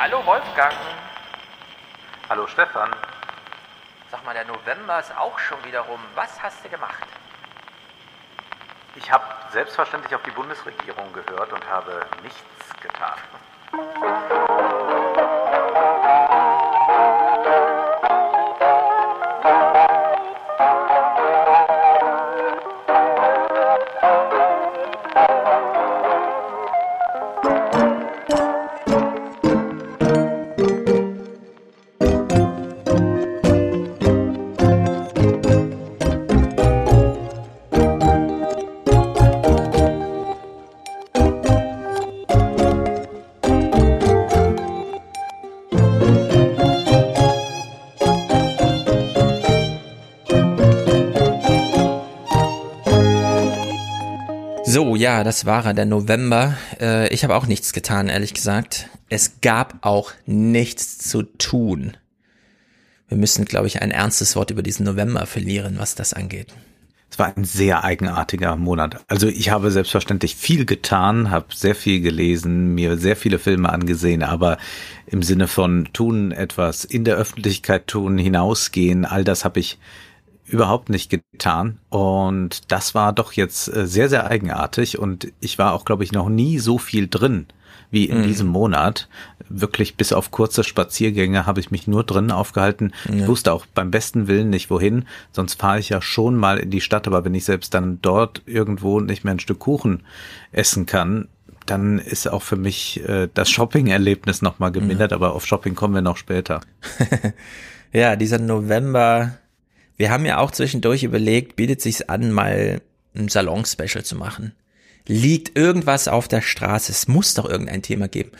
Hallo Wolfgang. Hallo Stefan. Sag mal, der November ist auch schon wieder rum. Was hast du gemacht? Ich habe selbstverständlich auf die Bundesregierung gehört und habe nichts getan. ja, das war er, der November. Äh, ich habe auch nichts getan, ehrlich gesagt. Es gab auch nichts zu tun. Wir müssen, glaube ich, ein ernstes Wort über diesen November verlieren, was das angeht. Es war ein sehr eigenartiger Monat. Also ich habe selbstverständlich viel getan, habe sehr viel gelesen, mir sehr viele Filme angesehen, aber im Sinne von tun etwas in der Öffentlichkeit tun, hinausgehen, all das habe ich überhaupt nicht getan. Und das war doch jetzt äh, sehr, sehr eigenartig. Und ich war auch, glaube ich, noch nie so viel drin wie in mhm. diesem Monat. Wirklich bis auf kurze Spaziergänge habe ich mich nur drin aufgehalten. Ja. Ich wusste auch beim besten Willen nicht wohin. Sonst fahre ich ja schon mal in die Stadt. Aber wenn ich selbst dann dort irgendwo nicht mehr ein Stück Kuchen essen kann, dann ist auch für mich äh, das Shopping-Erlebnis nochmal gemindert. Ja. Aber auf Shopping kommen wir noch später. ja, dieser November wir haben ja auch zwischendurch überlegt, bietet sich's an, mal ein Salon-Special zu machen. Liegt irgendwas auf der Straße? Es muss doch irgendein Thema geben.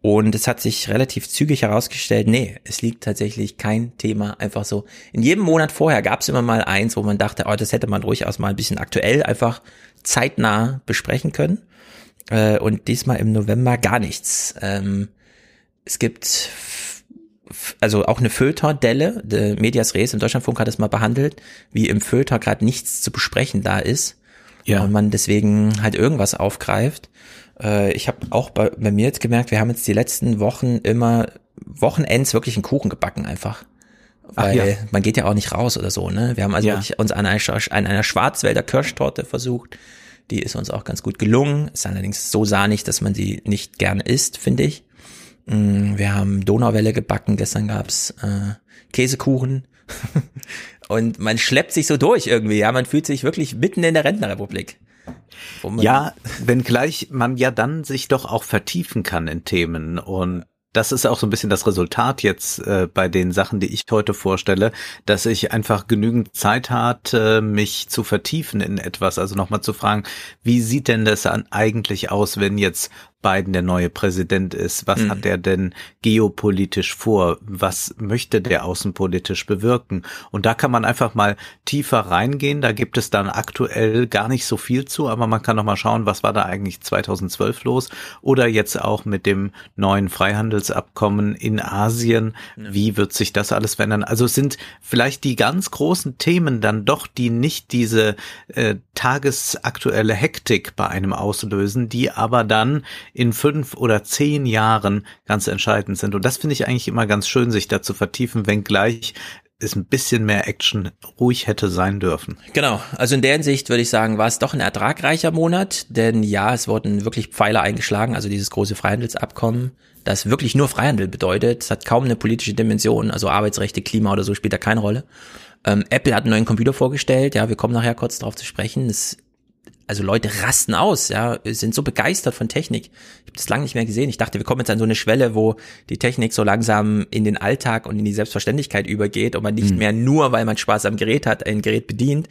Und es hat sich relativ zügig herausgestellt, nee, es liegt tatsächlich kein Thema einfach so. In jedem Monat vorher gab es immer mal eins, wo man dachte, oh, das hätte man durchaus mal ein bisschen aktuell einfach zeitnah besprechen können. Äh, und diesmal im November gar nichts. Ähm, es gibt also auch eine Feuilleton-Delle, Medias Res im Deutschlandfunk hat es mal behandelt, wie im Feuilleton gerade nichts zu besprechen da ist. Ja. Und man deswegen halt irgendwas aufgreift. Äh, ich habe auch bei, bei mir jetzt gemerkt, wir haben jetzt die letzten Wochen immer Wochenends wirklich einen Kuchen gebacken einfach. Weil ja. man geht ja auch nicht raus oder so, ne? Wir haben also ja. wirklich uns an einer, an einer Schwarzwälder Kirschtorte versucht. Die ist uns auch ganz gut gelungen. Ist allerdings so sahnig, dass man sie nicht gerne isst, finde ich. Mm, wir haben Donauwelle gebacken, gestern gab's äh, Käsekuchen. und man schleppt sich so durch irgendwie, ja, man fühlt sich wirklich mitten in der Rentnerrepublik. Ja, wenngleich man ja dann sich doch auch vertiefen kann in Themen und das ist auch so ein bisschen das Resultat jetzt äh, bei den Sachen, die ich heute vorstelle, dass ich einfach genügend Zeit hatte, mich zu vertiefen in etwas, also nochmal zu fragen, wie sieht denn das eigentlich aus, wenn jetzt Biden der neue Präsident ist. Was mhm. hat er denn geopolitisch vor? Was möchte der außenpolitisch bewirken? Und da kann man einfach mal tiefer reingehen. Da gibt es dann aktuell gar nicht so viel zu, aber man kann noch mal schauen, was war da eigentlich 2012 los? Oder jetzt auch mit dem neuen Freihandelsabkommen in Asien. Wie wird sich das alles verändern? Also sind vielleicht die ganz großen Themen dann doch, die nicht diese äh, tagesaktuelle Hektik bei einem auslösen, die aber dann in fünf oder zehn Jahren ganz entscheidend sind. Und das finde ich eigentlich immer ganz schön, sich da zu vertiefen, wenngleich es ein bisschen mehr Action ruhig hätte sein dürfen. Genau, also in der Hinsicht würde ich sagen, war es doch ein ertragreicher Monat, denn ja, es wurden wirklich Pfeiler eingeschlagen, also dieses große Freihandelsabkommen, das wirklich nur Freihandel bedeutet, es hat kaum eine politische Dimension, also Arbeitsrechte, Klima oder so spielt da keine Rolle. Ähm, Apple hat einen neuen Computer vorgestellt, ja, wir kommen nachher kurz darauf zu sprechen. Es also Leute rasten aus, ja, sind so begeistert von Technik. Ich habe das lange nicht mehr gesehen. Ich dachte, wir kommen jetzt an so eine Schwelle, wo die Technik so langsam in den Alltag und in die Selbstverständlichkeit übergeht und man nicht mhm. mehr nur, weil man Spaß am Gerät hat, ein Gerät bedient.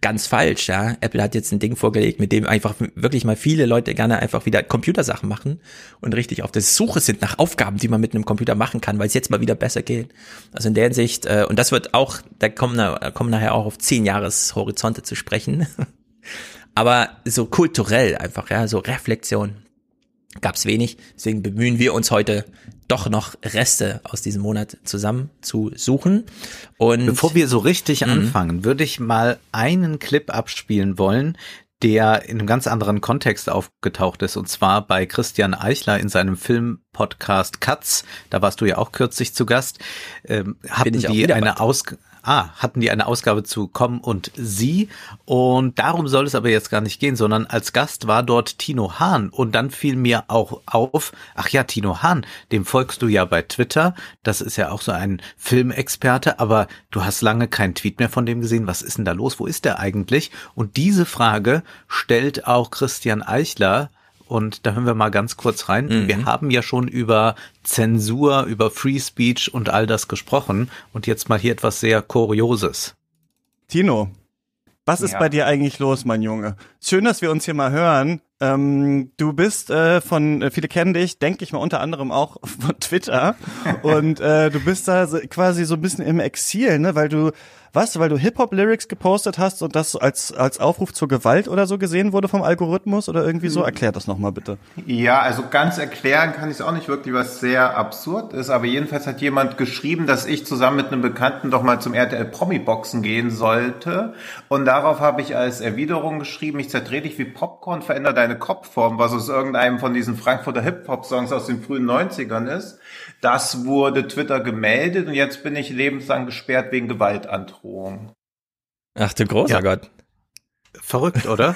Ganz falsch, ja. Apple hat jetzt ein Ding vorgelegt, mit dem einfach wirklich mal viele Leute gerne einfach wieder Computersachen machen und richtig auf der Suche sind nach Aufgaben, die man mit einem Computer machen kann, weil es jetzt mal wieder besser geht. Also in der Hinsicht, äh, und das wird auch, da kommen, da kommen nachher auch auf zehn Jahreshorizonte zu sprechen. Aber so kulturell einfach, ja, so Reflexion gab's wenig. Deswegen bemühen wir uns heute doch noch Reste aus diesem Monat zusammen zu suchen. Und bevor wir so richtig mhm. anfangen, würde ich mal einen Clip abspielen wollen, der in einem ganz anderen Kontext aufgetaucht ist, und zwar bei Christian Eichler in seinem Filmpodcast Katz. Da warst du ja auch kürzlich zu Gast. Ähm, hatten die eine Aus ah, hatten die eine Ausgabe zu Komm und Sie. Und darum soll es aber jetzt gar nicht gehen, sondern als Gast war dort Tino Hahn. Und dann fiel mir auch auf, ach ja, Tino Hahn, dem folgst du ja bei Twitter. Das ist ja auch so ein Filmexperte, aber du hast lange keinen Tweet mehr von dem gesehen. Was ist denn da los? Wo ist der eigentlich? Und diese Frage stellt auch Christian Eichler und da hören wir mal ganz kurz rein. Mhm. Wir haben ja schon über Zensur, über Free Speech und all das gesprochen und jetzt mal hier etwas sehr Kurioses. Tino, was ist ja. bei dir eigentlich los, mein Junge? Schön, dass wir uns hier mal hören. Ähm, du bist äh, von, äh, viele kennen dich, denke ich mal unter anderem auch von Twitter. und äh, du bist da so, quasi so ein bisschen im Exil, ne? Weil du was, weil du Hip-Hop-Lyrics gepostet hast und das als, als Aufruf zur Gewalt oder so gesehen wurde vom Algorithmus oder irgendwie so? Erklär das nochmal bitte. Ja, also ganz erklären kann ich es auch nicht wirklich, was sehr absurd ist, aber jedenfalls hat jemand geschrieben, dass ich zusammen mit einem Bekannten doch mal zum RTL Promi-Boxen gehen sollte und darauf habe ich als Erwiderung geschrieben, ich zerdreh dich wie Popcorn, verändere deine Kopfform, was aus irgendeinem von diesen Frankfurter Hip-Hop-Songs aus den frühen 90ern ist. Das wurde Twitter gemeldet und jetzt bin ich lebenslang gesperrt wegen Gewaltandrohung. Ach du großer ja. Gott. Verrückt, oder?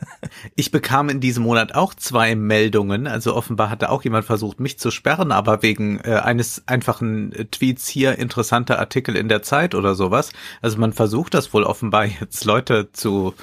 ich bekam in diesem Monat auch zwei Meldungen. Also offenbar hatte auch jemand versucht, mich zu sperren, aber wegen äh, eines einfachen Tweets hier interessanter Artikel in der Zeit oder sowas. Also man versucht das wohl offenbar jetzt Leute zu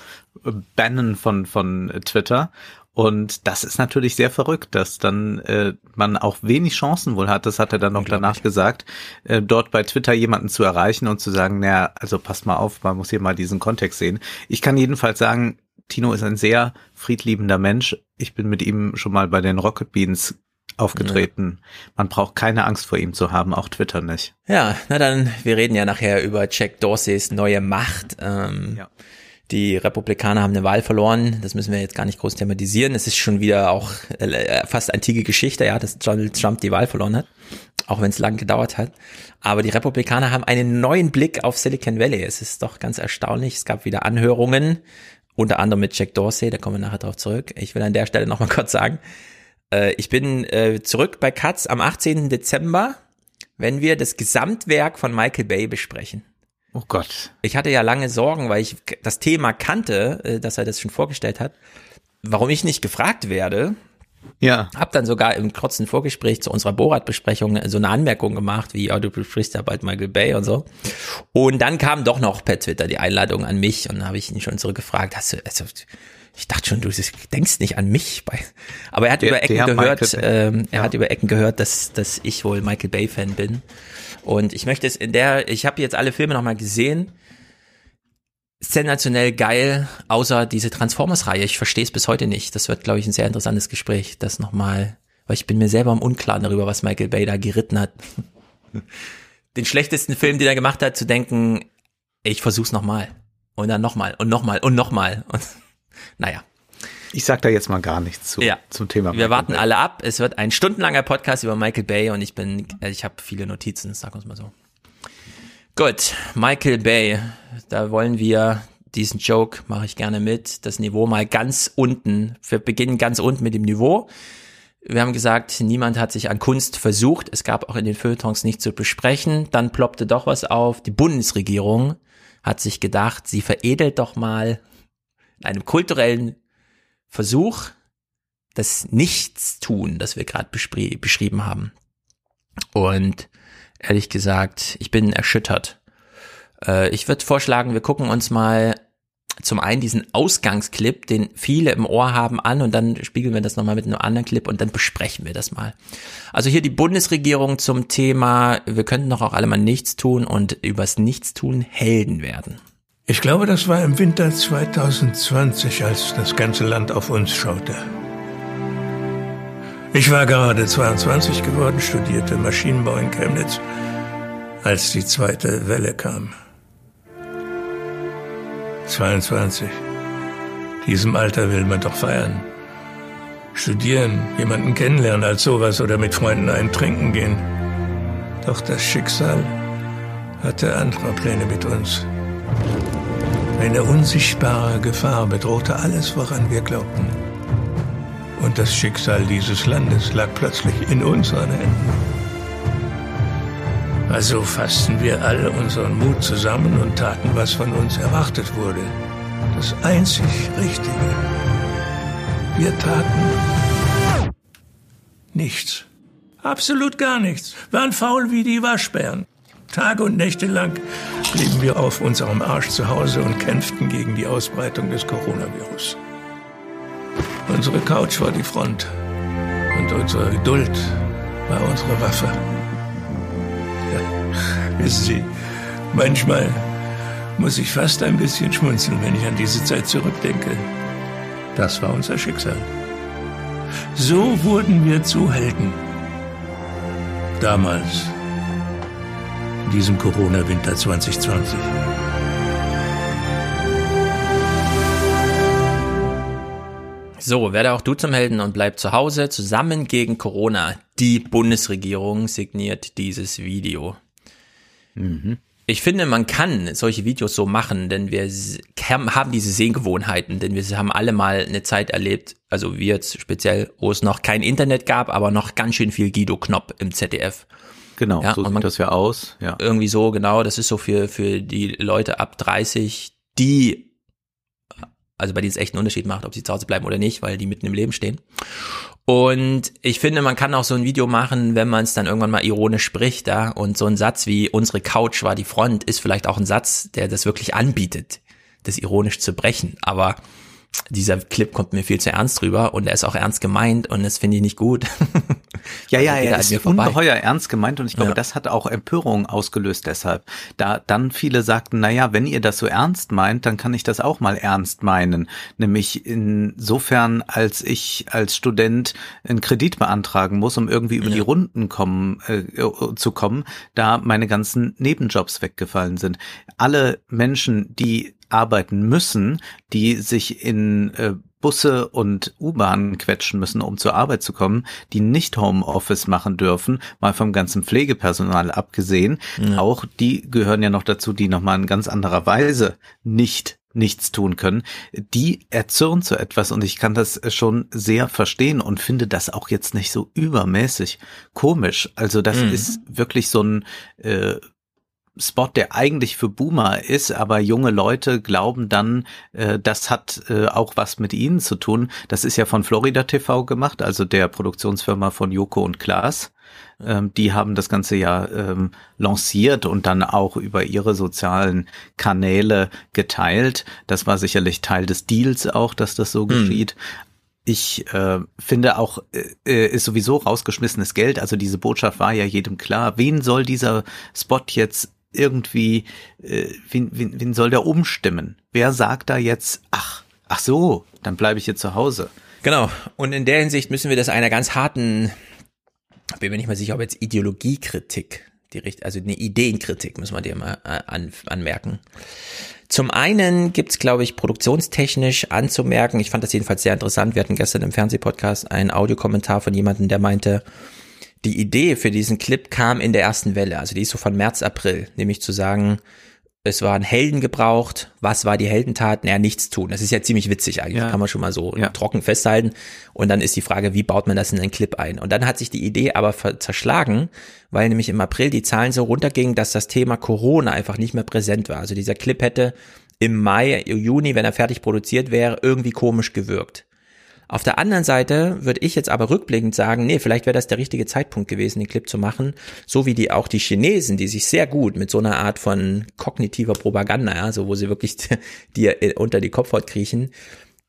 bannen von von Twitter und das ist natürlich sehr verrückt, dass dann äh, man auch wenig Chancen wohl hat, das hat er dann noch danach gesagt, äh, dort bei Twitter jemanden zu erreichen und zu sagen, naja, also passt mal auf, man muss hier mal diesen Kontext sehen. Ich kann jedenfalls sagen, Tino ist ein sehr friedliebender Mensch. Ich bin mit ihm schon mal bei den Rocket Beans aufgetreten. Ja. Man braucht keine Angst vor ihm zu haben, auch Twitter nicht. Ja, na dann, wir reden ja nachher über Jack Dorseys neue Macht. Ähm, ja. Die Republikaner haben eine Wahl verloren. Das müssen wir jetzt gar nicht groß thematisieren. Es ist schon wieder auch äh, fast antike Geschichte, ja, dass Donald Trump die Wahl verloren hat. Auch wenn es lang gedauert hat. Aber die Republikaner haben einen neuen Blick auf Silicon Valley. Es ist doch ganz erstaunlich. Es gab wieder Anhörungen, unter anderem mit Jack Dorsey, da kommen wir nachher drauf zurück. Ich will an der Stelle nochmal kurz sagen, äh, ich bin äh, zurück bei Katz am 18. Dezember, wenn wir das Gesamtwerk von Michael Bay besprechen. Oh Gott. Ich hatte ja lange Sorgen, weil ich das Thema kannte, äh, dass er das schon vorgestellt hat, warum ich nicht gefragt werde. Ja. Hab dann sogar im kurzen Vorgespräch zu unserer Borat-Besprechung so eine Anmerkung gemacht, wie, ja, du besprichst ja bald Michael Bay und so. Und dann kam doch noch per Twitter die Einladung an mich und habe ich ihn schon zurückgefragt, hast du, also, ich dachte schon, du denkst nicht an mich bei. Aber er hat der, über Ecken gehört, ähm, er ja. hat über Ecken gehört, dass, dass ich wohl Michael Bay-Fan bin. Und ich möchte es in der, ich habe jetzt alle Filme nochmal gesehen. Sensationell geil, außer diese Transformers-Reihe. Ich verstehe es bis heute nicht. Das wird, glaube ich, ein sehr interessantes Gespräch, das nochmal, weil ich bin mir selber im Unklaren darüber, was Michael Bay da geritten hat. Den schlechtesten Film, den er gemacht hat, zu denken, ich versuch's nochmal. Und dann nochmal und nochmal und nochmal. Und naja. Ich sag da jetzt mal gar nichts zu, ja. zum Thema. Wir Michael warten Bay. alle ab. Es wird ein stundenlanger Podcast über Michael Bay und ich bin, äh, ich habe viele Notizen, sag uns mal so. Gut, Michael Bay, da wollen wir diesen Joke mache ich gerne mit, das Niveau mal ganz unten. Wir beginnen ganz unten mit dem Niveau. Wir haben gesagt, niemand hat sich an Kunst versucht. Es gab auch in den Feuilletons nichts zu besprechen. Dann ploppte doch was auf. Die Bundesregierung hat sich gedacht, sie veredelt doch mal in einem kulturellen Versuch, das Nichtstun, das wir gerade beschrieben haben. Und ehrlich gesagt, ich bin erschüttert. Äh, ich würde vorschlagen, wir gucken uns mal zum einen diesen Ausgangsclip, den viele im Ohr haben, an und dann spiegeln wir das nochmal mit einem anderen Clip und dann besprechen wir das mal. Also hier die Bundesregierung zum Thema, wir könnten doch auch alle mal nichts tun und übers Nichtstun Helden werden. Ich glaube, das war im Winter 2020, als das ganze Land auf uns schaute. Ich war gerade 22 geworden, studierte Maschinenbau in Chemnitz, als die zweite Welle kam. 22. Diesem Alter will man doch feiern. Studieren, jemanden kennenlernen als sowas oder mit Freunden ein Trinken gehen. Doch das Schicksal hatte andere Pläne mit uns. Eine unsichtbare Gefahr bedrohte alles, woran wir glaubten. Und das Schicksal dieses Landes lag plötzlich in unseren Händen. Also fassten wir all unseren Mut zusammen und taten, was von uns erwartet wurde. Das einzig Richtige. Wir taten nichts. Absolut gar nichts. Waren faul wie die Waschbären. Tage und Nächte lang blieben wir auf unserem Arsch zu Hause und kämpften gegen die Ausbreitung des Coronavirus. Unsere Couch war die Front und unsere Geduld war unsere Waffe. Ja, wissen Sie, manchmal muss ich fast ein bisschen schmunzeln, wenn ich an diese Zeit zurückdenke. Das war unser Schicksal. So wurden wir zu Helden. Damals, in diesem Corona-Winter 2020. So, werde auch du zum Helden und bleib zu Hause. Zusammen gegen Corona. Die Bundesregierung signiert dieses Video. Mhm. Ich finde, man kann solche Videos so machen, denn wir haben diese Sehgewohnheiten, denn wir haben alle mal eine Zeit erlebt, also wir jetzt speziell, wo es noch kein Internet gab, aber noch ganz schön viel Guido Knopp im ZDF. Genau, ja, so sieht das ja aus. Ja. Irgendwie so, genau, das ist so für, für die Leute ab 30, die also bei denen es echt einen Unterschied macht, ob sie zu Hause bleiben oder nicht, weil die mitten im Leben stehen. Und ich finde, man kann auch so ein Video machen, wenn man es dann irgendwann mal ironisch spricht, da. Und so ein Satz wie unsere Couch war die Front ist vielleicht auch ein Satz, der das wirklich anbietet, das ironisch zu brechen. Aber dieser Clip kommt mir viel zu ernst rüber und er ist auch ernst gemeint und das finde ich nicht gut. ja, ja, er ist ungeheuer ernst gemeint und ich glaube, ja. das hat auch Empörung ausgelöst deshalb. Da dann viele sagten, na ja, wenn ihr das so ernst meint, dann kann ich das auch mal ernst meinen. Nämlich insofern, als ich als Student einen Kredit beantragen muss, um irgendwie über ja. die Runden kommen, äh, zu kommen, da meine ganzen Nebenjobs weggefallen sind. Alle Menschen, die arbeiten müssen, die sich in äh, Busse und U-Bahnen quetschen müssen, um zur Arbeit zu kommen, die nicht Homeoffice machen dürfen, mal vom ganzen Pflegepersonal abgesehen. Ja. Auch die gehören ja noch dazu, die nochmal in ganz anderer Weise nicht nichts tun können, die erzürnt so etwas und ich kann das schon sehr verstehen und finde das auch jetzt nicht so übermäßig komisch. Also das mhm. ist wirklich so ein äh, Spot, der eigentlich für Boomer ist, aber junge Leute glauben dann, äh, das hat äh, auch was mit ihnen zu tun. Das ist ja von Florida TV gemacht, also der Produktionsfirma von Joko und Klaas. Ähm, die haben das ganze ja ähm, lanciert und dann auch über ihre sozialen Kanäle geteilt. Das war sicherlich Teil des Deals auch, dass das so hm. geschieht ich äh, finde auch, äh, äh, ist sowieso rausgeschmissenes Geld. Also diese Botschaft war ja jedem klar. Wen soll dieser Spot jetzt irgendwie, äh, wen, wen, wen soll der umstimmen? Wer sagt da jetzt, ach, ach so, dann bleibe ich hier zu Hause. Genau. Und in der Hinsicht müssen wir das einer ganz harten, bin mir nicht mal sicher, ob jetzt Ideologiekritik, die also eine Ideenkritik, muss man dir mal äh, an, anmerken. Zum einen gibt's, glaube ich, produktionstechnisch anzumerken, ich fand das jedenfalls sehr interessant, wir hatten gestern im Fernsehpodcast einen Audiokommentar von jemandem, der meinte, die Idee für diesen Clip kam in der ersten Welle, also die ist so von März, April, nämlich zu sagen, es waren Helden gebraucht. Was war die Heldentat? Naja, nichts tun. Das ist ja ziemlich witzig eigentlich, ja. kann man schon mal so ja. trocken festhalten. Und dann ist die Frage, wie baut man das in einen Clip ein? Und dann hat sich die Idee aber zerschlagen, weil nämlich im April die Zahlen so runtergingen, dass das Thema Corona einfach nicht mehr präsent war. Also dieser Clip hätte im Mai, Juni, wenn er fertig produziert wäre, irgendwie komisch gewirkt. Auf der anderen Seite würde ich jetzt aber rückblickend sagen, nee, vielleicht wäre das der richtige Zeitpunkt gewesen, den Clip zu machen, so wie die auch die Chinesen, die sich sehr gut mit so einer Art von kognitiver Propaganda, ja, so wo sie wirklich dir unter die Kopfhaut kriechen,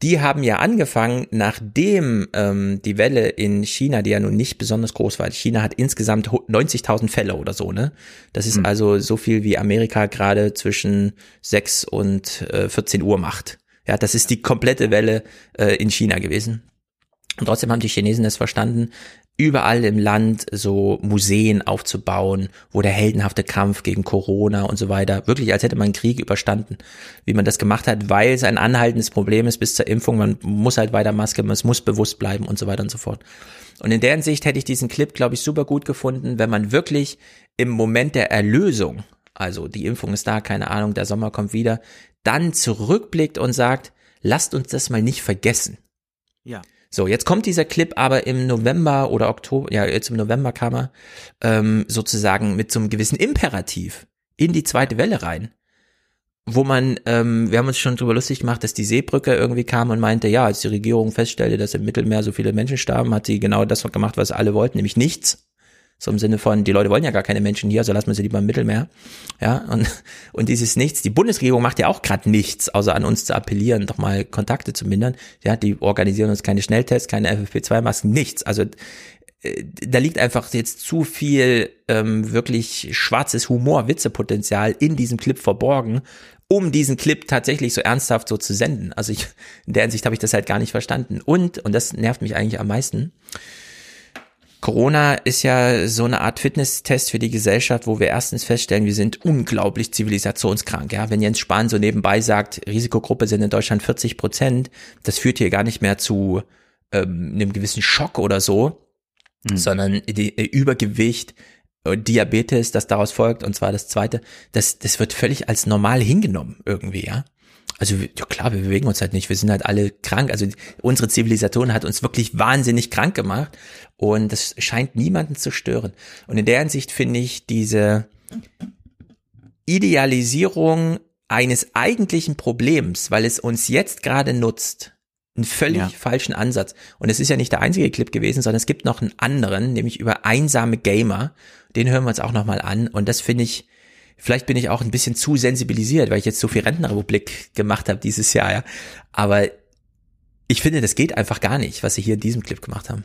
die haben ja angefangen, nachdem ähm, die Welle in China, die ja nun nicht besonders groß war, China hat insgesamt 90.000 Fälle oder so, ne? Das ist mhm. also so viel wie Amerika gerade zwischen 6 und äh, 14 Uhr macht. Ja, das ist die komplette Welle äh, in China gewesen. Und trotzdem haben die Chinesen es verstanden, überall im Land so Museen aufzubauen, wo der heldenhafte Kampf gegen Corona und so weiter, wirklich als hätte man einen Krieg überstanden, wie man das gemacht hat, weil es ein anhaltendes Problem ist bis zur Impfung, man muss halt weiter Maske, man muss bewusst bleiben und so weiter und so fort. Und in der Hinsicht hätte ich diesen Clip, glaube ich, super gut gefunden, wenn man wirklich im Moment der Erlösung also die Impfung ist da, keine Ahnung, der Sommer kommt wieder, dann zurückblickt und sagt, lasst uns das mal nicht vergessen. Ja. So, jetzt kommt dieser Clip aber im November oder Oktober, ja, jetzt im November kam er, ähm, sozusagen mit so einem gewissen Imperativ in die zweite Welle rein. Wo man, ähm, wir haben uns schon drüber lustig gemacht, dass die Seebrücke irgendwie kam und meinte, ja, als die Regierung feststellte, dass im Mittelmeer so viele Menschen starben, hat sie genau das gemacht, was alle wollten, nämlich nichts. So im Sinne von, die Leute wollen ja gar keine Menschen hier, also lassen wir sie lieber im Mittelmeer. Ja, und, und dieses Nichts, die Bundesregierung macht ja auch gerade nichts, außer an uns zu appellieren, doch mal Kontakte zu mindern. Ja, die organisieren uns keine Schnelltests, keine FFP2-Masken, nichts. Also äh, da liegt einfach jetzt zu viel ähm, wirklich schwarzes Humor, Witzepotenzial in diesem Clip verborgen, um diesen Clip tatsächlich so ernsthaft so zu senden. Also ich, in der Hinsicht habe ich das halt gar nicht verstanden. Und, und das nervt mich eigentlich am meisten, Corona ist ja so eine Art Fitnesstest für die Gesellschaft, wo wir erstens feststellen, wir sind unglaublich zivilisationskrank. Ja, wenn Jens Spahn so nebenbei sagt, Risikogruppe sind in Deutschland 40 Prozent, das führt hier gar nicht mehr zu ähm, einem gewissen Schock oder so, mhm. sondern die, äh, Übergewicht, äh, Diabetes, das daraus folgt, und zwar das zweite, das, das wird völlig als normal hingenommen irgendwie, ja. Also ja klar, wir bewegen uns halt nicht, wir sind halt alle krank. Also unsere Zivilisation hat uns wirklich wahnsinnig krank gemacht und das scheint niemanden zu stören. Und in der Hinsicht finde ich diese Idealisierung eines eigentlichen Problems, weil es uns jetzt gerade nutzt, einen völlig ja. falschen Ansatz. Und es ist ja nicht der einzige Clip gewesen, sondern es gibt noch einen anderen, nämlich über einsame Gamer. Den hören wir uns auch nochmal an. Und das finde ich, Vielleicht bin ich auch ein bisschen zu sensibilisiert, weil ich jetzt so viel Rentenrepublik gemacht habe dieses Jahr, ja. Aber ich finde, das geht einfach gar nicht, was sie hier in diesem Clip gemacht haben.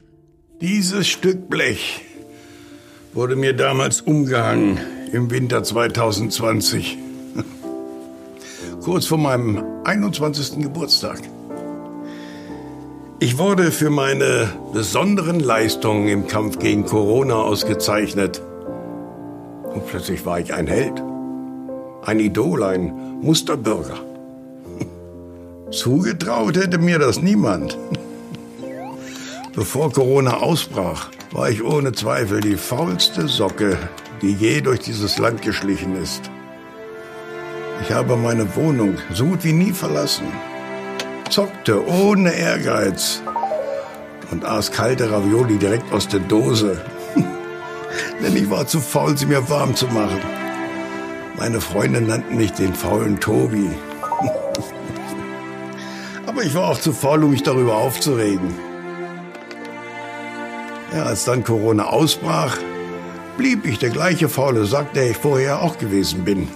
Dieses Stück Blech wurde mir damals umgehangen im Winter 2020. Kurz vor meinem 21. Geburtstag. Ich wurde für meine besonderen Leistungen im Kampf gegen Corona ausgezeichnet. Und plötzlich war ich ein Held. Ein Idol, ein Musterbürger. Zugetraut hätte mir das niemand. Bevor Corona ausbrach, war ich ohne Zweifel die faulste Socke, die je durch dieses Land geschlichen ist. Ich habe meine Wohnung so gut wie nie verlassen, zockte ohne Ehrgeiz und aß kalte Ravioli direkt aus der Dose denn ich war zu faul, sie mir warm zu machen. Meine Freunde nannten mich den faulen Tobi. Aber ich war auch zu faul, um mich darüber aufzuregen. Ja, als dann Corona ausbrach, blieb ich der gleiche faule Sack, der ich vorher auch gewesen bin.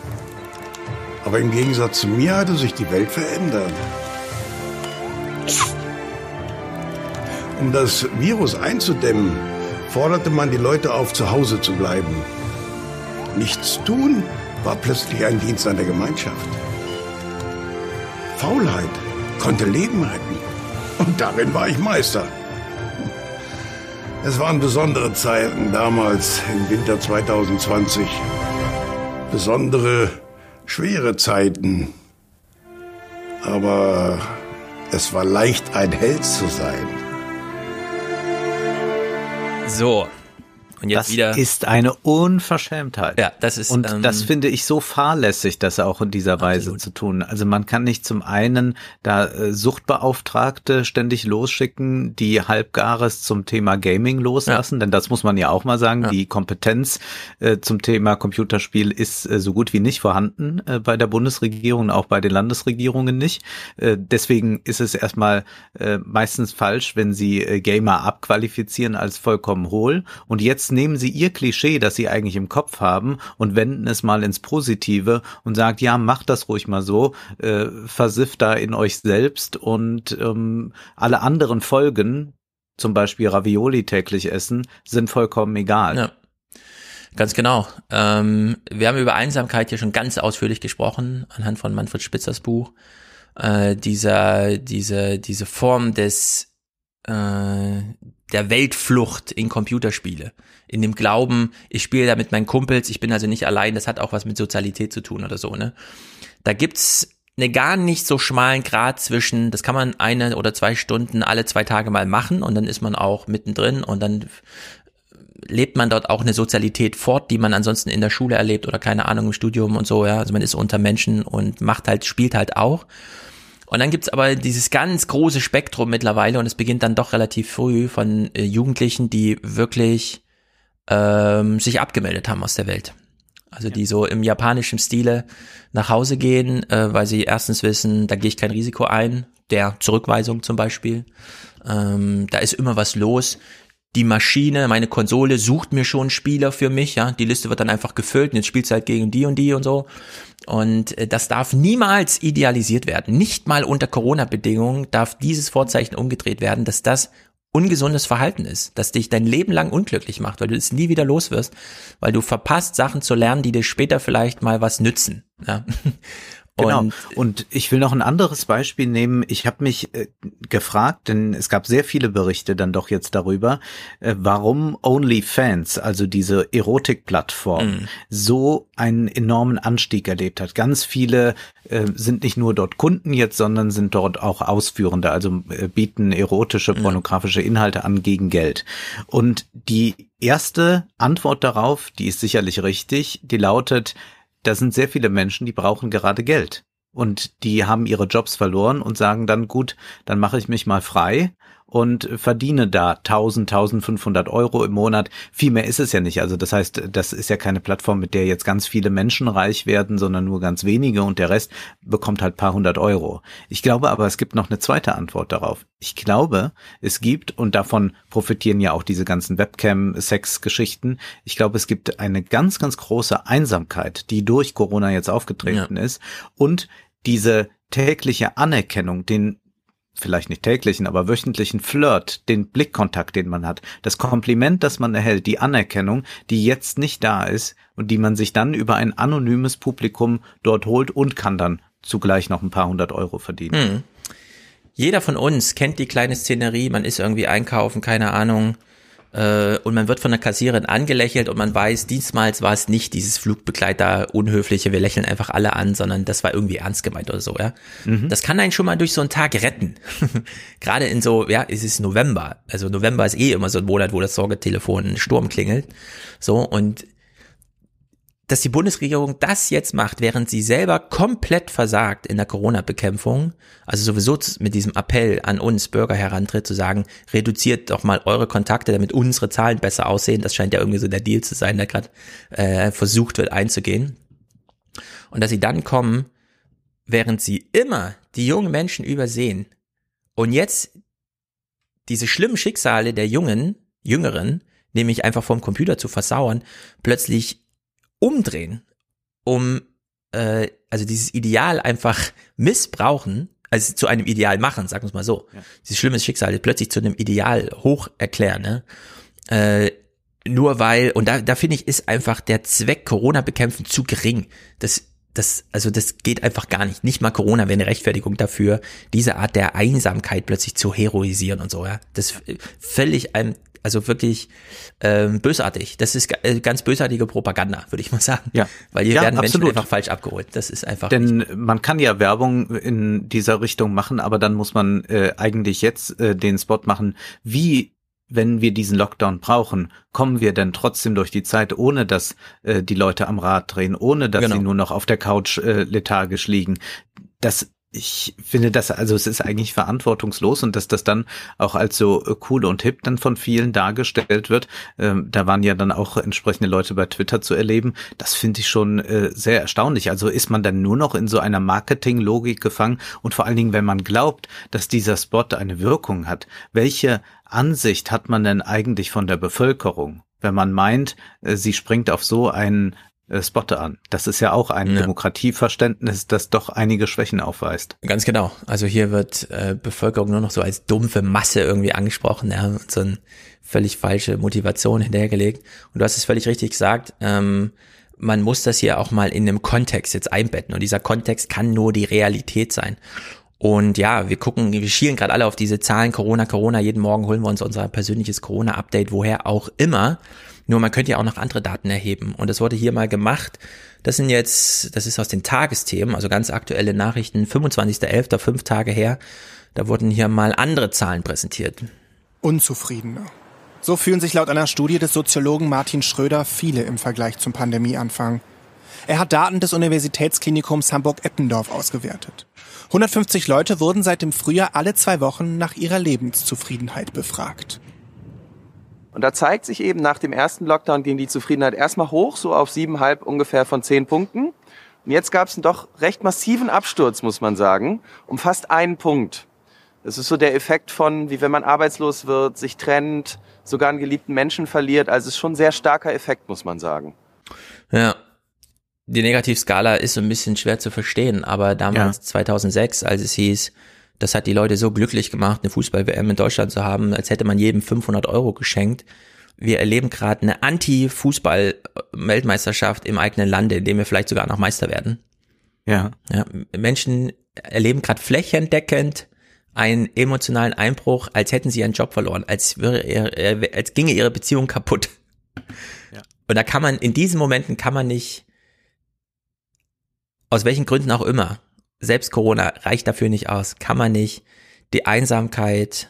Aber im Gegensatz zu mir hatte sich die Welt verändert. Um das Virus einzudämmen, forderte man die Leute auf, zu Hause zu bleiben. Nichts tun war plötzlich ein Dienst an der Gemeinschaft. Faulheit konnte Leben retten. Und darin war ich Meister. Es waren besondere Zeiten damals im Winter 2020. Besondere, schwere Zeiten. Aber es war leicht, ein Held zu sein. So. Und jetzt das wieder. ist eine Unverschämtheit. Ja, das ist. Und ähm, das finde ich so fahrlässig, das auch in dieser Weise Absolut. zu tun. Also man kann nicht zum einen da äh, Suchtbeauftragte ständig losschicken, die halbgares zum Thema Gaming loslassen, denn das muss man ja auch mal sagen. Ja. Die Kompetenz äh, zum Thema Computerspiel ist äh, so gut wie nicht vorhanden äh, bei der Bundesregierung, auch bei den Landesregierungen nicht. Äh, deswegen ist es erstmal meistens falsch, wenn sie Gamer abqualifizieren als vollkommen hohl. Und jetzt nehmen sie ihr Klischee, das sie eigentlich im Kopf haben, und wenden es mal ins Positive und sagt, ja, macht das ruhig mal so, äh, versifft da in euch selbst und ähm, alle anderen Folgen, zum Beispiel Ravioli täglich essen, sind vollkommen egal. Ja. Ganz genau. Ähm, wir haben über Einsamkeit hier schon ganz ausführlich gesprochen, anhand von Manfred Spitzers Buch. Äh, dieser, diese, diese Form des äh, der Weltflucht in Computerspiele. In dem Glauben, ich spiele da mit meinen Kumpels, ich bin also nicht allein, das hat auch was mit Sozialität zu tun oder so, ne? Da gibt's eine gar nicht so schmalen Grad zwischen, das kann man eine oder zwei Stunden alle zwei Tage mal machen und dann ist man auch mittendrin und dann lebt man dort auch eine Sozialität fort, die man ansonsten in der Schule erlebt oder keine Ahnung im Studium und so, ja. Also man ist unter Menschen und macht halt, spielt halt auch. Und dann gibt's aber dieses ganz große Spektrum mittlerweile und es beginnt dann doch relativ früh von äh, Jugendlichen, die wirklich ähm, sich abgemeldet haben aus der Welt. Also die so im japanischen Stile nach Hause gehen, äh, weil sie erstens wissen, da gehe ich kein Risiko ein, der Zurückweisung zum Beispiel. Ähm, da ist immer was los. Die Maschine, meine Konsole sucht mir schon Spieler für mich, ja. Die Liste wird dann einfach gefüllt und jetzt spielst du halt gegen die und die und so. Und äh, das darf niemals idealisiert werden. Nicht mal unter Corona-Bedingungen darf dieses Vorzeichen umgedreht werden, dass das ungesundes Verhalten ist, dass dich dein Leben lang unglücklich macht, weil du es nie wieder los wirst, weil du verpasst, Sachen zu lernen, die dir später vielleicht mal was nützen. Ja. Genau. Und, und ich will noch ein anderes Beispiel nehmen. Ich habe mich äh, gefragt, denn es gab sehr viele Berichte dann doch jetzt darüber, äh, warum OnlyFans, also diese Erotikplattform, mm. so einen enormen Anstieg erlebt hat. Ganz viele äh, sind nicht nur dort Kunden jetzt, sondern sind dort auch Ausführende, also äh, bieten erotische, pornografische Inhalte an gegen Geld. Und die erste Antwort darauf, die ist sicherlich richtig, die lautet, da sind sehr viele Menschen, die brauchen gerade Geld. Und die haben ihre Jobs verloren und sagen dann, gut, dann mache ich mich mal frei und verdiene da 1000, 1500 Euro im Monat. Viel mehr ist es ja nicht. Also das heißt, das ist ja keine Plattform, mit der jetzt ganz viele Menschen reich werden, sondern nur ganz wenige und der Rest bekommt halt paar hundert Euro. Ich glaube aber, es gibt noch eine zweite Antwort darauf. Ich glaube, es gibt, und davon profitieren ja auch diese ganzen Webcam-Sex-Geschichten, ich glaube, es gibt eine ganz, ganz große Einsamkeit, die durch Corona jetzt aufgetreten ja. ist und diese tägliche Anerkennung, den vielleicht nicht täglichen, aber wöchentlichen Flirt, den Blickkontakt, den man hat, das Kompliment, das man erhält, die Anerkennung, die jetzt nicht da ist und die man sich dann über ein anonymes Publikum dort holt und kann dann zugleich noch ein paar hundert Euro verdienen. Hm. Jeder von uns kennt die kleine Szenerie, man ist irgendwie einkaufen, keine Ahnung, äh, und man wird von der Kassiererin angelächelt und man weiß, diesmals war es nicht dieses Flugbegleiter unhöfliche, wir lächeln einfach alle an, sondern das war irgendwie ernst gemeint oder so, ja. Mhm. Das kann einen schon mal durch so einen Tag retten. Gerade in so, ja, es ist November. Also November ist eh immer so ein Monat, wo das Sorgetelefon Sturm klingelt. So, und dass die Bundesregierung das jetzt macht, während sie selber komplett versagt in der Corona-Bekämpfung, also sowieso mit diesem Appell an uns Bürger herantritt, zu sagen, reduziert doch mal eure Kontakte, damit unsere Zahlen besser aussehen. Das scheint ja irgendwie so der Deal zu sein, der gerade äh, versucht wird einzugehen. Und dass sie dann kommen, während sie immer die jungen Menschen übersehen und jetzt diese schlimmen Schicksale der Jungen, Jüngeren, nämlich einfach vom Computer zu versauern, plötzlich umdrehen, um äh, also dieses Ideal einfach missbrauchen, also zu einem Ideal machen, sagen wir es mal so. Ja. Dieses schlimme Schicksal plötzlich zu einem Ideal hoch erklären, ne? Äh, nur weil, und da, da finde ich, ist einfach der Zweck Corona bekämpfen zu gering. Das, das, also das geht einfach gar nicht. Nicht mal Corona wäre eine Rechtfertigung dafür, diese Art der Einsamkeit plötzlich zu heroisieren und so, ja. Das völlig einem also wirklich ähm, bösartig. Das ist äh, ganz bösartige Propaganda, würde ich mal sagen. Ja. Weil hier ja, werden absolut. Menschen einfach falsch abgeholt. Das ist einfach. Denn nicht. man kann ja Werbung in dieser Richtung machen, aber dann muss man äh, eigentlich jetzt äh, den Spot machen, wie wenn wir diesen Lockdown brauchen, kommen wir denn trotzdem durch die Zeit, ohne dass äh, die Leute am Rad drehen, ohne dass genau. sie nur noch auf der Couch äh, lethargisch liegen. Das ich finde das, also es ist eigentlich verantwortungslos und dass das dann auch als so äh, cool und hip dann von vielen dargestellt wird, ähm, da waren ja dann auch entsprechende Leute bei Twitter zu erleben, das finde ich schon äh, sehr erstaunlich. Also ist man dann nur noch in so einer Marketinglogik gefangen und vor allen Dingen, wenn man glaubt, dass dieser Spot eine Wirkung hat, welche Ansicht hat man denn eigentlich von der Bevölkerung? wenn man meint, äh, sie springt auf so einen Spotte an. Das ist ja auch ein ja. Demokratieverständnis, das doch einige Schwächen aufweist. Ganz genau. Also hier wird äh, Bevölkerung nur noch so als dumpfe Masse irgendwie angesprochen, ja, und so eine völlig falsche Motivation hinterhergelegt. Und du hast es völlig richtig gesagt. Ähm, man muss das hier auch mal in einem Kontext jetzt einbetten. Und dieser Kontext kann nur die Realität sein. Und ja, wir gucken, wir schielen gerade alle auf diese Zahlen, Corona, Corona, jeden Morgen holen wir uns unser persönliches Corona-Update, woher auch immer. Nur man könnte ja auch noch andere Daten erheben. Und das wurde hier mal gemacht. Das sind jetzt, das ist aus den Tagesthemen, also ganz aktuelle Nachrichten, 25.11., fünf Tage her. Da wurden hier mal andere Zahlen präsentiert. Unzufriedener, So fühlen sich laut einer Studie des Soziologen Martin Schröder viele im Vergleich zum Pandemieanfang. Er hat Daten des Universitätsklinikums Hamburg-Eppendorf ausgewertet. 150 Leute wurden seit dem Frühjahr alle zwei Wochen nach ihrer Lebenszufriedenheit befragt. Und da zeigt sich eben, nach dem ersten Lockdown ging die Zufriedenheit erstmal hoch, so auf siebeneinhalb ungefähr von zehn Punkten. Und jetzt gab es einen doch recht massiven Absturz, muss man sagen, um fast einen Punkt. Das ist so der Effekt von, wie wenn man arbeitslos wird, sich trennt, sogar einen geliebten Menschen verliert. Also es ist schon ein sehr starker Effekt, muss man sagen. Ja. Die Negativskala ist so ein bisschen schwer zu verstehen, aber damals ja. 2006, als es hieß, das hat die Leute so glücklich gemacht, eine Fußball-WM in Deutschland zu haben, als hätte man jedem 500 Euro geschenkt. Wir erleben gerade eine Anti-Fußball-Weltmeisterschaft im eigenen Lande, in dem wir vielleicht sogar noch Meister werden. Ja. ja Menschen erleben gerade flächendeckend einen emotionalen Einbruch, als hätten sie ihren Job verloren, als, wäre, als ginge ihre Beziehung kaputt. Ja. Und da kann man, in diesen Momenten kann man nicht, aus welchen Gründen auch immer, selbst Corona reicht dafür nicht aus, kann man nicht die Einsamkeit,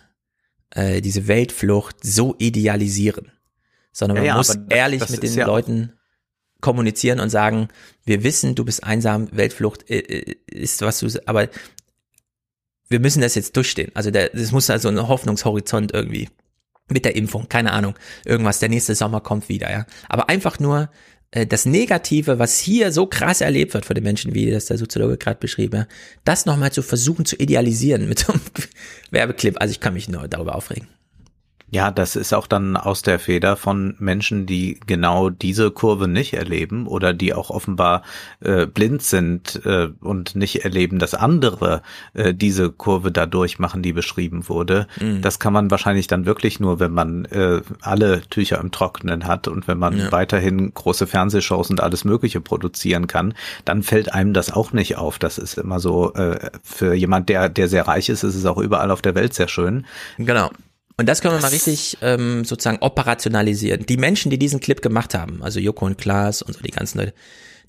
äh, diese Weltflucht so idealisieren, sondern man ja, muss ehrlich mit den ja Leuten kommunizieren und sagen, wir wissen, du bist einsam, Weltflucht äh, äh, ist was du, aber wir müssen das jetzt durchstehen. Also der, das muss also ein Hoffnungshorizont irgendwie mit der Impfung, keine Ahnung, irgendwas, der nächste Sommer kommt wieder, ja. Aber einfach nur das Negative, was hier so krass erlebt wird von den Menschen, wie das der Soziologe gerade beschrieben, ja, das nochmal zu versuchen zu idealisieren mit so einem Werbeclip. Also ich kann mich nur darüber aufregen. Ja, das ist auch dann aus der Feder von Menschen, die genau diese Kurve nicht erleben oder die auch offenbar äh, blind sind äh, und nicht erleben, dass andere äh, diese Kurve da durchmachen, die beschrieben wurde. Mhm. Das kann man wahrscheinlich dann wirklich nur, wenn man äh, alle Tücher im Trockenen hat und wenn man ja. weiterhin große Fernsehshows und alles Mögliche produzieren kann, dann fällt einem das auch nicht auf. Das ist immer so, äh, für jemand, der, der sehr reich ist, ist es auch überall auf der Welt sehr schön. Genau. Und das können wir mal richtig ähm, sozusagen operationalisieren. Die Menschen, die diesen Clip gemacht haben, also Joko und Klaas und so die ganzen Leute,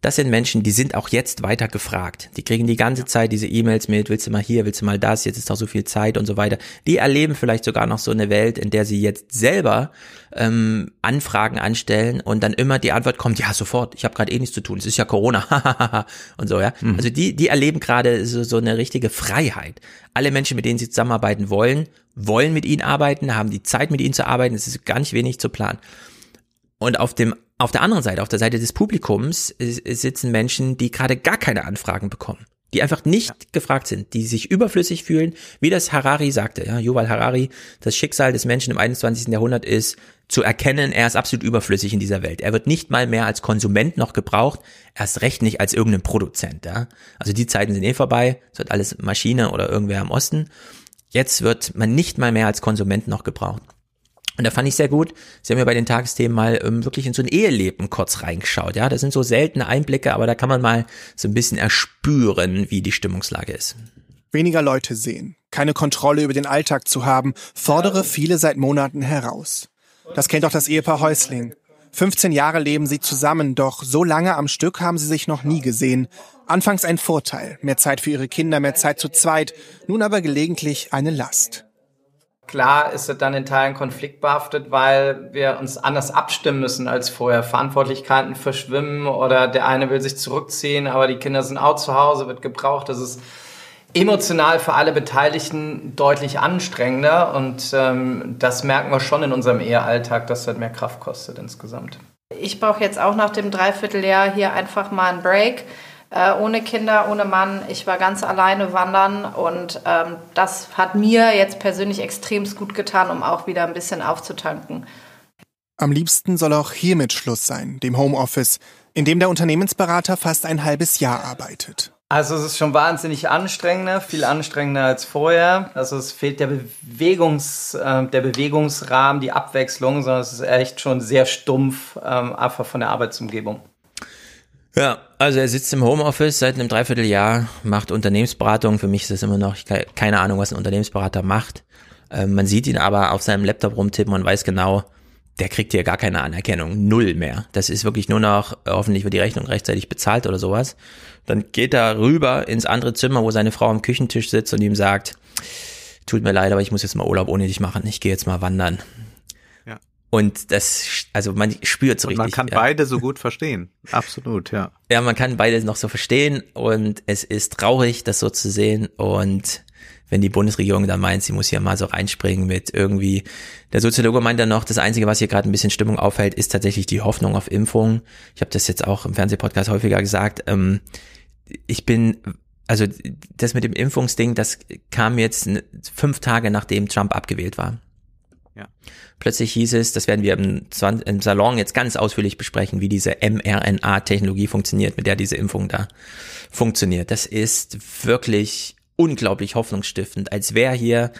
das sind Menschen, die sind auch jetzt weiter gefragt. Die kriegen die ganze Zeit diese E-Mails mit, willst du mal hier, willst du mal das, jetzt ist doch so viel Zeit und so weiter. Die erleben vielleicht sogar noch so eine Welt, in der sie jetzt selber ähm, Anfragen anstellen und dann immer die Antwort kommt, ja, sofort, ich habe gerade eh nichts zu tun, es ist ja Corona und so, ja. Mhm. Also die, die erleben gerade so, so eine richtige Freiheit. Alle Menschen, mit denen sie zusammenarbeiten wollen, wollen mit ihnen arbeiten, haben die Zeit mit ihnen zu arbeiten, es ist gar nicht wenig zu planen. Und auf dem auf der anderen Seite, auf der Seite des Publikums sitzen Menschen, die gerade gar keine Anfragen bekommen, die einfach nicht ja. gefragt sind, die sich überflüssig fühlen, wie das Harari sagte, ja, Yuval Harari, das Schicksal des Menschen im 21. Jahrhundert ist zu erkennen, er ist absolut überflüssig in dieser Welt. Er wird nicht mal mehr als Konsument noch gebraucht, erst recht nicht als irgendein Produzent, ja. Also die Zeiten sind eh vorbei, es wird alles Maschine oder irgendwer im Osten. Jetzt wird man nicht mal mehr als Konsument noch gebraucht. Und da fand ich sehr gut, Sie haben ja bei den Tagesthemen mal ähm, wirklich in so ein Eheleben kurz reingeschaut. Ja, das sind so seltene Einblicke, aber da kann man mal so ein bisschen erspüren, wie die Stimmungslage ist. Weniger Leute sehen, keine Kontrolle über den Alltag zu haben, fordere viele seit Monaten heraus. Das kennt auch das Ehepaar Häusling. 15 Jahre leben sie zusammen, doch so lange am Stück haben sie sich noch nie gesehen. Anfangs ein Vorteil, mehr Zeit für ihre Kinder, mehr Zeit zu zweit, nun aber gelegentlich eine Last. Klar ist es dann in Teilen konfliktbehaftet, weil wir uns anders abstimmen müssen als vorher. Verantwortlichkeiten verschwimmen oder der eine will sich zurückziehen, aber die Kinder sind auch zu Hause, wird gebraucht. Das ist emotional für alle Beteiligten deutlich anstrengender und ähm, das merken wir schon in unserem Ehealltag, dass das mehr Kraft kostet insgesamt. Ich brauche jetzt auch nach dem Dreivierteljahr hier einfach mal einen Break äh, ohne Kinder, ohne Mann. Ich war ganz alleine wandern und ähm, das hat mir jetzt persönlich extremst gut getan, um auch wieder ein bisschen aufzutanken. Am liebsten soll auch hiermit Schluss sein, dem Homeoffice, in dem der Unternehmensberater fast ein halbes Jahr arbeitet. Also es ist schon wahnsinnig anstrengender, viel anstrengender als vorher. Also es fehlt der Bewegungs, äh, der Bewegungsrahmen, die Abwechslung, sondern es ist echt schon sehr stumpf, ähm, einfach von der Arbeitsumgebung. Ja, also er sitzt im Homeoffice seit einem Dreivierteljahr, macht Unternehmensberatung. Für mich ist das immer noch keine Ahnung, was ein Unternehmensberater macht. Ähm, man sieht ihn aber auf seinem Laptop rumtippen und weiß genau, der kriegt hier gar keine Anerkennung, null mehr. Das ist wirklich nur noch, hoffentlich wird die Rechnung rechtzeitig bezahlt oder sowas. Dann geht er rüber ins andere Zimmer, wo seine Frau am Küchentisch sitzt und ihm sagt, tut mir leid, aber ich muss jetzt mal Urlaub ohne dich machen, ich gehe jetzt mal wandern. Und das, also man spürt so richtig. man kann ja. beide so gut verstehen. Absolut, ja. Ja, man kann beide noch so verstehen und es ist traurig, das so zu sehen und wenn die Bundesregierung dann meint, sie muss hier mal so reinspringen mit irgendwie, der Soziologe meint dann noch, das Einzige, was hier gerade ein bisschen Stimmung aufhält, ist tatsächlich die Hoffnung auf Impfung. Ich habe das jetzt auch im Fernsehpodcast häufiger gesagt. Ähm, ich bin, also das mit dem Impfungsding, das kam jetzt fünf Tage nachdem Trump abgewählt war. Plötzlich hieß es, das werden wir im, im Salon jetzt ganz ausführlich besprechen, wie diese mRNA-Technologie funktioniert, mit der diese Impfung da funktioniert. Das ist wirklich unglaublich hoffnungsstiftend, als wäre hier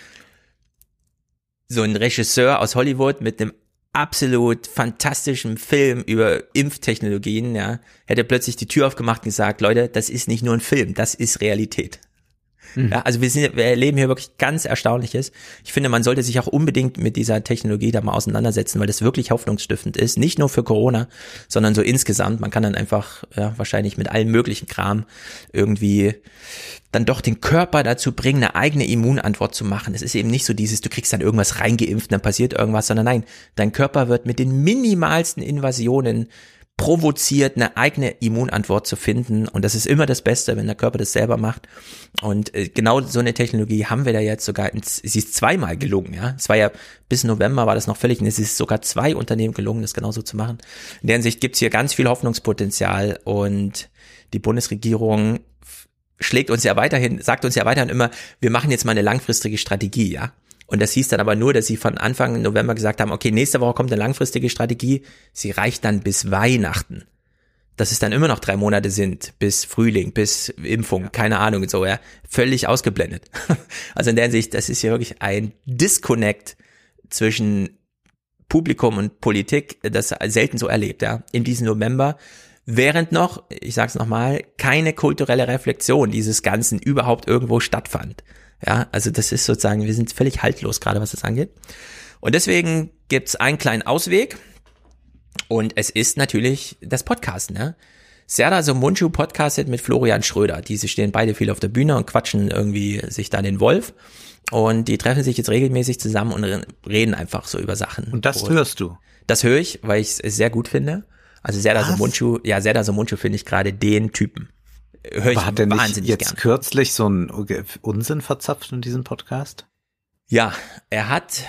so ein Regisseur aus Hollywood mit einem absolut fantastischen Film über Impftechnologien, ja, hätte plötzlich die Tür aufgemacht und gesagt, Leute, das ist nicht nur ein Film, das ist Realität. Ja, also wir, sind, wir erleben hier wirklich ganz Erstaunliches. Ich finde, man sollte sich auch unbedingt mit dieser Technologie da mal auseinandersetzen, weil das wirklich hoffnungsstiftend ist. Nicht nur für Corona, sondern so insgesamt. Man kann dann einfach ja, wahrscheinlich mit allem möglichen Kram irgendwie dann doch den Körper dazu bringen, eine eigene Immunantwort zu machen. Es ist eben nicht so dieses, du kriegst dann irgendwas reingeimpft, dann passiert irgendwas, sondern nein, dein Körper wird mit den minimalsten Invasionen provoziert, eine eigene Immunantwort zu finden. Und das ist immer das Beste, wenn der Körper das selber macht. Und äh, genau so eine Technologie haben wir da jetzt sogar, sie ist zweimal gelungen, ja. Es war ja, bis November war das noch völlig, und es ist sogar zwei Unternehmen gelungen, das genauso zu machen. In der Hinsicht gibt's hier ganz viel Hoffnungspotenzial und die Bundesregierung schlägt uns ja weiterhin, sagt uns ja weiterhin immer, wir machen jetzt mal eine langfristige Strategie, ja. Und das hieß dann aber nur, dass sie von Anfang November gesagt haben, okay, nächste Woche kommt eine langfristige Strategie, sie reicht dann bis Weihnachten. Dass es dann immer noch drei Monate sind, bis Frühling, bis Impfung, keine Ahnung und so, ja. Völlig ausgeblendet. Also in der Hinsicht, das ist ja wirklich ein Disconnect zwischen Publikum und Politik, das selten so erlebt, ja. In diesem November während noch, ich sag's nochmal, keine kulturelle Reflexion dieses Ganzen überhaupt irgendwo stattfand. Ja, also das ist sozusagen, wir sind völlig haltlos gerade, was das angeht. Und deswegen gibt's einen kleinen Ausweg. Und es ist natürlich das Podcasten, ne? Serda Somunchu podcastet mit Florian Schröder. Diese stehen beide viel auf der Bühne und quatschen irgendwie sich da den Wolf. Und die treffen sich jetzt regelmäßig zusammen und reden einfach so über Sachen. Und das hörst du. Das höre ich, weil ich es sehr gut finde. Also Serda Was? Somunchu, ja, Serda Somunchu finde ich gerade den Typen. Höre ich Aber hat er nicht wahnsinnig jetzt gern. kürzlich so einen Unsinn verzapft in diesem Podcast? Ja, er hat,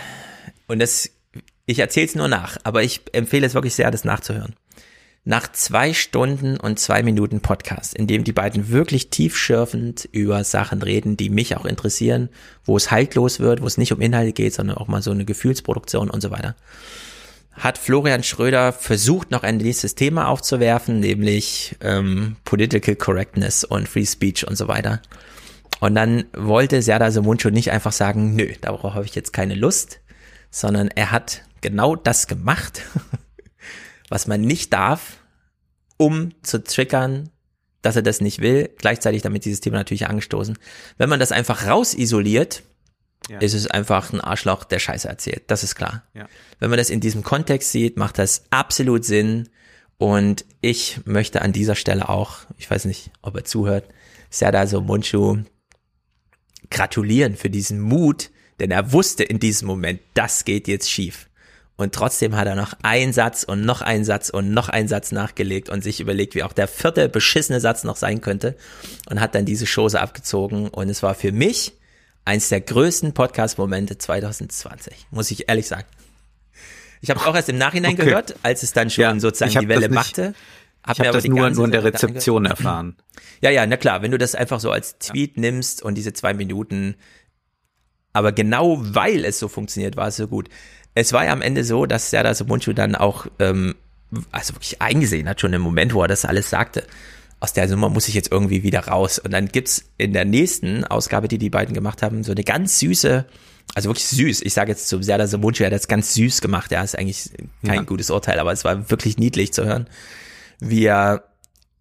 und das, ich erzähle es nur nach, aber ich empfehle es wirklich sehr, das nachzuhören. Nach zwei Stunden und zwei Minuten Podcast, in dem die beiden wirklich tiefschürfend über Sachen reden, die mich auch interessieren, wo es haltlos wird, wo es nicht um Inhalte geht, sondern auch mal so eine Gefühlsproduktion und so weiter, hat Florian Schröder versucht, noch ein nächstes Thema aufzuwerfen, nämlich ähm, Political Correctness und Free Speech und so weiter. Und dann wollte Serdar Somuncu nicht einfach sagen, nö, darauf habe ich jetzt keine Lust, sondern er hat genau das gemacht, was man nicht darf, um zu triggern, dass er das nicht will, gleichzeitig damit dieses Thema natürlich angestoßen. Wenn man das einfach rausisoliert, Ja. ist es einfach ein Arschloch, der Scheiße erzählt. Das ist klar. Ja. Wenn man das in diesem Kontext sieht, macht das absolut Sinn. Und ich möchte an dieser Stelle auch, ich weiß nicht, ob er zuhört, Serdar Somuncu gratulieren für diesen Mut, denn er wusste in diesem Moment, das geht jetzt schief. Und trotzdem hat er noch einen Satz und noch einen Satz und noch einen Satz nachgelegt und sich überlegt, wie auch der vierte beschissene Satz noch sein könnte und hat dann diese Chose abgezogen. Und es war für mich eins der größten Podcast-Momente 2020, muss ich ehrlich sagen. Ich habe es auch erst im Nachhinein Okay. gehört, als es dann schon Ja, sozusagen die Welle machte. Hab Ich habe das nur, nur in der. Rezeption erfahren. Ja, ja, na klar, wenn du das einfach so als Tweet nimmst und diese zwei Minuten, aber genau weil es so funktioniert, war es so gut. Es war ja am Ende so, dass Serdar Somuncu dann auch, ähm, also wirklich eingesehen hat, schon im Moment, wo er das alles sagte. Aus der Nummer muss ich jetzt irgendwie wieder raus. Und dann gibt's in der nächsten Ausgabe, die die beiden gemacht haben, so eine ganz süße, also wirklich süß. Ich sage jetzt zu Serdar Somuncu, er hat das ganz süß gemacht. Ja, ist eigentlich kein Ja. gutes Urteil, aber es war wirklich niedlich zu hören, wie er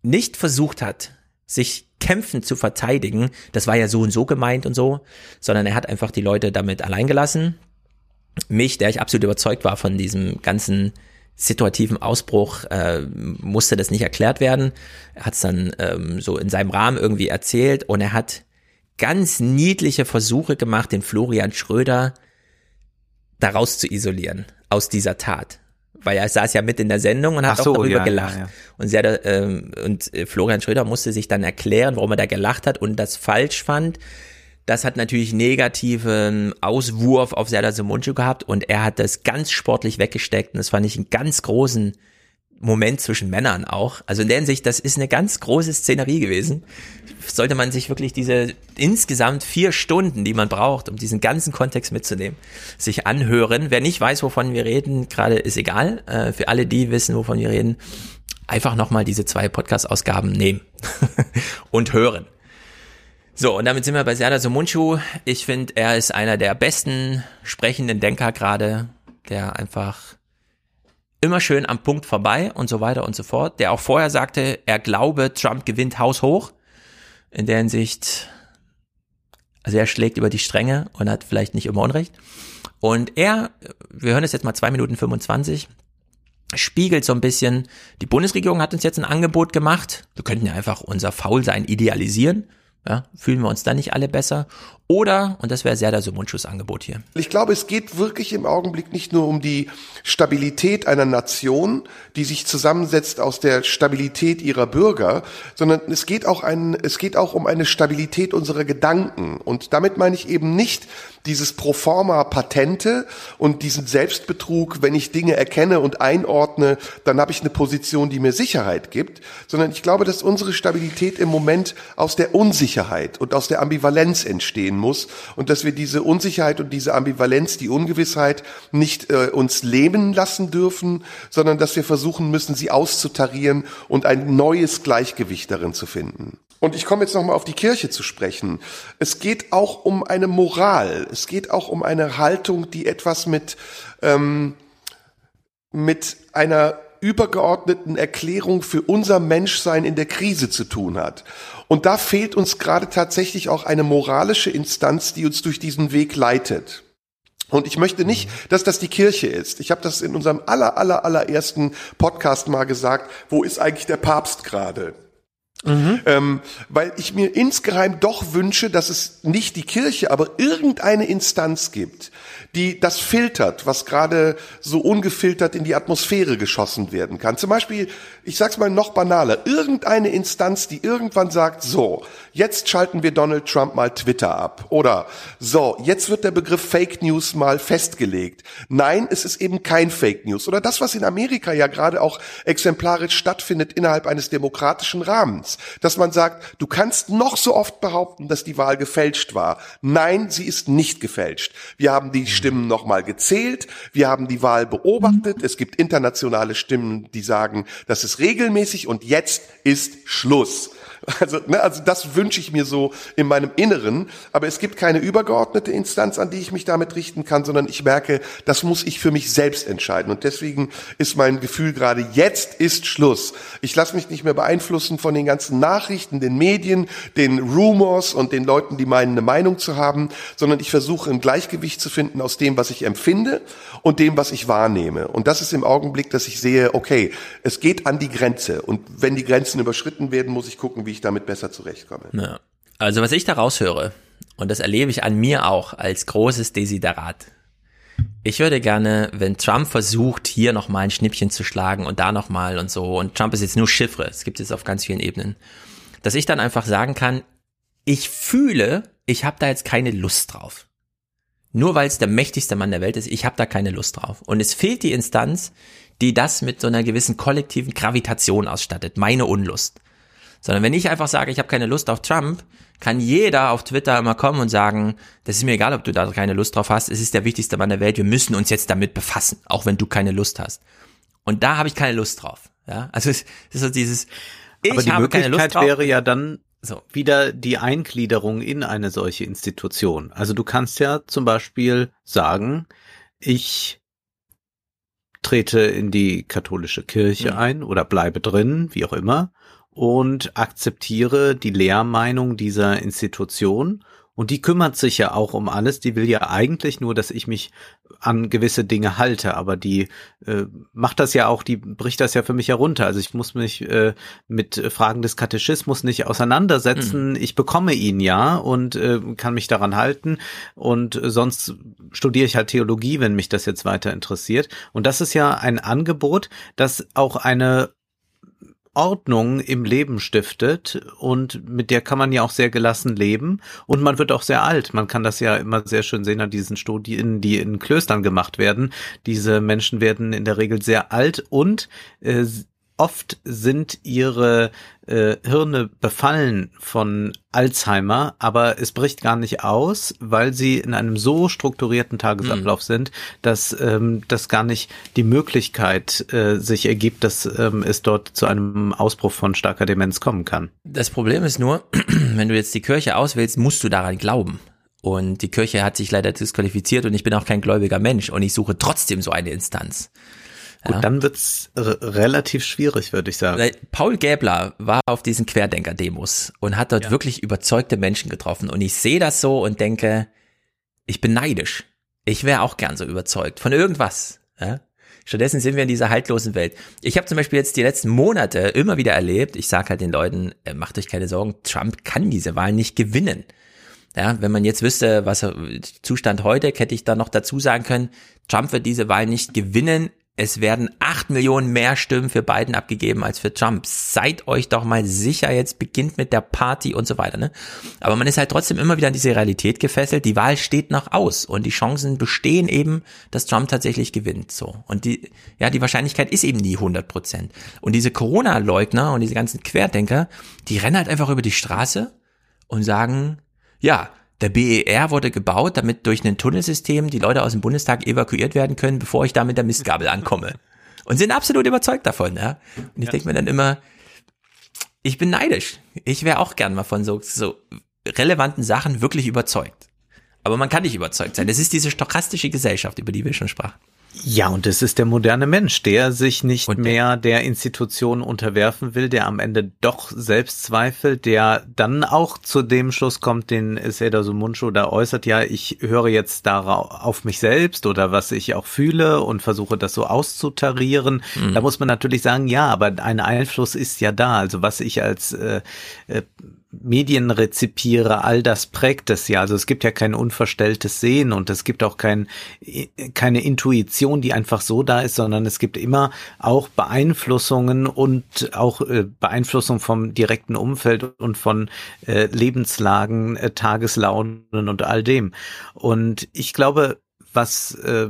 nicht versucht hat, sich kämpfend zu verteidigen, das war ja so und so gemeint und so, sondern er hat einfach die Leute damit allein gelassen. Mich, der ich absolut überzeugt war von diesem ganzen situativen Ausbruch, äh, musste das nicht erklärt werden. Er hat es dann ähm, so in seinem Rahmen irgendwie erzählt und er hat ganz niedliche Versuche gemacht, den Florian Schröder daraus zu isolieren. aus dieser Tat. Weil er saß ja mit in der Sendung und hat so, auch darüber ja, gelacht. ja, ja. Und, sie hat, ähm, und äh, Florian Schröder musste sich dann erklären, warum er da gelacht hat und das falsch fand. Das hat natürlich negativen Auswurf auf Serdar Somuncu gehabt und er hat das ganz sportlich weggesteckt und das fand ich einen ganz großen Moment zwischen Männern auch. Also in der Hinsicht, das ist eine ganz große Szenerie gewesen. Sollte man sich wirklich diese insgesamt vier Stunden, die man braucht, um diesen ganzen Kontext mitzunehmen, sich anhören. Wer nicht weiß, wovon wir reden, gerade ist egal. Äh, für alle, die wissen, wovon wir reden, einfach nochmal diese zwei Podcast-Ausgaben nehmen und hören. So, und damit sind wir bei Serdar Somuncu. Ich finde, er ist einer der besten sprechenden Denker gerade, der einfach immer schön am Punkt vorbei und so weiter und so fort, der auch vorher sagte, er glaube, Trump gewinnt haushoch. In der Hinsicht, also er schlägt über die Stränge und hat vielleicht nicht immer Unrecht. Und er, wir hören es jetzt mal zwei Minuten 25, spiegelt so ein bisschen, die Bundesregierung hat uns jetzt ein Angebot gemacht. Wir könnten ja einfach unser Faulsein idealisieren. Ja, fühlen wir uns dann nicht alle besser? Oder, und das wäre sehr das Mundschuss-Angebot hier. Ich glaube, es geht wirklich im Augenblick nicht nur um die Stabilität einer Nation, die sich zusammensetzt aus der Stabilität ihrer Bürger, sondern es geht auch ein, es geht auch um eine Stabilität unserer Gedanken. Und damit meine ich eben nicht dieses Proforma Patente und diesen Selbstbetrug, wenn ich Dinge erkenne und einordne, dann habe ich eine Position, die mir Sicherheit gibt, sondern ich glaube, dass unsere Stabilität im Moment aus der Unsicherheit und aus der Ambivalenz entstehen muss und dass wir diese Unsicherheit und diese Ambivalenz, die Ungewissheit nicht äh, uns lähmen lassen dürfen, sondern dass wir versuchen müssen, sie auszutarieren und ein neues Gleichgewicht darin zu finden. Und ich komme jetzt nochmal auf die Kirche zu sprechen. Es geht auch um eine Moral. Es geht auch um eine Haltung, die etwas mit, ähm, mit einer übergeordneten Erklärung für unser Menschsein in der Krise zu tun hat. Und da fehlt uns gerade tatsächlich auch eine moralische Instanz, die uns durch diesen Weg leitet. Und ich möchte nicht, dass das die Kirche ist. Ich habe das in unserem aller, aller, allerersten Podcast mal gesagt. Wo ist eigentlich der Papst gerade? Mhm. Ähm, weil ich mir insgeheim doch wünsche, dass es nicht die Kirche, aber irgendeine Instanz gibt, die das filtert, was gerade so ungefiltert in die Atmosphäre geschossen werden kann. Zum Beispiel, ich sag's mal noch banaler, irgendeine Instanz, die irgendwann sagt, so, jetzt schalten wir Donald Trump mal Twitter ab. Oder so, jetzt wird der Begriff Fake News mal festgelegt. Nein, es ist eben kein Fake News. Oder das, was in Amerika ja gerade auch exemplarisch stattfindet innerhalb eines demokratischen Rahmens. Dass man sagt, du kannst noch so oft behaupten, dass die Wahl gefälscht war. Nein, sie ist nicht gefälscht. Wir haben die Stimmen nochmal gezählt. Wir haben die Wahl beobachtet. Es gibt internationale Stimmen, die sagen, das ist regelmäßig und jetzt ist Schluss. Also, ne, also das wünsche ich mir so in meinem Inneren. Aber es gibt keine übergeordnete Instanz, an die ich mich damit richten kann, sondern ich merke, das muss ich für mich selbst entscheiden. Und deswegen ist mein Gefühl gerade, jetzt ist Schluss. Ich lasse mich nicht mehr beeinflussen von den ganzen Nachrichten, den Medien, den Rumors und den Leuten, die meinen, eine Meinung zu haben, sondern ich versuche ein Gleichgewicht zu finden aus dem, was ich empfinde und dem, was ich wahrnehme. Und das ist im Augenblick, dass ich sehe, okay, es geht an die Grenze. Und wenn die Grenzen überschritten werden, muss ich gucken, wie ich damit besser zurechtkomme. Ja. Also was ich da raushöre, und das erlebe ich an mir auch als großes Desiderat. Ich würde gerne, wenn Trump versucht, hier nochmal ein Schnippchen zu schlagen und da nochmal und so, und Trump ist jetzt nur Chiffre, es gibt es auf ganz vielen Ebenen, dass ich dann einfach sagen kann, ich fühle, ich habe da jetzt keine Lust drauf. Nur weil es der mächtigste Mann der Welt ist, ich habe da keine Lust drauf. Und es fehlt die Instanz, die das mit so einer gewissen kollektiven Gravitation ausstattet, meine Unlust. Sondern wenn ich einfach sage, ich habe keine Lust auf Trump, kann jeder auf Twitter immer kommen und sagen, das ist mir egal, ob du da keine Lust drauf hast, es ist der wichtigste Mann der Welt, wir müssen uns jetzt damit befassen, auch wenn du keine Lust hast. Und da habe ich keine Lust drauf. Ja, also es ist so dieses, ich Aber die habe keine Lust Möglichkeit drauf. wäre ja dann So. wieder die Eingliederung in eine solche Institution. Also du kannst ja zum Beispiel sagen, ich trete in die katholische Kirche Mhm. ein oder bleibe drin, wie auch immer, und akzeptiere die Lehrmeinung dieser Institution Und die kümmert sich ja auch um alles. Die will ja eigentlich nur, dass ich mich an gewisse Dinge halte. Aber die äh, macht das ja auch, die bricht das ja für mich herunter. Also ich muss mich äh, mit Fragen des Katechismus nicht auseinandersetzen. Mhm. Ich bekomme ihn ja und äh, kann mich daran halten. Und sonst studiere ich halt Theologie, wenn mich das jetzt weiter interessiert. Und das ist ja ein Angebot, das auch eine Ordnung im Leben stiftet und mit der kann man ja auch sehr gelassen leben und man wird auch sehr alt. Man kann das ja immer sehr schön sehen an diesen Studien, die in Klöstern gemacht werden. Diese Menschen werden in der Regel sehr alt und äh, oft sind ihre äh, Hirne befallen von Alzheimer, aber es bricht gar nicht aus, weil sie in einem so strukturierten Tagesablauf mhm. sind, dass ähm, das gar nicht die Möglichkeit äh, sich ergibt, dass ähm, es dort zu einem Ausbruch von starker Demenz kommen kann. Das Problem ist nur, wenn du jetzt die Kirche auswählst, musst du daran glauben. Und die Kirche hat sich leider disqualifiziert und ich bin auch kein gläubiger Mensch und ich suche trotzdem so eine Instanz. Gut, ja. dann wird's relativ schwierig, würde ich sagen. Paul Gäbler war auf diesen Querdenker-Demos und hat dort ja. wirklich überzeugte Menschen getroffen. Und ich sehe das so und denke, ich bin neidisch. Ich wäre auch gern so überzeugt von irgendwas. Ja? Stattdessen sind wir in dieser haltlosen Welt. Ich habe zum Beispiel jetzt die letzten Monate immer wieder erlebt, ich sage halt den Leuten, äh, macht euch keine Sorgen, Trump kann diese Wahl nicht gewinnen. Ja, wenn man jetzt wüsste, was Zustand heute, hätte ich da noch dazu sagen können, Trump wird diese Wahl nicht gewinnen es werden acht Millionen mehr Stimmen für Biden abgegeben als für Trump. Seid euch doch mal sicher, jetzt beginnt mit der Party und so weiter. Ne? Aber man ist halt trotzdem immer wieder an diese Realität gefesselt. Die Wahl steht noch aus und die Chancen bestehen eben, dass Trump tatsächlich gewinnt. So und die ja die Wahrscheinlichkeit ist eben nie 100 Prozent. Und diese Corona-Leugner und diese ganzen Querdenker, die rennen halt einfach über die Straße und sagen, ja, der BER wurde gebaut, damit durch ein Tunnelsystem die Leute aus dem Bundestag evakuiert werden können, bevor ich da mit der Mistgabel ankomme. Und sind absolut überzeugt davon, ja. Und ich ja. denke mir dann immer, ich bin neidisch. Ich wäre auch gern mal von so, so relevanten Sachen wirklich überzeugt. Aber man kann nicht überzeugt sein. Das ist diese stochastische Gesellschaft, über die wir schon sprachen. Ja, und es ist der moderne Mensch, der sich nicht und mehr der Institution unterwerfen will, der am Ende doch selbst zweifelt, der dann auch zu dem Schluss kommt, den Seda Sumunchu da äußert, ja, ich höre jetzt darauf auf mich selbst oder was ich auch fühle und versuche das so auszutarieren. Mhm. Da muss man natürlich sagen, ja, aber ein Einfluss ist ja da. Also was ich als äh, äh, Medien rezipiere, all das prägt es ja. Also es gibt ja kein unverstelltes Sehen und es gibt auch kein, keine Intuition, die einfach so da ist, sondern es gibt immer auch Beeinflussungen und auch äh, Beeinflussung vom direkten Umfeld und von äh, Lebenslagen, äh, Tageslaunen und all dem. Und ich glaube, was äh,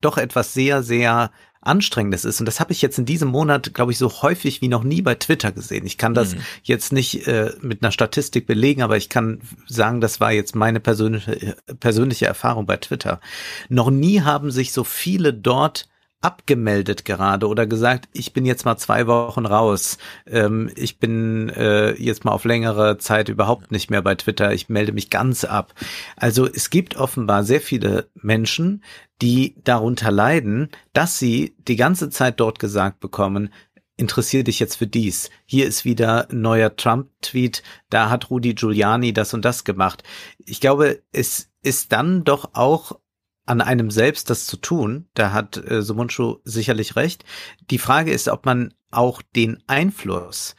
doch etwas sehr, sehr Anstrengendes ist. Und das habe ich jetzt in diesem Monat, glaube ich, so häufig wie noch nie bei Twitter gesehen. Ich kann das mhm. jetzt nicht äh, mit einer Statistik belegen, aber ich kann sagen, das war jetzt meine persönliche, persönliche Erfahrung bei Twitter. Noch nie haben sich so viele dort abgemeldet gerade oder gesagt, ich bin jetzt mal zwei Wochen raus, ähm, ich bin äh, jetzt mal auf längere Zeit überhaupt nicht mehr bei Twitter, ich melde mich ganz ab. Also es gibt offenbar sehr viele Menschen, die darunter leiden, dass sie die ganze Zeit dort gesagt bekommen, interessier dich jetzt für dies. Hier ist wieder ein neuer Trump-Tweet, da hat Rudy Giuliani das und das gemacht. Ich glaube, es ist dann doch auch an einem selbst das zu tun. Da hat äh, Sumunchu sicherlich recht. Die Frage ist, ob man auch den Einfluss,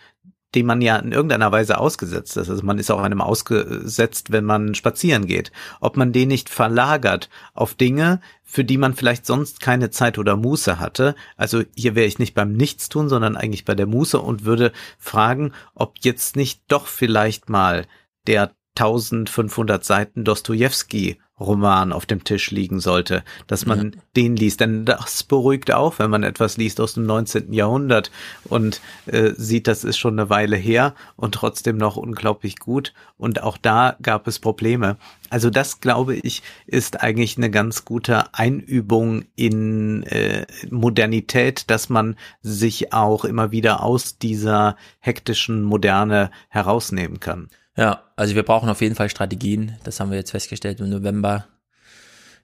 dem man ja in irgendeiner Weise ausgesetzt ist, also man ist auch einem ausgesetzt, wenn man spazieren geht, ob man den nicht verlagert auf Dinge, für die man vielleicht sonst keine Zeit oder Muße hatte. Also hier wäre ich nicht beim Nichtstun, sondern eigentlich bei der Muße und würde fragen, ob jetzt nicht doch vielleicht mal der 1500 Seiten Dostoevsky Roman auf dem Tisch liegen sollte, dass man ja. den liest. Denn das beruhigt auch, wenn man etwas liest aus dem 19. Jahrhundert und äh, sieht, das ist schon eine Weile her und trotzdem noch unglaublich gut. Und auch da gab es Probleme. Also das, glaube ich, ist eigentlich eine ganz gute Einübung in äh, Modernität, dass man sich auch immer wieder aus dieser hektischen Moderne herausnehmen kann. Ja, also wir brauchen auf jeden Fall Strategien. Das haben wir jetzt festgestellt im November.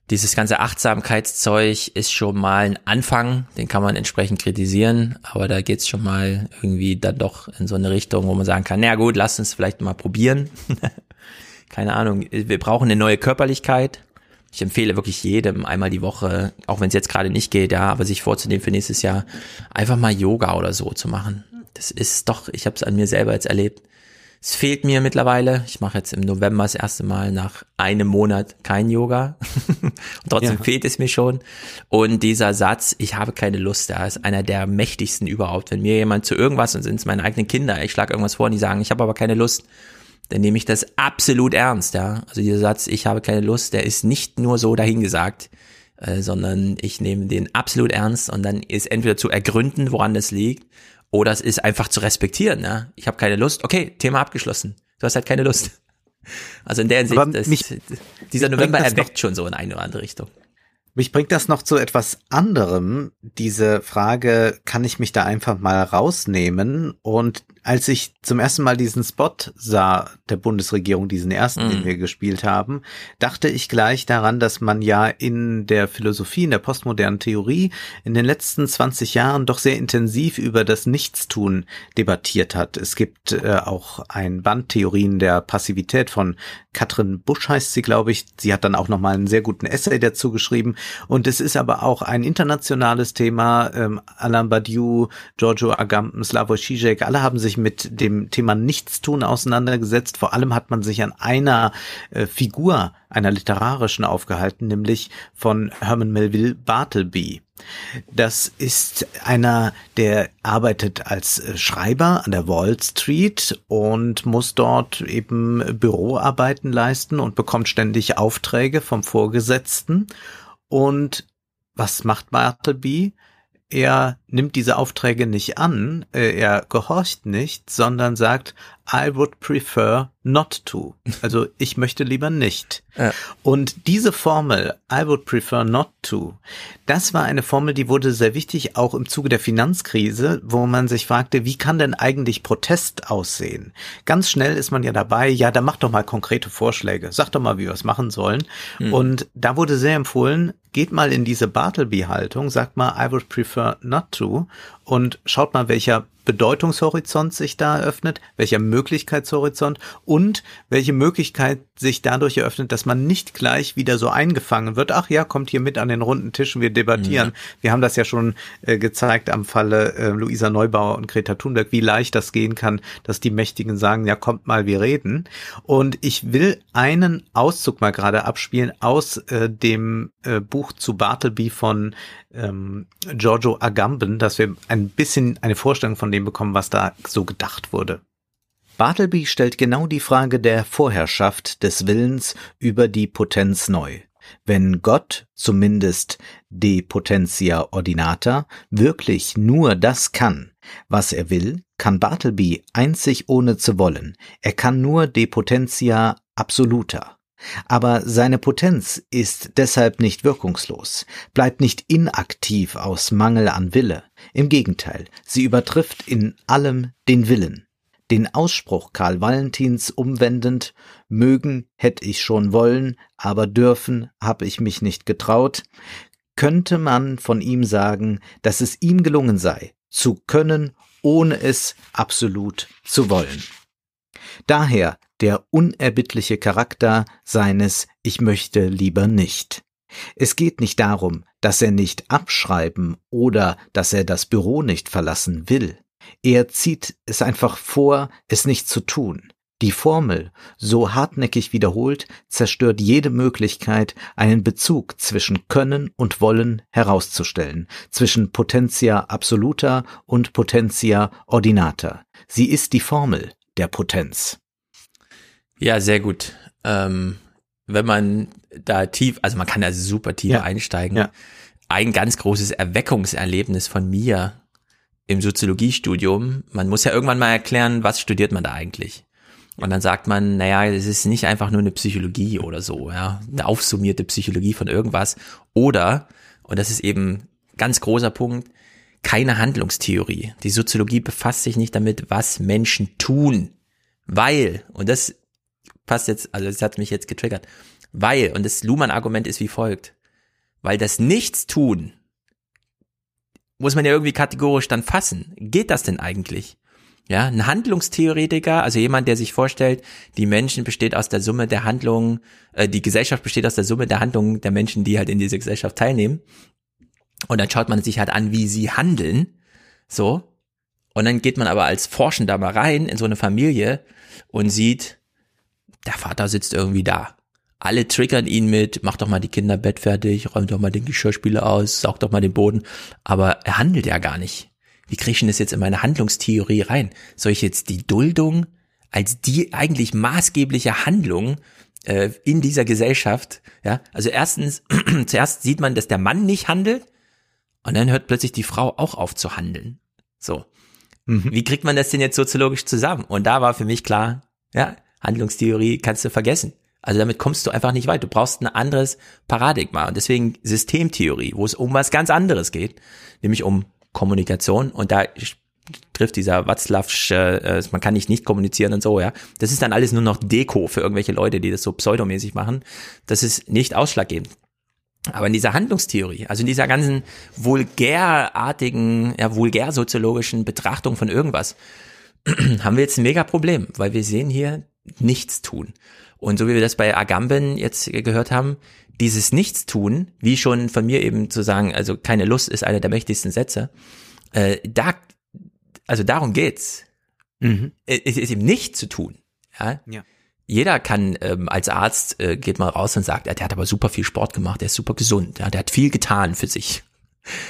Dieses ganze Achtsamkeitszeug ist schon mal ein Anfang, den kann man entsprechend kritisieren, aber da geht's schon mal irgendwie dann doch in so eine Richtung, wo man sagen kann, na gut, lass uns vielleicht mal probieren. keine Ahnung, wir brauchen eine neue Körperlichkeit. Ich empfehle wirklich jedem einmal die Woche, auch wenn es jetzt gerade nicht geht, ja, aber sich vorzunehmen für nächstes Jahr, einfach mal Yoga oder so zu machen. Das ist doch, ich habe es an mir selber jetzt erlebt. Es fehlt mir mittlerweile. Ich mache jetzt im November das erste Mal nach einem Monat kein Yoga. Und trotzdem ja. fehlt es mir schon. Und dieser Satz, ich habe keine Lust, da ist einer der mächtigsten überhaupt. Wenn mir jemand zu irgendwas, und sind es meine eigenen Kinder, ich schlage irgendwas vor und die sagen, ich habe aber keine Lust, dann nehme ich das absolut ernst, ja. Also dieser Satz, ich habe keine Lust, der ist nicht nur so dahingesagt, äh, sondern ich nehme den absolut ernst und dann ist entweder zu ergründen, woran das liegt, oder es ist einfach zu respektieren. Ja? Ich habe keine Lust. Okay, Thema abgeschlossen. Du hast halt keine Lust. Also in der Hinsicht, das, mich, dieser November erweckt schon so in eine oder andere Richtung. Mich bringt das noch zu etwas anderem. Diese Frage, kann ich mich da einfach mal rausnehmen? Und als ich zum ersten Mal diesen Spot sah der Bundesregierung, diesen ersten, mm. den wir gespielt haben, dachte ich gleich daran, dass man ja in der Philosophie, in der postmodernen Theorie in den letzten 20 Jahren doch sehr intensiv über das Nichtstun debattiert hat. Es gibt äh, auch ein Band Theorien der Passivität von Katrin Busch heißt sie, glaube ich. Sie hat dann auch nochmal einen sehr guten Essay dazu geschrieben. Und es ist aber auch ein internationales Thema. Ähm, Alain Badiou, Giorgio Agamben, Slavoj Žižek, alle haben sich mit dem Thema Nichtstun auseinandergesetzt. Vor allem hat man sich an einer äh, Figur, einer literarischen aufgehalten, nämlich von Herman Melville Bartleby. Das ist einer, der arbeitet als äh, Schreiber an der Wall Street und muss dort eben Büroarbeiten leisten und bekommt ständig Aufträge vom Vorgesetzten. Und was macht Bartleby? Er nimmt diese Aufträge nicht an, äh, er gehorcht nicht, sondern sagt, I would prefer not to. Also ich möchte lieber nicht. Ja. Und diese Formel, I would prefer not to, das war eine Formel, die wurde sehr wichtig, auch im Zuge der Finanzkrise, wo man sich fragte, wie kann denn eigentlich Protest aussehen? Ganz schnell ist man ja dabei, ja, da macht doch mal konkrete Vorschläge, sag doch mal, wie wir es machen sollen. Hm. Und da wurde sehr empfohlen, geht mal in diese Bartleby-Haltung, sagt mal, I would prefer not to und schaut mal, welcher Bedeutungshorizont sich da eröffnet, welcher Möglichkeitshorizont und welche Möglichkeit sich dadurch eröffnet, dass man nicht gleich wieder so eingefangen wird. Ach ja, kommt hier mit an den runden Tischen, wir debattieren. Mhm. Wir haben das ja schon äh, gezeigt am Falle äh, Luisa Neubauer und Greta Thunberg, wie leicht das gehen kann, dass die Mächtigen sagen, ja, kommt mal, wir reden. Und ich will einen Auszug mal gerade abspielen aus äh, dem äh, Buch zu Bartleby von ähm, Giorgio Agamben, dass wir ein bisschen eine Vorstellung von dem bekommen, was da so gedacht wurde. Bartleby stellt genau die Frage der Vorherrschaft des Willens über die Potenz neu. Wenn Gott, zumindest de potentia ordinata, wirklich nur das kann, was er will, kann Bartleby einzig ohne zu wollen. Er kann nur de potentia absoluta. Aber seine Potenz ist deshalb nicht wirkungslos, bleibt nicht inaktiv aus Mangel an Wille. Im Gegenteil, sie übertrifft in allem den Willen. Den Ausspruch Karl Valentins umwendend, mögen hätt ich schon wollen, aber dürfen hab ich mich nicht getraut, könnte man von ihm sagen, dass es ihm gelungen sei, zu können, ohne es absolut zu wollen. Daher der unerbittliche Charakter seines Ich möchte lieber nicht. Es geht nicht darum, dass er nicht abschreiben oder dass er das Büro nicht verlassen will. Er zieht es einfach vor, es nicht zu tun. Die Formel, so hartnäckig wiederholt, zerstört jede Möglichkeit, einen Bezug zwischen Können und Wollen herauszustellen, zwischen Potentia absoluta und Potentia ordinata. Sie ist die Formel der Potenz. Ja, sehr gut. Ähm, wenn man da tief, also man kann da super tief ja. einsteigen. Ja. Ein ganz großes Erweckungserlebnis von mir im Soziologiestudium. Man muss ja irgendwann mal erklären, was studiert man da eigentlich? Und dann sagt man, naja, es ist nicht einfach nur eine Psychologie oder so, ja, eine aufsummierte Psychologie von irgendwas. Oder, und das ist eben ganz großer Punkt, keine Handlungstheorie. Die Soziologie befasst sich nicht damit, was Menschen tun. Weil, und das passt jetzt, also das hat mich jetzt getriggert, weil, und das Luhmann-Argument ist wie folgt, weil das Nichtstun muss man ja irgendwie kategorisch dann fassen. Geht das denn eigentlich? Ja, ein Handlungstheoretiker, also jemand, der sich vorstellt, die Menschen besteht aus der Summe der Handlungen, äh, die Gesellschaft besteht aus der Summe der Handlungen der Menschen, die halt in dieser Gesellschaft teilnehmen. Und dann schaut man sich halt an, wie sie handeln. So. Und dann geht man aber als Forschender mal rein in so eine Familie und sieht, der Vater sitzt irgendwie da. Alle triggern ihn mit, mach doch mal die Kinder Bett fertig, räum doch mal den Geschirrspüler aus, saug doch mal den Boden. Aber er handelt ja gar nicht. Wie kriege ich denn das jetzt in meine Handlungstheorie rein? Soll ich jetzt die Duldung als die eigentlich maßgebliche Handlung äh, in dieser Gesellschaft, ja, also erstens, zuerst sieht man, dass der Mann nicht handelt und dann hört plötzlich die Frau auch auf zu handeln. So. Mhm. Wie kriegt man das denn jetzt soziologisch zusammen? Und da war für mich klar, ja, Handlungstheorie kannst du vergessen. Also damit kommst du einfach nicht weit. Du brauchst ein anderes Paradigma und deswegen Systemtheorie, wo es um was ganz anderes geht, nämlich um Kommunikation und da trifft dieser Watzlawsche, äh, man kann nicht nicht kommunizieren und so, ja. Das ist dann alles nur noch Deko für irgendwelche Leute, die das so pseudomäßig machen. Das ist nicht ausschlaggebend. Aber in dieser Handlungstheorie, also in dieser ganzen vulgärartigen, ja, vulgärsoziologischen Betrachtung von irgendwas, haben wir jetzt ein mega Problem, weil wir sehen hier nichts tun. Und so wie wir das bei Agamben jetzt gehört haben, dieses Nichtstun, wie schon von mir eben zu sagen, also keine Lust ist einer der mächtigsten Sätze, äh, da, also darum geht's. Mhm. Es ist eben nicht zu tun. Ja. ja. Jeder kann ähm, als Arzt äh, geht mal raus und sagt, ja, der hat aber super viel Sport gemacht, der ist super gesund, ja, der hat viel getan für sich.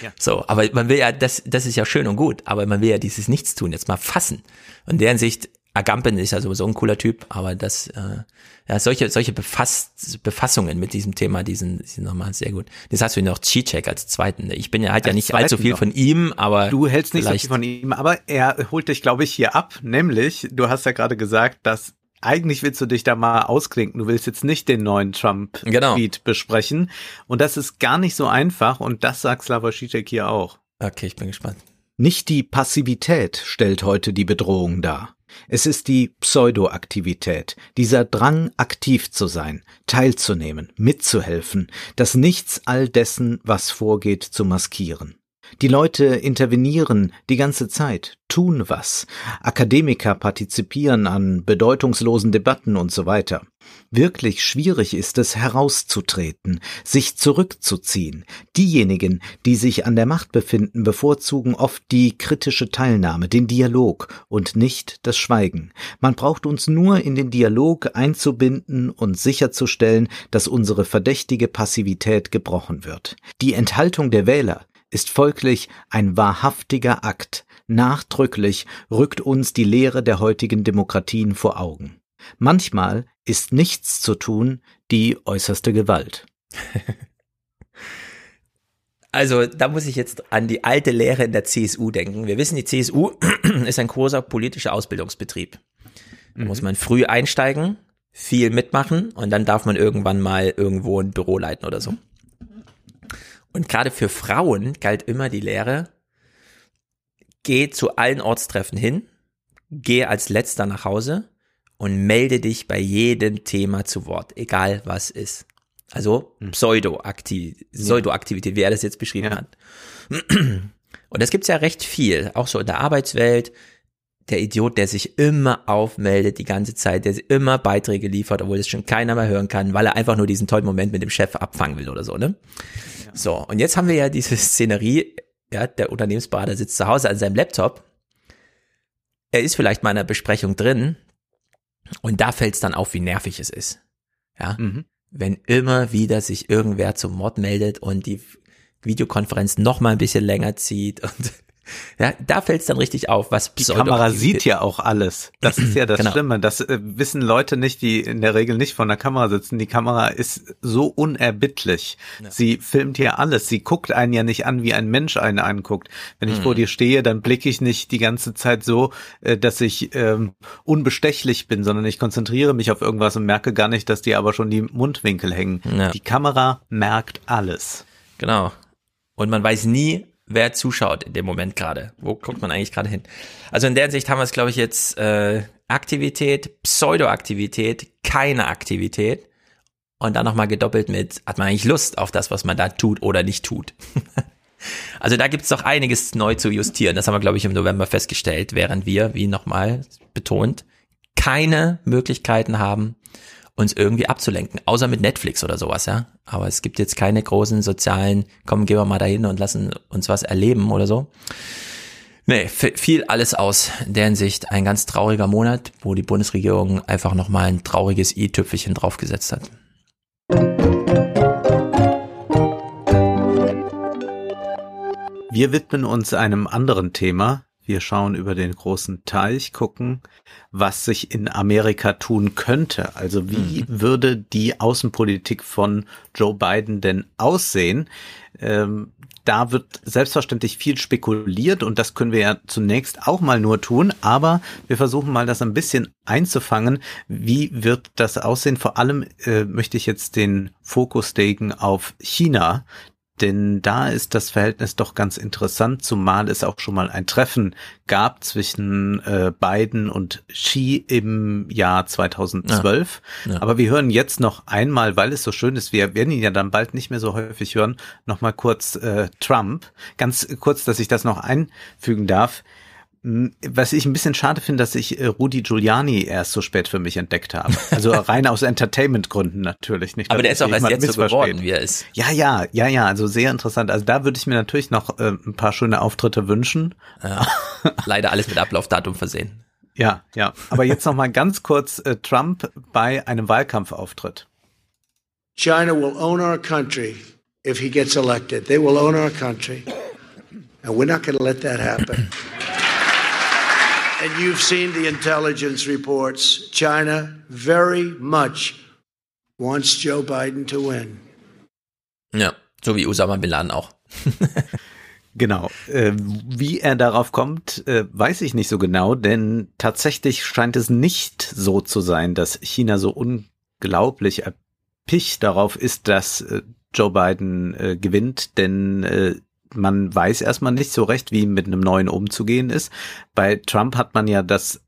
Ja. So, aber man will ja, das, das ist ja schön und gut, aber man will ja dieses Nichtstun jetzt mal fassen. Und in deren Sicht Agamben ist ja sowieso ein cooler Typ, aber das, äh, ja, solche, solche Befasst, Befassungen mit diesem Thema, die sind, die sind nochmal sehr gut. Das hast du noch Cheechek als zweiten. Ich bin ja halt ja nicht allzu viel noch. von ihm, aber. Du hältst nicht so viel von ihm, aber er holt dich, glaube ich, hier ab, nämlich, du hast ja gerade gesagt, dass eigentlich willst du dich da mal ausklinken. Du willst jetzt nicht den neuen Trump-Tweet genau. besprechen. Und das ist gar nicht so einfach. Und das sagt Slavoj Žižek hier auch. Okay, ich bin gespannt. Nicht die Passivität stellt heute die Bedrohung dar. Es ist die Pseudoaktivität, dieser Drang, aktiv zu sein, teilzunehmen, mitzuhelfen, das Nichts all dessen, was vorgeht, zu maskieren. Die Leute intervenieren die ganze Zeit, tun was. Akademiker partizipieren an bedeutungslosen Debatten und so weiter. Wirklich schwierig ist es herauszutreten, sich zurückzuziehen. Diejenigen, die sich an der Macht befinden, bevorzugen oft die kritische Teilnahme, den Dialog und nicht das Schweigen. Man braucht uns nur in den Dialog einzubinden und sicherzustellen, dass unsere verdächtige Passivität gebrochen wird. Die Enthaltung der Wähler ist folglich ein wahrhaftiger Akt. Nachdrücklich rückt uns die Lehre der heutigen Demokratien vor Augen. Manchmal ist nichts zu tun die äußerste Gewalt. Also da muss ich jetzt an die alte Lehre in der CSU denken. Wir wissen, die CSU ist ein großer politischer Ausbildungsbetrieb. Da mhm. muss man früh einsteigen, viel mitmachen und dann darf man irgendwann mal irgendwo ein Büro leiten oder so. Und gerade für Frauen galt immer die Lehre, geh zu allen Ortstreffen hin, geh als letzter nach Hause und melde dich bei jedem Thema zu Wort, egal was ist. Also hm. Pseudoaktivität, Pseudoaktivität, wie er das jetzt beschrieben ja. hat. Und das gibt's ja recht viel, auch so in der Arbeitswelt. Der Idiot, der sich immer aufmeldet die ganze Zeit, der immer Beiträge liefert, obwohl es schon keiner mehr hören kann, weil er einfach nur diesen tollen Moment mit dem Chef abfangen will oder so, ne? So, und jetzt haben wir ja diese Szenerie, ja, der Unternehmensberater sitzt zu Hause an seinem Laptop. Er ist vielleicht mal in einer Besprechung drin und da fällt es dann auf, wie nervig es ist. Ja, mhm. wenn immer wieder sich irgendwer zum Mord meldet und die Videokonferenz noch mal ein bisschen länger zieht und ja, da fällt es dann richtig auf, was Die Kamera sieht ja auch alles. Das ist ja das genau. Schlimme. Das äh, wissen Leute nicht, die in der Regel nicht vor der Kamera sitzen. Die Kamera ist so unerbittlich. Ja. Sie filmt hier alles. Sie guckt einen ja nicht an, wie ein Mensch einen anguckt. Wenn ich mhm. vor dir stehe, dann blicke ich nicht die ganze Zeit so, äh, dass ich ähm, unbestechlich bin, sondern ich konzentriere mich auf irgendwas und merke gar nicht, dass dir aber schon die Mundwinkel hängen. Ja. Die Kamera merkt alles. Genau. Und man weiß nie, wer zuschaut in dem Moment gerade. Wo guckt man eigentlich gerade hin? Also in der Sicht haben wir es, glaube ich, jetzt äh, Aktivität, Pseudoaktivität, keine Aktivität und dann nochmal gedoppelt mit, hat man eigentlich Lust auf das, was man da tut oder nicht tut. Also da gibt's doch einiges neu zu justieren. Das haben wir, glaube ich, im November festgestellt, während wir, wie nochmal betont, keine Möglichkeiten haben, uns irgendwie abzulenken, außer mit Netflix oder sowas, ja. Aber es gibt jetzt keine großen sozialen, komm, gehen wir mal dahin und lassen uns was erleben oder so. Nee, fiel alles aus. Der Hinsicht ein ganz trauriger Monat, wo die Bundesregierung einfach nochmal ein trauriges i-Tüpfelchen draufgesetzt hat. Wir widmen uns einem anderen Thema. Wir schauen über den großen Teich, gucken, was sich in Amerika tun könnte. Also wie mhm. würde die Außenpolitik von Joe Biden denn aussehen? Ähm, da wird selbstverständlich viel spekuliert und das können wir ja zunächst auch mal nur tun, aber wir versuchen mal das ein bisschen einzufangen. Wie wird das aussehen? Vor allem äh, möchte ich jetzt den Fokus legen auf China, denn da ist das Verhältnis doch ganz interessant, zumal es auch schon mal ein Treffen gab zwischen äh, Biden und Xi im Jahr 2012. Ja, ja. Aber wir hören jetzt noch einmal, weil es so schön ist, wir werden ihn ja dann bald nicht mehr so häufig hören, noch mal kurz äh, Trump. Ganz kurz, dass ich das noch einfügen darf. Was ich ein bisschen schade finde, dass ich äh, Rudi Giuliani erst so spät für mich entdeckt habe. Also rein aus Entertainment-Gründen natürlich nicht. Aber der ist auch erst jetzt so geworden, wie er ist. Ja, ja, ja, ja, also sehr interessant. Also da würde ich mir natürlich noch äh, ein paar schöne Auftritte wünschen. Ja, leider alles mit Ablaufdatum versehen. Ja, ja. Aber jetzt noch mal ganz kurz äh, Trump bei einem Wahlkampfauftritt. China will own our country if he gets elected. They will own our country. And we're not going to let that happen. And you've seen the intelligence reports. China very much wants Joe Biden to win. Ja, so wie Osama Bin Laden auch. Genau. Äh, wie er darauf kommt, äh, weiß ich nicht so genau, denn tatsächlich scheint es nicht so zu sein, dass China so unglaublich erpicht darauf ist, dass äh, Joe Biden äh, gewinnt, denn äh, man weiß erstmal nicht so recht, wie mit einem neuen umzugehen ist. Bei Trump hat man ja das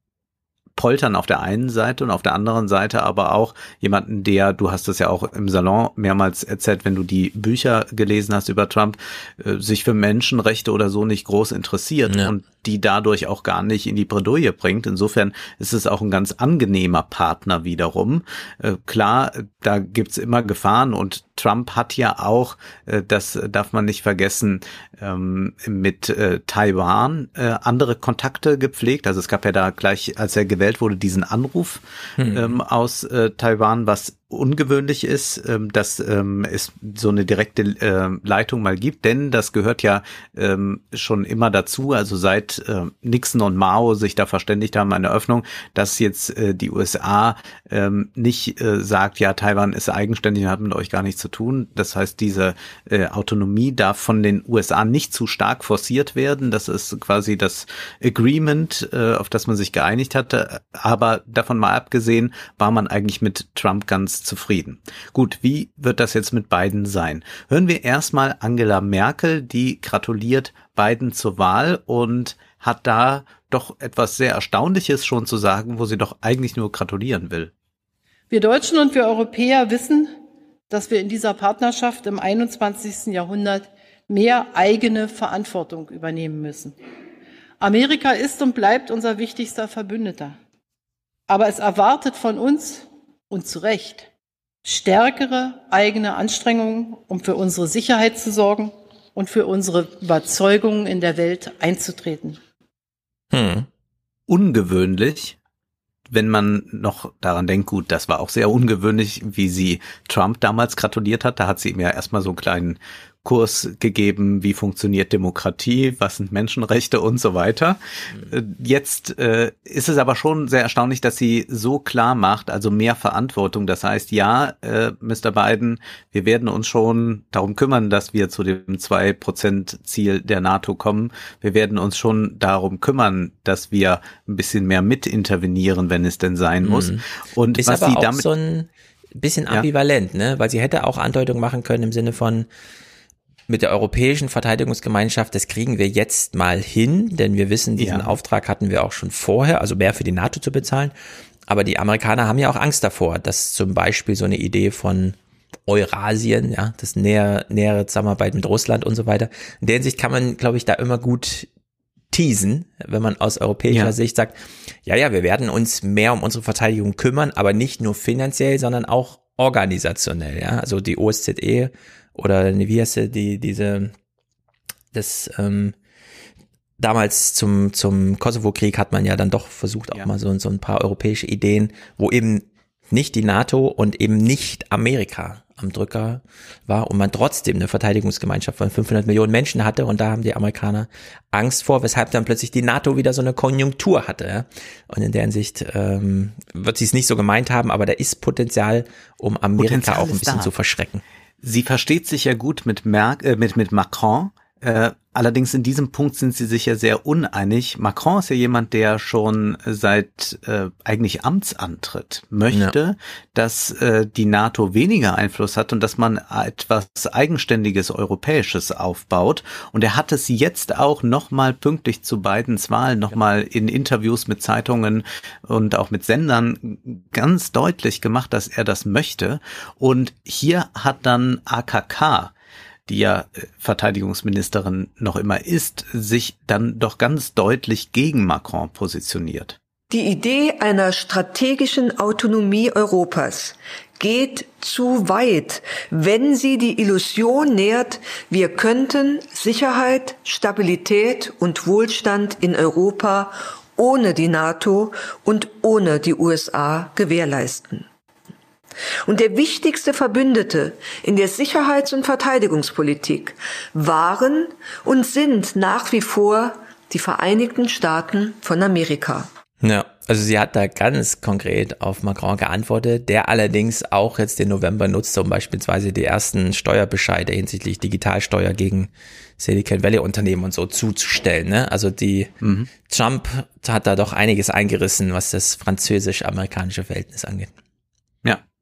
Poltern auf der einen Seite und auf der anderen Seite aber auch jemanden, der, du hast es ja auch im Salon mehrmals erzählt, wenn du die Bücher gelesen hast über Trump, äh, sich für Menschenrechte oder so nicht groß interessiert ja. und die dadurch auch gar nicht in die Bredouille bringt. Insofern ist es auch ein ganz angenehmer Partner wiederum. Äh, klar, da gibt's immer Gefahren und Trump hat ja auch, äh, das darf man nicht vergessen, ähm, mit äh, Taiwan äh, andere Kontakte gepflegt. Also es gab ja da gleich, als er gewählt wurde, diesen Anruf hm. ähm, aus Taiwan, was ungewöhnlich ist, ähm, dass ähm, es so eine direkte äh, Leitung mal gibt, denn das gehört ja ähm, schon immer dazu, also seit äh, Nixon und Mao sich da verständigt haben, eine Öffnung, dass jetzt äh, die USA ähm, nicht äh, sagt, ja, Taiwan ist eigenständig, hat mit euch gar nichts zu tun. Das heißt, diese äh, Autonomie darf von den USA nicht zu stark forciert werden. Das ist quasi das Agreement, äh, auf das man sich geeinigt hatte. Aber davon mal abgesehen, war man eigentlich mit Trump ganz zufrieden. Gut, wie wird das jetzt mit Biden sein? Hören wir erstmal Angela Merkel, die gratuliert Biden zur Wahl und hat da doch etwas sehr Erstaunliches schon zu sagen, wo sie doch eigentlich nur gratulieren will. Wir Deutschen und wir Europäer wissen, dass wir in dieser Partnerschaft im 21. Jahrhundert mehr eigene Verantwortung übernehmen müssen. Amerika ist und bleibt unser wichtigster Verbündeter. Aber es erwartet von uns, und zu Recht, stärkere eigene Anstrengungen, um für unsere Sicherheit zu sorgen und für unsere Überzeugungen in der Welt einzutreten. Hm. Ungewöhnlich, wenn man noch daran denkt, gut, das war auch sehr ungewöhnlich, wie sie Trump damals gratuliert hat. Da hat sie ihm ja erstmal so einen kleinen Kurs gegeben, wie funktioniert Demokratie, was sind Menschenrechte und so weiter. Mhm. Jetzt äh, ist es aber schon sehr erstaunlich, dass sie so klar macht, also mehr Verantwortung. Das heißt, ja, äh, Mr. Biden, wir werden uns schon darum kümmern, dass wir zu dem zwei Prozent Ziel der NATO kommen. Wir werden uns schon darum kümmern, dass wir ein bisschen mehr mitintervenieren, wenn es denn sein muss. Mhm. Und ist was sie damit so ein bisschen ambivalent, ja. ne? Weil sie hätte auch Andeutung machen können im Sinne von mit der europäischen Verteidigungsgemeinschaft, das kriegen wir jetzt mal hin, denn wir wissen, diesen ja. Auftrag hatten wir auch schon vorher, also mehr für die NATO zu bezahlen. Aber die Amerikaner haben ja auch Angst davor, dass zum Beispiel so eine Idee von Eurasien, ja, das näher, nähere Zusammenarbeit mit Russland und so weiter. In der Hinsicht kann man, glaube ich, da immer gut teasen, wenn man aus europäischer ja. Sicht sagt, ja, ja, wir werden uns mehr um unsere Verteidigung kümmern, aber nicht nur finanziell, sondern auch organisationell, ja, also die OSZE oder wie heißt die, diese, das, ähm, damals zum, zum Kosovo-Krieg hat man ja dann doch versucht, auch ja. mal so, so ein paar europäische Ideen, wo eben nicht die NATO und eben nicht Amerika am Drücker war und man trotzdem eine Verteidigungsgemeinschaft von 500 Millionen Menschen hatte und da haben die Amerikaner Angst vor, weshalb dann plötzlich die NATO wieder so eine Konjunktur hatte. Ja? Und in der Hinsicht ähm, wird sie es nicht so gemeint haben, aber da ist Potenzial, um Amerika Potenzial auch ein bisschen da. zu verschrecken. Sie versteht sich ja gut mit, Merk äh, mit, mit Macron äh, allerdings in diesem Punkt sind sie sich ja sehr uneinig. Macron ist ja jemand, der schon seit äh, eigentlich Amtsantritt möchte, ja. dass äh, die NATO weniger Einfluss hat und dass man etwas eigenständiges Europäisches aufbaut. Und er hat es jetzt auch nochmal pünktlich zu Bidens Wahl nochmal in Interviews mit Zeitungen und auch mit Sendern ganz deutlich gemacht, dass er das möchte. Und hier hat dann AKK die ja äh, Verteidigungsministerin noch immer ist, sich dann doch ganz deutlich gegen Macron positioniert. Die Idee einer strategischen Autonomie Europas geht zu weit, wenn sie die Illusion nährt, wir könnten Sicherheit, Stabilität und Wohlstand in Europa ohne die NATO und ohne die USA gewährleisten. Und der wichtigste Verbündete in der Sicherheits- und Verteidigungspolitik waren und sind nach wie vor die Vereinigten Staaten von Amerika. Ja, also sie hat da ganz konkret auf Macron geantwortet, der allerdings auch jetzt den November nutzt, um beispielsweise die ersten Steuerbescheide hinsichtlich Digitalsteuer gegen Silicon Valley Unternehmen und so zuzustellen. Ne? Also die mhm. Trump hat da doch einiges eingerissen, was das französisch-amerikanische Verhältnis angeht.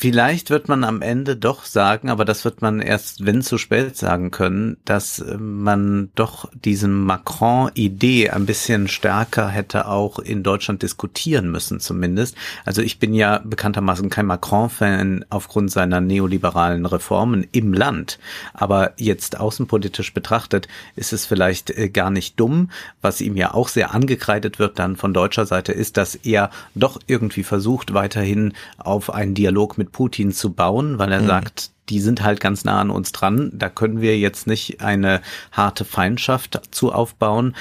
Vielleicht wird man am Ende doch sagen, aber das wird man erst, wenn zu spät sagen können, dass äh, man doch diesen Macron-Idee ein bisschen stärker hätte auch in Deutschland diskutieren müssen, zumindest. Also ich bin ja bekanntermaßen kein Macron-Fan aufgrund seiner neoliberalen Reformen im Land. Aber jetzt außenpolitisch betrachtet ist es vielleicht äh, gar nicht dumm. Was ihm ja auch sehr angekreidet wird dann von deutscher Seite ist, dass er doch irgendwie versucht, weiterhin auf einen Dialog mit mit Putin zu bauen, weil er mhm. sagt, die sind halt ganz nah an uns dran. Da können wir jetzt nicht eine harte Feindschaft zu aufbauen.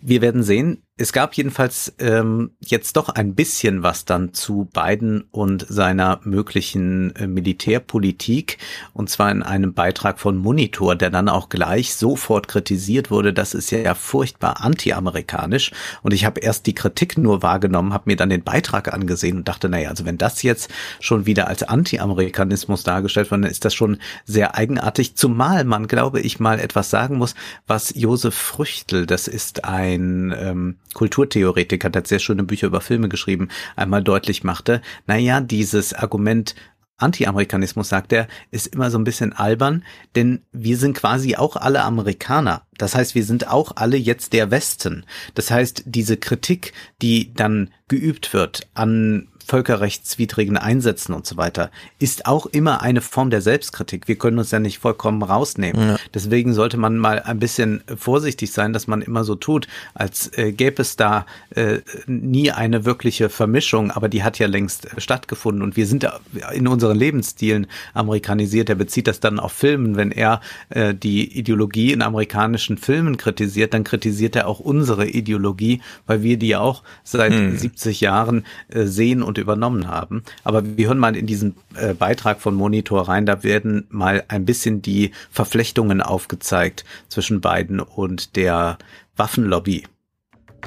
Wir werden sehen. Es gab jedenfalls ähm, jetzt doch ein bisschen was dann zu Biden und seiner möglichen äh, Militärpolitik und zwar in einem Beitrag von Monitor, der dann auch gleich sofort kritisiert wurde. Das ist ja furchtbar anti-amerikanisch und ich habe erst die Kritik nur wahrgenommen, habe mir dann den Beitrag angesehen und dachte, naja, also wenn das jetzt schon wieder als Anti-Amerikanismus dargestellt wird, dann ist das schon sehr eigenartig, zumal man, glaube ich, mal etwas sagen muss, was Josef Früchtel, das ist ein ähm, Kulturtheoretiker, der hat sehr schöne Bücher über Filme geschrieben, einmal deutlich machte, naja, dieses Argument Anti-Amerikanismus, sagt er, ist immer so ein bisschen albern, denn wir sind quasi auch alle Amerikaner. Das heißt, wir sind auch alle jetzt der Westen. Das heißt, diese Kritik, die dann geübt wird an völkerrechtswidrigen Einsätzen und so weiter, ist auch immer eine Form der Selbstkritik. Wir können uns ja nicht vollkommen rausnehmen. Ja. Deswegen sollte man mal ein bisschen vorsichtig sein, dass man immer so tut, als äh, gäbe es da äh, nie eine wirkliche Vermischung, aber die hat ja längst äh, stattgefunden und wir sind in unseren Lebensstilen amerikanisiert. Er bezieht das dann auf Filmen. Wenn er äh, die Ideologie in amerikanischen Filmen kritisiert, dann kritisiert er auch unsere Ideologie, weil wir die ja auch seit hm. 70 Jahren äh, sehen und und übernommen haben. Aber wir hören mal in diesen äh, Beitrag von Monitor rein, da werden mal ein bisschen die Verflechtungen aufgezeigt zwischen beiden und der Waffenlobby.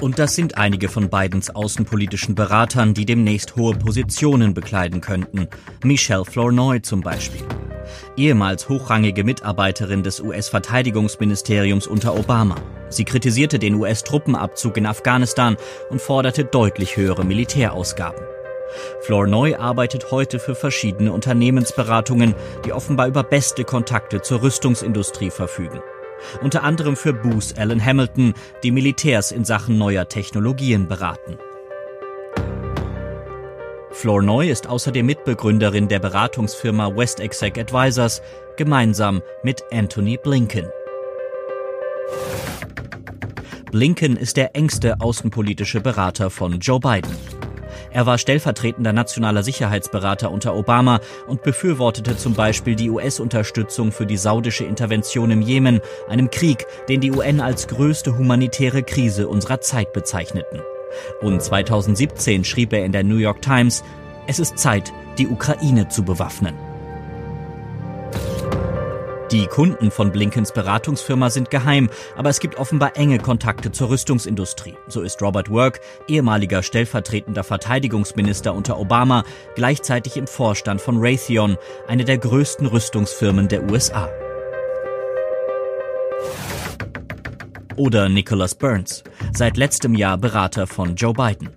Und das sind einige von Bidens außenpolitischen Beratern, die demnächst hohe Positionen bekleiden könnten. Michelle Flournoy zum Beispiel. Ehemals hochrangige Mitarbeiterin des US-Verteidigungsministeriums unter Obama. Sie kritisierte den US-Truppenabzug in Afghanistan und forderte deutlich höhere Militärausgaben. Flournoy arbeitet heute für verschiedene Unternehmensberatungen, die offenbar über beste Kontakte zur Rüstungsindustrie verfügen. Unter anderem für Booth Allen Hamilton, die Militärs in Sachen neuer Technologien beraten. Flournoy ist außerdem Mitbegründerin der Beratungsfirma West Exec Advisors, gemeinsam mit Anthony Blinken. Blinken ist der engste außenpolitische Berater von Joe Biden. Er war stellvertretender nationaler Sicherheitsberater unter Obama und befürwortete zum Beispiel die US-Unterstützung für die saudische Intervention im Jemen, einem Krieg, den die UN als größte humanitäre Krise unserer Zeit bezeichneten. Und 2017 schrieb er in der New York Times, es ist Zeit, die Ukraine zu bewaffnen. Die Kunden von Blinkens Beratungsfirma sind geheim, aber es gibt offenbar enge Kontakte zur Rüstungsindustrie. So ist Robert Work, ehemaliger stellvertretender Verteidigungsminister unter Obama, gleichzeitig im Vorstand von Raytheon, eine der größten Rüstungsfirmen der USA. Oder Nicholas Burns, seit letztem Jahr Berater von Joe Biden.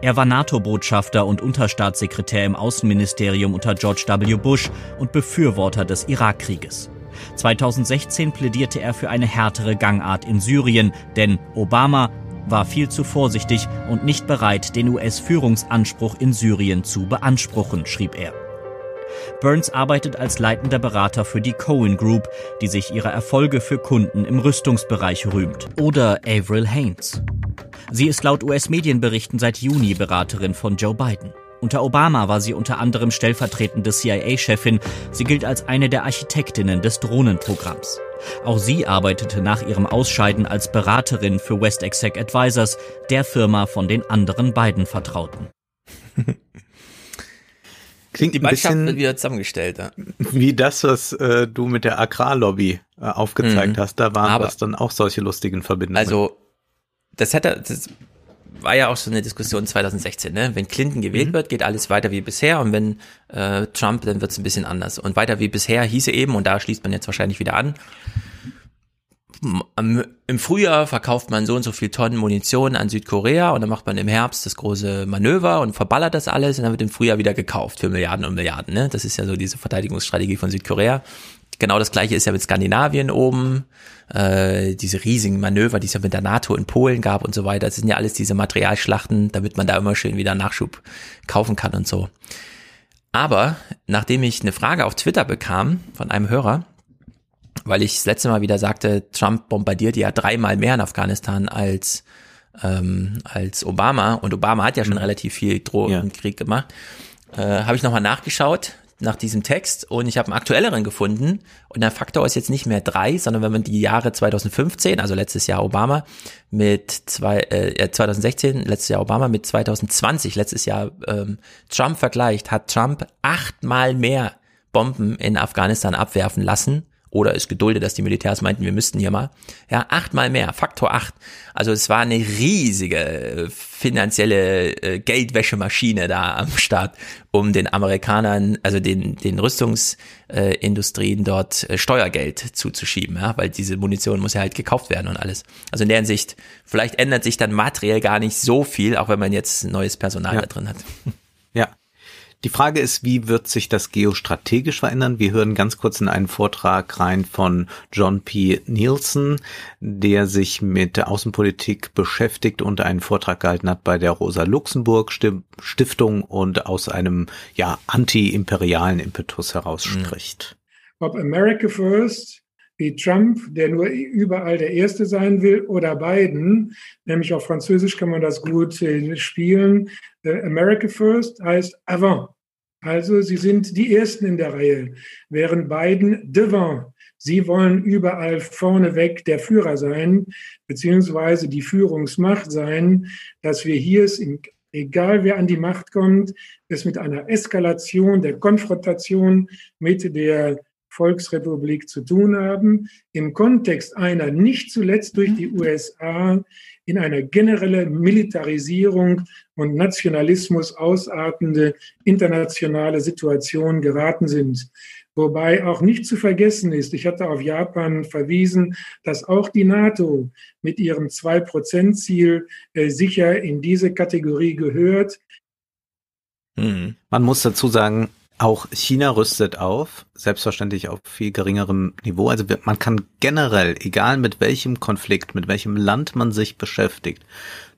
Er war NATO-Botschafter und Unterstaatssekretär im Außenministerium unter George W. Bush und Befürworter des Irakkrieges. 2016 plädierte er für eine härtere Gangart in Syrien, denn Obama war viel zu vorsichtig und nicht bereit, den US-Führungsanspruch in Syrien zu beanspruchen, schrieb er. Burns arbeitet als leitender Berater für die Cohen Group, die sich ihrer Erfolge für Kunden im Rüstungsbereich rühmt. Oder Avril Haines. Sie ist laut US-Medienberichten seit Juni Beraterin von Joe Biden. Unter Obama war sie unter anderem stellvertretende CIA-Chefin. Sie gilt als eine der Architektinnen des Drohnenprogramms. Auch sie arbeitete nach ihrem Ausscheiden als Beraterin für West Exec Advisors, der Firma von den anderen beiden Vertrauten. Klingt Die ein Mannschaft bisschen wird wieder zusammengestellt. Ja. wie das, was äh, du mit der Agrarlobby äh, aufgezeigt Mhm. hast. Da waren Aber- das dann auch solche lustigen Verbindungen. Also, das hätte, das war ja auch so eine Diskussion 2016, ne? Wenn Clinton gewählt wird, geht alles weiter wie bisher und wenn äh, Trump, dann wird es ein bisschen anders. Und weiter wie bisher hieße eben, und da schließt man jetzt wahrscheinlich wieder an, im Frühjahr verkauft man so und so viel Tonnen Munition an Südkorea und dann macht man im Herbst das große Manöver und verballert das alles und dann wird im Frühjahr wieder gekauft für Milliarden und Milliarden. Ne? Das ist ja so diese Verteidigungsstrategie von Südkorea. Genau das gleiche ist ja mit Skandinavien oben, äh, diese riesigen Manöver, die es ja mit der NATO in Polen gab und so weiter. Das sind ja alles diese Materialschlachten, damit man da immer schön wieder Nachschub kaufen kann und so. Aber nachdem ich eine Frage auf Twitter bekam von einem Hörer, weil ich das letzte Mal wieder sagte, Trump bombardiert ja dreimal mehr in Afghanistan als ähm, als Obama. Und Obama hat ja schon relativ viel Drohnenkrieg gemacht, äh, habe ich nochmal nachgeschaut nach diesem Text und ich habe einen aktuelleren gefunden. Und der Faktor ist jetzt nicht mehr drei, sondern wenn man die Jahre 2015, also letztes Jahr Obama mit zwei, äh, 2016, letztes Jahr Obama mit 2020, letztes Jahr ähm, Trump vergleicht, hat Trump achtmal mehr Bomben in Afghanistan abwerfen lassen oder ist geduldet, dass die Militärs meinten, wir müssten hier mal. Ja, achtmal mehr, Faktor acht. Also es war eine riesige äh, finanzielle äh, Geldwäschemaschine da am Start, um den Amerikanern, also den, den Rüstungsindustrien dort äh, Steuergeld zuzuschieben, ja, weil diese Munition muss ja halt gekauft werden und alles. Also in der Hinsicht, vielleicht ändert sich dann materiell gar nicht so viel, auch wenn man jetzt neues Personal Ja. da drin hat. Ja. Die Frage ist, wie wird sich das geostrategisch verändern? Wir hören ganz kurz in einen Vortrag rein von John P. Nielsen, der sich mit der Außenpolitik beschäftigt und einen Vortrag gehalten hat bei der Rosa Luxemburg Sti- Stiftung und aus einem ja anti-imperialen Impetus heraus spricht. ob America First wie Trump, der nur überall der Erste sein will, oder Biden, nämlich auf Französisch kann man das gut äh, spielen. Äh, America First heißt avant. Also sie sind die Ersten in der Reihe, während Biden devant. Sie wollen überall vorneweg der Führer sein, beziehungsweise die Führungsmacht sein, dass wir hier es in egal wer an die Macht kommt, es mit einer Eskalation der Konfrontation mit der Volksrepublik zu tun haben, im Kontext einer nicht zuletzt durch die USA in eine generelle Militarisierung und Nationalismus ausartende internationale Situation geraten sind. Wobei auch nicht zu vergessen ist, ich hatte auf Japan verwiesen, dass auch die NATO mit ihrem 2-Prozent-Ziel äh, sicher in diese Kategorie gehört. Man muss dazu sagen, auch China rüstet auf, selbstverständlich auf viel geringerem Niveau. Also man kann generell, egal mit welchem Konflikt, mit welchem Land man sich beschäftigt,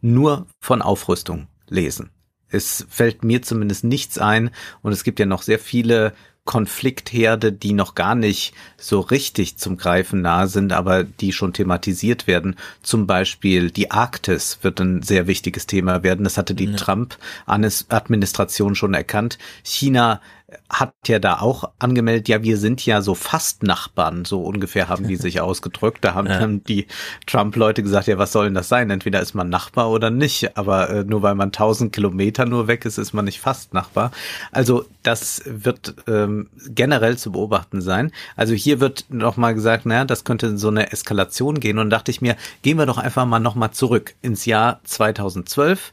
nur von Aufrüstung lesen. Es fällt mir zumindest nichts ein und es gibt ja noch sehr viele Konfliktherde, die noch gar nicht so richtig zum Greifen nahe sind, aber die schon thematisiert werden. Zum Beispiel die Arktis wird ein sehr wichtiges Thema werden. Das hatte die ja. Trump-Administration schon erkannt. China hat ja da auch angemeldet, ja, wir sind ja so fast Nachbarn, so ungefähr haben die sich ausgedrückt. Da haben ja. dann die Trump-Leute gesagt, ja, was soll denn das sein? Entweder ist man Nachbar oder nicht, aber äh, nur weil man tausend Kilometer nur weg ist, ist man nicht fast Nachbar. Also das wird ähm, generell zu beobachten sein. Also hier wird nochmal gesagt, naja, das könnte in so eine Eskalation gehen und dachte ich mir, gehen wir doch einfach mal nochmal zurück ins Jahr 2012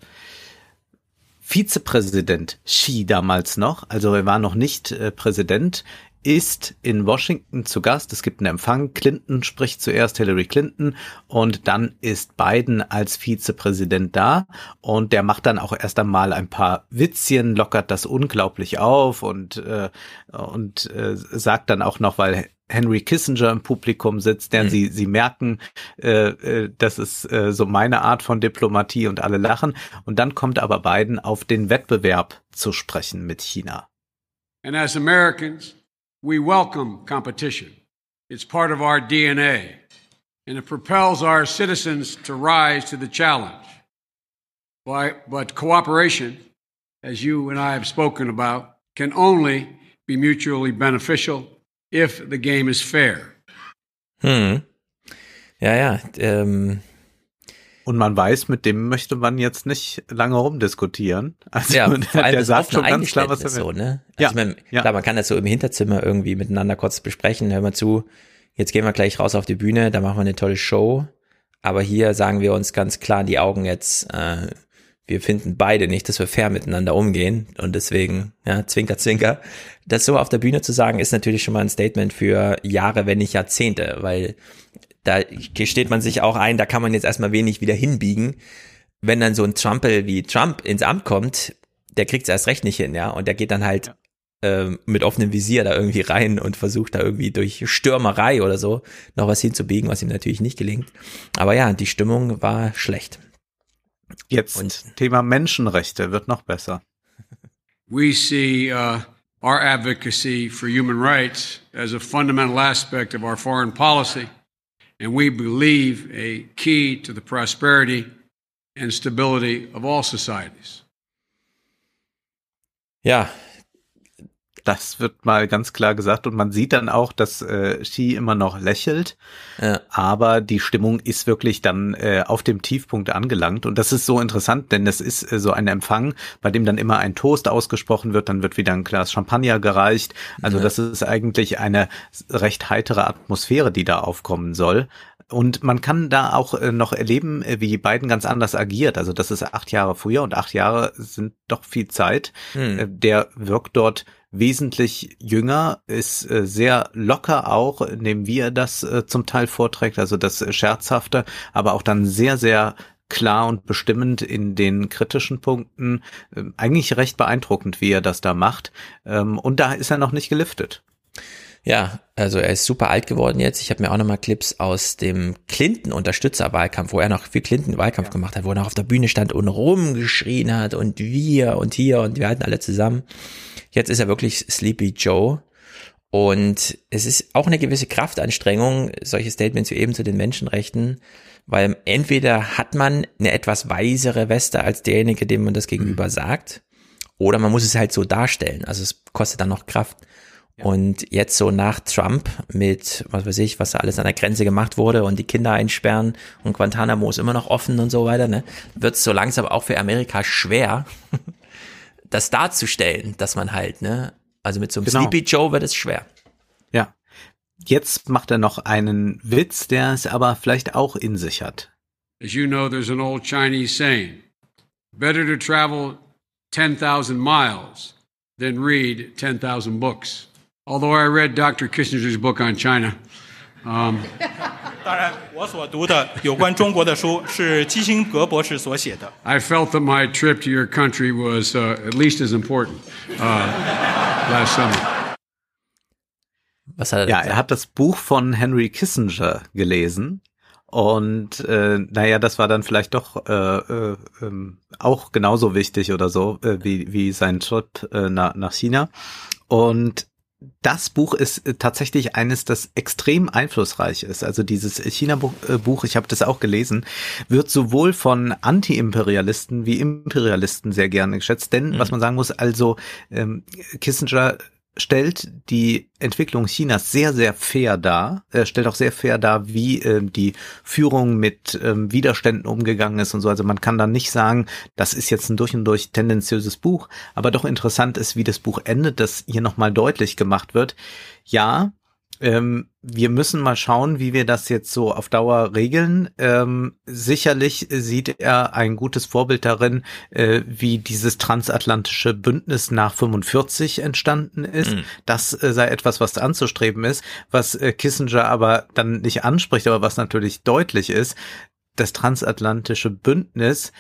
Vizepräsident Xi damals noch, also er war noch nicht äh, Präsident, ist in Washington zu Gast. Es gibt einen Empfang. Clinton spricht zuerst Hillary Clinton und dann ist Biden als Vizepräsident da und der macht dann auch erst einmal ein paar Witzchen, lockert das unglaublich auf und äh, und äh, sagt dann auch noch, weil Henry Kissinger im Publikum sitzt, denn mhm. sie, sie merken, äh, äh, das ist äh, so meine Art von Diplomatie und alle lachen. Und dann kommt aber Biden auf den Wettbewerb zu sprechen mit China. And as Americans, we welcome competition. It's part of our DNA. And it propels our citizens to rise to the challenge. But, but cooperation, as you and I have spoken about, can only be mutually beneficial if the game is fair. Hm. Ja, ja. Ähm. Und man weiß, mit dem möchte man jetzt nicht lange rumdiskutieren. Also ja, vor allem der sagt schon ganz klar, was er will. So, ne? Also ja, mein, ja. Klar, man kann das so im Hinterzimmer irgendwie miteinander kurz besprechen. Hör mal zu, jetzt gehen wir gleich raus auf die Bühne, da machen wir eine tolle Show. Aber hier sagen wir uns ganz klar in die Augen jetzt, äh, wir finden beide nicht, dass wir fair miteinander umgehen und deswegen, ja, zwinker, zwinker. Das so auf der Bühne zu sagen, ist natürlich schon mal ein Statement für Jahre, wenn nicht Jahrzehnte, weil da gesteht man sich auch ein, da kann man jetzt erstmal wenig wieder hinbiegen. Wenn dann so ein Trumpel wie Trump ins Amt kommt, der kriegt es erst recht nicht hin, ja, und der geht dann halt ja. äh, mit offenem Visier da irgendwie rein und versucht da irgendwie durch Stürmerei oder so noch was hinzubiegen, was ihm natürlich nicht gelingt. Aber ja, die Stimmung war schlecht. Jetzt Und Thema Menschenrechte wird noch besser. We see uh, our advocacy for human rights as a fundamental aspect of our foreign policy, and we believe a key to the prosperity and stability of all societies. Ja, das wird mal ganz klar gesagt und man sieht dann auch, dass äh, Xi immer noch lächelt, ja. aber die Stimmung ist wirklich dann äh, auf dem Tiefpunkt angelangt und das ist so interessant, denn es ist äh, so ein Empfang, bei dem dann immer ein Toast ausgesprochen wird, dann wird wieder ein Glas Champagner gereicht. Also ja. das ist eigentlich eine recht heitere Atmosphäre, die da aufkommen soll. Und man kann da auch äh, noch erleben, äh, wie Biden ganz anders agiert. Also das ist acht Jahre früher und acht Jahre sind doch viel Zeit. Hm. Der wirkt dort wesentlich jünger, ist äh, sehr locker auch, indem wie er das äh, zum Teil vorträgt, also das Scherzhafte, aber auch dann sehr, sehr klar und bestimmend in den kritischen Punkten. Ähm, eigentlich recht beeindruckend, wie er das da macht. Ähm, und da ist er noch nicht geliftet. Ja, also er ist super alt geworden jetzt. Ich habe mir auch nochmal Clips aus dem Clinton-Unterstützerwahlkampf, wo er noch viel Clinton-Wahlkampf ja. gemacht hat, wo er noch auf der Bühne stand und rumgeschrien hat und wir und hier und wir halten alle zusammen. Jetzt ist er wirklich Sleepy Joe. Und es ist auch eine gewisse Kraftanstrengung, solche Statements wie eben zu den Menschenrechten, weil entweder hat man eine etwas weisere Weste als derjenige, dem man das gegenüber mhm. sagt, oder man muss es halt so darstellen. Also es kostet dann noch Kraft. Ja. Und jetzt so nach Trump mit, was weiß ich, was da alles an der Grenze gemacht wurde und die Kinder einsperren und Guantanamo ist immer noch offen und so weiter, ne, wird es so langsam auch für Amerika schwer, das darzustellen, dass man halt, ne, also mit so einem genau. Sleepy Joe wird es schwer. Ja. Jetzt macht er noch einen Witz, der es aber vielleicht auch in sich hat. As you know, there's an old Chinese saying, better to travel 10,000 miles than read 10,000 books. Although I read Dr. Kissinger's book on China. Um, 当然，我所读的有关中国的书是基辛格博士所写的。I felt that my trip to your country was uh, at least as important uh, last summer. Was hat er ja, er hat das Buch von Henry Kissinger gelesen Und äh, naja, das war dann vielleicht doch äh, äh, ähm, auch genauso wichtig oder so äh, wie, wie sein Trip äh, nach, nach China. Und das Buch ist äh, tatsächlich eines, das extrem einflussreich ist. Also dieses China-Buch, ich habe das auch gelesen, wird sowohl von Anti-Imperialisten wie Imperialisten sehr gerne geschätzt. Denn, mhm. was man sagen muss, also ähm, Kissinger stellt die Entwicklung Chinas sehr, sehr fair dar. Er stellt auch sehr fair dar, wie äh, die Führung mit ähm, Widerständen umgegangen ist und so. Also man kann da nicht sagen, das ist jetzt ein durch und durch tendenziöses Buch, aber doch interessant ist, wie das Buch endet, dass hier nochmal deutlich gemacht wird. Ja, ähm, wir müssen mal schauen, wie wir das jetzt so auf Dauer regeln. Ähm, sicherlich sieht er ein gutes Vorbild darin, äh, wie dieses transatlantische Bündnis nach 45 entstanden ist. Mhm. Das äh, sei etwas, was anzustreben ist, was äh, Kissinger aber dann nicht anspricht, aber was natürlich deutlich ist. Das transatlantische Bündnis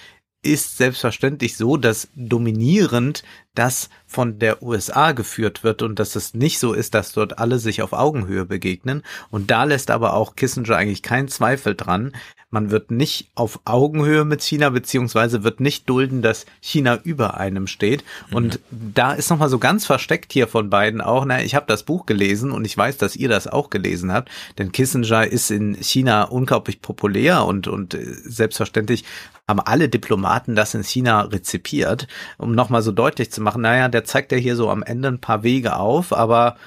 ist selbstverständlich so, dass dominierend das von der USA geführt wird und dass es nicht so ist, dass dort alle sich auf Augenhöhe begegnen. Und da lässt aber auch Kissinger eigentlich keinen Zweifel dran. Man wird nicht auf Augenhöhe mit China, beziehungsweise wird nicht dulden, dass China über einem steht. Und mhm. da ist nochmal so ganz versteckt hier von beiden auch, na, ich habe das Buch gelesen und ich weiß, dass ihr das auch gelesen habt, denn Kissinger ist in China unglaublich populär und, und äh, selbstverständlich haben alle Diplomaten das in China rezipiert, um nochmal so deutlich zu machen, naja, der zeigt ja hier so am Ende ein paar Wege auf, aber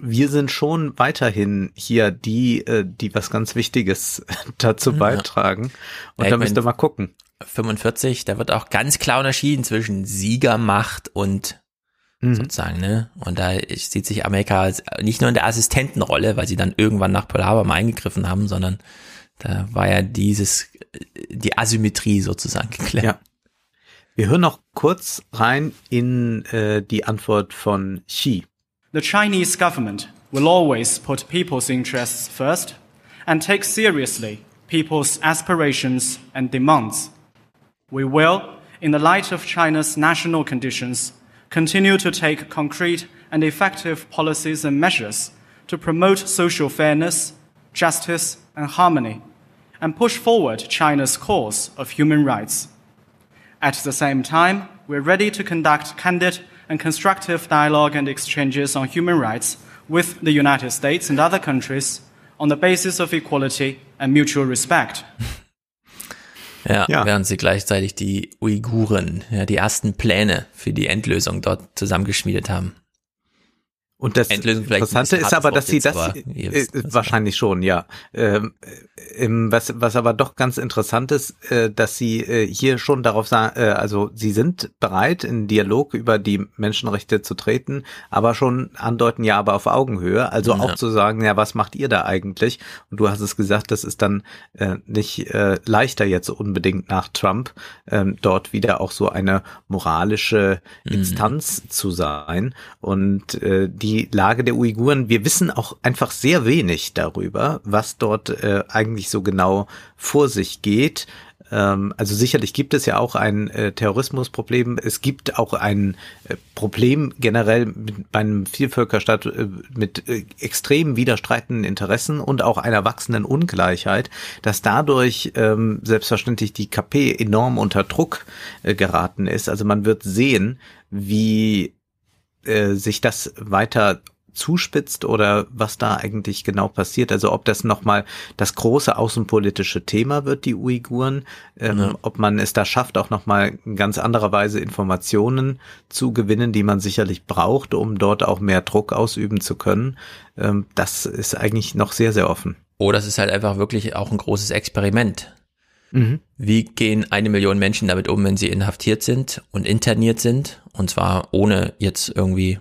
wir sind schon weiterhin hier die, äh, die was ganz Wichtiges dazu beitragen. Und ja, da müsst ihr mal gucken. 45, da wird auch ganz klar unterschieden zwischen Siegermacht und mhm. sozusagen, ne? Und da sieht sich Amerika nicht nur in der Assistentenrolle, weil sie dann irgendwann nach Pearl Harbor mal eingegriffen haben, sondern da war ja dieses, die Asymmetrie sozusagen geklärt. Ja. Wir hören noch kurz rein in äh, die Antwort von Xi. The Chinese government will always put people's interests first and take seriously people's aspirations and demands. We will, in the light of China's national conditions, continue to take concrete and effective policies and measures to promote social fairness, justice, and harmony, and push forward China's cause of human rights. At the same time, we're ready to conduct candid and constructive dialogue and exchanges on human rights with the United States and other countries on the basis of equality and mutual respect. Ja, ja, während sie gleichzeitig die Uiguren, ja, die ersten Pläne für die Endlösung dort zusammengeschmiedet haben. Und das Interessante ist aber, dass sie das äh, wahrscheinlich schon, ja. Ähm, ähm, was, was aber doch ganz interessant ist, äh, dass sie äh, hier schon darauf sagen, äh, also sie sind bereit, in Dialog über die Menschenrechte zu treten, aber schon andeuten ja aber auf Augenhöhe. Also ja. auch zu sagen, ja, was macht ihr da eigentlich? Und du hast es gesagt, das ist dann äh, nicht äh, leichter jetzt unbedingt nach Trump, ähm, dort wieder auch so eine moralische mhm. Instanz mhm. zu sein. Und äh, die die Lage der Uiguren. Wir wissen auch einfach sehr wenig darüber, was dort äh, eigentlich so genau vor sich geht. Ähm, also sicherlich gibt es ja auch ein äh, Terrorismusproblem. Es gibt auch ein äh, Problem generell mit, bei einem Vielvölkerstaat äh, mit extrem widerstreitenden Interessen und auch einer wachsenden Ungleichheit, dass dadurch ähm, selbstverständlich die KP enorm unter Druck geraten ist. Also man wird sehen, wie äh, sich das weiter zuspitzt oder was da eigentlich genau passiert. Also ob das nochmal das große außenpolitische Thema wird, die Uiguren, ähm, ja. ob man es da schafft, auch nochmal in ganz anderer Weise Informationen zu gewinnen, die man sicherlich braucht, um dort auch mehr Druck ausüben zu können. Ähm, das ist eigentlich noch sehr, sehr offen. Oder es ist halt einfach wirklich auch ein großes Experiment. Mhm. Wie gehen eine Million Menschen damit um, wenn sie inhaftiert sind und interniert sind? Und zwar ohne jetzt irgendwie,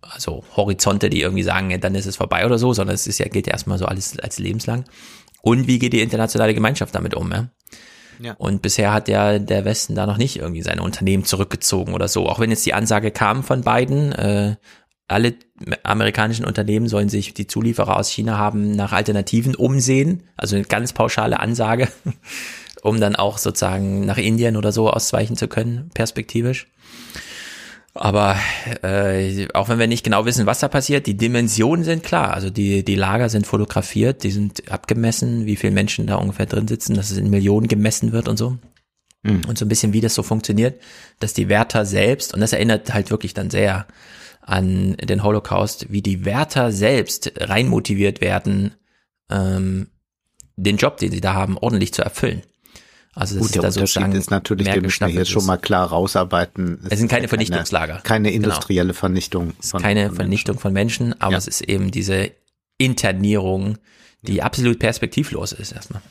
also Horizonte, die irgendwie sagen, ja, dann ist es vorbei oder so, sondern es ist ja, geht ja erstmal so alles als lebenslang. Und wie geht die internationale Gemeinschaft damit um? Ja? Ja. Und bisher hat ja der Westen da noch nicht irgendwie seine Unternehmen zurückgezogen oder so. Auch wenn jetzt die Ansage kam von beiden, äh, alle amerikanischen Unternehmen sollen sich, die Zulieferer aus China haben, nach Alternativen umsehen. Also eine ganz pauschale Ansage, um dann auch sozusagen nach Indien oder so ausweichen zu können, perspektivisch. Aber äh, auch wenn wir nicht genau wissen, was da passiert, die Dimensionen sind klar. Also die, die Lager sind fotografiert, die sind abgemessen, wie viele Menschen da ungefähr drin sitzen, dass es in Millionen gemessen wird und so. Mhm. Und so ein bisschen, wie das so funktioniert, dass die Wärter selbst, und das erinnert halt wirklich dann sehr an den Holocaust, wie die Wärter selbst reinmotiviert werden, ähm, den Job, den sie da haben, ordentlich zu erfüllen. Also das Gut, der ist Unterschied ist natürlich, den müssen wir jetzt schon mal klar rausarbeiten. Es, es sind keine Vernichtungslager. Keine, keine genau. industrielle genau. Vernichtung. Es ist keine von Vernichtung von Menschen, aber ja. es ist eben diese Internierung, die absolut perspektivlos ist erstmal.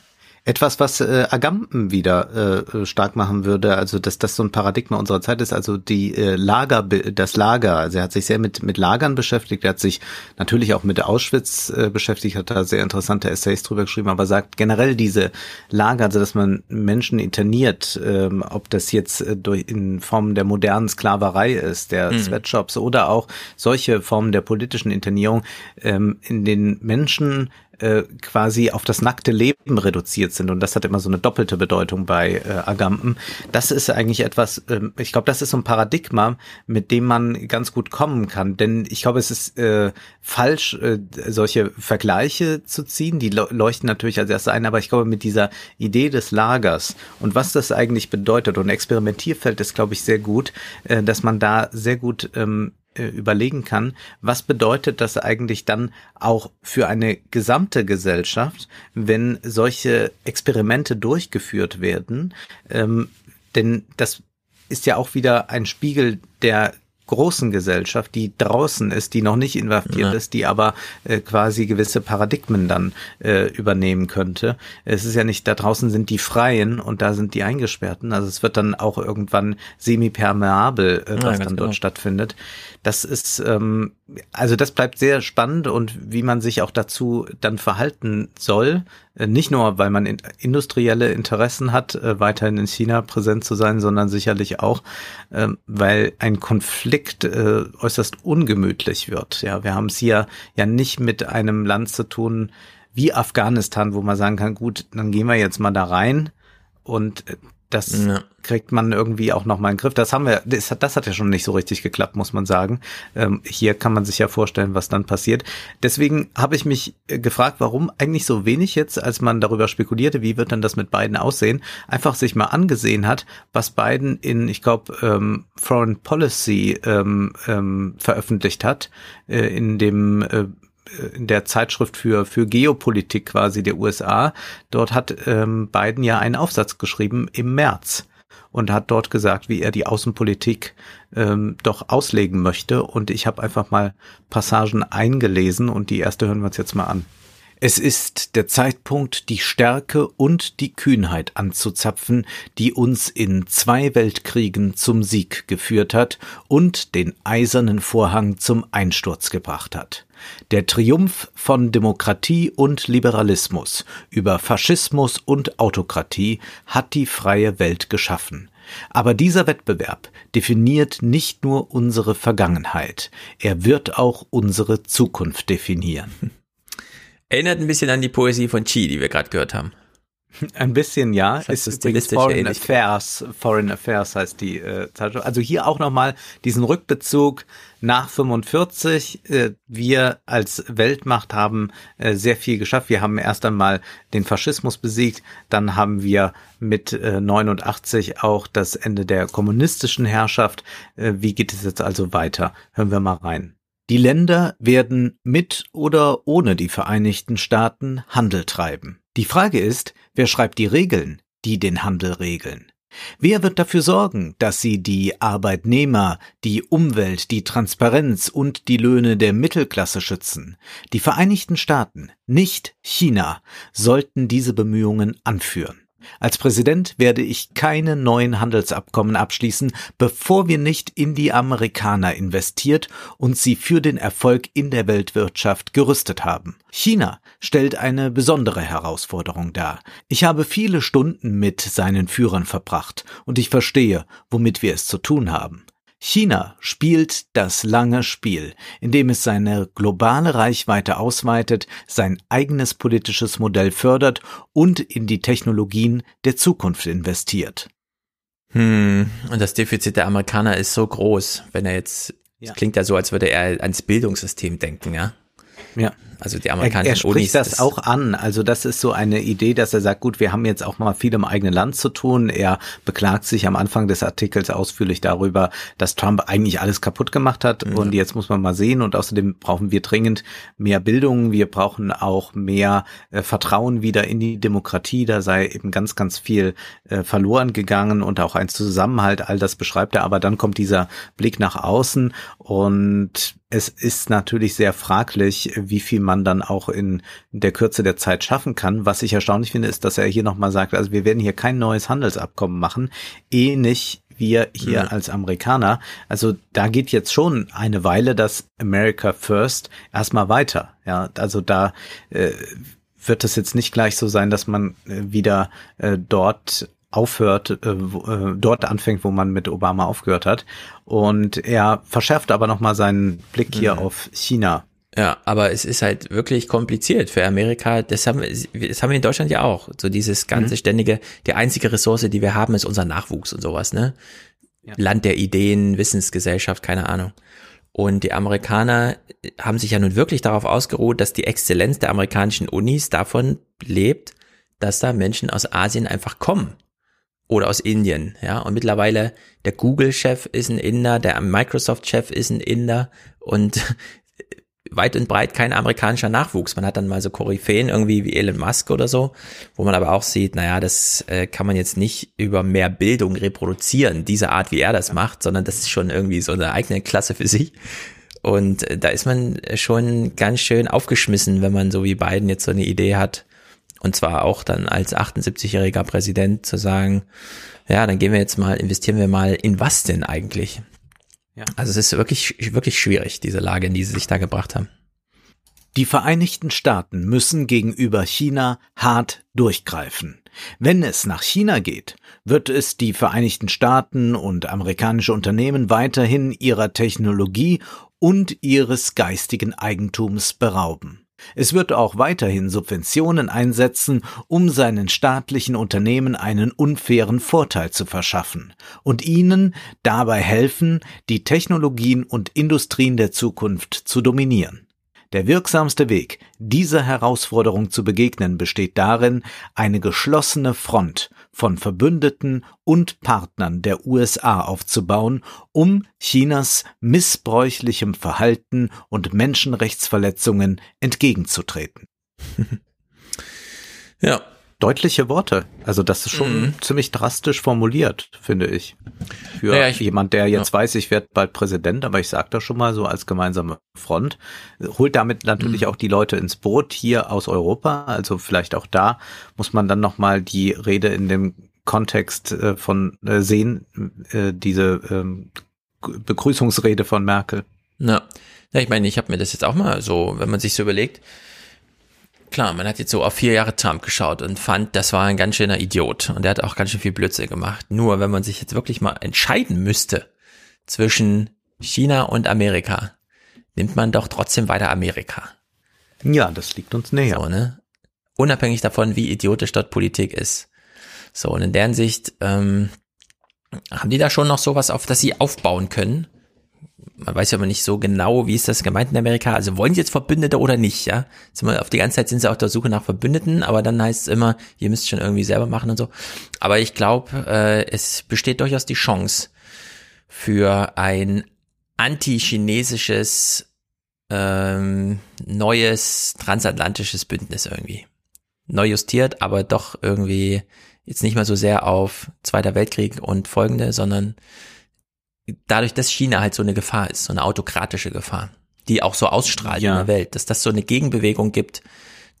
Etwas, was äh, Agamben wieder äh, stark machen würde, also dass das so ein Paradigma unserer Zeit ist, also die äh, Lager, das Lager. Also er hat sich sehr mit mit Lagern beschäftigt, er hat sich natürlich auch mit Auschwitz äh, beschäftigt, hat da sehr interessante Essays drüber geschrieben, aber sagt generell diese Lager, also dass man Menschen interniert, ähm, ob das jetzt äh, durch in Form der modernen Sklaverei ist, der mhm. Sweatshops oder auch solche Formen der politischen Internierung, ähm, in den Menschen äh, quasi auf das nackte Leben reduziert sind. Und das hat immer so eine doppelte Bedeutung bei äh, Agamben. Das ist eigentlich etwas, äh, ich glaube, das ist so ein Paradigma, mit dem man ganz gut kommen kann. Denn ich glaube, es ist äh, falsch, äh, solche Vergleiche zu ziehen. Die leuchten natürlich als erstes ein, aber ich glaube, mit dieser Idee des Lagers und was das eigentlich bedeutet und Experimentierfeld ist, glaube ich, sehr gut, äh, dass man da sehr gut ähm, äh, überlegen kann, was bedeutet das eigentlich dann auch für eine gesamte Gesellschaft, wenn solche Experimente durchgeführt werden. Ähm, denn das ist ja auch wieder ein Spiegel der großen Gesellschaft, die draußen ist, die noch nicht invertiert ja. ist, die aber äh, quasi gewisse Paradigmen dann äh, übernehmen könnte. Es ist ja nicht, da draußen sind die Freien und da sind die Eingesperrten. Also es wird dann auch irgendwann semi-permeabel, äh, was ja, dann dort genau. stattfindet. Das ist, ähm, also das bleibt sehr spannend und wie man sich auch dazu dann verhalten soll. Äh, nicht nur, weil man in, industrielle Interessen hat, äh, weiterhin in China präsent zu sein, sondern sicherlich auch, äh, weil ein Konflikt äh, äußerst ungemütlich wird. Ja, wir haben es hier ja nicht mit einem Land zu tun wie Afghanistan, wo man sagen kann, gut, dann gehen wir jetzt mal da rein und äh, das ja. kriegt man irgendwie auch noch mal in den Griff. Das haben wir, das hat, das hat ja schon nicht so richtig geklappt, muss man sagen. Ähm, hier kann man sich ja vorstellen, was dann passiert. Deswegen habe ich mich äh, gefragt, warum eigentlich so wenig jetzt, als man darüber spekulierte, wie wird denn das mit beiden aussehen, einfach sich mal angesehen hat, was Biden in, ich glaube, ähm, Foreign Policy ähm, ähm, veröffentlicht hat, äh, in dem äh, in der Zeitschrift für, für Geopolitik quasi der USA. Dort hat ähm, Biden ja einen Aufsatz geschrieben im März und hat dort gesagt, wie er die Außenpolitik ähm, doch auslegen möchte. Und ich habe einfach mal Passagen eingelesen und die erste hören wir uns jetzt mal an. Es ist der Zeitpunkt, die Stärke und die Kühnheit anzuzapfen, die uns in zwei Weltkriegen zum Sieg geführt hat und den eisernen Vorhang zum Einsturz gebracht hat. Der Triumph von Demokratie und Liberalismus über Faschismus und Autokratie hat die freie Welt geschaffen. Aber dieser Wettbewerb definiert nicht nur unsere Vergangenheit, er wird auch unsere Zukunft definieren. Erinnert ein bisschen an die Poesie von Chi, die wir gerade gehört haben. Ein bisschen, ja. Das ist übrigens Foreign Affairs. Foreign Affairs heißt die äh, Zeitschrift. Also hier auch nochmal diesen Rückbezug nach 45. Äh, wir als Weltmacht haben äh, sehr viel geschafft. Wir haben erst einmal den Faschismus besiegt. Dann haben wir mit äh, 89 auch das Ende der kommunistischen Herrschaft. Äh, wie geht es jetzt also weiter? Hören wir mal rein. Die Länder werden mit oder ohne die Vereinigten Staaten Handel treiben. Die Frage ist, wer schreibt die Regeln, die den Handel regeln? Wer wird dafür sorgen, dass sie die Arbeitnehmer, die Umwelt, die Transparenz und die Löhne der Mittelklasse schützen? Die Vereinigten Staaten, nicht China, sollten diese Bemühungen anführen. Als Präsident werde ich keine neuen Handelsabkommen abschließen, bevor wir nicht in die Amerikaner investiert und sie für den Erfolg in der Weltwirtschaft gerüstet haben. China stellt eine besondere Herausforderung dar. Ich habe viele Stunden mit seinen Führern verbracht und ich verstehe, womit wir es zu tun haben. China spielt das lange Spiel, indem es seine globale Reichweite ausweitet, sein eigenes politisches Modell fördert und in die Technologien der Zukunft investiert. Hm, und das Defizit der Amerikaner ist so groß, wenn er jetzt, ja. klingt ja so, als würde er ans Bildungssystem denken, ja. Ja. Also die amerikanischen er, er spricht Unis, das, auch an. Also das ist so eine Idee, dass er sagt, gut, wir haben jetzt auch mal viel im eigenen Land zu tun. Er beklagt sich am Anfang des Artikels ausführlich darüber, dass Trump eigentlich alles kaputt gemacht hat. Mhm. Und jetzt muss man mal sehen. Und außerdem brauchen wir dringend mehr Bildung. Wir brauchen auch mehr äh, Vertrauen wieder in die Demokratie. Da sei eben ganz, ganz viel äh, verloren gegangen und auch ein Zusammenhalt. All das beschreibt er. Aber dann kommt dieser Blick nach außen und es ist natürlich sehr fraglich, wie viel man dann auch in der Kürze der Zeit schaffen kann. Was ich erstaunlich finde, ist, dass er hier nochmal sagt, also wir werden hier kein neues Handelsabkommen machen, eh nicht wir hier mhm. als Amerikaner. Also da geht jetzt schon eine Weile das America First erstmal weiter. Ja, also da äh, wird es jetzt nicht gleich so sein, dass man äh, wieder äh, dort aufhört, äh, äh, dort anfängt, wo man mit Obama aufgehört hat. Und er verschärft aber nochmal seinen Blick hier mhm. auf China. Ja, aber es ist halt wirklich kompliziert für Amerika. Das haben, das haben wir in Deutschland ja auch. So dieses ganze mhm. ständige, die einzige Ressource, die wir haben, ist unser Nachwuchs und sowas, ne? Ja. Land der Ideen, Wissensgesellschaft, keine Ahnung. Und die Amerikaner haben sich ja nun wirklich darauf ausgeruht, dass die Exzellenz der amerikanischen Unis davon lebt, dass da Menschen aus Asien einfach kommen oder aus Indien, ja. Und mittlerweile der Google-Chef ist ein Inder, der Microsoft-Chef ist ein Inder und weit und breit kein amerikanischer Nachwuchs. Man hat dann mal so Koryphäen irgendwie wie Elon Musk oder so, wo man aber auch sieht, naja, das äh, kann man jetzt nicht über mehr Bildung reproduzieren, diese Art, wie er das macht, sondern das ist schon irgendwie so eine eigene Klasse für sich. Und äh, da ist man schon ganz schön aufgeschmissen, wenn man so wie Biden jetzt so eine Idee hat, und zwar auch dann als 78-jähriger Präsident zu sagen, ja, dann gehen wir jetzt mal, investieren wir mal in was denn eigentlich? Ja. Also es ist wirklich, wirklich schwierig, diese Lage, in die sie sich da gebracht haben. Die Vereinigten Staaten müssen gegenüber China hart durchgreifen. Wenn es nach China geht, wird es die Vereinigten Staaten und amerikanische Unternehmen weiterhin ihrer Technologie und ihres geistigen Eigentums berauben. Es wird auch weiterhin Subventionen einsetzen, um seinen staatlichen Unternehmen einen unfairen Vorteil zu verschaffen und ihnen dabei helfen, die Technologien und Industrien der Zukunft zu dominieren. Der wirksamste Weg, dieser Herausforderung zu begegnen, besteht darin, eine geschlossene Front von Verbündeten und Partnern der USA aufzubauen, um Chinas missbräuchlichem Verhalten und Menschenrechtsverletzungen entgegenzutreten. ja, deutliche Worte. Also das ist schon mhm. ziemlich drastisch formuliert, finde ich. Für ja, ich, jemand, der jetzt ja. weiß, ich werde bald Präsident, aber ich sage das schon mal so als gemeinsame Front, holt damit natürlich mhm. auch die Leute ins Boot hier aus Europa. Also vielleicht auch da muss man dann nochmal die Rede in dem Kontext äh, von äh, sehen, äh, diese ähm, Begrüßungsrede von Merkel. Ja. ja, ich meine, ich habe mir das jetzt auch mal so, wenn man sich so überlegt, klar, man hat jetzt so auf vier Jahre Trump geschaut und fand, das war ein ganz schöner Idiot und der hat auch ganz schön viel Blödsinn gemacht. Nur wenn man sich jetzt wirklich mal entscheiden müsste zwischen China und Amerika, nimmt man doch trotzdem weiter Amerika. Ja, das liegt uns näher. So, ne? Unabhängig davon, wie idiotisch dort Politik ist. So, und in deren Sicht ähm, haben die da schon noch sowas, auf das sie aufbauen können man weiß ja aber nicht so genau, wie ist das gemeint in Amerika. Also wollen sie jetzt Verbündete oder nicht, ja? Auf die ganze Zeit sind sie auf der Suche nach Verbündeten, aber dann heißt es immer, ihr müsst schon irgendwie selber machen und so. Aber ich glaube, äh, es besteht durchaus die Chance für ein anti-chinesisches ähm, neues transatlantisches Bündnis irgendwie. Neu justiert, aber doch irgendwie jetzt nicht mehr so sehr auf Zweiter Weltkrieg und folgende, sondern dadurch, dass China halt so eine Gefahr ist, so eine autokratische Gefahr, die auch so ausstrahlt ja. in der Welt, dass das so eine Gegenbewegung gibt,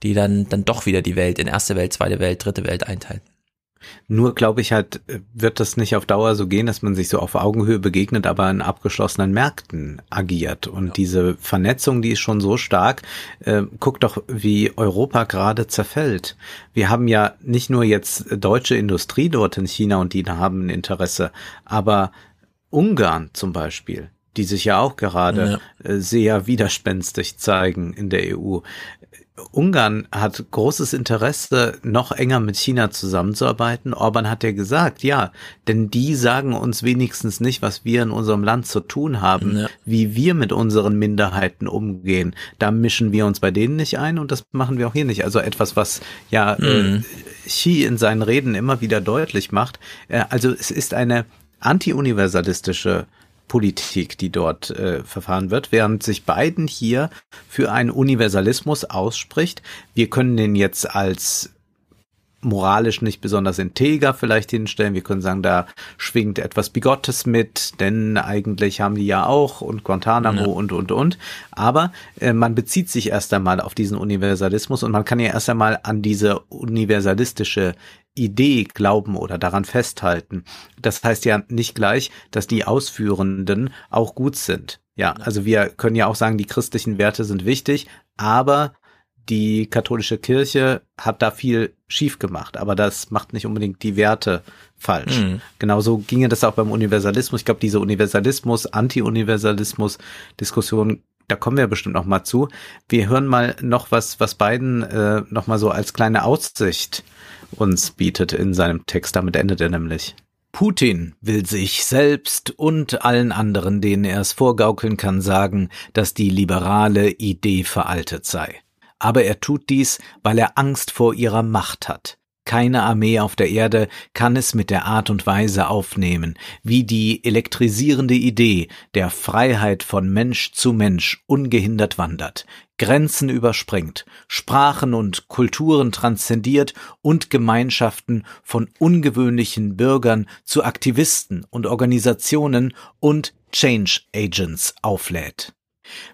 die dann, dann doch wieder die Welt in erste Welt, zweite Welt, dritte Welt einteilt. Nur glaube ich halt, wird das nicht auf Dauer so gehen, dass man sich so auf Augenhöhe begegnet, aber in abgeschlossenen Märkten agiert. Und ja. diese Vernetzung, die ist schon so stark. Äh, guck doch, wie Europa gerade zerfällt. Wir haben ja nicht nur jetzt deutsche Industrie dort in China und die haben ein Interesse, aber Ungarn zum Beispiel die sich ja auch gerade ja. Äh, sehr widerspenstig zeigen in der EU. Ungarn hat großes Interesse, noch enger mit China zusammenzuarbeiten. Orban hat ja gesagt, ja, denn die sagen uns wenigstens nicht, was wir in unserem Land zu tun haben, ja. wie wir mit unseren Minderheiten umgehen. Da mischen wir uns bei denen nicht ein und das machen wir auch hier nicht. Also etwas, was ja äh, mhm. Xi in seinen Reden immer wieder deutlich macht. Äh, also es ist eine anti-universalistische Politik, die dort äh, verfahren wird, während sich Biden hier für einen Universalismus ausspricht. Wir können den jetzt als moralisch nicht besonders integer vielleicht hinstellen. Wir können sagen, da schwingt etwas Bigottes mit, denn eigentlich haben die ja auch und Guantanamo ja. und, und, und. Aber äh, man bezieht sich erst einmal auf diesen Universalismus und man kann ja erst einmal an diese universalistische Idee glauben oder daran festhalten. Das heißt ja nicht gleich, dass die Ausführenden auch gut sind. Ja, also wir können ja auch sagen, die christlichen Werte sind wichtig, aber die katholische Kirche hat da viel schief gemacht, aber das macht nicht unbedingt die Werte falsch. Mhm. Genauso ginge das auch beim Universalismus. Ich glaube, diese Universalismus, Anti-Universalismus Diskussion, da kommen wir bestimmt noch mal zu. Wir hören mal noch was, was Biden äh, noch mal so als kleine Aussicht uns bietet in seinem Text. Damit endet er nämlich. Putin will sich selbst und allen anderen, denen er es vorgaukeln kann, sagen, dass die liberale Idee veraltet sei. Aber er tut dies, weil er Angst vor ihrer Macht hat. Keine Armee auf der Erde kann es mit der Art und Weise aufnehmen, wie die elektrisierende Idee der Freiheit von Mensch zu Mensch ungehindert wandert, Grenzen überspringt, Sprachen und Kulturen transzendiert und Gemeinschaften von ungewöhnlichen Bürgern zu Aktivisten und Organisationen und Change Agents auflädt.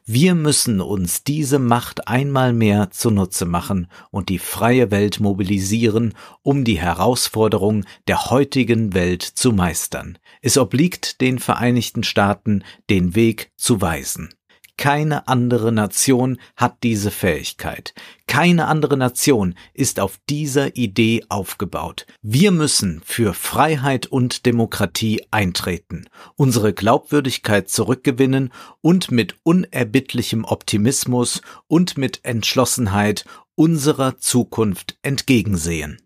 Wir müssen uns diese Macht einmal mehr zunutze machen und die freie Welt mobilisieren, um die Herausforderung der heutigen Welt zu meistern. Es obliegt den Vereinigten Staaten, den Weg zu weisen. Keine andere Nation hat diese Fähigkeit. Keine andere Nation ist auf dieser Idee aufgebaut. Wir müssen für Freiheit und Demokratie eintreten, unsere Glaubwürdigkeit zurückgewinnen und mit unerbittlichem Optimismus und mit Entschlossenheit unserer Zukunft entgegensehen.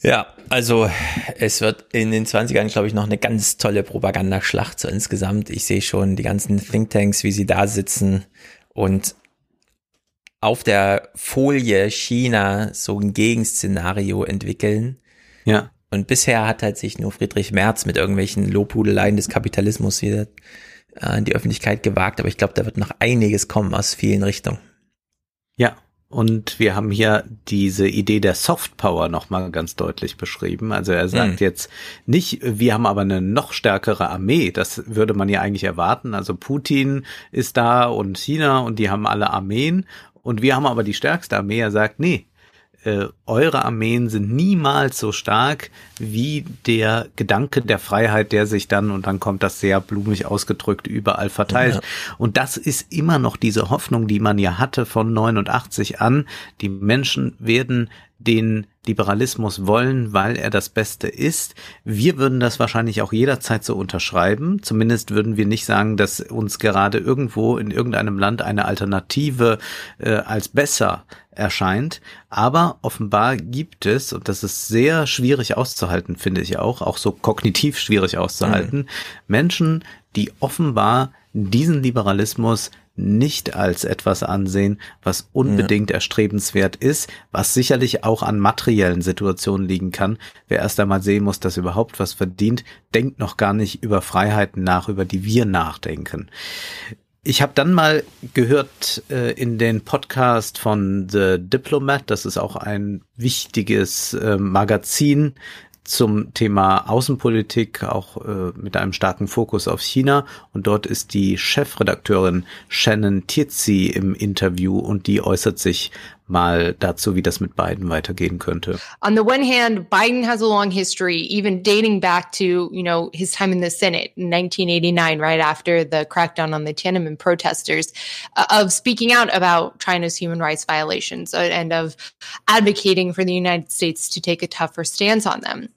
Ja, also es wird in den 20ern, glaube ich, noch eine ganz tolle Propagandaschlacht so insgesamt. Ich sehe schon die ganzen Thinktanks, wie sie da sitzen und auf der Folie China so ein Gegenszenario entwickeln. Ja. Und bisher hat halt sich nur Friedrich Merz mit irgendwelchen Lobhudeleien des Kapitalismus wieder äh, in die Öffentlichkeit gewagt. Aber ich glaube, da wird noch einiges kommen aus vielen Richtungen. Ja, und wir haben hier diese Idee der Soft Power nochmal ganz deutlich beschrieben. Also er sagt mhm. jetzt nicht, wir haben aber eine noch stärkere Armee. Das würde man ja eigentlich erwarten. Also Putin ist da und China und die haben alle Armeen. Und wir haben aber die stärkste Armee. Er sagt, nee, äh, eure Armeen sind niemals so stark wie der Gedanke der Freiheit, der sich dann, und dann kommt das sehr blumig ausgedrückt, überall verteilt. Ja. Und das ist immer noch diese Hoffnung, die man ja hatte von 89 an. Die Menschen werden den Liberalismus wollen, weil er das Beste ist. Wir würden das wahrscheinlich auch jederzeit so unterschreiben. Zumindest würden wir nicht sagen, dass uns gerade irgendwo in irgendeinem Land eine Alternative äh, als besser erscheint. Aber offenbar gibt es, und das ist sehr schwierig auszuhalten, finde ich auch, auch so kognitiv schwierig auszuhalten, mhm. Menschen, die offenbar diesen Liberalismus nicht als etwas ansehen, was unbedingt ja. erstrebenswert ist, was sicherlich auch an materiellen Situationen liegen kann. Wer erst einmal sehen muss, dass überhaupt was verdient, denkt noch gar nicht über Freiheiten nach, über die wir nachdenken. Ich habe dann mal gehört äh, in den Podcast von The Diplomat, das ist auch ein wichtiges äh, Magazin zum Thema Außenpolitik, auch äh, mit einem starken Fokus auf China. Und dort ist die Chefredakteurin Shannon Tierzi im Interview und die äußert sich mal dazu, wie das mit Biden weitergehen könnte. On the one hand, Biden has a long history, even dating back to, you know, his time in the Senate in 1989, right after the crackdown on the Tiananmen protesters, uh, of speaking out about China's human rights violations uh, and of advocating for the United States to take a tougher stance on them.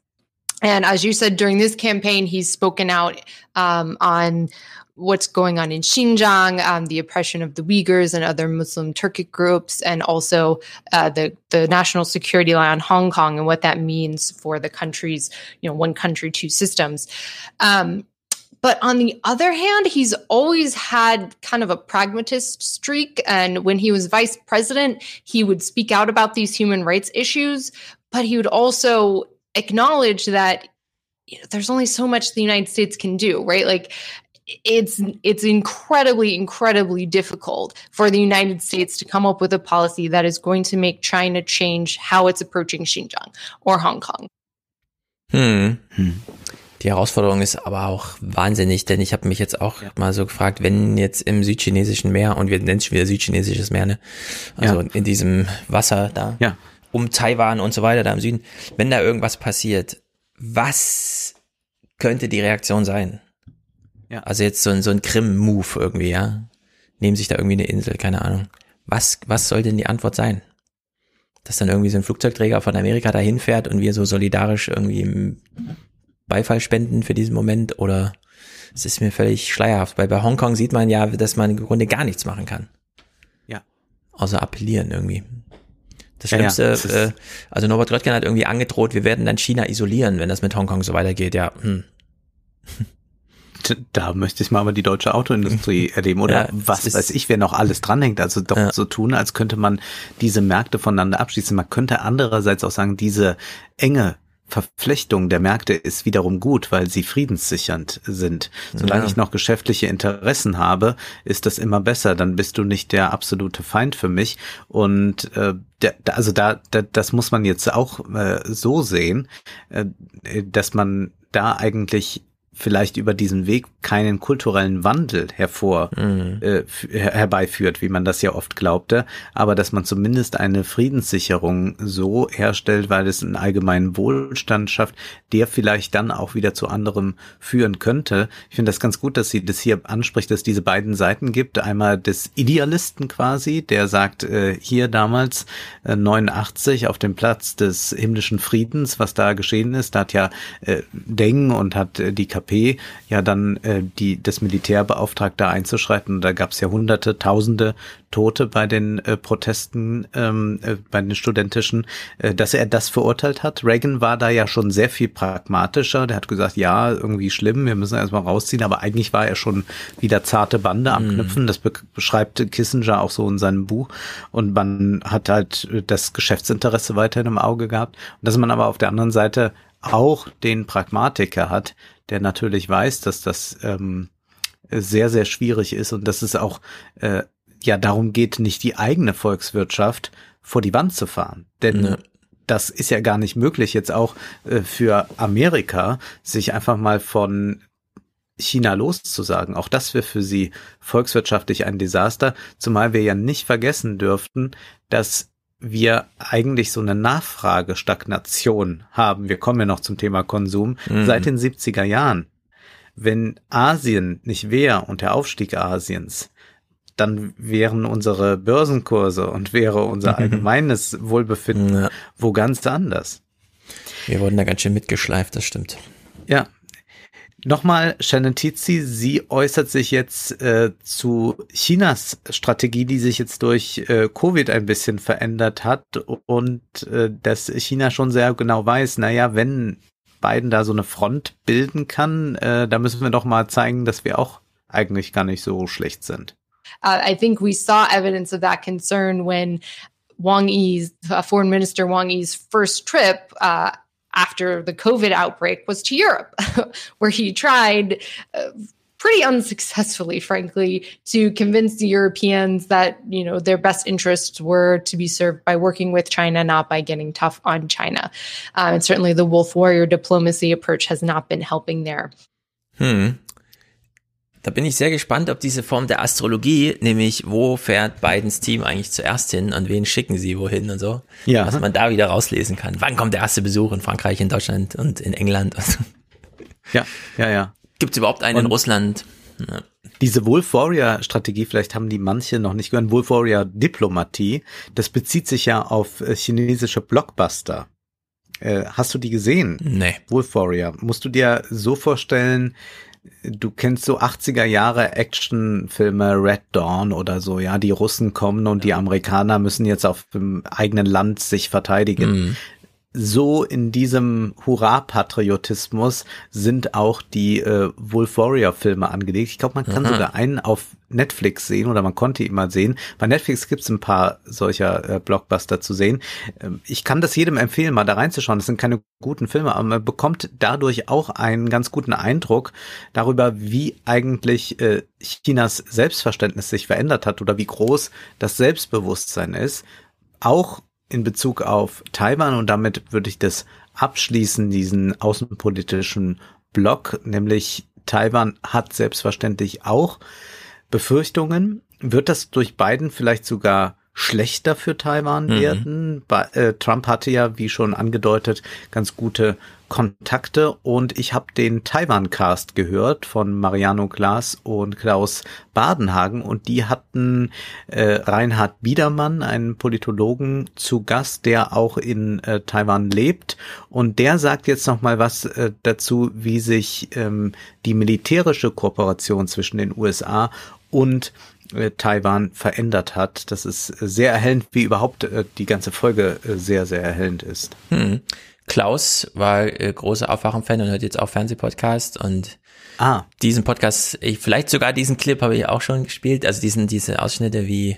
And as you said, during this campaign, he's spoken out um, on what's going on in Xinjiang, um, the oppression of the Uyghurs and other Muslim Turkic groups, and also uh, the the national security lie on Hong Kong and what that means for the country's, you know, one country, two systems. Um, but on the other hand, he's always had kind of a pragmatist streak. And when he was vice president, he would speak out about these human rights issues, but he would also acknowledge that there's only so much the United States can do, right? Like it's it's incredibly incredibly difficult for the United States to come up with a policy that is going to make China change how it's approaching Xinjiang or Hong Kong. Hm. hm. Die Herausforderung ist aber auch wahnsinnig, denn ich habe mich jetzt auch ja. mal so gefragt, wenn jetzt im südchinesischen Meer, und wir nennen es schon wieder südchinesisches Meer, ne? Also ja. in diesem Wasser da, ja. um Taiwan und so weiter da im Süden, wenn da irgendwas passiert, was könnte die Reaktion sein? Ja. Also jetzt so ein, so ein Krim-Move irgendwie, ja? Nehmen sich da irgendwie eine Insel, keine Ahnung. Was, was soll denn die Antwort sein? Dass dann irgendwie so ein Flugzeugträger von Amerika dahin fährt und wir so solidarisch irgendwie im Beifall spenden für diesen Moment oder es ist mir völlig schleierhaft, weil bei Hongkong sieht man ja, dass man im Grunde gar nichts machen kann. Ja. Außer appellieren irgendwie. Das Schlimmste, ja, ja, äh, also Norbert Röttgen hat irgendwie angedroht, wir werden dann China isolieren, wenn das mit Hongkong so weitergeht, ja. Hm. Da möchte ich mal aber die deutsche Autoindustrie erleben oder ja, was weiß ich, wer noch alles dranhängt. Also doch ja. so tun, als könnte man diese Märkte voneinander abschließen. Man könnte andererseits auch sagen, diese enge Verflechtung der Märkte ist wiederum gut, weil sie friedenssichernd sind. Solange ja. ich noch geschäftliche Interessen habe, ist das immer besser. Dann bist du nicht der absolute Feind für mich. Und äh, der, also da, da, das muss man jetzt auch äh, so sehen, äh, dass man da eigentlich vielleicht über diesen Weg keinen kulturellen Wandel hervor mhm. äh, herbeiführt, wie man das ja oft glaubte, aber dass man zumindest eine Friedenssicherung so herstellt, weil es einen allgemeinen Wohlstand schafft, der vielleicht dann auch wieder zu anderem führen könnte. Ich finde das ganz gut, dass sie das hier anspricht, dass es diese beiden Seiten gibt. Einmal des Idealisten quasi, der sagt, äh, hier damals äh, 89 auf dem Platz des himmlischen Friedens, was da geschehen ist, da hat ja äh, Deng und hat äh, die KP ja dann äh, die das Militär beauftragt, da einzuschreiten. Und da gab es ja hunderte, tausende Tote bei den äh, Protesten, ähm, äh, bei den studentischen, äh, dass er das verurteilt hat. Reagan war da ja schon sehr viel pragmatischer. Der hat gesagt, ja, irgendwie schlimm, wir müssen erstmal rausziehen, aber eigentlich war er schon wieder zarte Bande am mhm. Knüpfen. Das be beschreibt Kissinger auch so in seinem Buch. Und man hat halt äh, das Geschäftsinteresse weiterhin im Auge gehabt. Und dass man aber auf der anderen Seite auch den Pragmatiker hat, der natürlich weiß, dass das ähm, sehr, sehr schwierig ist und dass es auch äh, ja darum geht, nicht die eigene Volkswirtschaft vor die Wand zu fahren. Denn ne. das ist ja gar nicht möglich, jetzt auch äh, für Amerika, sich einfach mal von China loszusagen. Auch das wäre für sie volkswirtschaftlich ein Desaster, zumal wir ja nicht vergessen dürften, dass wir eigentlich so eine Nachfragestagnation haben. Wir kommen ja noch zum Thema Konsum mhm. seit den 70er Jahren. Wenn Asien nicht wäre und der Aufstieg Asiens, dann wären unsere Börsenkurse und wäre unser allgemeines Wohlbefinden ja. wo ganz anders. Wir wurden da ganz schön mitgeschleift, das stimmt. Ja, Nochmal, Shannon Tizi, sie äußert sich jetzt äh, zu Chinas Strategie, die sich jetzt durch äh, Covid ein bisschen verändert hat und äh, dass China schon sehr genau weiß, naja, wenn Biden da so eine Front bilden kann, äh, da müssen wir doch mal zeigen, dass wir auch eigentlich gar nicht so schlecht sind. Uh, I think we saw evidence of that concern when Wang Yi's, uh, Foreign Minister Wang Yi's first trip uh, after the COVID outbreak was to Europe, where he tried. Uh, pretty unsuccessfully, frankly, to convince the Europeans that you know their best interests were to be served by working with China, not by getting tough on China. Um, and certainly, the wolf warrior diplomacy approach has not been helping there. Hmm. Da bin ich sehr gespannt, ob diese Form der Astrologie, nämlich wo fährt Bidens Team eigentlich zuerst hin und wen schicken sie wohin und so, ja. was man da wieder rauslesen kann. Wann kommt der erste Besuch in Frankreich, in Deutschland und in England? Ja, ja, ja. Gibt es überhaupt einen und in Russland? Ja. Diese Wolf Warrior Strategie, vielleicht haben die manche noch nicht gehört, Wolf Warrior Diplomatie, das bezieht sich ja auf äh, chinesische Blockbuster. Äh, hast du die gesehen? Nee. Wolf Warrior. Musst du dir so vorstellen, du kennst so 80er Jahre Actionfilme, Red Dawn oder so, ja, die Russen kommen und die Amerikaner müssen jetzt auf dem eigenen Land sich verteidigen. Mhm so in diesem Hurra-Patriotismus sind auch die äh, Wolf Warrior-Filme angelegt. Ich glaube, man kann Aha. sogar einen auf Netflix sehen oder man konnte ihn mal sehen. Bei Netflix gibt's ein paar solcher äh, Blockbuster zu sehen. Ähm, ich kann das jedem empfehlen, mal da reinzuschauen. Das sind keine guten Filme, aber man bekommt dadurch auch einen ganz guten Eindruck darüber, wie eigentlich äh, Chinas Selbstverständnis sich verändert hat oder wie groß das Selbstbewusstsein ist. Auch in Bezug auf Taiwan und damit würde ich das abschließen, diesen außenpolitischen Block, nämlich Taiwan hat selbstverständlich auch Befürchtungen. Wird das durch Biden vielleicht sogar schlechter für Taiwan mhm. werden? Äh, Trump hatte ja, wie schon angedeutet, ganz gute Kontakte und ich habe den Taiwan-Cast gehört von Mariano Glas und Klaus Badenhagen und die hatten äh, Reinhard Biedermann, einen Politologen, zu Gast, der auch in äh, Taiwan lebt und der sagt jetzt noch mal was äh, dazu, wie sich ähm, die militärische Kooperation zwischen den USA und äh, Taiwan verändert hat. Das ist sehr erhellend, wie überhaupt äh, die ganze Folge äh, sehr, sehr erhellend ist. Hm. Klaus war äh, großer Aufwachen-Fan und hört jetzt auch Fernsehpodcast und ah. diesen Podcast, ich, vielleicht sogar diesen Clip habe ich auch schon gespielt, also diesen, diese Ausschnitte wie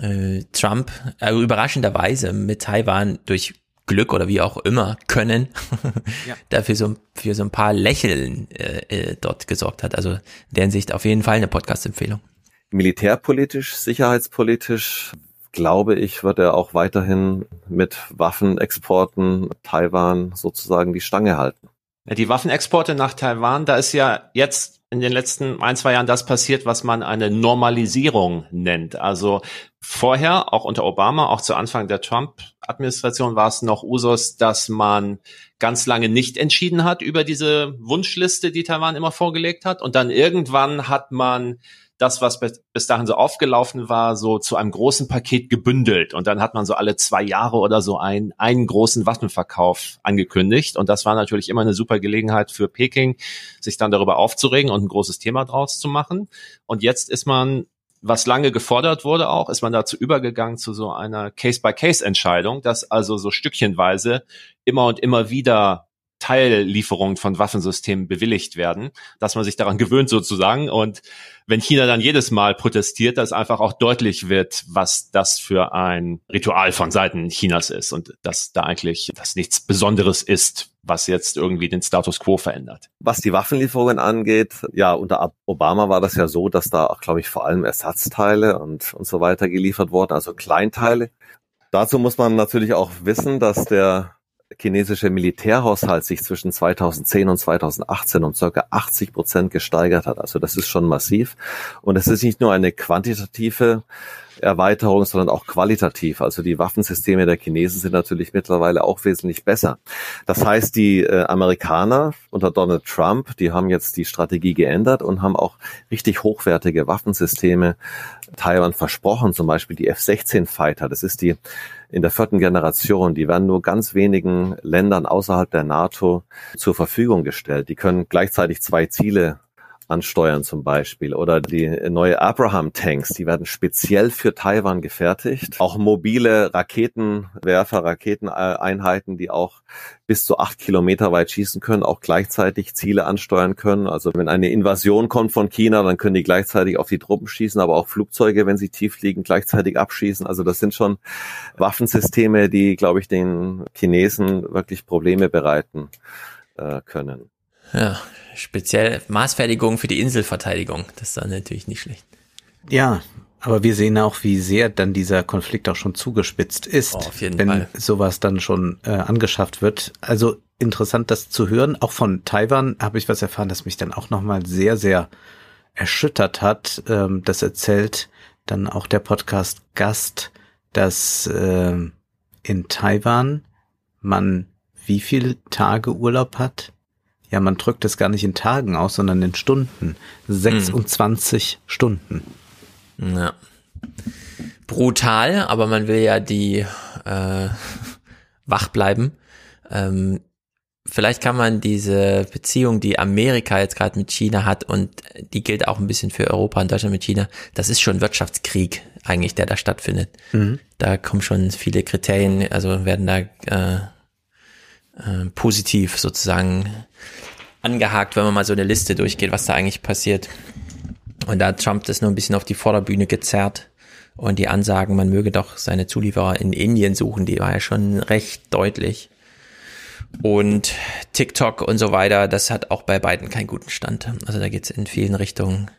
äh, Trump, also überraschenderweise mit Taiwan durch Glück oder wie auch immer können, ja. dafür so, für so ein paar Lächeln äh, äh, dort gesorgt hat. Also in der Hinsicht auf jeden Fall eine Podcast-Empfehlung. Militärpolitisch, sicherheitspolitisch glaube ich, wird er auch weiterhin mit Waffenexporten Taiwan sozusagen die Stange halten. Die Waffenexporte nach Taiwan, da ist ja jetzt in den letzten ein, zwei Jahren das passiert, was man eine Normalisierung nennt. Also vorher, auch unter Obama, auch zu Anfang der Trump-Administration war es noch Usus, dass man ganz lange nicht entschieden hat über diese Wunschliste, die Taiwan immer vorgelegt hat. Und dann irgendwann hat man das, was bis dahin so aufgelaufen war, so zu einem großen Paket gebündelt. Und dann hat man so alle zwei Jahre oder so einen, einen großen Waffenverkauf angekündigt. Und das war natürlich immer eine super Gelegenheit für Peking, sich dann darüber aufzuregen und ein großes Thema draus zu machen. Und jetzt ist man was lange gefordert wurde auch, ist man dazu übergegangen zu so einer Case-by-Case-Entscheidung, dass also so stückchenweise immer und immer wieder Teillieferungen von Waffensystemen bewilligt werden, dass man sich daran gewöhnt sozusagen. Und wenn China dann jedes Mal protestiert, dass einfach auch deutlich wird, was das für ein Ritual von Seiten Chinas ist und dass da eigentlich das nichts Besonderes ist, was jetzt irgendwie den Status quo verändert. Was die Waffenlieferungen angeht, ja, unter Obama war das ja so, dass da auch, glaube ich, vor allem Ersatzteile und, und so weiter geliefert wurden, also Kleinteile. Dazu muss man natürlich auch wissen, dass der chinesische Militärhaushalt sich zwischen 2010 und 2018 um circa 80 Prozent gesteigert hat. Also das ist schon massiv. Und es ist nicht nur eine quantitative Erweiterung, sondern auch qualitativ. Also die Waffensysteme der Chinesen sind natürlich mittlerweile auch wesentlich besser. Das heißt, die äh, Amerikaner unter Donald Trump, die haben jetzt die Strategie geändert und haben auch richtig hochwertige Waffensysteme Taiwan versprochen, zum Beispiel die F-16 Fighter. Das ist die in der vierten Generation. Die werden nur ganz wenigen Ländern außerhalb der NATO zur Verfügung gestellt. Die können gleichzeitig zwei Ziele ansteuern zum Beispiel. Oder die neue Abraham-Tanks, die werden speziell für Taiwan gefertigt. Auch mobile Raketenwerfer, Raketeneinheiten, die auch bis zu acht Kilometer weit schießen können, auch gleichzeitig Ziele ansteuern können. Also wenn eine Invasion kommt von China, dann können die gleichzeitig auf die Truppen schießen, aber auch Flugzeuge, wenn sie tief liegen, gleichzeitig abschießen. Also das sind schon Waffensysteme, die, glaube ich, den Chinesen wirklich Probleme bereiten äh, können. Ja, speziell Maßfertigung für die Inselverteidigung. Das ist dann natürlich nicht schlecht. Ja, aber wir sehen auch, wie sehr dann dieser Konflikt auch schon zugespitzt ist, oh, wenn Fall. sowas dann schon äh, angeschafft wird. Also interessant, das zu hören. Auch von Taiwan habe ich was erfahren, das mich dann auch nochmal sehr, sehr erschüttert hat. Ähm, das erzählt dann auch der Podcast Gast, dass äh, in Taiwan man wie viele Tage Urlaub hat? Ja, man drückt es gar nicht in Tagen aus, sondern in Stunden. 26 hm. Stunden. Ja. Brutal, aber man will ja die äh, wach bleiben. Ähm, vielleicht kann man diese Beziehung, die Amerika jetzt gerade mit China hat und die gilt auch ein bisschen für Europa und Deutschland mit China, das ist schon Wirtschaftskrieg eigentlich, der da stattfindet. Mhm. Da kommen schon viele Kriterien, also werden da äh, äh, positiv sozusagen angehakt, wenn man mal so eine Liste durchgeht, was da eigentlich passiert. Und da hat Trump das nur ein bisschen auf die Vorderbühne gezerrt und die Ansagen, man möge doch seine Zulieferer in Indien suchen, die war ja schon recht deutlich. Und TikTok und so weiter, das hat auch bei beiden keinen guten Stand. Also da geht es in vielen Richtungen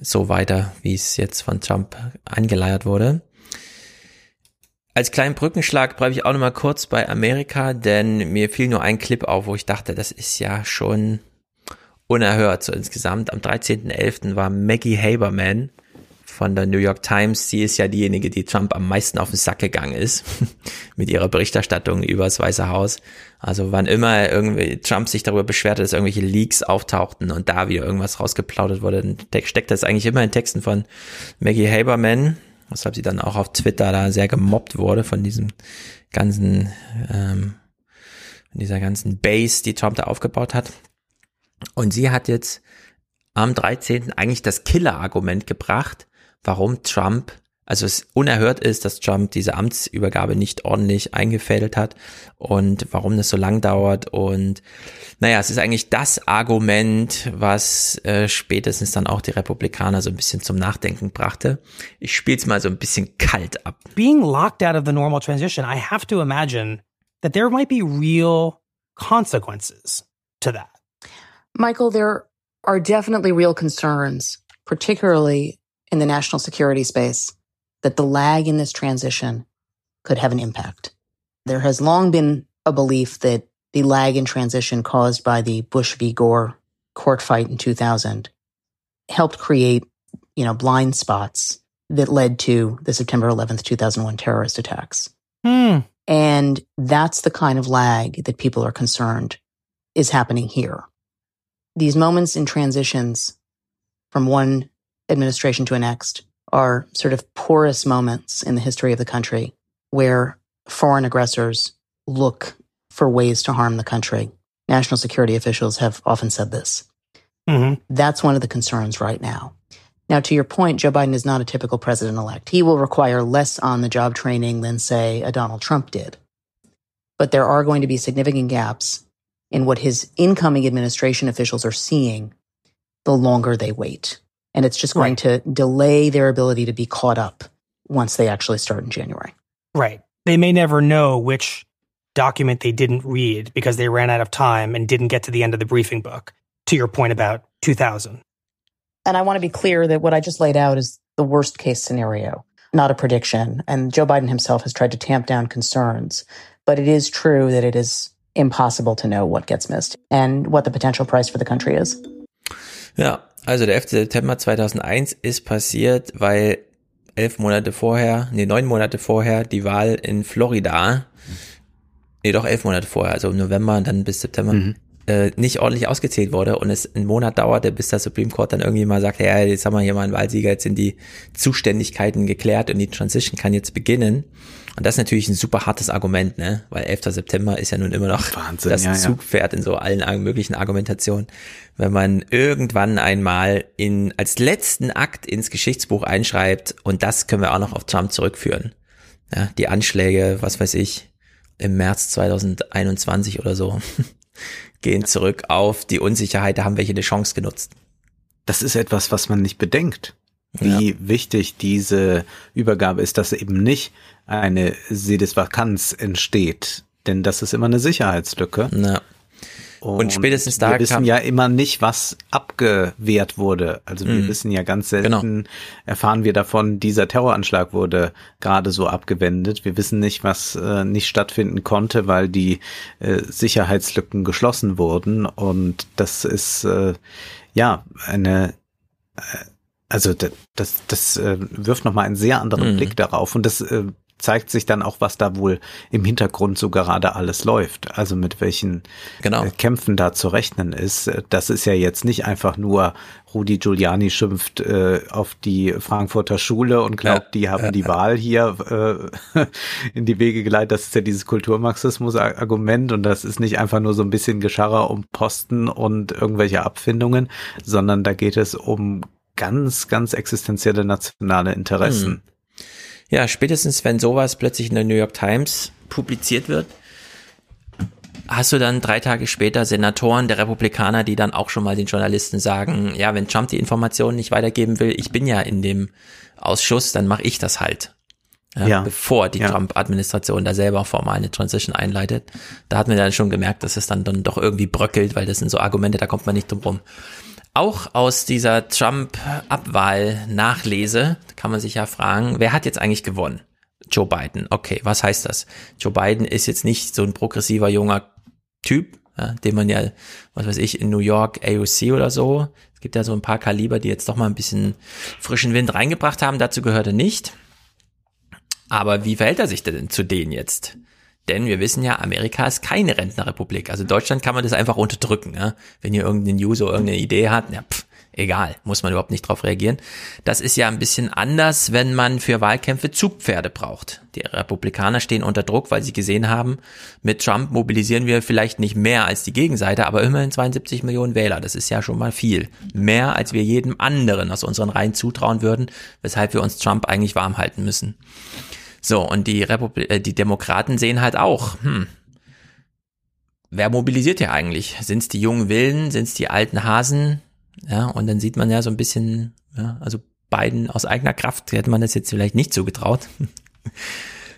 so weiter, wie es jetzt von Trump angeleiert wurde. Als kleinen Brückenschlag bleibe ich auch noch mal kurz bei Amerika, denn mir fiel nur ein Clip auf, wo ich dachte, das ist ja schon unerhört. So insgesamt am 13.11. war Maggie Haberman von der New York Times. Sie ist ja diejenige, die Trump am meisten auf den Sack gegangen ist mit ihrer Berichterstattung über das Weiße Haus. Also wann immer irgendwie Trump sich darüber beschwerte, dass irgendwelche Leaks auftauchten und da wieder irgendwas rausgeplaudert wurde, steckt das eigentlich immer in Texten von Maggie Haberman, weshalb sie dann auch auf Twitter da sehr gemobbt wurde von diesem ganzen, ähm, von dieser ganzen Base, die Trump da aufgebaut hat. Und sie hat jetzt am 13. eigentlich das Killer-Argument gebracht, warum Trump, also es unerhört ist, dass Trump diese Amtsübergabe nicht ordentlich eingefädelt hat und warum das so lang dauert. Und naja, es ist eigentlich das Argument, was äh, spätestens dann auch die Republikaner so ein bisschen zum Nachdenken brachte. Ich spiele es mal so ein bisschen kalt ab. Being locked out of the normal transition, I have to imagine that there might be real consequences to that. Michael, there are definitely real concerns, particularly in the national security space that the lag in this transition could have an impact. There has long been a belief that the lag in transition caused by the Bush v. Gore court fight in 2000 helped create, you know, blind spots that led to the September 11th, 2001 terrorist attacks. Hmm. And that's the kind of lag that people are concerned is happening here. These moments in transitions from one administration to a next are sort of porous moments in the history of the country where foreign aggressors look for ways to harm the country. National security officials have often said this. Mm-hmm. That's one of the concerns right now. Now, to your point, Joe Biden is not a typical president elect. He will require less on the job training than, say, a Donald Trump did. But there are going to be significant gaps in what his incoming administration officials are seeing the longer they wait. And it's just going right. to delay their ability to be caught up once they actually start in January. Right. They may never know which document they didn't read because they ran out of time and didn't get to the end of the briefing book, to your point about 2000. And I want to be clear that what I just laid out is the worst case scenario, not a prediction. And Joe Biden himself has tried to tamp down concerns. But it is true that it is impossible to know what gets missed and what the potential price for the country is. Ja, also der 11. September 2001 ist passiert, weil elf Monate vorher, nee, neun Monate vorher die Wahl in Florida, nee, doch elf Monate vorher, also im November und dann bis September, mhm. äh, nicht ordentlich ausgezählt wurde und es einen Monat dauerte, bis der Supreme Court dann irgendwie mal sagt, ja, jetzt haben wir hier mal einen Wahlsieger, jetzt sind die Zuständigkeiten geklärt und die Transition kann jetzt beginnen. Und das ist natürlich ein super hartes Argument, ne? Weil 11. September ist ja nun immer noch Wahnsinn, das ja, Zugpferd in so allen möglichen Argumentationen. Wenn man irgendwann einmal in, als letzten Akt ins Geschichtsbuch einschreibt, und das können wir auch noch auf Trump zurückführen. Ja, die Anschläge, was weiß ich, im März 2021 oder so, gehen zurück auf die Unsicherheit, da haben welche eine Chance genutzt. Das ist etwas, was man nicht bedenkt wie ja. wichtig diese Übergabe ist, dass eben nicht eine Sedisvakanz entsteht. Denn das ist immer eine Sicherheitslücke. Ja. Und, und, spätestens da wir wissen ja immer nicht, was abgewehrt wurde. Also wir mhm. wissen ja ganz selten, genau. erfahren wir davon, dieser Terroranschlag wurde gerade so abgewendet. Wir wissen nicht, was äh, nicht stattfinden konnte, weil die äh, Sicherheitslücken geschlossen wurden. Und das ist äh, ja eine äh, also das, das, das äh, wirft nochmal einen sehr anderen mhm. Blick darauf. Und das äh, zeigt sich dann auch, was da wohl im Hintergrund so gerade alles läuft. Also mit welchen genau. Äh, Kämpfen da zu rechnen ist. Das ist ja jetzt nicht einfach nur Rudi Giuliani schimpft äh, auf die Frankfurter Schule und glaubt, ja, die haben die. Wahl hier äh, in die Wege geleitet. Das ist ja dieses Kulturmarxismus-Argument und das ist nicht einfach nur so ein bisschen Gescharrer um Posten und irgendwelche Abfindungen, sondern da geht es um ganz, ganz existenzielle nationale Interessen. Hm. Ja, spätestens wenn sowas plötzlich in der New York Times publiziert wird, hast du dann drei Tage später Senatoren der Republikaner, die dann auch schon mal den Journalisten sagen, ja, wenn Trump die Informationen nicht weitergeben will, ich bin ja in dem Ausschuss, dann mache ich das halt. Ja, ja. Bevor die ja. Trump-Administration da selber formal eine Transition einleitet. Da hat man dann schon gemerkt, dass es dann, dann doch irgendwie bröckelt, weil das sind so Argumente, da kommt man nicht drum rum. Auch aus dieser Trump-Abwahl-Nachlese kann man sich ja fragen, wer hat jetzt eigentlich gewonnen? Joe Biden. Okay, was heißt das? Joe Biden ist jetzt nicht so ein progressiver junger Typ, ja, den man ja, was weiß ich, in New York AOC oder so. Es gibt ja so ein paar Kaliber, die jetzt doch mal ein bisschen frischen Wind reingebracht haben. Dazu gehört er nicht. Aber wie verhält er sich denn zu denen jetzt? Denn wir wissen ja, Amerika ist keine Rentnerrepublik. Also Deutschland kann man das einfach unterdrücken. Ja? Wenn hier irgendein User irgendeine Idee hat, ja, pff, egal, muss man überhaupt nicht drauf reagieren. Das ist ja ein bisschen anders, wenn man für Wahlkämpfe Zugpferde braucht. Die Republikaner stehen unter Druck, weil sie gesehen haben, mit Trump mobilisieren wir vielleicht nicht mehr als die Gegenseite, aber immerhin 72 Millionen Wähler. Das ist ja schon mal viel. Mehr, als wir jedem anderen aus unseren Reihen zutrauen würden, weshalb wir uns Trump eigentlich warm halten müssen. So, und die, Republi äh, die Demokraten sehen halt auch, hm, wer mobilisiert ja eigentlich? Sind es die jungen Willen? Sind es die alten Hasen? Ja, und dann sieht man ja so ein bisschen, ja, also beiden aus eigener Kraft hätte man das jetzt vielleicht nicht so getraut.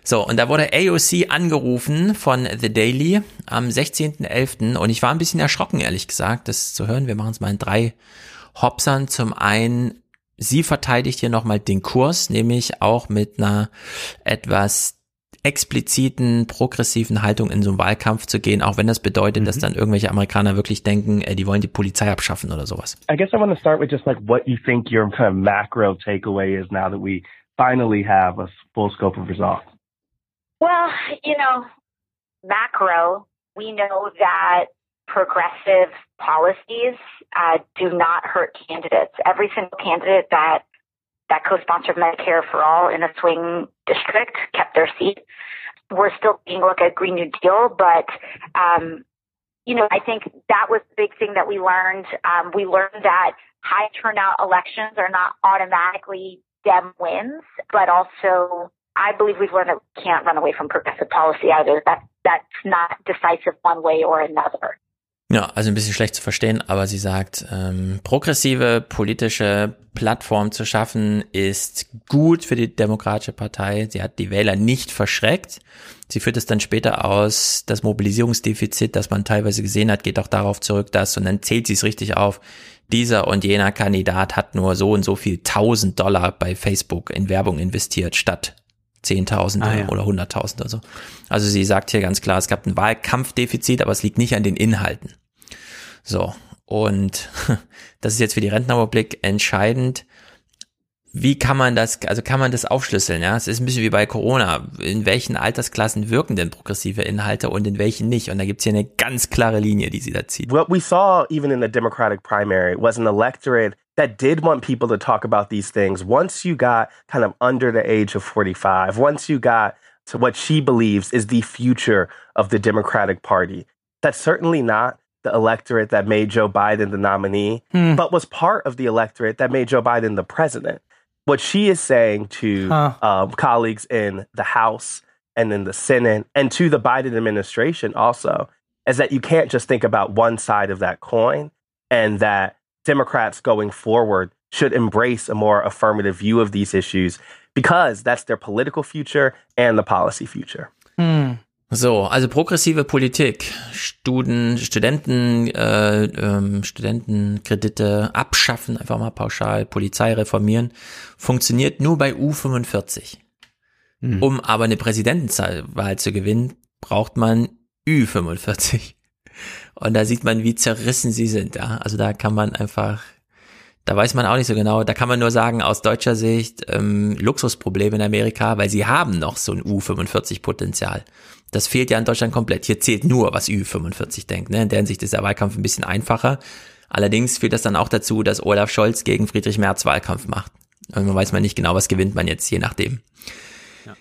So, und da wurde AOC angerufen von The Daily am 16.11. und ich war ein bisschen erschrocken, ehrlich gesagt, das zu hören. Wir machen es mal in drei Hopsern. Zum einen, sie verteidigt hier nochmal den Kurs, nämlich auch mit einer etwas expliziten, progressiven Haltung in so einen Wahlkampf zu gehen, auch wenn das bedeutet, mhm. dass dann irgendwelche Amerikaner wirklich denken, äh, die wollen die Polizei abschaffen oder sowas. I guess I want to start with just like what you think your kind of macro takeaway is now that we finally have a full scope of results. Well, you know, macro, we know that progressive policies uh, do not hurt candidates. Every single candidate that that co-sponsored Medicare for all in a swing district kept their seat. We're still a look at Green New Deal, but um, you know, I think that was the big thing that we learned. Um, we learned that high turnout elections are not automatically Dem wins, but also I believe we've learned that we can't run away from progressive policy either. That that's not decisive one way or another. Ja, also ein bisschen schlecht zu verstehen, aber sie sagt, ähm, progressive politische Plattform zu schaffen ist gut für die Demokratische Partei. Sie hat die Wähler nicht verschreckt. Sie führt es dann später aus, das Mobilisierungsdefizit, das man teilweise gesehen hat, geht auch darauf zurück, dass, und dann zählt sie es richtig auf, dieser und jener Kandidat hat nur so und so viel tausend Dollar bei Facebook in Werbung investiert, statt 10.000 ah, ja. oder 100.000 oder so. Also sie sagt hier ganz klar, es gab ein Wahlkampfdefizit, aber es liegt nicht an den Inhalten. So, und das ist jetzt für die Rentenrepublik entscheidend. Wie kann man das, also kann man das aufschlüsseln? Ja, es ist ein bisschen wie bei Corona. In welchen Altersklassen wirken denn progressive Inhalte und in welchen nicht? Und da gibt's hier eine ganz klare Linie, die sie da zieht. What we saw even in the Democratic primary was an electorate that did want people to talk about these things once you got kind of under the age of 45, once you got to what she believes is the future of the Democratic Party. That's certainly not the electorate that made Joe Biden the nominee, hmm. but was part of the electorate that made Joe Biden the president. What she is saying to huh. um, colleagues in the House and in the Senate and to the Biden administration also is that you can't just think about one side of that coin and that Democrats going forward should embrace a more affirmative view of these issues because that's their political future and the policy future. Hmm. So, also progressive Politik, Studen, Studenten, äh, ähm, Studentenkredite abschaffen, einfach mal pauschal, Polizei reformieren, funktioniert nur bei U45. Hm. Um aber eine Präsidentenwahl zu gewinnen, braucht man Ü45. Und da sieht man, wie zerrissen sie sind. Ja? Also da kann man einfach Da weiß man auch nicht so genau. Da kann man nur sagen, aus deutscher Sicht ähm, Luxusprobleme in Amerika, weil sie haben noch so ein U45-Potenzial. Das fehlt ja in Deutschland komplett. Hier zählt nur, was U45 denkt. Ne? In der Hinsicht ist der Wahlkampf ein bisschen einfacher. Allerdings führt das dann auch dazu, dass Olaf Scholz gegen Friedrich Merz Wahlkampf macht. Und man weiß man nicht genau, was gewinnt man jetzt, je nachdem. Ja.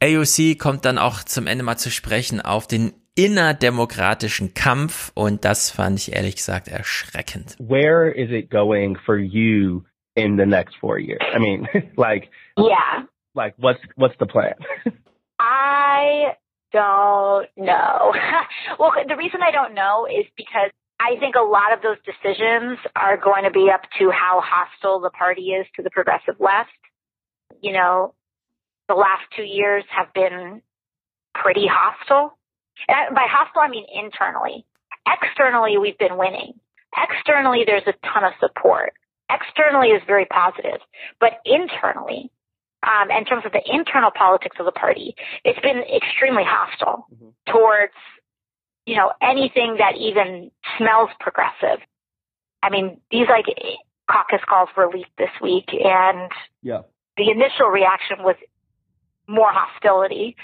AOC kommt dann auch zum Ende mal zu sprechen auf den innerdemokratischen Kampf und das fand ich ehrlich gesagt erschreckend. Where is it going for you in the next four years? I mean, like, yeah, like what's what's the plan? I don't know. well, the reason I don't know is because I think a lot of those decisions are going to be up to how hostile the party is to the progressive left. You know, the last two years have been pretty hostile. And by hostile, I mean internally. Externally, we've been winning. Externally, there's a ton of support. Externally is very positive, but internally, um, in terms of the internal politics of the party, it's been extremely hostile mm-hmm. towards, you know, anything that even smells progressive. I mean, these like caucus calls were leaked this week, and yeah. the initial reaction was more hostility.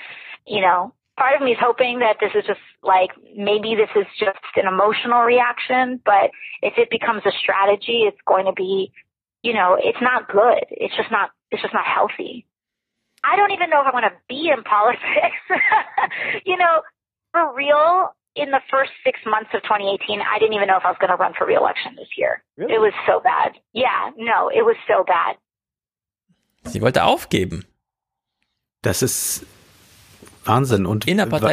You know, part of me is hoping that this is just like maybe this is just an emotional reaction, but if it becomes a strategy, it's going to be, you know, it's not good. It's just not, it's just not healthy. I don't even know if I want to be in politics. you know, for real, in the first six months of 2018, I didn't even know if I was going to run for reelection this year. Really? It was so bad. Yeah, no, it was so bad. Sie wollte aufgeben. Das ist Wahnsinn. Und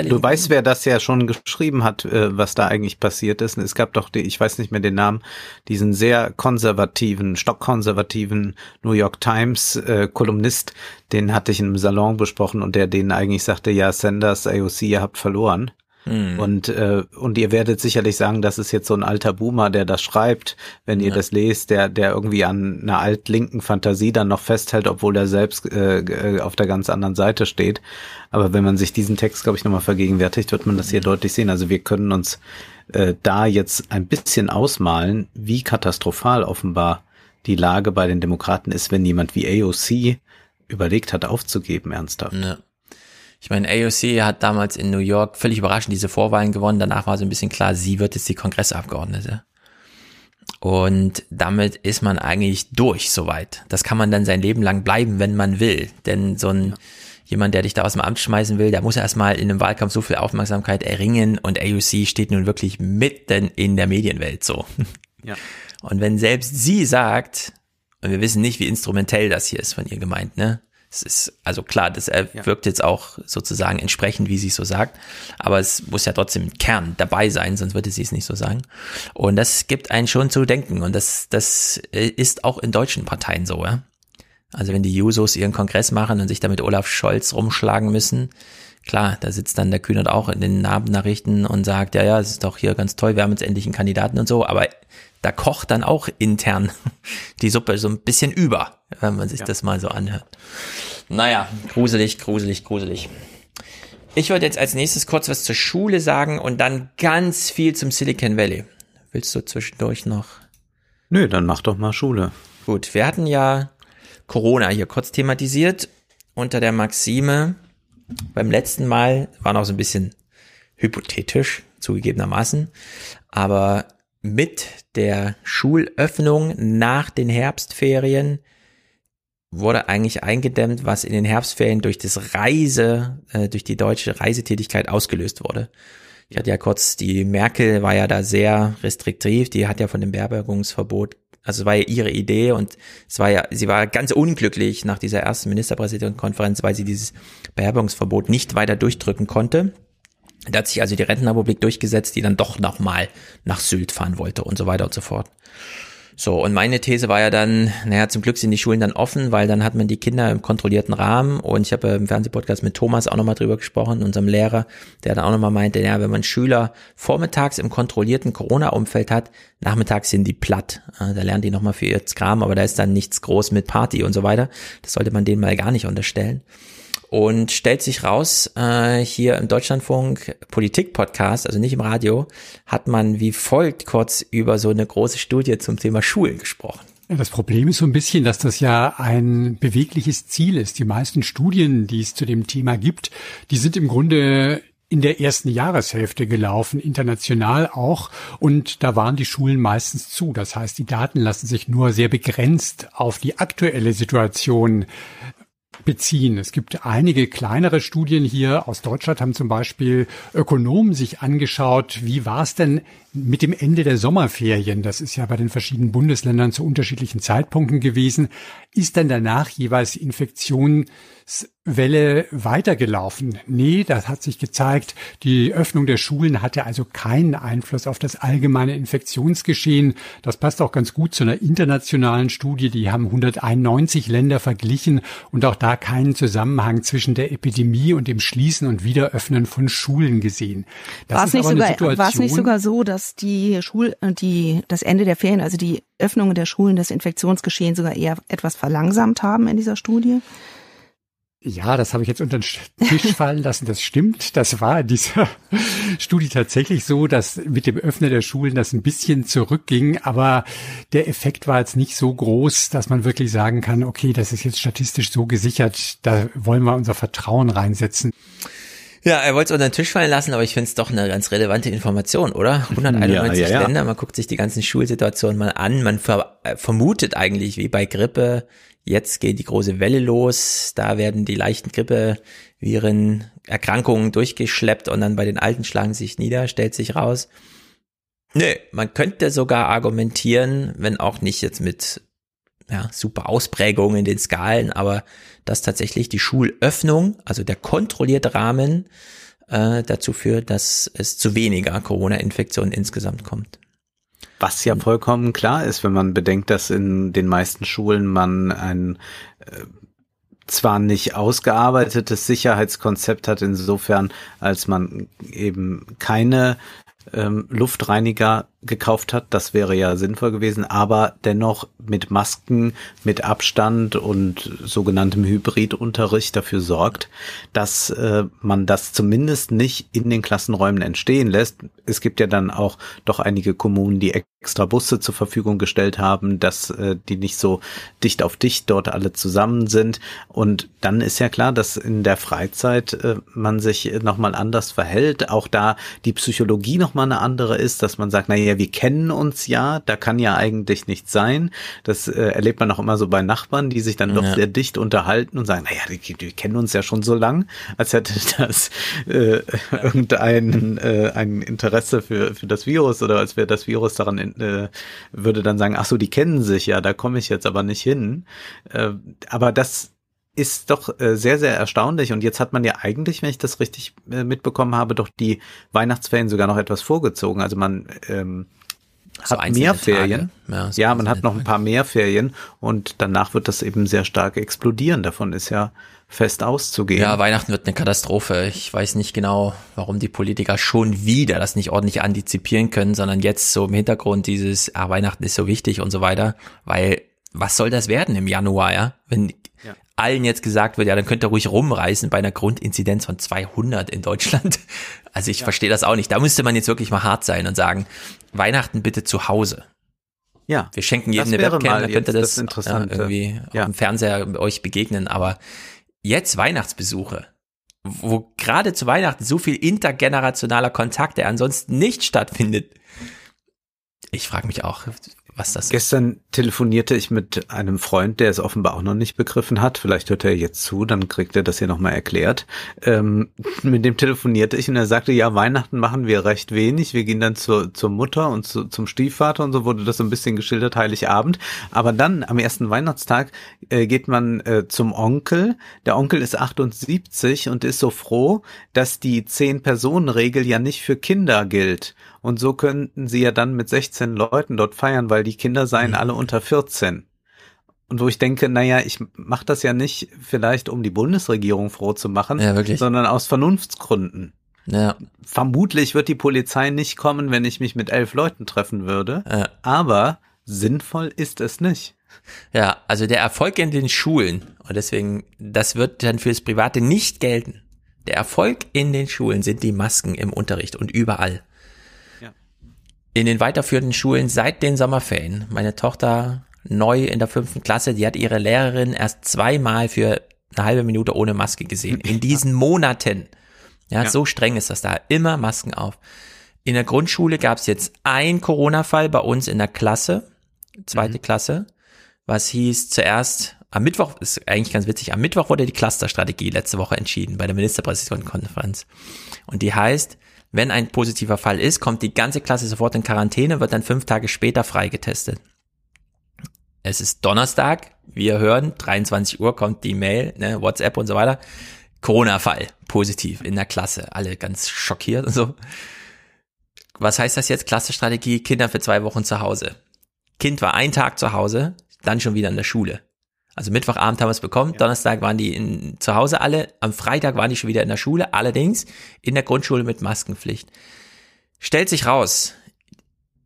du weißt, wer das ja schon geschrieben hat, äh, was da eigentlich passiert ist. Es gab doch, die, ich weiß nicht mehr den Namen, diesen sehr konservativen, stockkonservativen New York Times äh, Kolumnist, den hatte ich in einem Salon besprochen und der denen eigentlich sagte, ja, Sanders, AOC, ihr habt verloren. Hm. Und, äh, und ihr werdet sicherlich sagen, das ist jetzt so ein alter Boomer, der das schreibt, wenn ihr das lest, der, der irgendwie an einer altlinken Fantasie dann noch festhält, obwohl er selbst äh, äh, auf der ganz anderen Seite steht. Aber wenn man sich diesen Text, glaube ich, nochmal vergegenwärtigt, wird man das hier mhm. deutlich sehen. Also wir können uns äh, da jetzt ein bisschen ausmalen, wie katastrophal offenbar die Lage bei den Demokraten ist, wenn jemand wie AOC überlegt hat, aufzugeben, ernsthaft. Ja. Ich meine, AOC hat damals in New York völlig überraschend diese Vorwahlen gewonnen. Danach war so ein bisschen klar, sie wird jetzt die Kongressabgeordnete. Und damit ist man eigentlich durch soweit. Das kann man dann sein Leben lang bleiben, wenn man will. Denn so ein ja. jemand, der dich da aus dem Amt schmeißen will, der muss erstmal in einem Wahlkampf so viel Aufmerksamkeit erringen und AOC steht nun wirklich mitten in der Medienwelt so. Ja. Und wenn selbst sie sagt, und wir wissen nicht, wie instrumentell das hier ist von ihr gemeint, ne? Es ist, also klar, das wirkt jetzt auch sozusagen entsprechend, wie sie es so sagt, aber es muss ja trotzdem im Kern dabei sein, sonst würde sie es nicht so sagen. Und das gibt einen schon zu denken und das, das ist auch in deutschen Parteien so, ja. Also wenn die Jusos ihren Kongress machen und sich damit Olaf Scholz rumschlagen müssen, klar, da sitzt dann der Kühnert auch in den Abendnachrichten und sagt, ja, ja, es ist doch hier ganz toll, wir haben jetzt endlich einen Kandidaten und so, aber da kocht dann auch intern die Suppe so ein bisschen über, wenn man sich ja. das mal so anhört. Naja, gruselig, gruselig, gruselig. Ich wollte jetzt als nächstes kurz was zur Schule sagen und dann ganz viel zum Silicon Valley. Willst du zwischendurch noch? Nö, dann mach doch mal Schule. Gut, wir hatten ja Corona hier kurz thematisiert unter der Maxime. Beim letzten Mal war noch so ein bisschen hypothetisch, zugegebenermaßen. Aber mit der Schulöffnung nach den Herbstferien wurde eigentlich eingedämmt, was in den Herbstferien durch das Reise, äh, durch die deutsche Reisetätigkeit ausgelöst wurde. Ich hatte ja kurz, die Merkel war ja da sehr restriktiv, die hat ja von dem Beherbergungsverbot, also war ja ihre Idee und es war ja, sie war ganz unglücklich nach dieser ersten Ministerpräsidentenkonferenz, weil sie dieses Beherbergungsverbot nicht weiter durchdrücken konnte. Da hat sich also die Rentenrepublik durchgesetzt, die dann doch nochmal nach Sylt fahren wollte und so weiter und so fort. So, und meine These war ja dann, naja, zum Glück sind die Schulen dann offen, weil dann hat man die Kinder im kontrollierten Rahmen und ich habe im Fernsehpodcast mit Thomas auch nochmal drüber gesprochen, unserem Lehrer, der dann auch nochmal meinte, ja, wenn man Schüler vormittags im kontrollierten Corona-Umfeld hat, nachmittags sind die platt. Da lernen die nochmal für ihr Kram, aber da ist dann nichts groß mit Party und so weiter. Das sollte man denen mal gar nicht unterstellen. Und stellt sich raus, äh, hier im Deutschlandfunk Politik-Podcast, also nicht im Radio, hat man wie folgt kurz über so eine große Studie zum Thema Schulen gesprochen. Das Problem ist so ein bisschen, dass das ja ein bewegliches Ziel ist. Die meisten Studien, die es zu dem Thema gibt, die sind im Grunde in der ersten Jahreshälfte gelaufen, international auch. Und da waren die Schulen meistens zu. Das heißt, die Daten lassen sich nur sehr begrenzt auf die aktuelle Situation beziehen. Es gibt einige kleinere Studien hier aus Deutschland, haben zum Beispiel Ökonomen sich angeschaut, wie war es denn mit dem Ende der Sommerferien, das ist ja bei den verschiedenen Bundesländern zu unterschiedlichen Zeitpunkten gewesen, ist dann danach jeweils Infektionswelle weitergelaufen? Nee, das hat sich gezeigt, die Öffnung der Schulen hatte also keinen Einfluss auf das allgemeine Infektionsgeschehen. Das passt auch ganz gut zu einer internationalen Studie, die haben 191 Länder verglichen und auch da keinen Zusammenhang zwischen der Epidemie und dem Schließen und Wiederöffnen von Schulen gesehen. War es nicht, nicht sogar so, dass dass die Schul, äh, die, das Ende der Ferien, also die Öffnung der Schulen, das Infektionsgeschehen sogar eher etwas verlangsamt haben in dieser Studie? Ja, das habe ich jetzt unter den Tisch fallen lassen. Das stimmt. Das war in dieser Studie tatsächlich so, dass mit dem Öffnen der Schulen das ein bisschen zurückging. Aber der Effekt war jetzt nicht so groß, dass man wirklich sagen kann, okay, das ist jetzt statistisch so gesichert. Da wollen wir unser Vertrauen reinsetzen. Ja, er wollte es unter den Tisch fallen lassen, aber ich finde es doch eine ganz relevante Information, oder? 191 ja, ja, ja. Länder, man guckt sich die ganzen Schulsituationen mal an, man ver äh, vermutet eigentlich, wie bei Grippe, jetzt geht die große Welle los, da werden die leichten Grippeviren, Erkrankungen durchgeschleppt und dann bei den Alten schlagen sich nieder, stellt sich raus. Nö, man könnte sogar argumentieren, wenn auch nicht jetzt mit ja, super Ausprägungen in den Skalen, aber dass tatsächlich die Schulöffnung, also der kontrollierte Rahmen, äh, dazu führt, dass es zu weniger Corona-Infektionen insgesamt kommt. Was ja vollkommen klar ist, wenn man bedenkt, dass in den meisten Schulen man ein äh, zwar nicht ausgearbeitetes Sicherheitskonzept hat, insofern als man eben keine ähm, Luftreiniger gekauft hat. Das wäre ja sinnvoll gewesen, aber dennoch mit Masken, mit Abstand und sogenanntem Hybridunterricht dafür sorgt, dass äh, man das zumindest nicht in den Klassenräumen entstehen lässt. Es gibt ja dann auch doch einige Kommunen, die extra Busse zur Verfügung gestellt haben, dass äh, die nicht so dicht auf dicht dort alle zusammen sind. Und dann ist ja klar, dass in der Freizeit äh, man sich nochmal anders verhält. Auch da die Psychologie nochmal eine andere ist, dass man sagt, naja, ja, wir kennen uns ja, da kann ja eigentlich nichts sein. Das äh, erlebt man auch immer so bei Nachbarn, die sich dann doch ja. sehr dicht unterhalten und sagen, naja, die, die kennen uns ja schon so lang, als hätte das äh, irgendein äh, ein Interesse für, für das Virus oder als wäre das Virus daran, äh, würde dann sagen, ach so, die kennen sich ja, da komme ich jetzt aber nicht hin. Äh, aber das ist doch äh, sehr, sehr erstaunlich. Und jetzt hat man ja eigentlich, wenn ich das richtig äh, mitbekommen habe, doch die Weihnachtsferien sogar noch etwas vorgezogen. Also man ähm, so hat mehr Ferien. Ja, so ja, man hat noch ein paar mehr Ferien und danach wird das eben sehr stark explodieren. Davon ist ja fest auszugehen. Ja, Weihnachten wird eine Katastrophe. Ich weiß nicht genau, warum die Politiker schon wieder das nicht ordentlich antizipieren können, sondern jetzt so im Hintergrund dieses, ah, Weihnachten ist so wichtig und so weiter, weil was soll das werden im Januar, ja? Wenn ja. Allen jetzt gesagt wird, ja, dann könnt ihr ruhig rumreißen bei einer Grundinzidenz von 200 in Deutschland. Also ich ja. verstehe das auch nicht. Da müsste man jetzt wirklich mal hart sein und sagen, Weihnachten bitte zu Hause. Ja. Wir schenken jedem eine Webcam, dann könnt ihr das, das äh, irgendwie ja. dem Fernseher euch begegnen, aber jetzt Weihnachtsbesuche, wo gerade zu Weihnachten so viel intergenerationaler Kontakt, der ansonsten nicht stattfindet. Ich frage mich auch, was das Gestern telefonierte ich mit einem Freund, der es offenbar auch noch nicht begriffen hat. Vielleicht hört er jetzt zu, dann kriegt er das hier nochmal erklärt. Ähm, mit dem telefonierte ich und er sagte, ja, Weihnachten machen wir recht wenig. Wir gehen dann zur, zur Mutter und zu, zum Stiefvater und so wurde das so ein bisschen geschildert, Heiligabend. Aber dann am ersten Weihnachtstag äh, geht man äh, zum Onkel. Der Onkel ist 78 und ist so froh, dass die Zehn-Personen-Regel ja nicht für Kinder gilt. Und so könnten sie ja dann mit 16 Leuten dort feiern, weil die Kinder seien mhm. alle unter 14. Und wo ich denke, naja, ich mache das ja nicht vielleicht, um die Bundesregierung froh zu machen, ja, sondern aus Vernunftsgründen. Ja. Vermutlich wird die Polizei nicht kommen, wenn ich mich mit elf Leuten treffen würde. Ja. Aber sinnvoll ist es nicht. Ja, also der Erfolg in den Schulen, und deswegen, das wird dann fürs Private nicht gelten. Der Erfolg in den Schulen sind die Masken im Unterricht und überall in den weiterführenden Schulen seit den Sommerferien. Meine Tochter neu in der fünften Klasse, die hat ihre Lehrerin erst zweimal für eine halbe Minute ohne Maske gesehen. In diesen Monaten. Ja, ja, so streng ist das da. Immer Masken auf. In der Grundschule gab es jetzt ein Corona-Fall bei uns in der Klasse, zweite mhm. Klasse, was hieß zuerst, am Mittwoch, ist eigentlich ganz witzig, am Mittwoch wurde die Clusterstrategie letzte Woche entschieden bei der Ministerpräsidentenkonferenz. Und die heißt, wenn ein positiver Fall ist, kommt die ganze Klasse sofort in Quarantäne, wird dann fünf Tage später freigetestet. Es ist Donnerstag, wir hören, 23 Uhr kommt die Mail, ne, WhatsApp und so weiter. Corona-Fall, positiv in der Klasse, alle ganz schockiert und so. Was heißt das jetzt? Klassenstrategie, Kinder für zwei Wochen zu Hause. Kind war ein Tag zu Hause, dann schon wieder in der Schule. Also Mittwochabend haben wir es bekommen, ja. Donnerstag waren die in, zu Hause alle, am Freitag waren die schon wieder in der Schule, allerdings in der Grundschule mit Maskenpflicht. Stellt sich raus,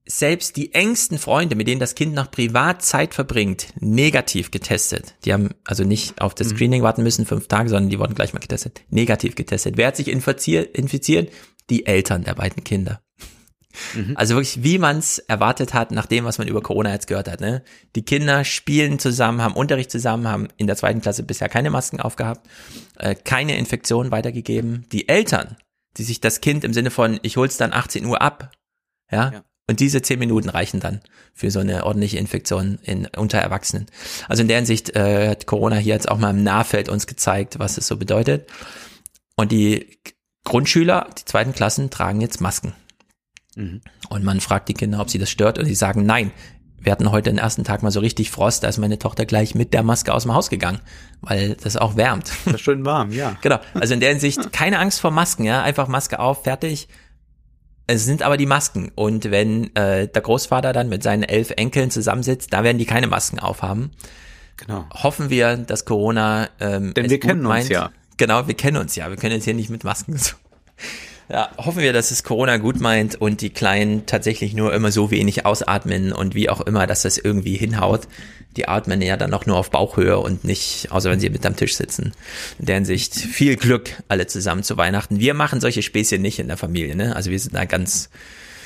selbst die engsten Freunde, mit denen das Kind noch privat Zeit verbringt, negativ getestet. Die haben also nicht auf das mhm. Screening warten müssen, fünf Tage, sondern die wurden gleich mal getestet. Negativ getestet. Wer hat sich infiziert? infiziert? Die Eltern der beiden Kinder. Mhm. Also wirklich, wie man es erwartet hat, nach dem, was man über Corona jetzt gehört hat. Ne? Die Kinder spielen zusammen, haben Unterricht zusammen, haben in der zweiten Klasse bisher keine Masken aufgehabt, äh, keine Infektion weitergegeben. Die Eltern, die sich das Kind im Sinne von, ich hol's dann 18 Uhr ab, ja, ja. Und diese zehn Minuten reichen dann für so eine ordentliche Infektion in, unter Erwachsenen. Also in der Hinsicht äh, hat Corona hier jetzt auch mal im Nahfeld uns gezeigt, was es so bedeutet. Und die Grundschüler, die zweiten Klassen, tragen jetzt Masken. Mhm. Und man fragt die Kinder, ob sie das stört und sie sagen nein. Wir hatten heute den ersten Tag mal so richtig Frost, da ist meine Tochter gleich mit der Maske aus dem Haus gegangen, weil das auch wärmt. Das ist schön warm, ja. genau. Also in der Hinsicht keine Angst vor Masken, ja, einfach Maske auf, fertig. Es sind aber die Masken. Und wenn äh, der Großvater dann mit seinen elf Enkeln zusammensitzt, da werden die keine Masken aufhaben. Genau. Hoffen wir, dass Corona ähm, Denn wir kennen meint. uns ja. Genau, wir kennen uns ja. Wir können jetzt hier nicht mit Masken so. Ja, hoffen wir, dass es Corona gut meint und die Kleinen tatsächlich nur immer so wenig ausatmen und wie auch immer, dass das irgendwie hinhaut. Die atmen ja dann auch nur auf Bauchhöhe und nicht, außer wenn sie mit am Tisch sitzen. In der Hinsicht viel Glück alle zusammen zu Weihnachten. Wir machen solche Späßchen nicht in der Familie, ne? Also wir sind da ganz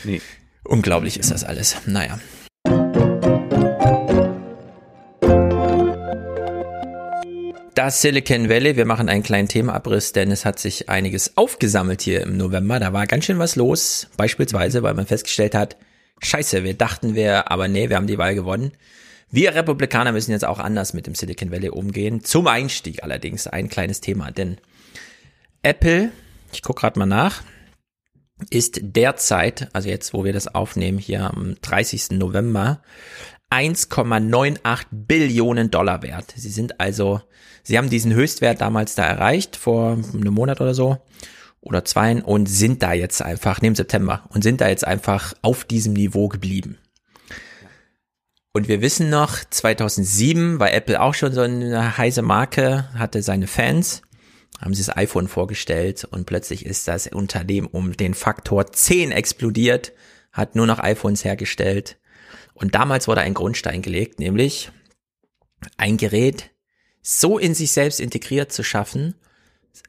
nee. unglaublich ist das alles. Naja. Das Silicon Valley. Wir machen einen kleinen Themaabriss, denn es hat sich einiges aufgesammelt hier im November. Da war ganz schön was los. Beispielsweise, weil man festgestellt hat, scheiße, wir dachten wir, aber nee, wir haben die Wahl gewonnen. Wir Republikaner müssen jetzt auch anders mit dem Silicon Valley umgehen. Zum Einstieg allerdings ein kleines Thema, denn Apple, ich gucke gerade mal nach, ist derzeit, also jetzt, wo wir das aufnehmen, hier am 30. November, 1,98 Billionen Dollar wert. Sie sind also, sie haben diesen Höchstwert damals da erreicht, vor einem Monat oder so, oder zwei, und sind da jetzt einfach, neben September, und sind da jetzt einfach auf diesem Niveau geblieben. Und wir wissen noch, 2007 war Apple auch schon so eine heiße Marke, hatte seine Fans, haben sie das iPhone vorgestellt und plötzlich ist das Unternehmen um den Faktor 10 explodiert, hat nur noch iPhones hergestellt und damals wurde ein Grundstein gelegt, nämlich ein Gerät so in sich selbst integriert zu schaffen,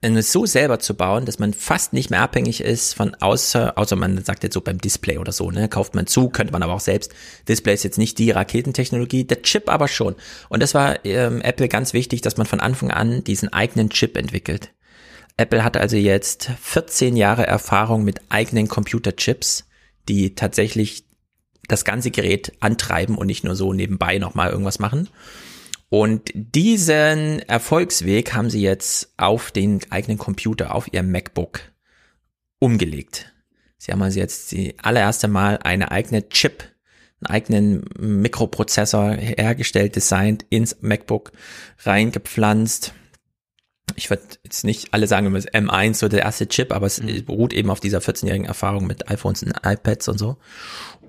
so selber zu bauen, dass man fast nicht mehr abhängig ist von außer, außer man sagt jetzt so beim Display oder so, ne, kauft man zu, könnte man aber auch selbst. Display ist jetzt nicht die Raketentechnologie, der Chip aber schon. Und das war ähm, Apple ganz wichtig, dass man von Anfang an diesen eigenen Chip entwickelt. Apple hat also jetzt 14 Jahre Erfahrung mit eigenen Computerchips, die tatsächlich das ganze Gerät antreiben und nicht nur so nebenbei nochmal irgendwas machen. Und diesen Erfolgsweg haben sie jetzt auf den eigenen Computer, auf ihr MacBook umgelegt. Sie haben also jetzt die allererste Mal eine eigene Chip, einen eigenen Mikroprozessor hergestellt, designt, ins MacBook reingepflanzt. Ich würde jetzt nicht alle sagen, es ist M1 so der erste Chip, aber es mhm. beruht eben auf dieser 14-jährigen Erfahrung mit iPhones und iPads und so.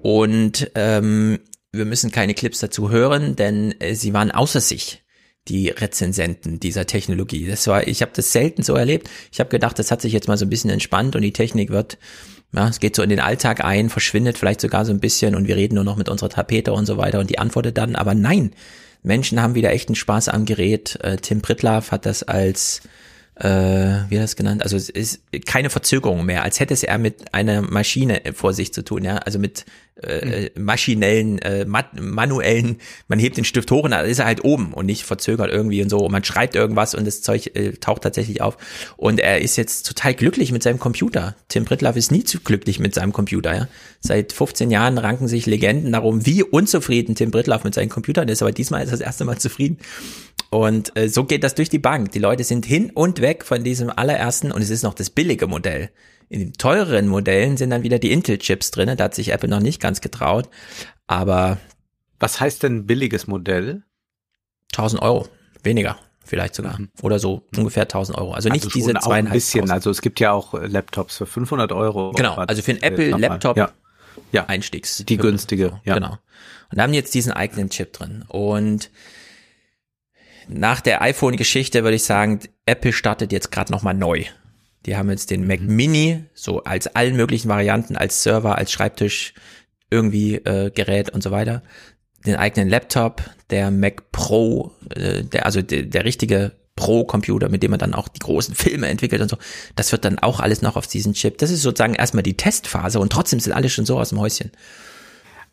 Und ähm, wir müssen keine Clips dazu hören, denn äh, sie waren außer sich, die Rezensenten dieser Technologie. Das war, ich habe das selten so erlebt. Ich habe gedacht, das hat sich jetzt mal so ein bisschen entspannt und die Technik wird, ja, es geht so in den Alltag ein, verschwindet vielleicht sogar so ein bisschen und wir reden nur noch mit unserer Tapete und so weiter und die antwortet dann, aber nein, Menschen haben wieder echten Spaß am Gerät. Äh, Tim Pritlaff hat das als äh, wie hat das genannt? Also es ist keine Verzögerung mehr, als hätte es er mit einer Maschine vor sich zu tun, ja, also mit äh, mhm. maschinellen, äh, manuellen, man hebt den Stift hoch und dann ist er halt oben und nicht verzögert irgendwie und so und man schreibt irgendwas und das Zeug äh, taucht tatsächlich auf und er ist jetzt total glücklich mit seinem Computer. Tim Pritloff ist nie zu glücklich mit seinem Computer, ja. Seit 15 Jahren ranken sich Legenden darum, wie unzufrieden Tim Pritloff mit seinen Computern ist, aber diesmal ist er das erste Mal zufrieden. Und äh, so geht das durch die Bank. Die Leute sind hin und weg von diesem allerersten und es ist noch das billige Modell. In den teureren Modellen sind dann wieder die Intel-Chips drin. Da hat sich Apple noch nicht ganz getraut. Aber. Was heißt denn billiges Modell? 1000 Euro. Weniger. Vielleicht sogar. Mhm. Oder so ungefähr 1000 Euro. Also nicht also diese zweieinhalb. Ein bisschen. Also es gibt ja auch äh, Laptops für 500 Euro. Genau. Also für einen Apple-Laptop. Ja. Ja. Einstiegs. Die günstige. Ja. Genau. Und da haben die jetzt diesen eigenen Chip drin. Und nach der iPhone-Geschichte würde ich sagen, Apple startet jetzt gerade nochmal neu. Die haben jetzt den Mac mhm. Mini, so als allen möglichen Varianten, als Server, als Schreibtisch, irgendwie äh, Gerät und so weiter. Den eigenen Laptop, der Mac Pro, äh, der, also der, der richtige Pro-Computer, mit dem man dann auch die großen Filme entwickelt und so. Das wird dann auch alles noch auf diesen Chip. Das ist sozusagen erstmal die Testphase und trotzdem sind alle schon so aus dem Häuschen.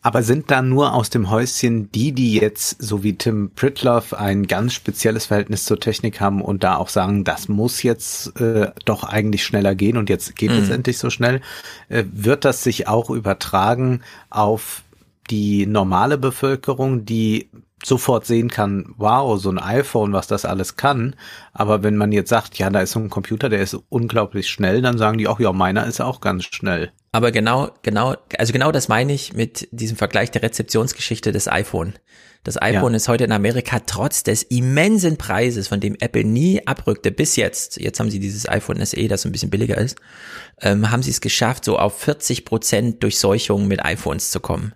Aber sind da nur aus dem Häuschen die, die jetzt, so wie Tim Pritloff, ein ganz spezielles Verhältnis zur Technik haben und da auch sagen, das muss jetzt äh, doch eigentlich schneller gehen und jetzt geht mhm. es endlich so schnell, äh, wird das sich auch übertragen auf die normale Bevölkerung, die sofort sehen kann, wow, so ein iPhone, was das alles kann. Aber wenn man jetzt sagt, ja, da ist so ein Computer, der ist unglaublich schnell, dann sagen die auch, ja, meiner ist auch ganz schnell. Aber genau, genau, also genau das meine ich mit diesem Vergleich der Rezeptionsgeschichte des iPhone. Das iPhone ja. ist heute in Amerika trotz des immensen Preises, von dem Apple nie abrückte, bis jetzt, jetzt haben sie dieses iPhone SE, das so ein bisschen billiger ist, ähm, haben sie es geschafft, so auf 40 Prozent Durchseuchung mit iPhones zu kommen.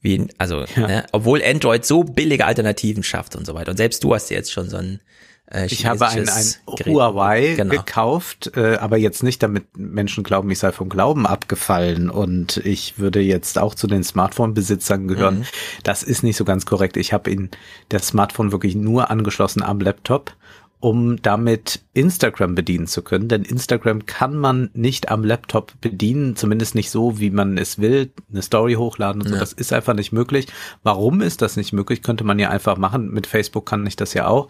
Wie, also, ja. ne, obwohl Android so billige Alternativen schafft und so weiter. Und selbst du hast jetzt schon so ein äh, ich habe ein, ein Huawei genau. gekauft, äh, aber jetzt nicht, damit Menschen glauben, ich sei vom Glauben abgefallen und ich würde jetzt auch zu den Smartphone-Besitzern gehören. Mhm. Das ist nicht so ganz korrekt. Ich habe ihn das Smartphone wirklich nur angeschlossen am Laptop um damit Instagram bedienen zu können. Denn Instagram kann man nicht am Laptop bedienen, zumindest nicht so, wie man es will, eine Story hochladen und so. Ja. Das ist einfach nicht möglich. Warum ist das nicht möglich? Könnte man ja einfach machen. Mit Facebook kann ich das ja auch,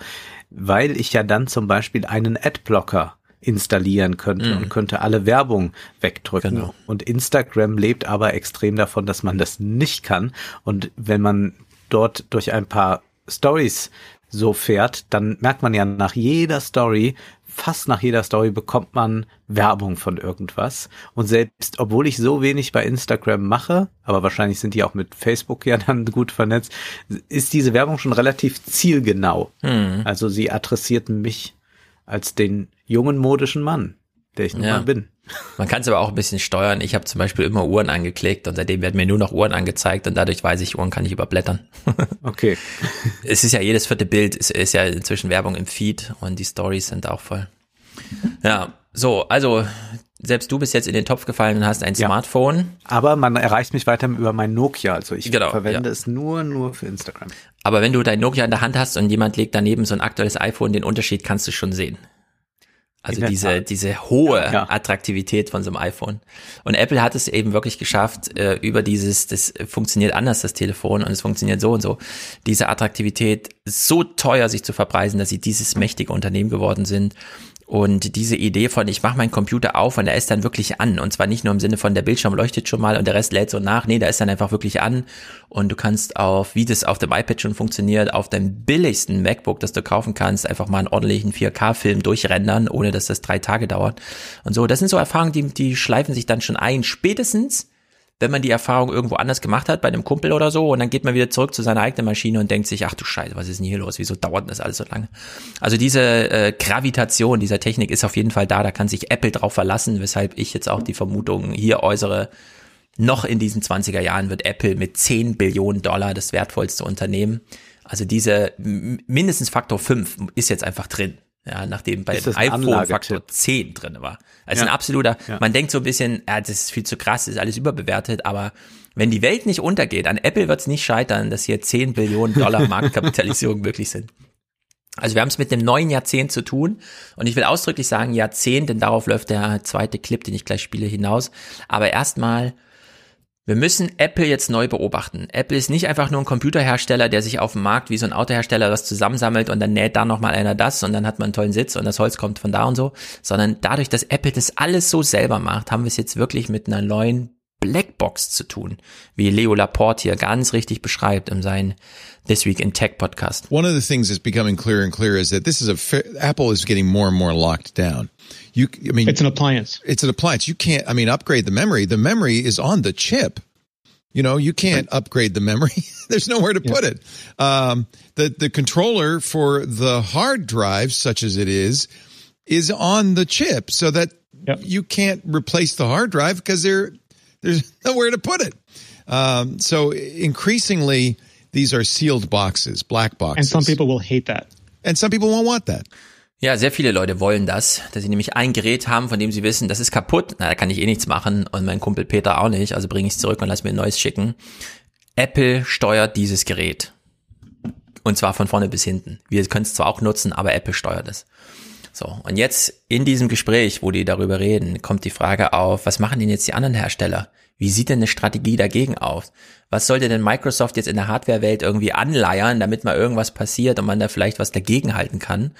weil ich ja dann zum Beispiel einen Adblocker installieren könnte mhm. und könnte alle Werbung wegdrücken. Genau. Und Instagram lebt aber extrem davon, dass man das nicht kann. Und wenn man dort durch ein paar Stories so fährt, dann merkt man ja nach jeder Story, fast nach jeder Story bekommt man Werbung von irgendwas. Und selbst, obwohl ich so wenig bei Instagram mache, aber wahrscheinlich sind die auch mit Facebook ja dann gut vernetzt, ist diese Werbung schon relativ zielgenau. Hm. Also sie adressiert mich als den jungen modischen Mann, der ich nun ja. mal bin. Man kann es aber auch ein bisschen steuern. Ich habe zum Beispiel immer Uhren angeklickt und seitdem werden mir nur noch Uhren angezeigt und dadurch weiß ich, Uhren kann ich überblättern. Okay. es ist ja jedes vierte Bild, ist, ist ja inzwischen Werbung im Feed und die Stories sind auch voll. Ja, so, also selbst du bist jetzt in den Topf gefallen und hast ein ja. Smartphone. Aber man erreicht mich weiter über mein Nokia. Also ich genau, verwende ja. es nur, nur für Instagram. Aber wenn du dein Nokia in der Hand hast und jemand legt daneben so ein aktuelles iPhone, den Unterschied kannst du schon sehen. Also diese, diese hohe ja. Attraktivität von so einem iPhone. Und Apple hat es eben wirklich geschafft, äh, über dieses, das funktioniert anders, das Telefon, und es funktioniert so und so, diese Attraktivität so teuer sich zu verpreisen, dass sie dieses mächtige Unternehmen geworden sind und diese Idee von, ich mache meinen Computer auf und der ist dann wirklich an. Und zwar nicht nur im Sinne von, der Bildschirm leuchtet schon mal und der Rest lädt so nach. Nee, der ist dann einfach wirklich an. Und du kannst auf, wie das auf dem iPad schon funktioniert, auf dem billigsten MacBook, das du kaufen kannst, einfach mal einen ordentlichen 4K-Film durchrendern, ohne dass das drei Tage dauert. Und so, das sind so Erfahrungen, die, die schleifen sich dann schon ein. Spätestens, wenn man die Erfahrung irgendwo anders gemacht hat, bei einem Kumpel oder so, und dann geht man wieder zurück zu seiner eigenen Maschine und denkt sich, ach du Scheiße, was ist denn hier los? Wieso dauert das alles so lange? Also diese äh, Gravitation dieser Technik ist auf jeden Fall da, da kann sich Apple drauf verlassen, weshalb ich jetzt auch die Vermutung hier äußere, noch in diesen 20er Jahren wird Apple mit 10 Billionen Dollar das wertvollste Unternehmen. Also diese mindestens Faktor 5 ist jetzt einfach drin. Ja, nachdem bei dem iPhone Faktor 10 drin war. Also ja. ein absoluter, ja. man denkt so ein bisschen, ja, das ist viel zu krass, ist alles überbewertet, aber wenn die Welt nicht untergeht, an Apple wird es nicht scheitern, dass hier 10 Billionen Dollar Marktkapitalisierung möglich sind. Also wir haben es mit einem neuen Jahrzehnt zu tun und ich will ausdrücklich sagen Jahrzehnt, denn darauf läuft der zweite Clip, den ich gleich spiele, hinaus. Aber erstmal wir müssen Apple jetzt neu beobachten. Apple ist nicht einfach nur ein Computerhersteller, der sich auf dem Markt wie so ein Autohersteller das zusammensammelt und dann näht da nochmal einer das und dann hat man einen tollen Sitz und das Holz kommt von da und so, sondern dadurch, dass Apple das alles so selber macht, haben wir es jetzt wirklich mit einer neuen Blackbox zu tun, wie Leo Laporte hier ganz richtig beschreibt in seinem This Week in Tech podcast. One of the things that's becoming clearer and clearer is that this is a Apple is getting more and more locked down. You, I mean, it's an appliance. It's an appliance. You can't, I mean, upgrade the memory. The memory is on the chip. You know, you can't upgrade the memory. There's nowhere to yeah. put it. Um, the, the controller for the hard drive, such as it is, is on the chip so that yep. you can't replace the hard drive because there, there's nowhere to put it. Um, so increasingly, these are sealed boxes, black boxes. And some people will hate that. And some people won't want that. Ja, sehr viele Leute wollen das, dass sie nämlich ein Gerät haben, von dem sie wissen, das ist kaputt, na, da kann ich eh nichts machen und mein Kumpel Peter auch nicht, also bringe ich es zurück und lass mir ein neues schicken. Apple steuert dieses Gerät. Und zwar von vorne bis hinten. Wir können es zwar auch nutzen, aber Apple steuert es. So, und jetzt in diesem Gespräch, wo die darüber reden, kommt die Frage auf, was machen denn jetzt die anderen Hersteller? Wie sieht denn eine Strategie dagegen aus? Was sollte denn Microsoft jetzt in der Hardware-Welt irgendwie anleiern, damit mal irgendwas passiert und man da vielleicht was dagegen halten kann?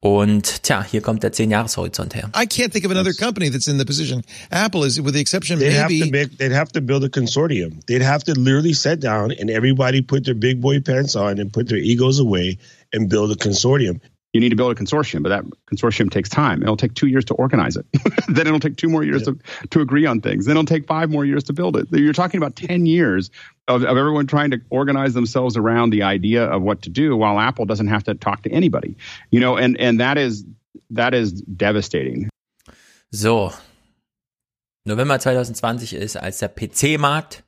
Und tja, hier kommt der 10-Jahres-Horizont her. I can't think of another company that's in the position. Apple is, with the exception they'd maybe... Have to make, they'd have to build a consortium. They'd have to literally sit down and everybody put their big boy pants on and put their egos away and build a consortium you need to build a consortium, but that consortium takes time. It'll take two years to organize it. then it'll take two more years yeah. to, to agree on things. Then it'll take five more years to build it. You're talking about 10 years of, of everyone trying to organize themselves around the idea of what to do while Apple doesn't have to talk to anybody. You know, and, and that is that is devastating. So. November 2020 ist, als der PC-Markt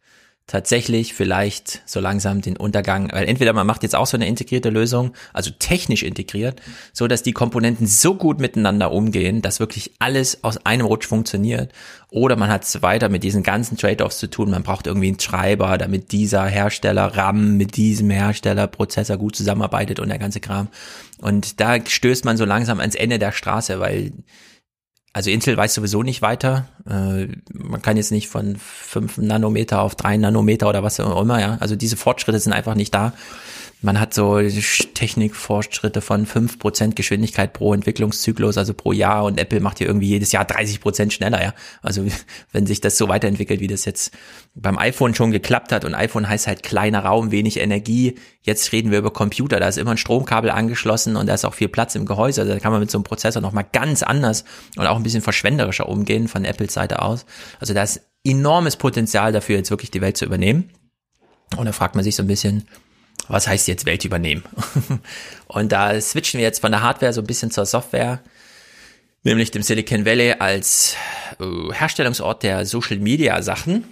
tatsächlich vielleicht so langsam den Untergang, weil entweder man macht jetzt auch so eine integrierte Lösung, also technisch integriert, so dass die Komponenten so gut miteinander umgehen, dass wirklich alles aus einem Rutsch funktioniert, oder man hat es weiter mit diesen ganzen Trade-offs zu tun. Man braucht irgendwie einen Schreiber, damit dieser Hersteller RAM mit diesem Hersteller Prozessor gut zusammenarbeitet und der ganze Kram. Und da stößt man so langsam ans Ende der Straße, weil also Intel weiß sowieso nicht weiter. Äh, man kann jetzt nicht von fünf Nanometer auf drei Nanometer oder was auch immer, ja. Also diese Fortschritte sind einfach nicht da. Man hat so Technikfortschritte von fünf Prozent Geschwindigkeit pro Entwicklungszyklus, also pro Jahr und Apple macht hier irgendwie jedes Jahr 30 Prozent schneller, ja. Also wenn sich das so weiterentwickelt, wie das jetzt beim iPhone schon geklappt hat und iPhone heißt halt kleiner Raum, wenig Energie. Jetzt reden wir über Computer, da ist immer ein Stromkabel angeschlossen und da ist auch viel Platz im Gehäuse. Also da kann man mit so einem Prozessor nochmal ganz anders und auch ein bisschen verschwenderischer umgehen von Apples Seite aus. Also da ist enormes Potenzial dafür, jetzt wirklich die Welt zu übernehmen. Und da fragt man sich so ein bisschen, was heißt jetzt Welt übernehmen? und da switchen wir jetzt von der Hardware so ein bisschen zur Software, nämlich dem Silicon Valley als äh, Herstellungsort der Social Media Sachen.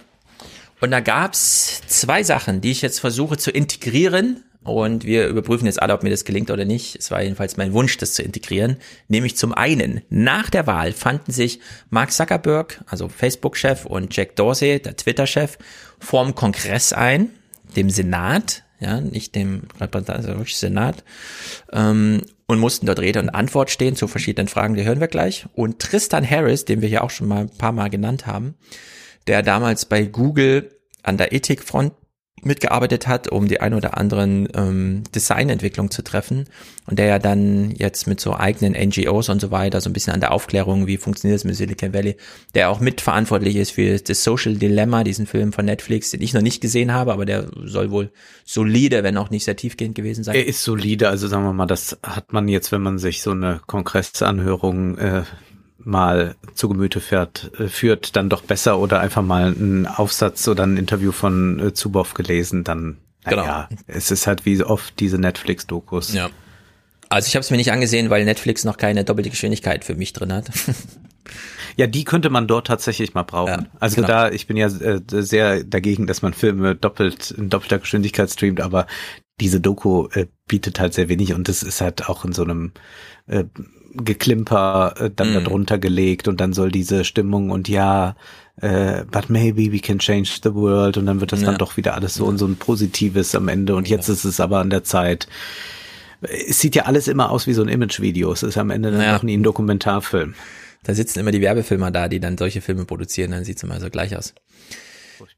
Und da gab's zwei Sachen, die ich jetzt versuche zu integrieren. Und wir überprüfen jetzt alle, ob mir das gelingt oder nicht. Es war jedenfalls mein Wunsch, das zu integrieren. Nämlich zum einen, nach der Wahl fanden sich Mark Zuckerberg, also Facebook-Chef, und Jack Dorsey, der Twitter-Chef, vorm Kongress ein, dem Senat, ja, nicht dem Repräsentanten, Senat, ähm, und mussten dort Rede und Antwort stehen zu verschiedenen Fragen, die hören wir gleich. Und Tristan Harris, den wir hier auch schon mal ein paar Mal genannt haben, der damals bei Google an der Ethikfront mitgearbeitet hat, um die ein oder anderen ähm, Designentwicklung zu treffen und der ja dann jetzt mit so eigenen NGOs und so weiter so ein bisschen an der Aufklärung, wie funktioniert es mit Silicon Valley, der auch mitverantwortlich ist für das Social Dilemma, diesen Film von Netflix, den ich noch nicht gesehen habe, aber der soll wohl solide, wenn auch nicht sehr tiefgehend gewesen sein. Er ist solide, also sagen wir mal, das hat man jetzt, wenn man sich so eine Kongressanhörung äh, mal zu Gemüte fährt, äh, führt, dann doch besser oder einfach mal einen Aufsatz oder ein Interview von äh, Zuboff gelesen, dann naja, genau. es ist halt wie oft diese Netflix-Dokus. Ja. Also ich habe es mir nicht angesehen, weil Netflix noch keine doppelte Geschwindigkeit für mich drin hat. Ja, die könnte man dort tatsächlich mal brauchen. Ja, also genau. da, ich bin ja äh, sehr dagegen, dass man Filme doppelt in doppelter Geschwindigkeit streamt, aber diese Doku äh, bietet halt sehr wenig und das ist halt auch in so einem äh, Geklimper äh, dann mm. darunter gelegt und dann soll diese Stimmung und ja, äh, but maybe we can change the world und dann wird das ja. dann doch wieder alles so und so ein Positives am Ende und jetzt ja. ist es aber an der Zeit, Es sieht ja alles immer aus wie so ein Imagevideo. Es ist am Ende dann ja. noch nie ein Dokumentarfilm. Da sitzen immer die Werbefilmer da, die dann solche Filme produzieren, dann sieht's immer so gleich aus.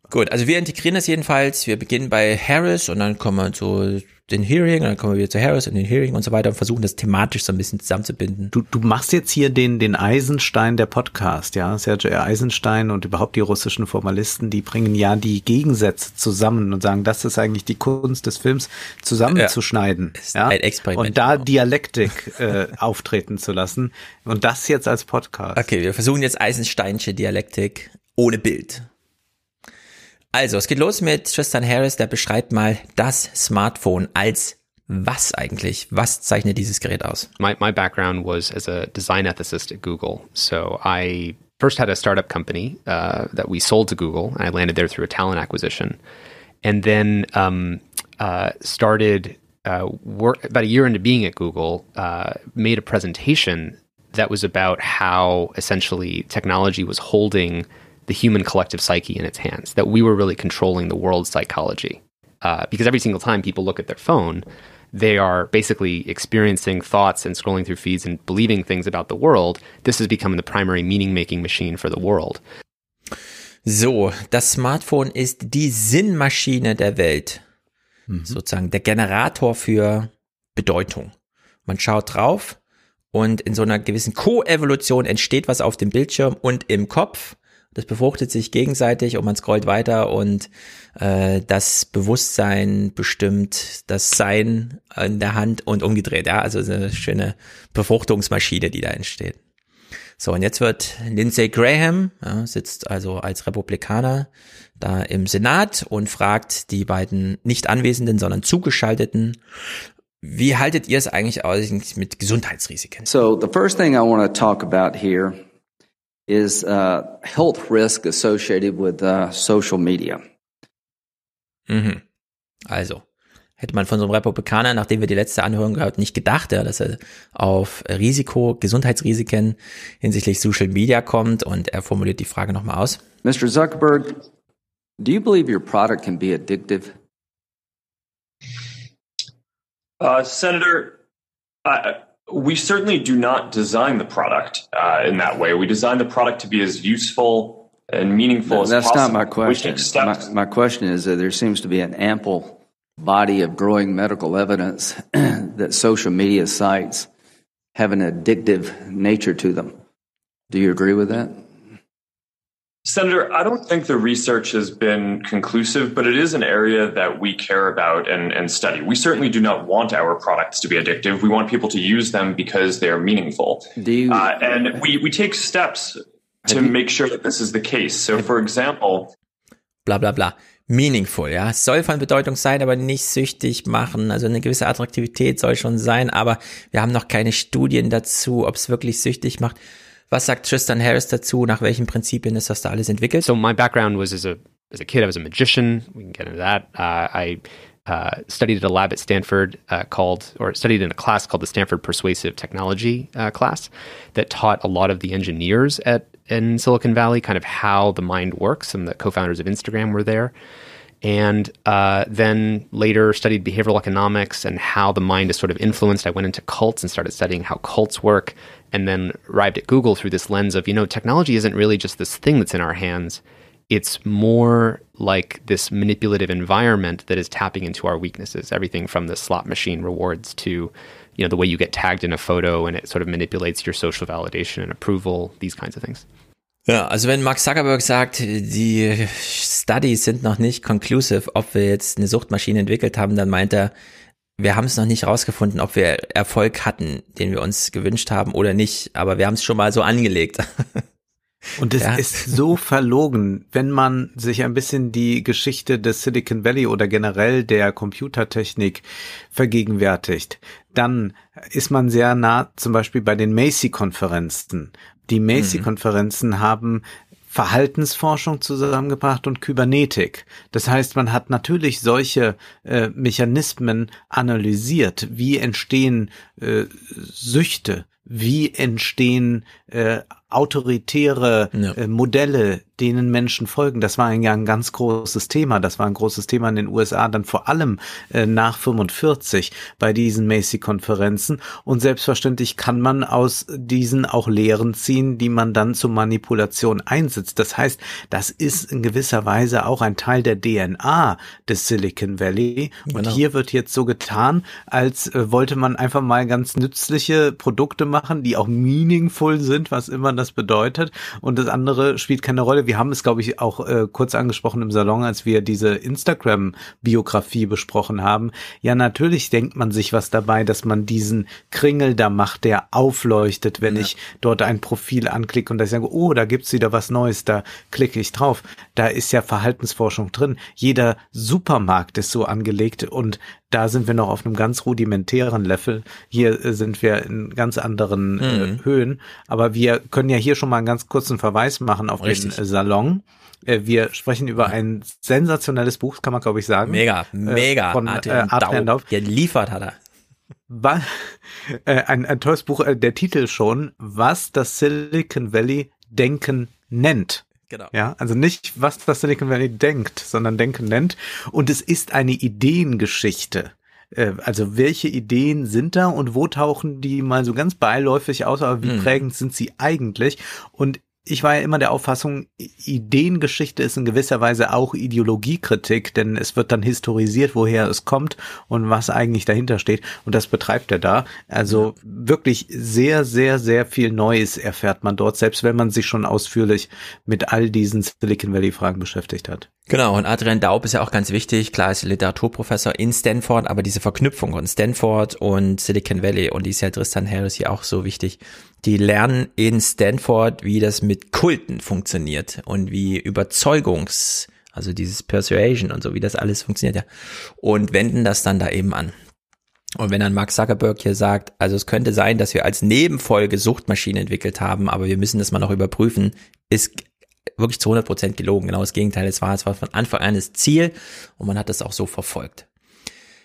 Gut, also wir integrieren das jedenfalls. Wir beginnen bei Harris und dann kommen wir zu den Hearing und dann kommen wir wieder zu Harris und den Hearing und so weiter und versuchen das thematisch so ein bisschen zusammenzubinden. Du, du machst jetzt hier den, den Eisenstein der Podcast, ja. Sergio Eisenstein und überhaupt die russischen Formalisten, die bringen ja die Gegensätze zusammen und sagen, das ist eigentlich die Kunst des Films, zusammenzuschneiden. Ja, Ein Experiment. Und da Dialektik äh, auftreten zu lassen. Und das jetzt als Podcast. Okay, wir versuchen jetzt Eisensteinsche Dialektik ohne Bild. Also, es geht los mit Tristan Harris, der beschreibt mal das Smartphone als was eigentlich? Was zeichnet dieses Gerät aus? My, my background was as a design ethicist at Google. So I first had a startup company uh, that we sold to Google. I landed there through a talent acquisition. And then um, uh, started uh, work about a year into being at Google, uh, made a presentation that was about how essentially technology was holding the human collective psyche in its hands, that we were really controlling the world's psychology. Uh, because every single time people look at their phone, they are basically experiencing thoughts and scrolling through feeds and believing things about the world. This has become the primary meaning making machine for the world. So, das Smartphone ist die Sinnmaschine der Welt. Mhm. Sozusagen der Generator für Bedeutung. Man schaut drauf und in so einer gewissen Koevolution entsteht was auf dem Bildschirm und im Kopf das befruchtet sich gegenseitig und man scrollt weiter und äh, das Bewusstsein bestimmt das Sein in der Hand und umgedreht. Ja, also eine schöne Befruchtungsmaschine, die da entsteht. So, und jetzt wird Lindsey Graham, ja, sitzt also als Republikaner da im Senat und fragt die beiden nicht Anwesenden, sondern Zugeschalteten, wie haltet ihr es eigentlich aus mit Gesundheitsrisiken? So, the first thing I want to talk about here is uh, health risk associated with uh, social media. Mhm. Also, hätte man von so einem Republikaner, nachdem wir die letzte Anhörung gehört, nicht gedacht, ja, dass er auf Risiko, Gesundheitsrisiken hinsichtlich Social Media kommt und er formuliert die Frage nochmal aus. Mr. Zuckerberg, do you believe your product can be addictive? Uh, Senator, I, we certainly do not design the product uh, in that way. We design the product to be as useful and meaningful no, as that's possible. That's not my question. My, my, question is that there seems to be an ample body of growing medical evidence that social media sites have an addictive nature to them. Do you agree with that? Senator, I don't think the research has been conclusive, but it is an area that we care about and, and, study. We certainly do not want our products to be addictive. We want people to use them because they are meaningful. You, uh, and we, we take steps to you, make sure that this is the case. So, for example, blah, blah, blah. Meaningful, ja. Es soll von Bedeutung sein, aber nicht süchtig machen. Also eine gewisse Attraktivität soll schon sein, aber wir haben noch keine Studien dazu, ob es wirklich süchtig macht. Was sagt Tristan Harris dazu? Nach welchen Prinzipien ist das da alles entwickelt? So my background was as a as a kid, I was a magician. We can get into that. Uh, I uh, studied at a lab at Stanford uh, called, or studied in a class called the Stanford Persuasive Technology uh, class that taught a lot of the engineers at in Silicon Valley kind of how the mind works, and the co-founders of Instagram were there. And uh, then later studied behavioral economics and how the mind is sort of influenced. I went into cults and started studying how cults work and then arrived at Google through this lens of, you know, technology isn't really just this thing that's in our hands. It's more like this manipulative environment that is tapping into our weaknesses. Everything from the slot machine rewards to, you know, the way you get tagged in a photo and it sort of manipulates your social validation and approval, these kinds of things. Ja, also wenn Mark Zuckerberg sagt, die Studies sind noch nicht conclusive, ob wir jetzt eine Suchtmaschine entwickelt haben, dann meint er, wir haben es noch nicht rausgefunden, ob wir Erfolg hatten, den wir uns gewünscht haben oder nicht, aber wir haben es schon mal so angelegt. Und es ja. ist so verlogen, wenn man sich ein bisschen die Geschichte des Silicon Valley oder generell der Computertechnik vergegenwärtigt, dann ist man sehr nah zum Beispiel bei den Macy-Konferenzen. Die Macy-Konferenzen mhm. haben Verhaltensforschung zusammengebracht und Kybernetik. Das heißt, man hat natürlich solche äh, Mechanismen analysiert. Wie entstehen äh, Süchte? Wie entstehen äh, autoritäre ja. äh, Modelle, denen Menschen folgen. Das war ja ein ganz großes Thema. Das war ein großes Thema in den USA, dann vor allem äh, nach 45 bei diesen Macy-Konferenzen. Und selbstverständlich kann man aus diesen auch Lehren ziehen, die man dann zur Manipulation einsetzt. Das heißt, das ist in gewisser Weise auch ein Teil der DNA des Silicon Valley. Und genau. hier wird jetzt so getan, als äh, wollte man einfach mal ganz nützliche Produkte machen, die auch meaningful sind, was immer das bedeutet. Und das andere spielt keine Rolle. Wir haben es, glaube ich, auch äh, kurz angesprochen im Salon, als wir diese Instagram-Biografie besprochen haben. Ja, natürlich denkt man sich was dabei, dass man diesen Kringel da macht, der aufleuchtet, wenn ja. ich dort ein Profil anklicke und da sage, oh, da gibt's wieder was Neues, da klicke ich drauf. Da ist ja Verhaltensforschung drin. Jeder Supermarkt ist so angelegt und da sind wir noch auf einem ganz rudimentären Level. Hier äh, sind wir in ganz anderen äh, mhm. äh, Höhen. Aber wir können ja hier schon mal einen ganz kurzen Verweis machen auf Richtig. den äh, Salon. Äh, wir sprechen über ein sensationelles Buch, kann man glaube ich sagen. Mega, mega. von Adrian, äh, Adrian Daub. Geliefert hat er. Äh, ein, ein tolles Buch, äh, der Titel schon, was das Silicon Valley Denken nennt. Genau. Ja, also nicht, was das Silicon Valley denkt, sondern Denken nennt. Und es ist eine Ideengeschichte. Äh, also welche Ideen sind da und wo tauchen die mal so ganz beiläufig aus, aber wie mhm. prägend sind sie eigentlich? Und ich war ja immer der Auffassung, Ideengeschichte ist in gewisser Weise auch Ideologiekritik, denn es wird dann historisiert, woher es kommt und was eigentlich dahinter steht. Und das betreibt er da. Also wirklich sehr, sehr, sehr viel Neues erfährt man dort, selbst wenn man sich schon ausführlich mit all diesen Silicon Valley Fragen beschäftigt hat. Genau, und Adrian Daub ist ja auch ganz wichtig. Klar ist Literaturprofessor in Stanford, aber diese Verknüpfung von Stanford und Silicon Valley und die ist ja Tristan Harris hier auch so wichtig die lernen in Stanford, wie das mit Kulten funktioniert und wie Überzeugungs, also dieses Persuasion und so, wie das alles funktioniert, ja. Und wenden das dann da eben an. Und wenn dann Mark Zuckerberg hier sagt, also es könnte sein, dass wir als Nebenfolge Suchtmaschinen entwickelt haben, aber wir müssen das mal noch überprüfen, ist wirklich zu 100 Prozent gelogen. Genau das Gegenteil. Es war, es war von Anfang an das Ziel und man hat das auch so verfolgt.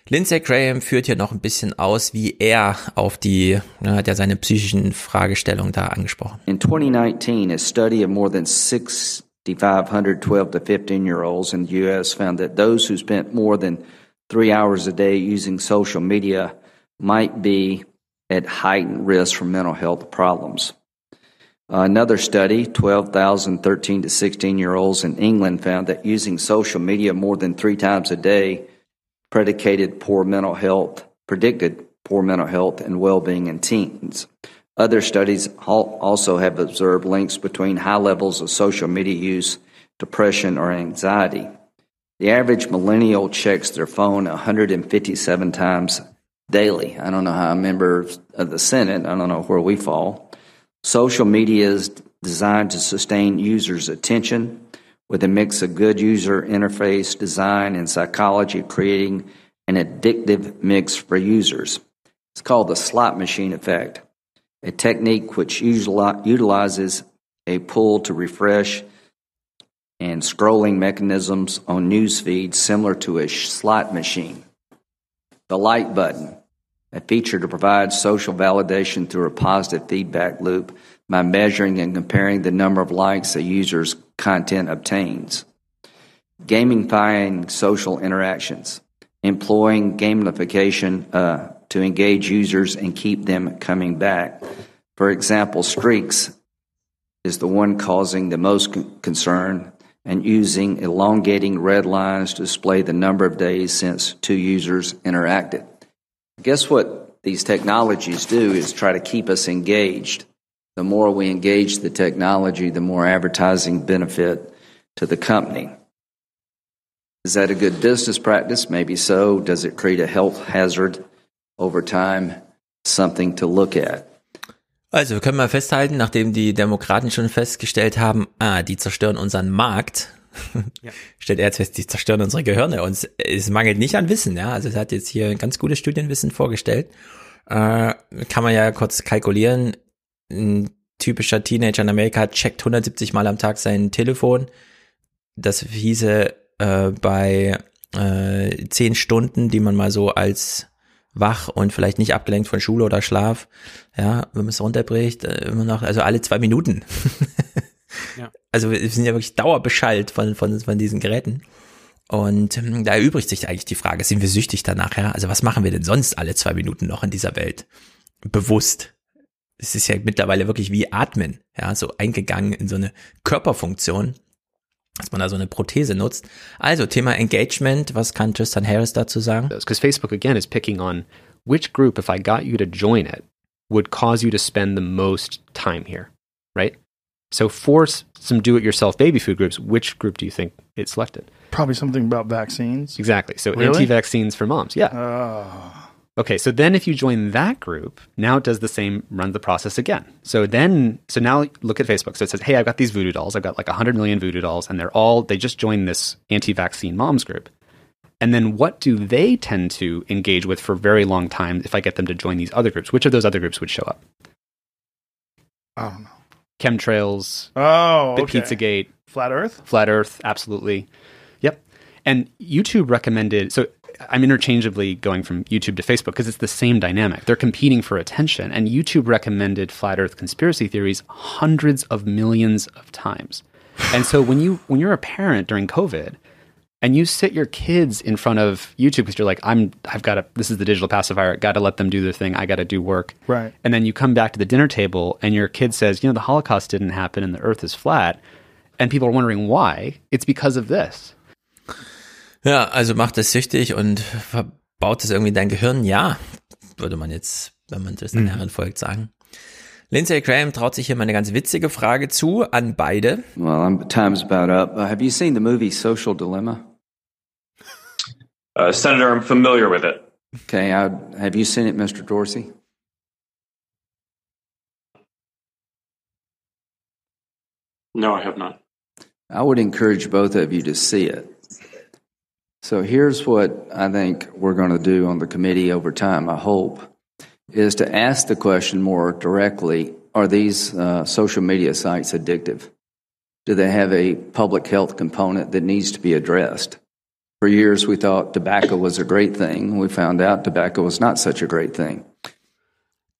Lindsay Graham führt hier noch ein bisschen aus, wie er auf die, hat ja seine psychischen Fragestellungen da angesprochen. In 2019, a study of more than 6,500 12 to 15 year olds in the U.S. found that those who spent more than three hours a day using social media might be at heightened risk for mental health problems. Another study, 12,000 13 to 16 year olds in England found that using social media more than three times a day predicated poor mental health, predicted poor mental health and well-being in teens. Other studies also have observed links between high levels of social media use, depression, or anxiety. The average millennial checks their phone 157 times daily. I don't know how members of the Senate, I don't know where we fall. Social media is designed to sustain users' attention, with a mix of good user interface design and psychology, creating an addictive mix for users. It's called the slot machine effect, a technique which utilizes a pull to refresh and scrolling mechanisms on news feeds similar to a slot machine. The like button, a feature to provide social validation through a positive feedback loop by measuring and comparing the number of likes a user's content obtains. Gamifying social interactions, employing gamification uh, to engage users and keep them coming back. For example, streaks is the one causing the most concern and using elongating red lines to display the number of days since two users interacted. Guess what these technologies do is try to keep us engaged the more we engage the technology, the more advertising benefit to the company. Is that a good business practice? Maybe so. Does it create a health hazard over time? Something to look at. Also, wir können mal festhalten, nachdem die Demokraten schon festgestellt haben, ah, die zerstören unseren Markt, ja. stellt er jetzt fest, die zerstören unsere Gehirne und es mangelt nicht an Wissen, ja. Also, es hat jetzt hier ein ganz gutes Studienwissen vorgestellt. Äh, kann man ja kurz kalkulieren ein typischer Teenager in Amerika checkt 170 Mal am Tag sein Telefon. Das hieße äh, bei äh, 10 Stunden, die man mal so als wach und vielleicht nicht abgelenkt von Schule oder Schlaf, ja, wenn man es runterbricht, äh, immer noch, also alle zwei Minuten. Ja. Also wir sind ja wirklich dauerbeschallt von, von, von diesen Geräten. Und ähm, da erübrigt sich eigentlich die Frage, sind wir süchtig danach? Ja? Also was machen wir denn sonst alle zwei Minuten noch in dieser Welt? Bewusst. Es ist ja mittlerweile wirklich wie Atmen, ja, so eingegangen in so eine Körperfunktion, dass man da so eine Prothese nutzt. Also Thema Engagement, was kann Tristan Harris dazu sagen? Because Facebook again is picking on which group, if I got you to join it, would cause you to spend the most time here, right? So for some do-it-yourself baby food groups, which group do you think it selected? Probably something about vaccines. Exactly. So Really? anti-vaccines for moms. Yeah. Oh. Okay, so then if you join that group, now it does the same, runs the process again. So then, so now look at Facebook. So it says, hey, I've got these voodoo dolls. I've got like 100 million voodoo dolls, and they're all, they just joined this anti vaccine moms group. And then what do they tend to engage with for a very long time if I get them to join these other groups? Which of those other groups would show up? I don't know. Chemtrails, Oh, Bit okay. Pizzagate, Flat Earth. Flat Earth, absolutely. Yep. And YouTube recommended, so I'm interchangeably going from YouTube to Facebook because it's the same dynamic. They're competing for attention. And YouTube recommended flat earth conspiracy theories hundreds of millions of times. And so when you when you're a parent during COVID and you sit your kids in front of YouTube because you're like, I'm I've got to this is the digital pacifier, gotta let them do their thing, I gotta do work. Right. And then you come back to the dinner table and your kid says, you know, the Holocaust didn't happen and the earth is flat. And people are wondering why. It's because of this. Ja, also macht es süchtig und verbaut es irgendwie dein Gehirn? Ja, würde man jetzt, wenn man das den Mhm. Herren folgt, sagen. Lindsay Graham traut sich hier mal eine ganz witzige Frage zu an beide. Well, I'm, time's about up. Uh, have you seen the movie Social Dilemma? Uh, Senator, I'm familiar with it. Okay, I, have you seen it, Mr. Dorsey? No, I have not. I would encourage both of you to see it. So here's what I think we're going to do on the committee over time, I hope, is to ask the question more directly Are these uh, social media sites addictive? Do they have a public health component that needs to be addressed? For years, we thought tobacco was a great thing. We found out tobacco was not such a great thing.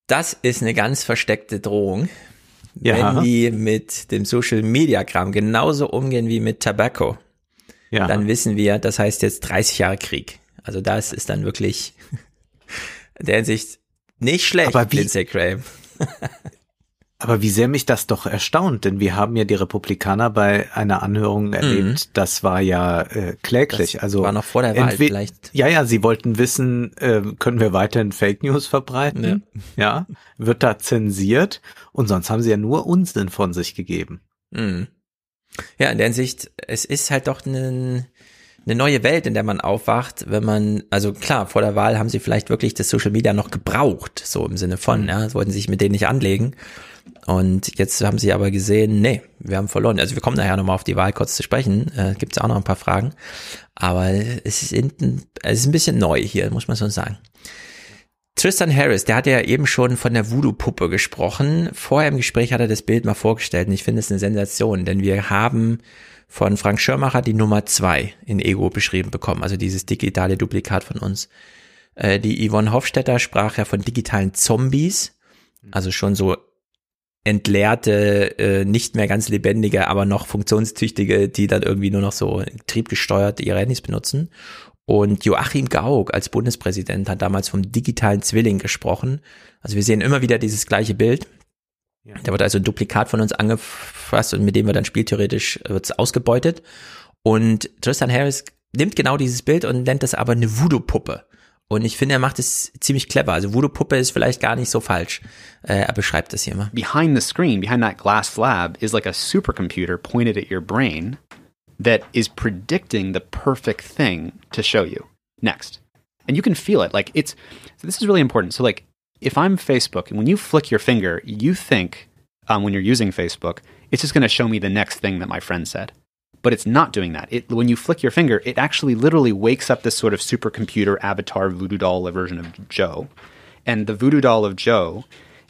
Das ist eine ganz versteckte Drohung. Ja. Wenn die mit dem Social Media Kram genauso umgehen wie mit Tobacco, Ja. dann wissen wir, das heißt jetzt 30 Jahre Krieg. Also das ist dann wirklich in der Hinsicht nicht schlecht, Aber wie- Lindsay Graham. Aber wie sehr mich das doch erstaunt, denn wir haben ja die Republikaner bei einer Anhörung erlebt, das war ja äh, kläglich. Das also war noch vor der Wahl vielleicht. Ja, ja, sie wollten wissen, äh, können wir weiterhin Fake News verbreiten? Ja. Wird da zensiert? Und sonst haben sie ja nur Unsinn von sich gegeben. Mhm. Ja, in der Hinsicht, es ist halt doch eine, eine neue Welt, in der man aufwacht, wenn man, also klar, vor der Wahl haben sie vielleicht wirklich das Social Media noch gebraucht, so im Sinne von, ja, wollten sich mit denen nicht anlegen. Und jetzt haben sie aber gesehen, nee, wir haben verloren. Also wir kommen nachher nochmal auf die Wahl kurz zu sprechen, äh, gibt es auch noch ein paar Fragen. Aber es ist, in, es ist ein bisschen neu hier, muss man so sagen. Tristan Harris, der hat ja eben schon von der Voodoo-Puppe gesprochen. Vorher im Gespräch hat er das Bild mal vorgestellt und ich finde es eine Sensation, denn wir haben von Frank Schirmacher die Nummer zwei in Ego beschrieben bekommen, also dieses digitale Duplikat von uns. Äh, die Yvonne Hofstetter sprach ja von digitalen Zombies, also schon so entleerte, äh, nicht mehr ganz lebendige, aber noch funktionstüchtige, die dann irgendwie nur noch so triebgesteuert ihre Handys benutzen. Und Joachim Gauck als Bundespräsident hat damals vom digitalen Zwilling gesprochen. Also wir sehen immer wieder dieses gleiche Bild. Da wird also ein Duplikat von uns angefasst und mit dem wir dann spieltheoretisch äh, wird's ausgebeutet. Und Tristan Harris nimmt genau dieses Bild und nennt das aber eine Voodoo-Puppe. Und ich finde, er macht es ziemlich clever. Also Voodoo-Puppe ist vielleicht gar nicht so falsch. Äh, er beschreibt das hier mal. Behind the screen, behind that glass slab, is like a supercomputer pointed at your brain that is predicting the perfect thing to show you next. And you can feel it. Like it's, so this is really important. So, like, if I'm Facebook and when you flick your finger, you think um, when you're using Facebook, it's just going to show me the next thing that my friend said. But it's not doing that. It, when you flick your finger, it actually literally wakes up this sort of supercomputer avatar voodoo doll version of Joe. And the voodoo doll of Joe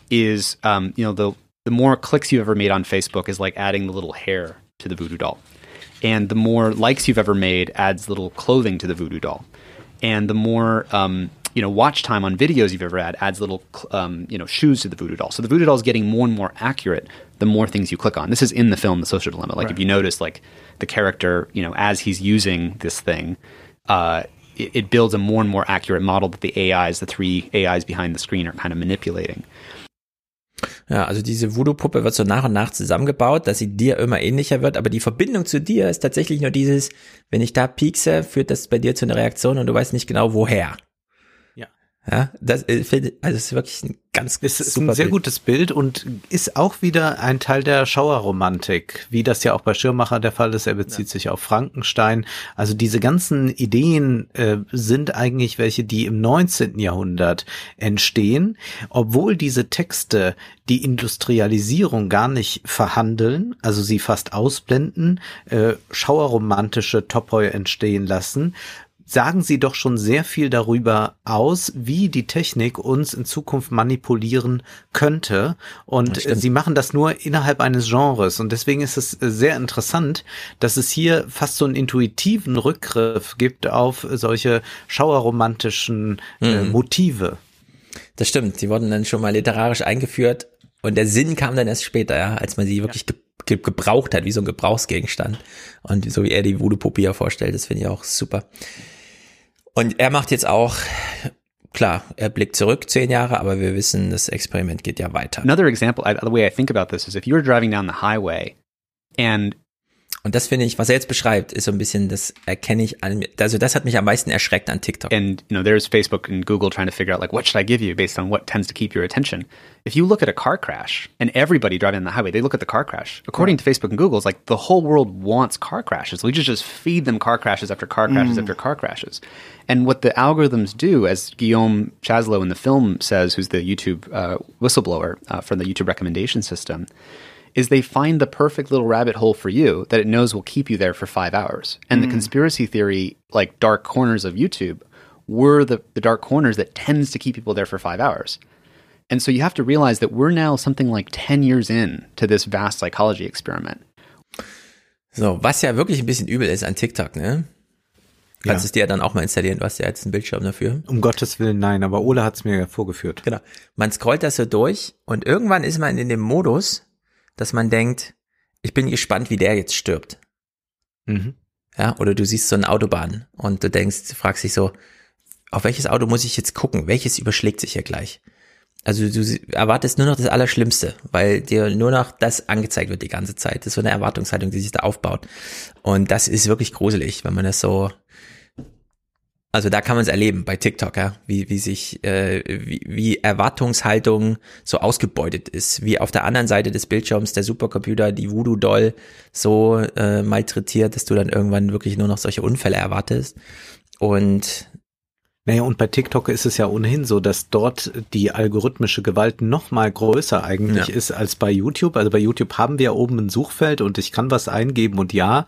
is, um, you know, the, the more clicks you've ever made on Facebook is like adding the little hair to the voodoo doll. And the more likes you've ever made adds little clothing to the voodoo doll. And the more um, you know, watch time on videos you've ever had adds little, um, you know, shoes to the voodoo doll. So the voodoo doll is getting more and more accurate the more things you click on. This is in the film, The Social Dilemma. Like right. if you notice, like the character, you know, as he's using this thing, uh, it, it builds a more and more accurate model that the AIs, the three AIs behind the screen, are kind of manipulating. Ja, also diese Voodoo-Puppe wird so nach und nach zusammengebaut, dass sie dir immer ähnlicher wird, aber die Verbindung zu dir ist tatsächlich nur dieses, wenn ich da piekse, führt das bei dir zu einer Reaktion und du weißt nicht genau woher. Ja, das äh, finde also es ist wirklich ein ganz es ist ein sehr Bild. gutes Bild und ist auch wieder ein Teil der Schauerromantik, wie das ja auch bei Schirmacher der Fall ist. Er bezieht ja. sich auf Frankenstein. Also diese ganzen Ideen äh, sind eigentlich welche, die im 19. Jahrhundert entstehen, obwohl diese Texte die Industrialisierung gar nicht verhandeln, also sie fast ausblenden, äh, schauerromantische Topoi entstehen lassen, sagen sie doch schon sehr viel darüber aus, wie die Technik uns in Zukunft manipulieren könnte. Und sie machen das nur innerhalb eines Genres. Und deswegen ist es sehr interessant, dass es hier fast so einen intuitiven Rückgriff gibt auf solche schauerromantischen äh, mhm. Motive. Das stimmt. Die wurden dann schon mal literarisch eingeführt. Und der Sinn kam dann erst später, ja, als man sie wirklich ja gebraucht hat, wie so ein Gebrauchsgegenstand. Und so wie er die Voodoo-Puppe hier vorstellt, das finde ich auch super. Und er macht jetzt auch, klar, er blickt zurück zehn Jahre, aber wir wissen, das Experiment geht ja weiter. Another example, the way I think about this is if you're driving down the highway and und das finde ich, was er jetzt beschreibt, ist so ein bisschen, das erkenne ich an mir. Also das hat mich am meisten erschreckt an TikTok. And you know, there's Facebook and Google trying to figure out like what should I give you based on what tends to keep your attention. If you look at a car crash and everybody driving on the highway, they look at the car crash. According yeah. to Facebook and Google, it's like the whole world wants car crashes. We just just feed them car crashes after car crashes mm. after car crashes. And what the algorithms do, as Guillaume Chaslow in the film says, who's the YouTube uh, whistleblower uh, from the YouTube recommendation system is they find the perfect little rabbit hole for you that it knows will keep you there for five hours. And mm. the conspiracy theory, like dark corners of YouTube, were the, the dark corners that tends to keep people there for five hours. And so you have to realize that we're now something like 10 years in to this vast psychology experiment. So, was ja wirklich ein bisschen übel ist an TikTok, ne? Kannst ja. es dir ja dann auch mal installieren, du hast ja jetzt einen Bildschirm dafür. Um Gottes Willen, nein, aber Ole hat es mir ja vorgeführt. Genau. Man scrollt das so durch und irgendwann ist man in dem Modus, dass man denkt, ich bin gespannt, wie der jetzt stirbt. Mhm. Ja, oder du siehst so eine Autobahn und du denkst, fragst dich so, auf welches Auto muss ich jetzt gucken? Welches überschlägt sich hier gleich? Also du erwartest nur noch das Allerschlimmste, weil dir nur noch das angezeigt wird die ganze Zeit. Das ist so eine Erwartungshaltung, die sich da aufbaut. Und das ist wirklich gruselig, wenn man das so also da kann man es erleben bei TikTok, ja, wie, wie sich, äh, wie, wie Erwartungshaltung so ausgebeutet ist, wie auf der anderen Seite des Bildschirms der Supercomputer die Voodoo-Doll so äh, malträtiert, dass du dann irgendwann wirklich nur noch solche Unfälle erwartest. Und naja, und bei TikTok ist es ja ohnehin so, dass dort die algorithmische Gewalt noch mal größer eigentlich ja. ist als bei YouTube. Also bei YouTube haben wir oben ein Suchfeld und ich kann was eingeben und ja,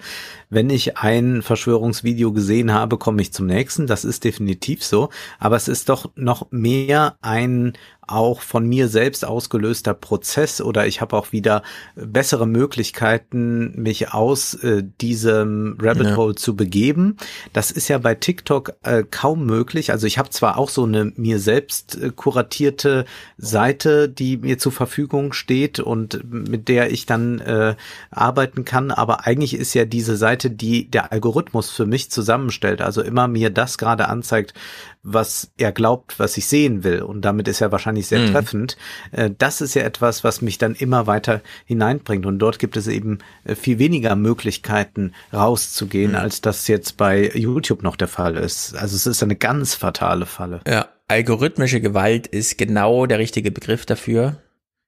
wenn ich ein Verschwörungsvideo gesehen habe, komme ich zum nächsten. Das ist definitiv so. Aber es ist doch noch mehr ein auch von mir selbst ausgelöster Prozess oder ich habe auch wieder bessere Möglichkeiten, mich aus äh, diesem Rabbit ja. Hole zu begeben. Das ist ja bei TikTok äh, kaum möglich. Also ich habe zwar auch so eine mir selbst äh, kuratierte Seite, die mir zur Verfügung steht und mit der ich dann äh, arbeiten kann, aber eigentlich ist ja diese Seite Seite, die der Algorithmus für mich zusammenstellt, also immer mir das gerade anzeigt, was er glaubt, was ich sehen will. Und damit ist er wahrscheinlich sehr mhm. treffend. Äh, das ist ja etwas, was mich dann immer weiter hineinbringt. Und dort gibt es eben äh, viel weniger Möglichkeiten rauszugehen, mhm. als das jetzt bei YouTube noch der Fall ist. Also es ist eine ganz fatale Falle. Ja, algorithmische Gewalt ist genau der richtige Begriff dafür.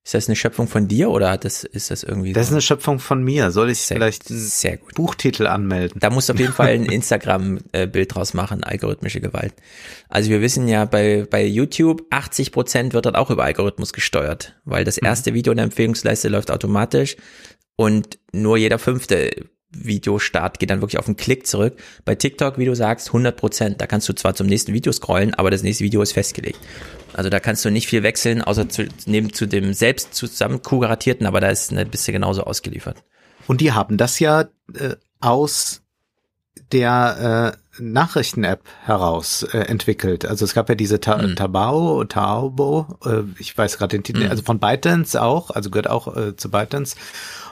Ist das eine Schöpfung von dir oder das, ist das irgendwie? Das so? ist eine Schöpfung von mir. Soll ich sehr, vielleicht einen. Buchtitel anmelden? Da musst du auf jeden Fall ein Instagram-Bild draus machen, algorithmische Gewalt. Also wir wissen ja bei, bei YouTube, 80 Prozent wird dort auch über Algorithmus gesteuert, weil das mhm. erste. Video in der Empfehlungsleiste läuft automatisch und nur jeder fünfte Videostart geht dann wirklich auf einen Klick zurück. Bei TikTok, wie du sagst, 100 Prozent. Da kannst du zwar zum nächsten Video scrollen, aber das nächste Video ist festgelegt. Also da kannst du nicht viel wechseln, außer zu, neben zu dem selbst zusammen kuratierten, aber da ist, ne, bist du genauso ausgeliefert. Und die haben das ja äh, aus der äh, Nachrichten-App heraus äh, entwickelt. Also es gab ja diese Ta mhm. Tabao, Taobo, äh, ich weiß gerade den Titel, mhm. also von ByteDance auch, also gehört auch äh, zu ByteDance.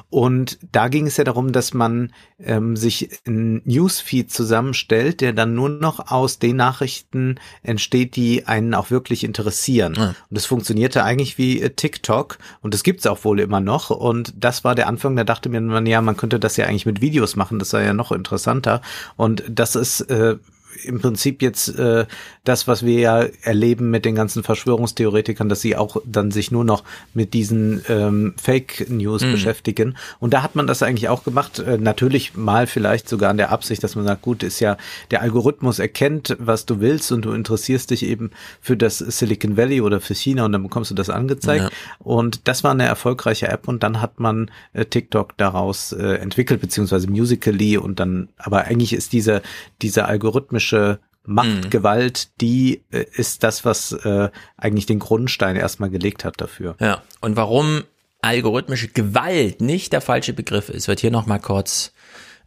Und da ging es ja darum, dass man ähm, sich ein Newsfeed zusammenstellt, der dann nur noch aus den Nachrichten entsteht, die einen auch wirklich interessieren. Ja. Und das funktionierte eigentlich wie äh, TikTok und das gibt's auch wohl immer noch. Und das war der Anfang, da dachte mir man, ja, man könnte das ja eigentlich mit Videos machen, das sei ja noch interessanter. Und das ist äh, im Prinzip jetzt äh, das, was wir ja erleben mit den ganzen Verschwörungstheoretikern, dass sie auch dann sich nur noch mit diesen ähm, Fake News mhm. beschäftigen. Und da hat man das eigentlich auch gemacht. Äh, natürlich mal vielleicht sogar an der Absicht, dass man sagt, gut, ist ja der Algorithmus erkennt, was du willst und du interessierst dich eben für das Silicon Valley oder für China und dann bekommst du das angezeigt. Ja. Und das war eine erfolgreiche App und dann hat man äh, TikTok daraus äh, entwickelt, beziehungsweise Musically und dann, aber eigentlich ist dieser, dieser algorithmische Machtgewalt, mhm. die äh, ist das, was äh, eigentlich den Grundstein erstmal gelegt hat dafür. Ja, und warum algorithmische Gewalt nicht der falsche Begriff ist, wird hier nochmal kurz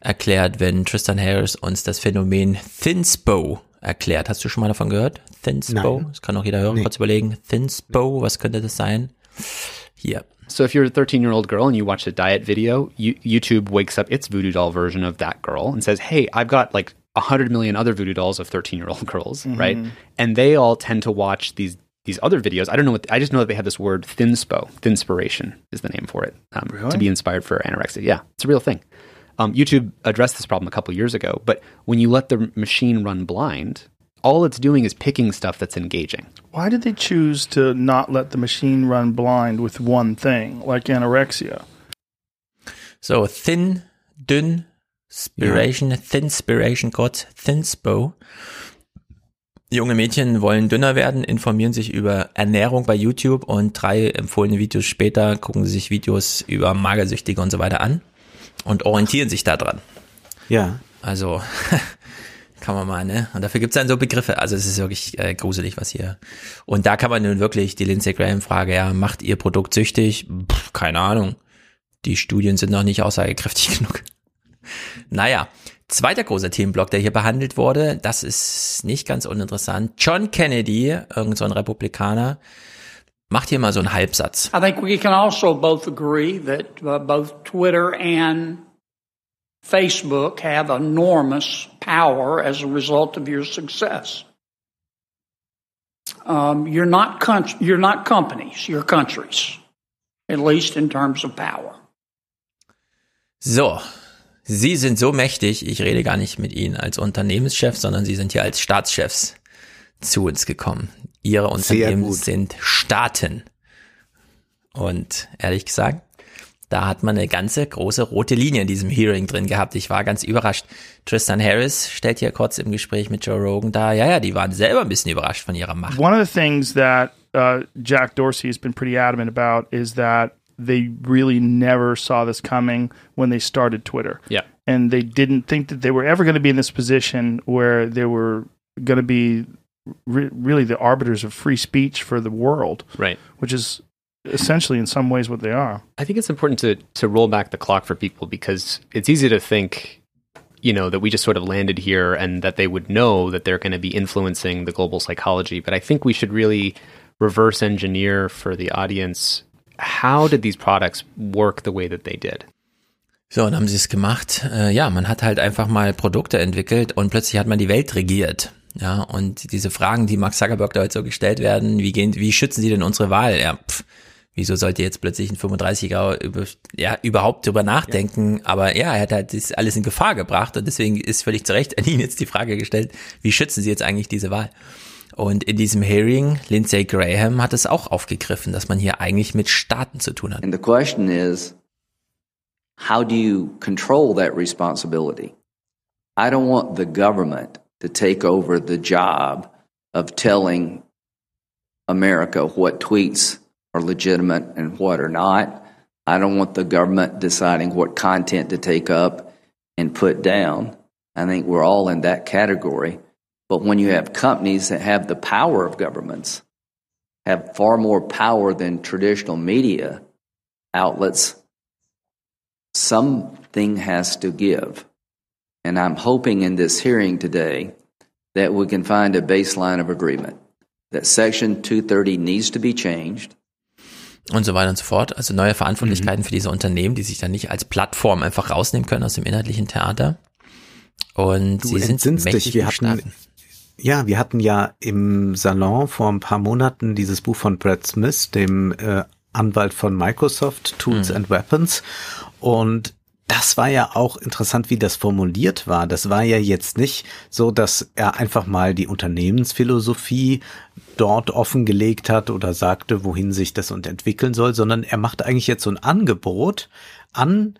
erklärt, wenn Tristan Harris uns das Phänomen Thinspo erklärt. Hast du schon mal davon gehört? Thinspo? Nein. Das kann auch jeder hören, nee. kurz überlegen. Thinspo, was könnte das sein? Hier. So if you're a 13 year old girl and you watch a diet video, you, YouTube wakes up its voodoo doll version of that girl and says, "Hey, I've got like 100 million other voodoo dolls of 13 year old girls, mm-hmm. right? And they all tend to watch these these other videos. I don't know what I just know that they have this word thinspo. Thinspiration is the name for it. Um, really? To be inspired for anorexia. Yeah, it's a real thing. Um, YouTube addressed this problem a couple years ago, but when you let the machine run blind, all it's doing is picking stuff that's engaging. Why did they choose to not let the machine run blind with one thing, like anorexia? So a thin, dünn, Spiration, ja. Thinspiration, Gott, Thinspo. Junge Mädchen wollen dünner werden, informieren sich über Ernährung bei YouTube und drei empfohlene Videos später gucken sie sich Videos über Magersüchtige und so weiter an und orientieren sich daran. Ja. Also kann man mal, ne? Und dafür gibt's dann so Begriffe. Also es ist wirklich äh, gruselig, was hier. Und da kann man nun wirklich die Lindsay Graham-Frage, ja, macht ihr Produkt süchtig? Pff, keine Ahnung. Die Studien sind noch nicht aussagekräftig genug. Naja, zweiter großer Themenblock, der hier behandelt wurde, das ist nicht ganz uninteressant. John Kennedy, irgend so ein Republikaner, macht hier mal so einen Halbsatz. I think we can also both agree that uh, both Twitter and Facebook have enormous power as a result of your success. Um, you're not you're not companies, you're countries, at least in terms of power. So, Sie sind so mächtig, ich rede gar nicht mit Ihnen als Unternehmenschef, sondern Sie sind hier als Staatschefs zu uns gekommen. Ihre Unternehmen sind Staaten. Und ehrlich gesagt, da hat man eine ganze große rote Linie in diesem Hearing drin gehabt. Ich war ganz überrascht. Tristan Harris stellt hier kurz im Gespräch mit Joe Rogan da, ja, ja, die waren selber ein bisschen überrascht von ihrer Macht. One of the things that uh, Jack Dorsey has been pretty adamant about is that they really never saw this coming when they started Twitter. Yeah. And they didn't think that they were ever going to be in this position where they were going to be re- really the arbiters of free speech for the world. Right. Which is essentially in some ways what they are. I think it's important to to roll back the clock for people because it's easy to think you know that we just sort of landed here and that they would know that they're going to be influencing the global psychology but I think we should really reverse engineer for the audience how did these products work the way that they did? So, und haben sie es gemacht. Äh, ja, man hat halt einfach mal Produkte entwickelt und plötzlich hat man die Welt regiert. Ja, und diese Fragen, die Mark Zuckerberg da heute so gestellt werden, wie gehen, wie schützen sie denn unsere Wahl? Ja, pff, wieso sollte jetzt plötzlich ein 35er über, ja, überhaupt drüber nachdenken? Ja. Aber ja, er hat halt das alles in Gefahr gebracht und deswegen ist völlig zu Recht an ihn jetzt die Frage gestellt, wie schützen sie jetzt eigentlich diese Wahl? Und in diesem Hearing, Lindsey Graham hat es auch aufgegriffen, dass man hier eigentlich mit Staaten zu tun hat. And the question is, how do you control that responsibility? I don't want the government to take over the job of telling America what tweets are legitimate and what are not. I don't want the government deciding what content to take up and put down. I think we're all in that category. But when you have companies that have the power of governments, have far more power than traditional media outlets, something has to give. And I'm hoping in this hearing today that we can find a baseline of agreement that Section 230 needs to be changed. Und so weiter und so fort. Also neue Verantwortlichkeiten mhm. für diese Unternehmen, die sich dann nicht als Plattform einfach rausnehmen können aus dem inhaltlichen Theater. Und du sie sind mächtig dich. Wir hatten, ja, wir hatten ja im Salon vor ein paar Monaten dieses Buch von Brad Smith, dem äh, Anwalt von Microsoft, Tools mhm. and Weapons. Und das war ja auch interessant, wie das formuliert war. Das war ja jetzt nicht so, dass er einfach mal die Unternehmensphilosophie dort offengelegt hat oder sagte, wohin sich das und entwickeln soll, sondern er macht eigentlich jetzt so ein Angebot an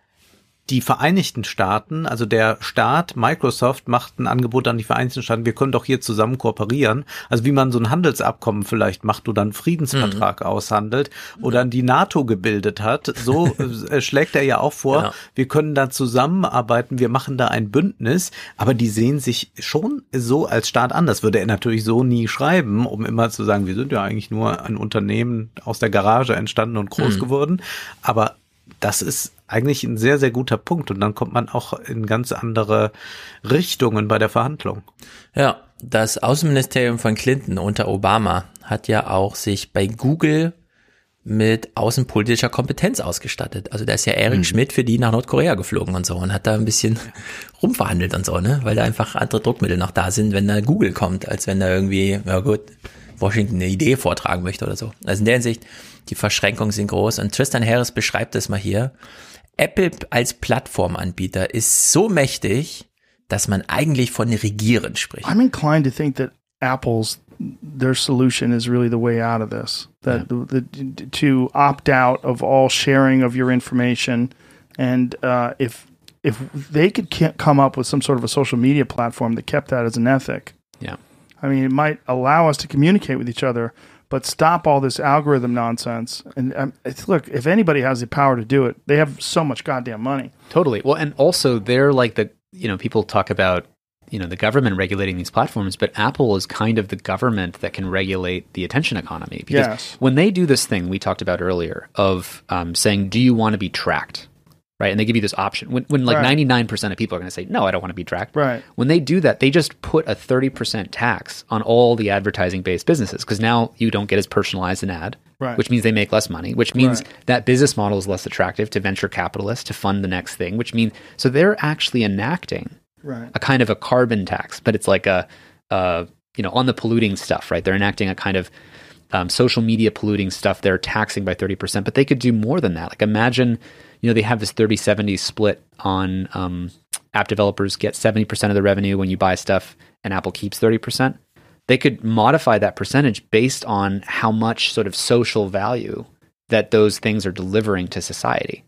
die Vereinigten Staaten, also der Staat, Microsoft macht ein Angebot an die Vereinigten Staaten, wir können doch hier zusammen kooperieren. Also wie man so ein Handelsabkommen vielleicht macht oder einen Friedensvertrag mhm. aushandelt oder die NATO gebildet hat, so äh, schlägt er ja auch vor, ja. wir können da zusammenarbeiten, wir machen da ein Bündnis, aber die sehen sich schon so als Staat an. Das würde er natürlich so nie schreiben, um immer zu sagen, wir sind ja eigentlich nur ein Unternehmen aus der Garage entstanden und groß mhm. geworden. Aber das ist eigentlich ein sehr, sehr guter Punkt. Und dann kommt man auch in ganz andere Richtungen bei der Verhandlung. Ja, das Außenministerium von Clinton unter Obama hat ja auch sich bei Google mit außenpolitischer Kompetenz ausgestattet. Also da ist ja Eric mhm. Schmidt für die nach Nordkorea geflogen und so und hat da ein bisschen rumverhandelt und so, ne? Weil da einfach andere Druckmittel noch da sind, wenn da Google kommt, als wenn da irgendwie, ja gut, Washington eine Idee vortragen möchte oder so. Also in der Hinsicht, die Verschränkungen sind groß. Und Tristan Harris beschreibt das mal hier. Apple als Plattformanbieter ist so mächtig, dass man eigentlich von Regieren spricht. I'm inclined to think that Apple's their solution is really the way out of this. That yeah. the, the, to opt out of all sharing of your information, and uh, if if they could come up with some sort of a social media platform that kept that as an ethic, yeah, I mean, it might allow us to communicate with each other but stop all this algorithm nonsense. And um, look, if anybody has the power to do it, they have so much goddamn money. Totally. Well, and also they're like the you know people talk about you know the government regulating these platforms, but Apple is kind of the government that can regulate the attention economy. Because yes. when they do this thing we talked about earlier of um, saying, "Do you want to be tracked?" Right? And they give you this option. When, when like ninety nine percent of people are going to say, "No, I don't want to be tracked." Right. When they do that, they just put a thirty percent tax on all the advertising based businesses because now you don't get as personalized an ad, right. which means they make less money, which means right. that business model is less attractive to venture capitalists to fund the next thing. Which means so they're actually enacting right. a kind of a carbon tax, but it's like a, a you know on the polluting stuff, right? They're enacting a kind of um, social media polluting stuff. They're taxing by thirty percent, but they could do more than that. Like imagine you know, they have this 30 70 split on um, app developers get 70% of the revenue when you buy stuff and Apple keeps 30%. They could modify that percentage based on how much sort of social value that those things are delivering to society.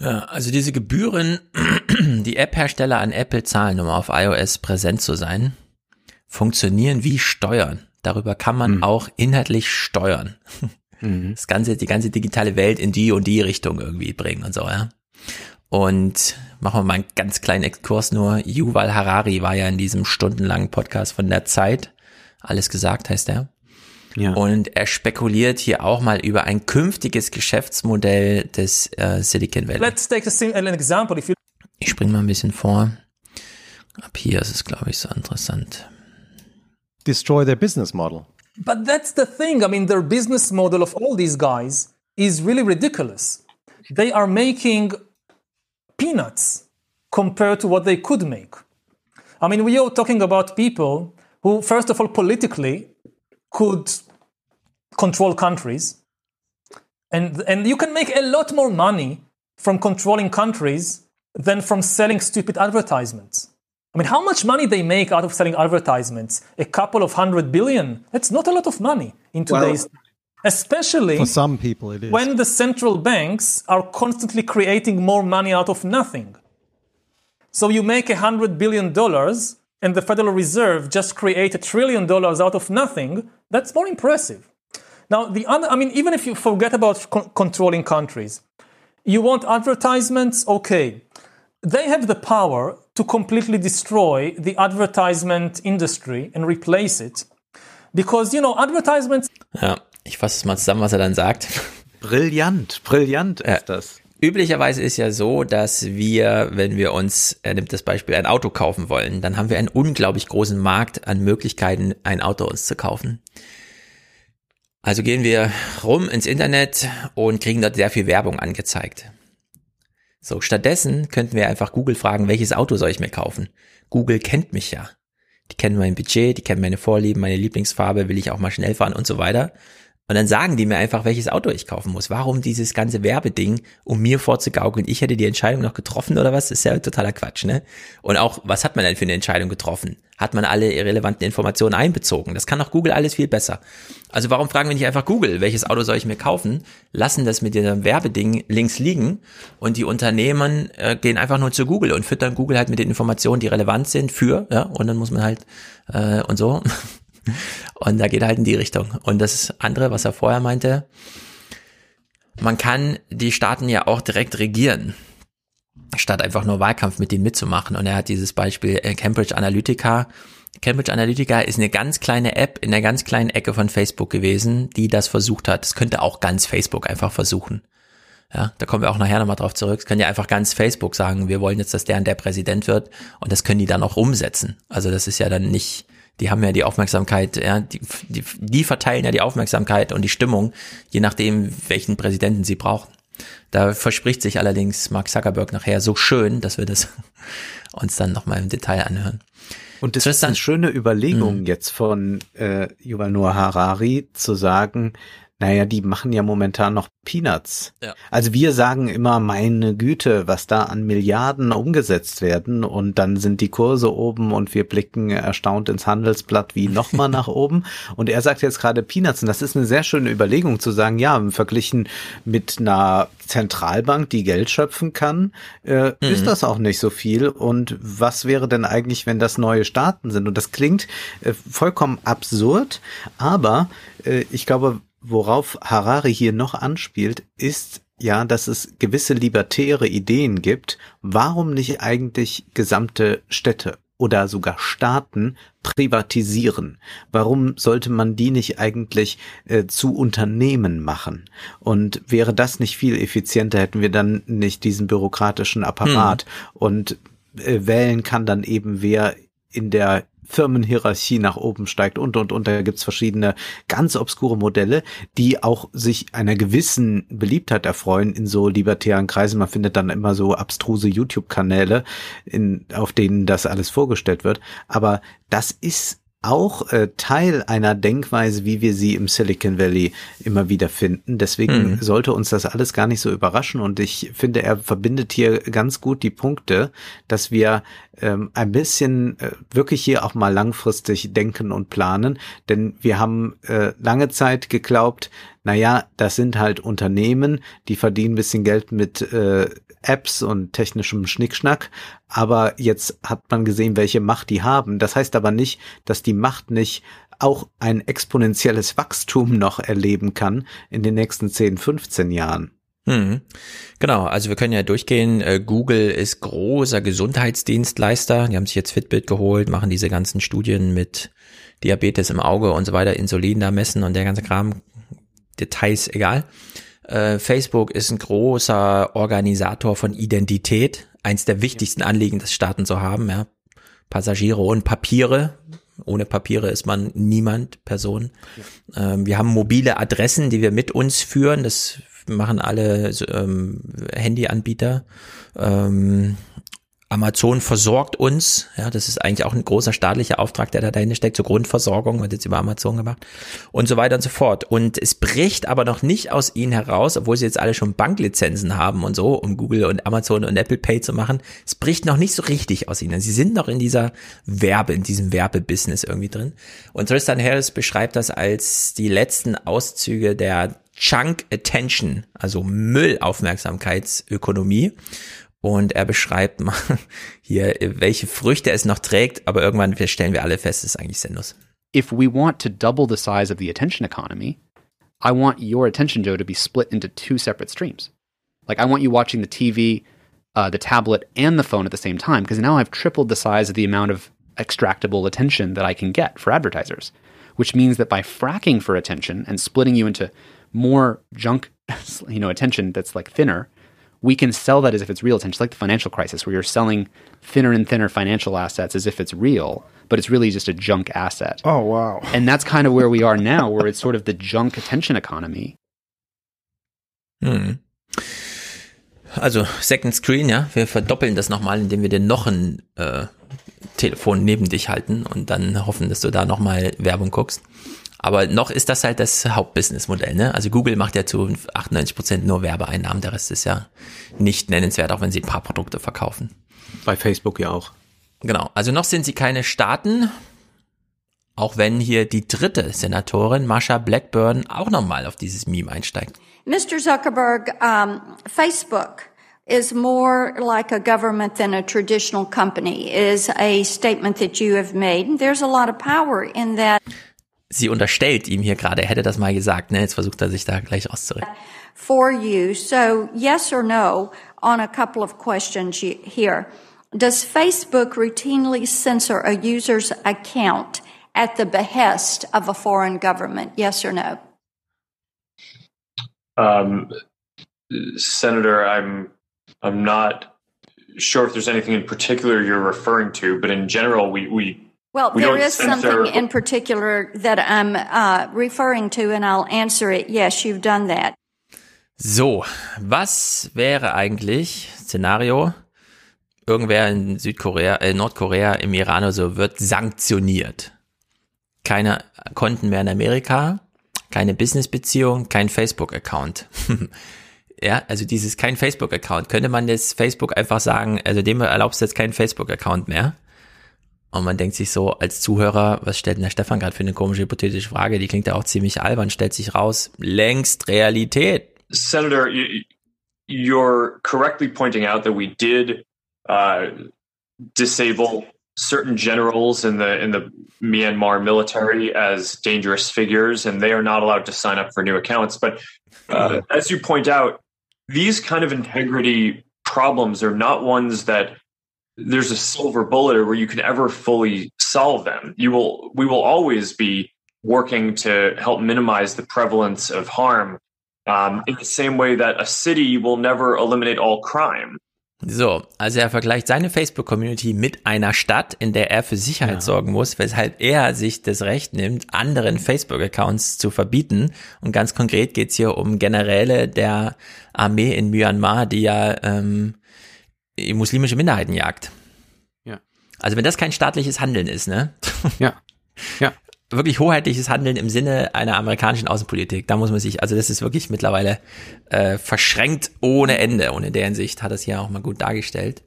Ja, also diese Gebühren, die App-Hersteller an Apple zahlen, um auf iOS präsent zu sein, funktionieren wie Steuern. Darüber kann man hm. auch inhaltlich steuern mhm. das ganze, die ganze digitale Welt in die und die Richtung irgendwie bringen und so, ja. Und machen wir mal einen ganz kleinen Exkurs nur. Yuval Harari war ja in diesem stundenlangen Podcast von der Zeit. Alles gesagt heißt er. Ja. Und er spekuliert hier auch mal über ein künftiges Geschäftsmodell des äh, Silicon Valley. Let's take an example. If you ich springe mal ein bisschen vor. Ab hier ist es, glaube ich, so interessant. Destroy their business model. But that's the thing. I mean, their business model of all these guys is really ridiculous. They are making peanuts compared to what they could make. I mean, we are talking about people who, first of all, politically could control countries. And, and you can make a lot more money from controlling countries than from selling stupid advertisements. I mean, how much money they make out of selling advertisements? A couple of hundred billion. That's not a lot of money in today's, well, especially for some people it is. When the central banks are constantly creating more money out of nothing. So you make a hundred billion dollars, and the Federal Reserve just create a trillion dollars out of nothing. That's more impressive. Now, the other, I mean, even if you forget about co- controlling countries, you want advertisements, okay. They have the power to completely destroy the advertisement industry and replace it. Because, you know, advertisements. Ja, ich fasse es mal zusammen, was er dann sagt. Brillant, brillant ist das. Üblicherweise ist ja so, dass wir, wenn wir uns, er nimmt das Beispiel, ein Auto kaufen wollen, dann haben wir einen unglaublich großen Markt an Möglichkeiten, ein Auto uns zu kaufen. Also gehen wir rum ins Internet und kriegen dort sehr viel Werbung angezeigt. So, stattdessen könnten wir einfach Google fragen, welches Auto soll ich mir kaufen? Google kennt mich ja. Die kennen mein Budget, die kennen meine Vorlieben, meine Lieblingsfarbe, will ich auch mal schnell fahren und so weiter. Und dann sagen die mir einfach, welches Auto ich kaufen muss. Warum dieses ganze Werbeding, um mir vorzugaukeln, ich hätte die Entscheidung noch getroffen oder was? Das ist ja totaler Quatsch, ne? Und auch, was hat man denn für eine Entscheidung getroffen? Hat man alle irrelevanten Informationen einbezogen? Das kann auch Google alles viel besser. Also warum fragen wir nicht einfach Google, welches Auto soll ich mir kaufen? Lassen das mit diesem Werbeding links liegen und die Unternehmen äh, gehen einfach nur zu Google und füttern Google halt mit den Informationen, die relevant sind für, ja, und dann muss man halt äh, und so. Und da geht halt in die Richtung. Und das andere, was er vorher meinte, man kann die Staaten ja auch direkt regieren, statt einfach nur Wahlkampf mit denen mitzumachen. Und er hat dieses Beispiel äh, Cambridge Analytica. Cambridge Analytica ist eine ganz kleine App in einer ganz kleinen Ecke von Facebook gewesen, die das versucht hat. Das könnte auch ganz Facebook einfach versuchen. Ja, da kommen wir auch nachher nochmal drauf zurück. Es können ja einfach ganz Facebook sagen, wir wollen jetzt, dass der und der Präsident wird und das können die dann auch umsetzen. Also das ist ja dann nicht, die haben ja die Aufmerksamkeit, ja, die, die, die verteilen ja die Aufmerksamkeit und die Stimmung, je nachdem, welchen Präsidenten sie brauchen. Da verspricht sich allerdings Mark Zuckerberg nachher so schön, dass wir das uns dann nochmal im Detail anhören. Und das ist eine schöne Überlegung mh. jetzt von äh, Yuval Noah Harari zu sagen, naja, die machen ja momentan noch Peanuts. Ja. Also wir sagen immer, meine Güte, was da an Milliarden umgesetzt werden und dann sind die Kurse oben und wir blicken erstaunt ins Handelsblatt wie nochmal nach oben. Und er sagt jetzt gerade Peanuts und das ist eine sehr schöne Überlegung zu sagen, ja, verglichen mit einer Zentralbank, die Geld schöpfen kann, äh, mhm. ist das auch nicht so viel. Und was wäre denn eigentlich, wenn das neue Staaten sind? Und das klingt äh, vollkommen absurd, aber äh, ich glaube, Worauf Harari hier noch anspielt, ist ja, dass es gewisse libertäre Ideen gibt. Warum nicht eigentlich gesamte Städte oder sogar Staaten privatisieren? Warum sollte man die nicht eigentlich äh, zu Unternehmen machen? Und wäre das nicht viel effizienter, hätten wir dann nicht diesen bürokratischen Apparat. Hm. Und äh, wählen kann dann eben wer in der Firmenhierarchie nach oben steigt und, und, und. Da gibt's verschiedene ganz obskure Modelle, die auch sich einer gewissen Beliebtheit erfreuen in so libertären Kreisen. Man findet dann immer so abstruse YouTube-Kanäle, auf denen das alles vorgestellt wird. Aber das ist auch äh, Teil einer Denkweise, wie wir sie im Silicon Valley immer wieder finden. Deswegen mhm. sollte uns das alles gar nicht so überraschen. Und ich finde, er verbindet hier ganz gut die Punkte, dass wir ähm, ein bisschen äh, wirklich hier auch mal langfristig denken und planen. Denn wir haben äh, lange Zeit geglaubt, naja, das sind halt Unternehmen, die verdienen ein bisschen Geld mit äh, Apps und technischem Schnickschnack, aber jetzt hat man gesehen, welche Macht die haben. Das heißt aber nicht, dass die Macht nicht auch ein exponentielles Wachstum noch erleben kann in den nächsten 10, 15 Jahren. Hm. Genau, also wir können ja durchgehen. Äh, Google ist großer Gesundheitsdienstleister. Die haben sich jetzt Fitbit geholt, machen diese ganzen Studien mit Diabetes im Auge und so weiter, Insulin da messen und der ganze Kram. Details egal. Äh, Facebook ist ein großer Organisator von Identität, eins der wichtigsten Anliegen des Staaten zu haben, ja. Passagiere und Papiere. Ohne Papiere ist man niemand, Person. Ähm, wir haben mobile Adressen, die wir mit uns führen. Das machen alle ähm, Handyanbieter. Ähm, Amazon versorgt uns, ja, das ist eigentlich auch ein großer staatlicher Auftrag, der da dahinter steckt, zur Grundversorgung, wird jetzt über Amazon gemacht und so weiter und so fort. Und es bricht aber noch nicht aus ihnen heraus, obwohl sie jetzt alle schon Banklizenzen haben und so, um Google und Amazon und Apple Pay zu machen. Es bricht noch nicht so richtig aus ihnen. Sie sind noch in dieser Werbe, in diesem Werbebusiness irgendwie drin. Und Tristan Harris beschreibt das als die letzten Auszüge der Chunk Attention, also Müllaufmerksamkeitsökonomie. Und er beschreibt mal hier, welche Früchte es noch trägt, aber irgendwann stellen wir alle fest, es ist eigentlich sinnlos. If we want to double the size of the attention economy, I want your attention, Joe, to be split into two separate streams. Like I want you watching the TV, uh, the tablet, and the phone at the same time, because now I've tripled the size of the amount of extractable attention that I can get for advertisers. Which means that by fracking for attention and splitting you into more junk, you know, attention that's like thinner, we can sell that as if it's real attention, like the financial crisis, where you're selling thinner and thinner financial assets as if it's real, but it's really just a junk asset. Oh, wow. And that's kind of where we are now, where it's sort of the junk attention economy. Hm. Also Second Screen, ja, wir verdoppeln das nochmal, indem wir dir noch ein äh, Telefon neben dich halten und dann hoffen, dass du da nochmal Werbung guckst. Aber noch ist das halt das Hauptbusinessmodell. Ne? Also Google macht ja zu 98 Prozent nur Werbeeinnahmen, der Rest ist ja nicht nennenswert, auch wenn sie ein paar Produkte verkaufen. Bei Facebook ja auch. Genau, also noch sind sie keine Staaten, auch wenn hier die dritte Senatorin, Marsha Blackburn, auch nochmal auf dieses Meme einsteigt. Mr. Zuckerberg, um, Facebook is more like a government than a traditional company, is a statement that you have made. There's a lot of power in that sie unterstellt ihm hier gerade, er hätte das mal gesagt, ne? Jetzt versucht er sich da gleich auszureden. For you. So, yes or no on a couple of questions here. Does Facebook routinely censor a user's account at the behest of a foreign government? Yes or no? Um, Senator, I'm I'm not sure if there's anything in particular you're referring to, but in general, we we well, we there is something in particular that I'm uh, referring to, and I'll answer it. Yes, you've done that. So, was wäre eigentlich Szenario? Irgendwer in Südkorea, äh, Nordkorea, im Iran oder so wird sanktioniert. Keine Konten mehr in Amerika, keine Businessbeziehung, kein Facebook-Account. ja, also dieses kein Facebook-Account. Könnte man jetzt Facebook einfach sagen, also dem erlaubst du jetzt keinen Facebook-Account mehr? Und man denkt sich so als Zuhörer, was stellt denn der Stefan gerade für eine komische hypothetische Frage? Die klingt ja auch ziemlich albern, stellt sich raus, längst Realität. Senator, you're correctly pointing out that we did uh, disable certain generals in the in the Myanmar military as dangerous figures, and they are not allowed to sign up for new accounts. But uh, as you point out, these kind of integrity problems are not ones that there's a silver bullet where you can ever fully solve them. You will we will always be working to help minimize the prevalence of harm um, in the same way that a city will never eliminate all crime. So, also er vergleicht seine Facebook-Community mit einer Stadt, in der er für Sicherheit ja. sorgen muss, weshalb er sich das Recht nimmt, anderen Facebook-Accounts zu verbieten. Und ganz konkret geht's hier um Generäle der Armee in Myanmar, die ja ähm, muslimische Minderheiten jagt. Ja. Also wenn das kein staatliches Handeln ist, ne? Ja. Ja. Wirklich hoheitliches Handeln im Sinne einer amerikanischen Außenpolitik. Da muss man sich, also das ist wirklich mittlerweile äh, verschränkt ohne Ende. Und in der Hinsicht hat es hier auch mal gut dargestellt.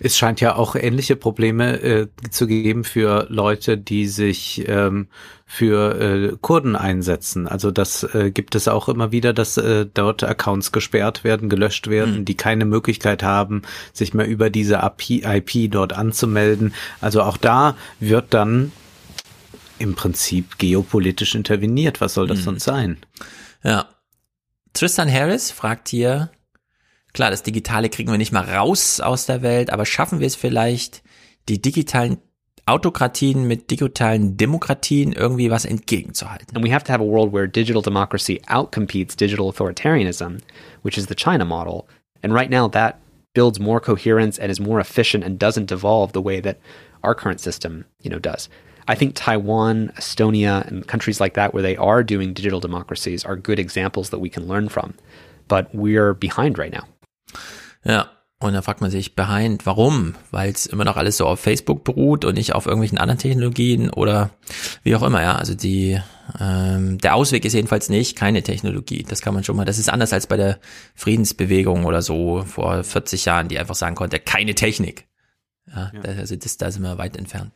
Es scheint ja auch ähnliche Probleme äh, zu geben für Leute, die sich ähm, für äh, Kurden einsetzen. Also das äh, gibt es auch immer wieder, dass äh, dort Accounts gesperrt werden, gelöscht werden, mhm. die keine Möglichkeit haben, sich mehr über diese IP dort anzumelden. Also auch da wird dann im Prinzip geopolitisch interveniert. Was soll das mhm. sonst sein? Ja. Tristan Harris fragt hier, Klar, das Digitale kriegen wir nicht mal raus aus der Welt, aber schaffen wir es vielleicht, die digitalen Autokratien mit digitalen Demokratien irgendwie was entgegenzuhalten. And we have to have a world where digital democracy outcompetes digital authoritarianism, which is the China model. And right now that builds more coherence and is more efficient and doesn't devolve the way that our current system, you know, does. I think Taiwan, Estonia, and countries like that where they are doing digital democracies are good examples that we can learn from. But we're behind right now. Ja, und da fragt man sich behind, warum? Weil es immer noch alles so auf Facebook beruht und nicht auf irgendwelchen anderen Technologien oder wie auch immer, ja. Also die, ähm, der Ausweg ist jedenfalls nicht keine Technologie. Das kann man schon mal, das ist anders als bei der Friedensbewegung oder so vor 40 Jahren, die einfach sagen konnte, keine Technik. Ja, ja. Also das, da sind wir weit entfernt.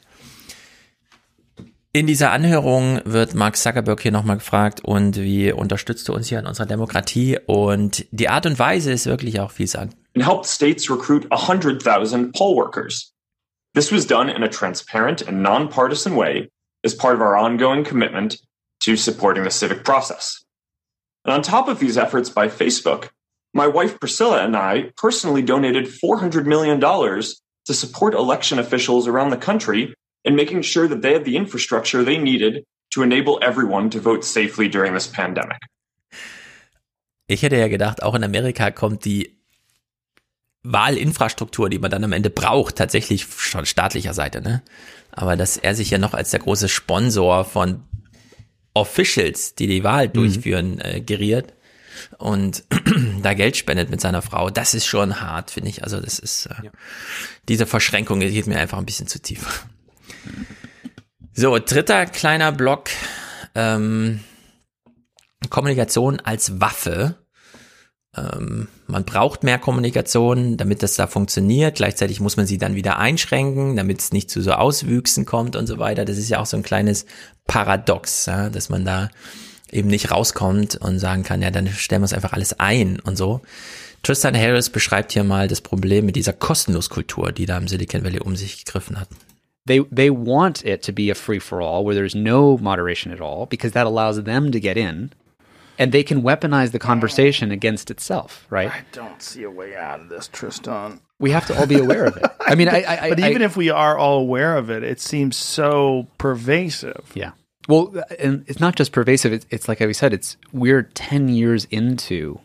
In dieser Anhörung wird Mark Zuckerberg hier nochmal gefragt und wie unterstützt du uns hier in unserer Demokratie? Und die Art und Weise ist wirklich auch vielsagend. And helped states recruit 100,000 poll workers. This was done in a transparent and nonpartisan way as part of our ongoing commitment to supporting the civic process. And on top of these efforts by Facebook, my wife Priscilla and I personally donated $400 million to support election officials around the country and making sure that they had the infrastructure they needed to enable everyone to vote safely during this pandemic. Ich hätte ja gedacht, auch in Amerika kommt die Wahlinfrastruktur, die man dann am Ende braucht, tatsächlich von staatlicher Seite, ne? Aber dass er sich ja noch als der große Sponsor von Officials, die die Wahl mhm. durchführen, äh, geriert und da Geld spendet mit seiner Frau, das ist schon hart, finde ich. Also das ist äh, ja. diese Verschränkung geht mir einfach ein bisschen zu tief. So, dritter kleiner Block. Ähm, Kommunikation als Waffe. Ähm, man braucht mehr Kommunikation, damit das da funktioniert. Gleichzeitig muss man sie dann wieder einschränken, damit es nicht zu so Auswüchsen kommt und so weiter. Das ist ja auch so ein kleines Paradox, ja, dass man da eben nicht rauskommt und sagen kann, ja, dann stellen wir es einfach alles ein und so. Tristan Harris beschreibt hier mal das Problem mit dieser Kostenloskultur, die da im Silicon Valley um sich gegriffen hat. They they want it to be a free for all where there's no moderation at all because that allows them to get in and they can weaponize the conversation against itself, right? I don't see a way out of this, Tristan. We have to all be aware of it. I mean, I, I but I, even if we are all aware of it, it seems so pervasive. Yeah. Well, and it's not just pervasive. It's, it's like we said. It's we're ten years into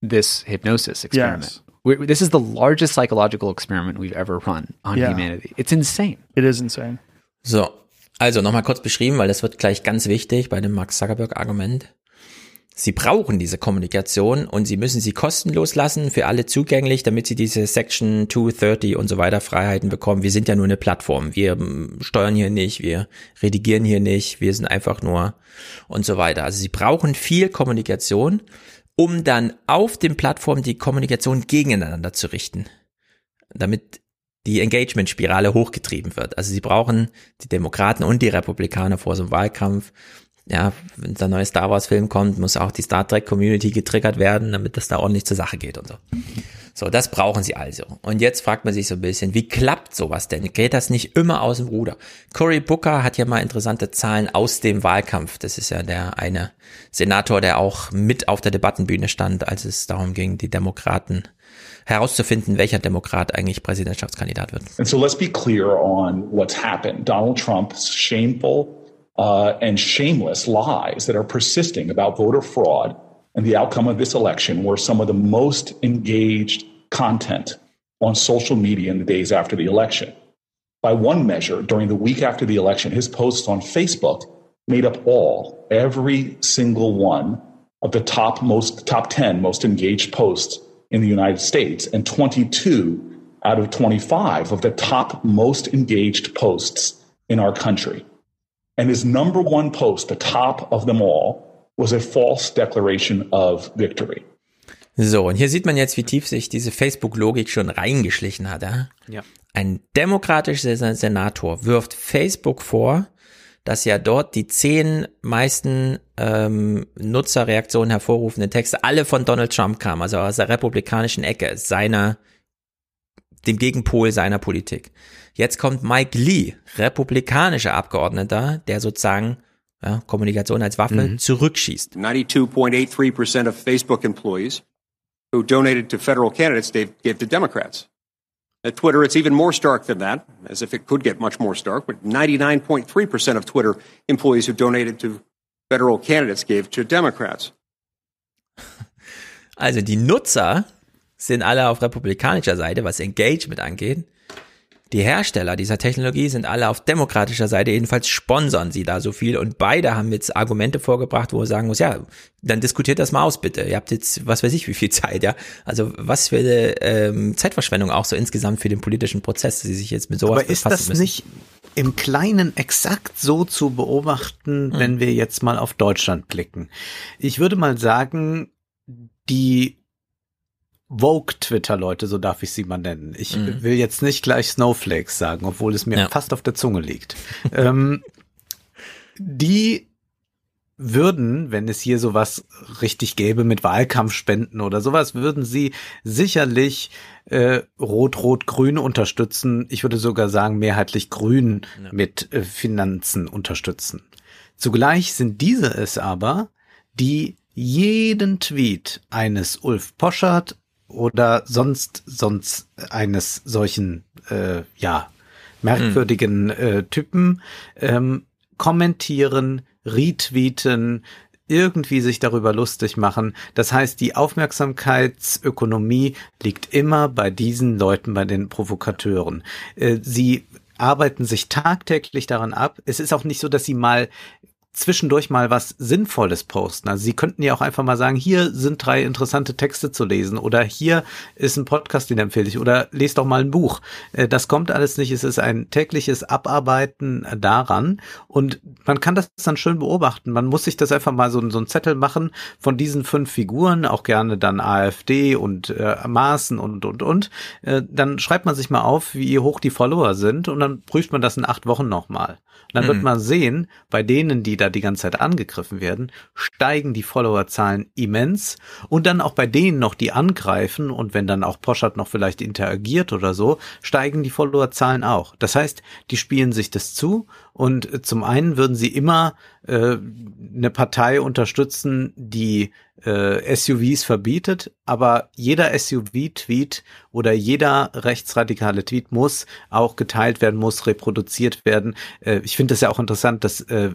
this hypnosis experiment. Yes. We're, this is the largest psychological experiment we've ever run on yeah. humanity. It's insane. It is insane. So, also nochmal kurz beschrieben, weil das wird gleich ganz wichtig bei dem Mark Zuckerberg-Argument. Sie brauchen diese Kommunikation und sie müssen sie kostenlos lassen, für alle zugänglich, damit sie diese Section 230 und so weiter Freiheiten bekommen. Wir sind ja nur eine Plattform. Wir ähm, steuern hier nicht, wir redigieren hier nicht, wir sind einfach nur und so weiter. Also sie brauchen viel Kommunikation, um dann auf den Plattformen die Kommunikation gegeneinander zu richten. Damit die Engagement-Spirale hochgetrieben wird. Also sie brauchen die Demokraten und die Republikaner vor so einem Wahlkampf, ja, wenn der neue Star Wars Film kommt, muss auch die Star Trek Community getriggert werden, damit das da ordentlich zur Sache geht und so. So, das brauchen sie also. Und jetzt fragt man sich so ein bisschen, wie klappt sowas denn? Geht das nicht immer aus dem Ruder? Cory Booker hat ja mal interessante Zahlen aus dem Wahlkampf. Das ist ja der eine Senator, der auch mit auf der Debattenbühne stand, als es darum ging, die Demokraten herauszufinden, welcher Demokrat eigentlich Präsidentschaftskandidat wird. And so let's be clear on what's happened. Donald Trump's shameful uh, and shameless lies that are persisting about voter fraud and the outcome of this election were some of the most engaged content on social media in the days after the election. By one measure, during the week after the election, his posts on Facebook made up all, every single one of the top most, top 10 most engaged posts in the United States and 22 out of 25 of the top most engaged posts in our country. And his number one post, the top of them all, was a false declaration of victory. So, und hier sieht man jetzt, wie tief sich diese Facebook-Logik schon reingeschlichen hat. Ja? ja. Ein demokratischer Senator wirft Facebook vor, dass ja dort die zehn meisten ähm, Nutzerreaktionen hervorrufenden Texte alle von Donald Trump kamen, also aus der republikanischen Ecke, seiner, dem Gegenpol seiner Politik. Jetzt kommt Mike Lee, republikanischer Abgeordneter, der sozusagen ja, Kommunikation als Waffe mhm. zurückschießt. 92.83% of Facebook employees who donated to federal candidates they gave to Democrats. At Twitter, it's even more stark than that, as if it could get much more stark, but 99.3% of Twitter employees who donated to federal candidates gave to Democrats. Also die Nutzer sind alle auf republikanischer Seite, was Engagement angeht. Die Hersteller dieser Technologie sind alle auf demokratischer Seite, jedenfalls sponsern sie da so viel und beide haben jetzt Argumente vorgebracht, wo er sagen muss, ja, dann diskutiert das mal aus bitte. Ihr habt jetzt, was weiß ich, wie viel Zeit, ja. Also was für eine ähm, Zeitverschwendung auch so insgesamt für den politischen Prozess, die sich jetzt mit sowas Aber ist das müssen. nicht im Kleinen exakt so zu beobachten, hm. wenn wir jetzt mal auf Deutschland blicken? Ich würde mal sagen, die Vogue-Twitter-Leute, so darf ich sie mal nennen. Ich mhm. will jetzt nicht gleich Snowflakes sagen, obwohl es mir ja. fast auf der Zunge liegt. ähm, die würden, wenn es hier sowas richtig gäbe mit Wahlkampfspenden oder sowas, würden sie sicherlich äh, Rot-Rot-Grün unterstützen. Ich würde sogar sagen, mehrheitlich Grün ja. mit äh, Finanzen unterstützen. Zugleich sind diese es aber, die jeden Tweet eines Ulf Poschert, oder sonst sonst eines solchen äh, ja merkwürdigen äh, Typen ähm, kommentieren, retweeten, irgendwie sich darüber lustig machen. Das heißt, die Aufmerksamkeitsökonomie liegt immer bei diesen Leuten, bei den Provokateuren. Äh, sie arbeiten sich tagtäglich daran ab. Es ist auch nicht so, dass sie mal zwischendurch mal was Sinnvolles posten. Also Sie könnten ja auch einfach mal sagen, hier sind drei interessante Texte zu lesen oder hier ist ein Podcast, den empfehle ich oder lest doch mal ein Buch. Äh, das kommt alles nicht. Es ist ein tägliches Abarbeiten daran und man kann das dann schön beobachten. Man muss sich das einfach mal so, so einen Zettel machen von diesen fünf Figuren, auch gerne dann AfD und äh, Maßen und, und, und. Äh, dann schreibt man sich mal auf, wie hoch die Follower sind und dann prüft man das in acht Wochen nochmal. Dann mhm. wird man sehen, bei denen, die da die ganze Zeit angegriffen werden, steigen die Followerzahlen immens und dann auch bei denen noch, die angreifen und wenn dann auch Poschert noch vielleicht interagiert oder so, steigen die Followerzahlen auch. Das heißt, die spielen sich das zu und zum einen würden sie immer äh, eine Partei unterstützen, die äh, SUVs verbietet, aber jeder SUV-Tweet oder jeder rechtsradikale Tweet muss auch geteilt werden, muss reproduziert werden. Äh, ich finde es ja auch interessant, dass äh,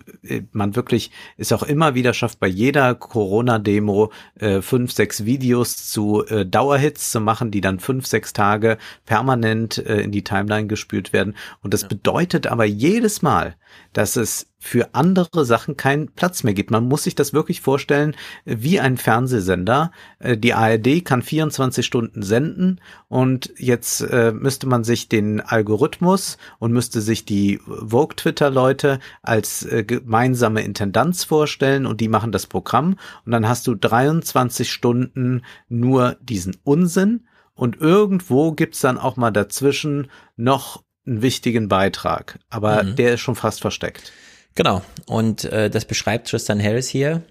man wirklich es auch immer wieder schafft, bei jeder Corona-Demo äh, fünf, sechs Videos zu äh, Dauerhits zu machen, die dann fünf, sechs Tage permanent äh, in die Timeline gespült werden. Und das bedeutet aber jedes Mal, dass es für andere Sachen keinen Platz mehr gibt. Man muss sich das wirklich vorstellen wie ein Fernsehsender. Äh, die ARD kann 24 Stunden senden und jetzt äh, müsste man sich den Algorithmus und müsste sich die Vogue-Twitter-Leute als äh, gemeinsame Intendanz vorstellen und die machen das Programm und dann hast du 23 Stunden nur diesen Unsinn und irgendwo gibt's dann auch mal dazwischen noch einen wichtigen Beitrag, aber mhm. der ist schon fast versteckt. Genau. Und äh, das beschreibt Tristan Harris hier.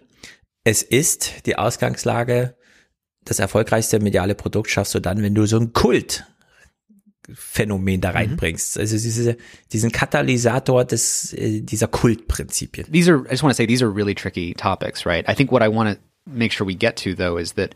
Es ist die Ausgangslage, das erfolgreichste mediale Produkt schaffst du dann, wenn du so ein Kult Phänomen da mhm. reinbringst. Also diese, diesen Katalysator des, äh, dieser Kultprinzipien. These are, I just want to say, these are really tricky topics, right? I think what I want to make sure we get to though is that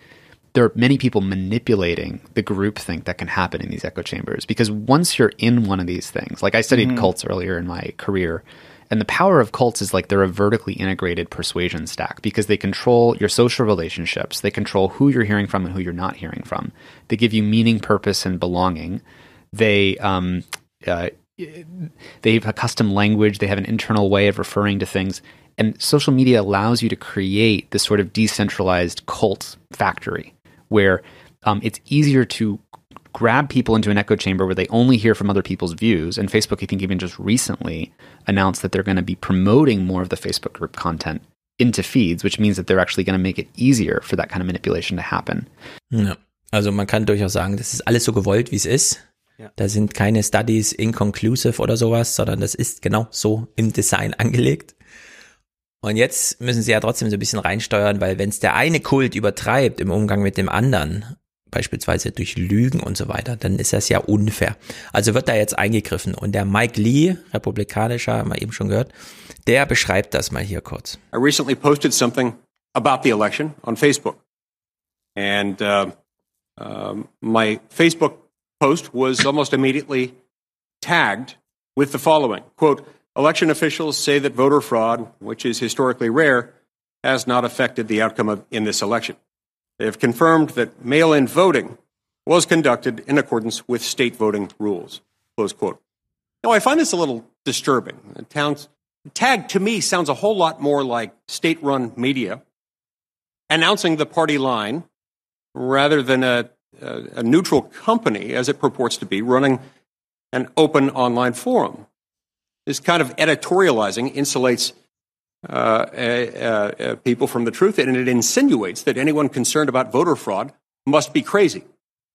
there are many people manipulating the groupthink that can happen in these echo chambers because once you're in one of these things, like I studied mm-hmm. cults earlier in my career, and the power of cults is like they're a vertically integrated persuasion stack because they control your social relationships, they control who you're hearing from and who you're not hearing from. They give you meaning, purpose, and belonging. They um, uh, they have a custom language. They have an internal way of referring to things. And social media allows you to create this sort of decentralized cult factory where um, it's easier to grab people into an echo chamber where they only hear from other people's views. And Facebook, I think, even just recently announced that they're going to be promoting more of the Facebook group content into feeds, which means that they're actually going to make it easier for that kind of manipulation to happen. Ja, also man kann durchaus sagen, das ist alles so gewollt, wie es ist. Ja. Da sind keine Studies inconclusive oder sowas, sondern das ist genau so im Design angelegt. Und jetzt müssen sie ja trotzdem so ein bisschen reinsteuern, weil wenn es der eine Kult übertreibt im Umgang mit dem anderen, beispielsweise durch Lügen und so weiter, dann ist das ja unfair. Also wird da jetzt eingegriffen. Und der Mike Lee, republikanischer, haben wir eben schon gehört, der beschreibt das mal hier kurz. I recently posted something about the election on Facebook. And uh, uh, my Facebook post was almost immediately tagged with the following, quote, Election officials say that voter fraud, which is historically rare, has not affected the outcome of, in this election. They have confirmed that mail in voting was conducted in accordance with state voting rules. Close quote. Now, I find this a little disturbing. The town's tag to me sounds a whole lot more like state run media announcing the party line rather than a, a, a neutral company, as it purports to be, running an open online forum. This kind of editorializing insulates Uh, people from the truth, and it insinuates that anyone concerned about voter fraud must be crazy.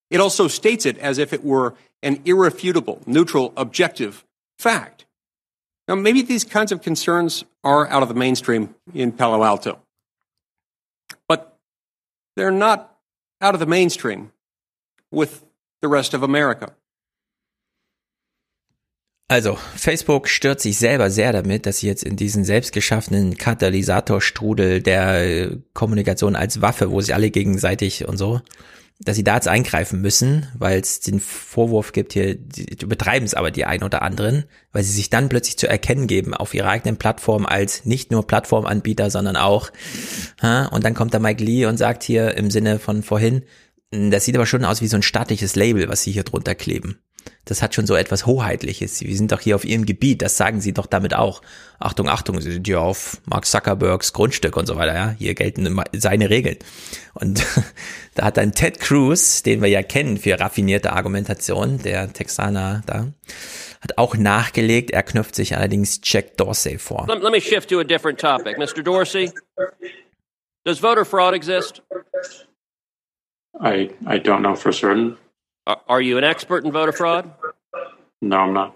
It also states it as if it were an irrefutable, neutral, objective fact. Now, maybe these kinds of concerns are out of the mainstream in Palo Alto, but they're not out of the mainstream with the rest of America. Also, Facebook stört sich selber sehr damit, dass sie jetzt in diesen selbstgeschaffenen Katalysatorstrudel der äh, Kommunikation als Waffe, wo sie alle gegenseitig und so, dass sie da jetzt eingreifen müssen, weil es den Vorwurf gibt hier, übertreiben es aber die einen oder anderen, weil sie sich dann plötzlich zu erkennen geben auf ihrer eigenen Plattform als nicht nur Plattformanbieter, sondern auch, ha, und dann kommt der Mike Lee und sagt hier im Sinne von vorhin, das sieht aber schon aus wie so ein staatliches Label, was sie hier drunter kleben. Das hat schon so etwas Hoheitliches. Wir sind doch hier auf ihrem Gebiet, das sagen sie doch damit auch. Achtung, Achtung, sie sind ja auf Mark Zuckerbergs Grundstück und so weiter, ja. Hier gelten seine Regeln. Und da hat dann Ted Cruz, den wir ja kennen für raffinierte Argumentation, der Texaner da, hat auch nachgelegt. Er knüpft sich allerdings Jack Dorsey vor. Let, let me shift to a different topic. Mr. Dorsey, does voter fraud exist? I I don't know for certain. Uh, are you an expert in voter fraud? No, I'm not.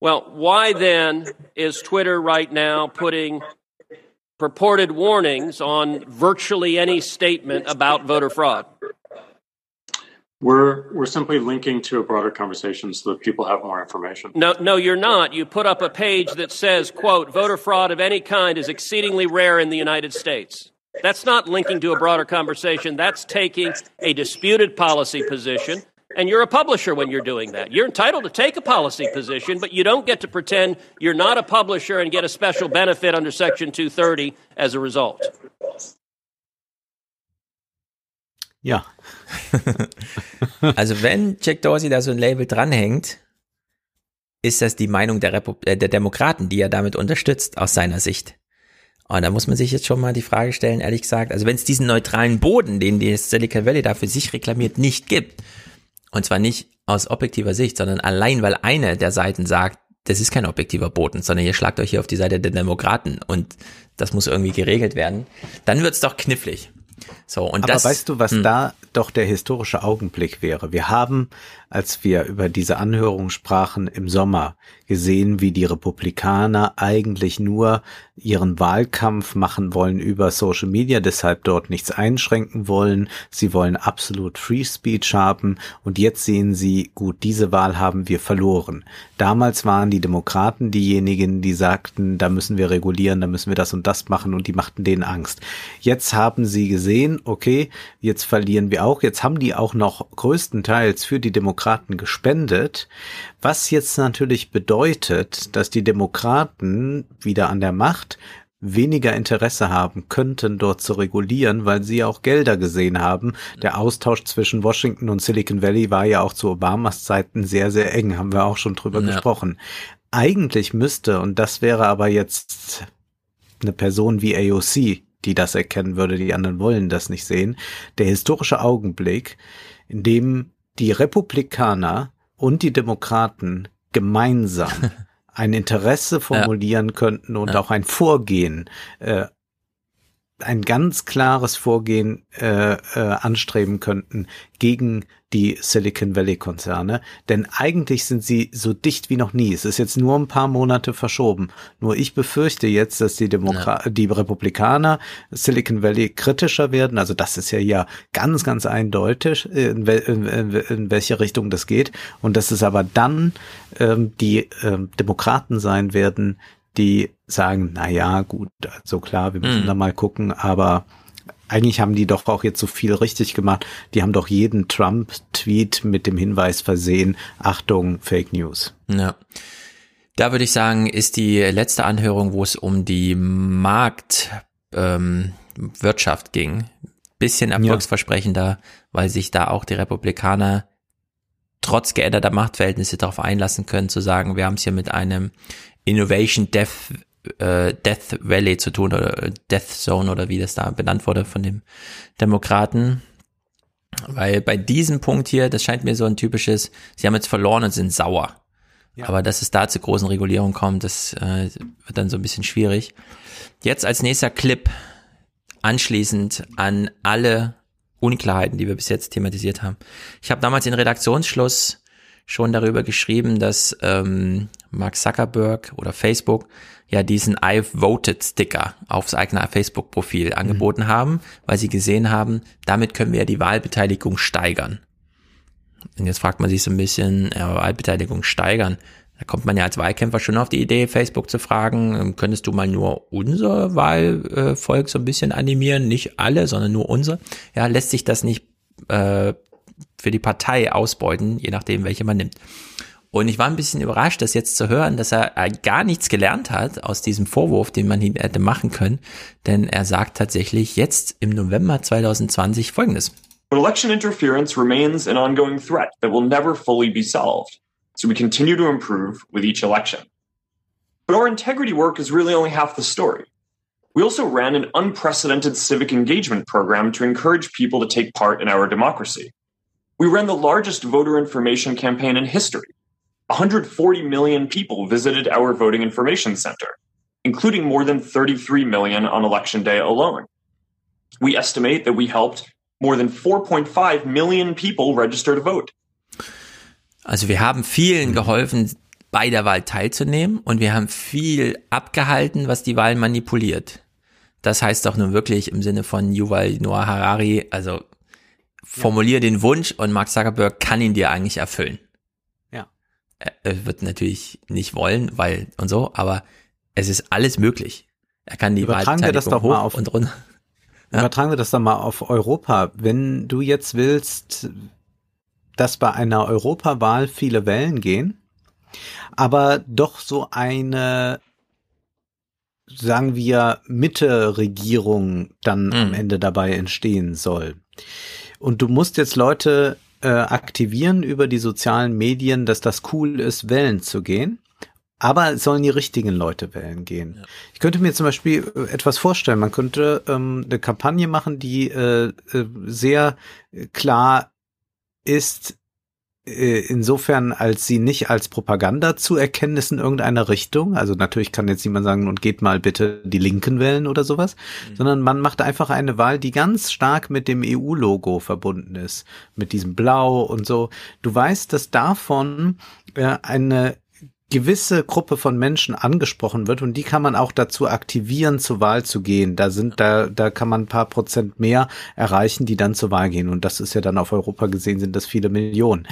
Well, why then is Twitter right now putting purported warnings on virtually any statement about voter fraud? We're we're simply linking to a broader conversation so that people have more information. No, no, you're not. You put up a page that says, "quote Voter fraud of any kind is exceedingly rare in the United States." That's not linking to a broader conversation. That's taking a disputed policy position and you're a publisher when you're doing that. You're entitled to take a policy position, but you don't get to pretend you're not a publisher and get a special benefit under Section 230 as a result. Ja. also wenn Jack Dorsey da so ein Label dranhängt, ist das die Meinung der, Repub äh, der Demokraten, die er damit unterstützt, aus seiner Sicht. Und da muss man sich jetzt schon mal die Frage stellen, ehrlich gesagt, also wenn es diesen neutralen Boden, den die Silicon Valley da für sich reklamiert, nicht gibt, und zwar nicht aus objektiver Sicht, sondern allein, weil eine der Seiten sagt, das ist kein objektiver Boden, sondern ihr schlagt euch hier auf die Seite der Demokraten und das muss irgendwie geregelt werden, dann wird's doch knifflig. So, und Aber das, weißt du, was hm. da doch der historische Augenblick wäre? Wir haben, als wir über diese Anhörung sprachen im Sommer, gesehen, wie die Republikaner eigentlich nur ihren Wahlkampf machen wollen über Social Media, deshalb dort nichts einschränken wollen. Sie wollen absolut Free Speech haben und jetzt sehen sie, gut, diese Wahl haben wir verloren. Damals waren die Demokraten diejenigen, die sagten, da müssen wir regulieren, da müssen wir das und das machen und die machten denen Angst. Jetzt haben sie gesehen, okay, jetzt verlieren wir auch, jetzt haben die auch noch größtenteils für die Demokraten gespendet, was jetzt natürlich bedeutet, dass die Demokraten wieder an der Macht weniger Interesse haben könnten, dort zu regulieren, weil sie auch Gelder gesehen haben. Der Austausch zwischen Washington und Silicon Valley war ja auch zu Obamas Zeiten sehr, sehr eng, haben wir auch schon drüber ja. gesprochen. Eigentlich müsste, und das wäre aber jetzt eine Person wie AOC, die das erkennen würde, die anderen wollen das nicht sehen, der historische Augenblick, in dem die Republikaner und die Demokraten gemeinsam ein Interesse formulieren ja. könnten und ja. auch ein Vorgehen, äh, ein ganz klares Vorgehen äh, äh, anstreben könnten gegen die Silicon Valley Konzerne, denn eigentlich sind sie so dicht wie noch nie. Es ist jetzt nur ein paar Monate verschoben. Nur ich befürchte jetzt, dass die Demokra ja. die Republikaner Silicon Valley kritischer werden. Also das ist ja ja ganz, ganz eindeutig, in, wel in, welche Richtung das geht. Und dass es aber dann ähm, die ähm, Demokraten sein werden, die sagen, na ja, gut, so klar, wir müssen mhm. da mal gucken, aber eigentlich haben die doch auch jetzt so viel richtig gemacht. Die haben doch jeden Trump-Tweet mit dem Hinweis versehen, Achtung, Fake News. Ja. Da würde ich sagen, ist die letzte Anhörung, wo es um die Marktwirtschaft ähm, Wirtschaft ging, bisschen erfolgsversprechender, ja. weil sich da auch die Republikaner trotz geänderter Machtverhältnisse darauf einlassen können, zu sagen, wir haben es hier mit einem Innovation Death äh, Death Valley zu tun oder Death Zone oder wie das da benannt wurde von dem Demokraten. Weil bei diesem Punkt hier, das scheint mir so ein typisches, sie haben jetzt verloren und sind sauer. Ja. Aber dass es da zu großen Regulierungen kommt, das äh, wird dann so ein bisschen schwierig. Jetzt als nächster Clip anschließend an alle Unklarheiten, die wir bis jetzt thematisiert haben. Ich habe damals in Redaktionsschluss schon darüber geschrieben, dass ähm, Mark Zuckerberg oder Facebook ja diesen I've voted Sticker aufs eigene Facebook-Profil mhm. angeboten haben, weil sie gesehen haben, damit können wir ja die Wahlbeteiligung steigern. Und jetzt fragt man sich so ein bisschen, ja, Wahlbeteiligung steigern. Da kommt man ja als Wahlkämpfer schon auf die Idee, Facebook zu fragen, ähm, könntest du mal nur unser Wahlvolk so ein bisschen animieren? Nicht alle, sondern nur unser. Ja, lässt sich das nicht äh, für die Partei ausbeuten, je nachdem, welche man nimmt. Und ich war ein bisschen überrascht, das jetzt zu hören, dass er gar nichts gelernt hat aus diesem Vorwurf, den man ihm hätte machen können. Denn er sagt tatsächlich jetzt im November 2020 Folgendes. But election interference remains an ongoing threat that will never fully be solved. So we continue to improve with each election. But our integrity work is really only half the story. We also ran an unprecedented civic engagement program to encourage people to take part in our democracy. We ran the largest voter information campaign in history 140 million people visited our voting information center, including more than 33 million on election day alone. We estimate that we helped more than 4.5 million people register to vote. Also wir haben vielen geholfen, bei der Wahl teilzunehmen und wir haben viel abgehalten, was die Wahl manipuliert. Das heißt doch nun wirklich im Sinne von Yuval Noah Harari, also formulier den Wunsch und Mark Zuckerberg kann ihn dir eigentlich erfüllen er wird natürlich nicht wollen, weil und so, aber es ist alles möglich. Er kann die Übertragen wir das doch mal auf und runter. Ja? Übertragen wir das doch mal auf Europa. Wenn du jetzt willst, dass bei einer Europawahl viele Wellen gehen, aber doch so eine, sagen wir, Mitte-Regierung dann mhm. am Ende dabei entstehen soll. Und du musst jetzt Leute äh, aktivieren über die sozialen Medien, dass das cool ist, wählen zu gehen. Aber es sollen die richtigen Leute wählen gehen. Ja. Ich könnte mir zum Beispiel äh, etwas vorstellen. Man könnte ähm, eine Kampagne machen, die äh, äh sehr klar ist, insofern, als sie nicht als Propaganda zu erkennen ist in irgendeiner Richtung. Also natürlich kann jetzt niemand sagen, und geht mal bitte die Linken wählen oder sowas, mhm. sondern man macht einfach eine Wahl, die ganz stark mit dem EU-Logo verbunden ist, mit diesem Blau und so. Du weißt, dass davon äh, eine gewisse Gruppe von Menschen angesprochen wird und die kann man auch dazu aktivieren, zur Wahl zu gehen. Da sind, da, da kann man ein paar Prozent mehr erreichen, die dann zur Wahl gehen. Und das ist ja dann auf Europa gesehen, sind das viele Millionen.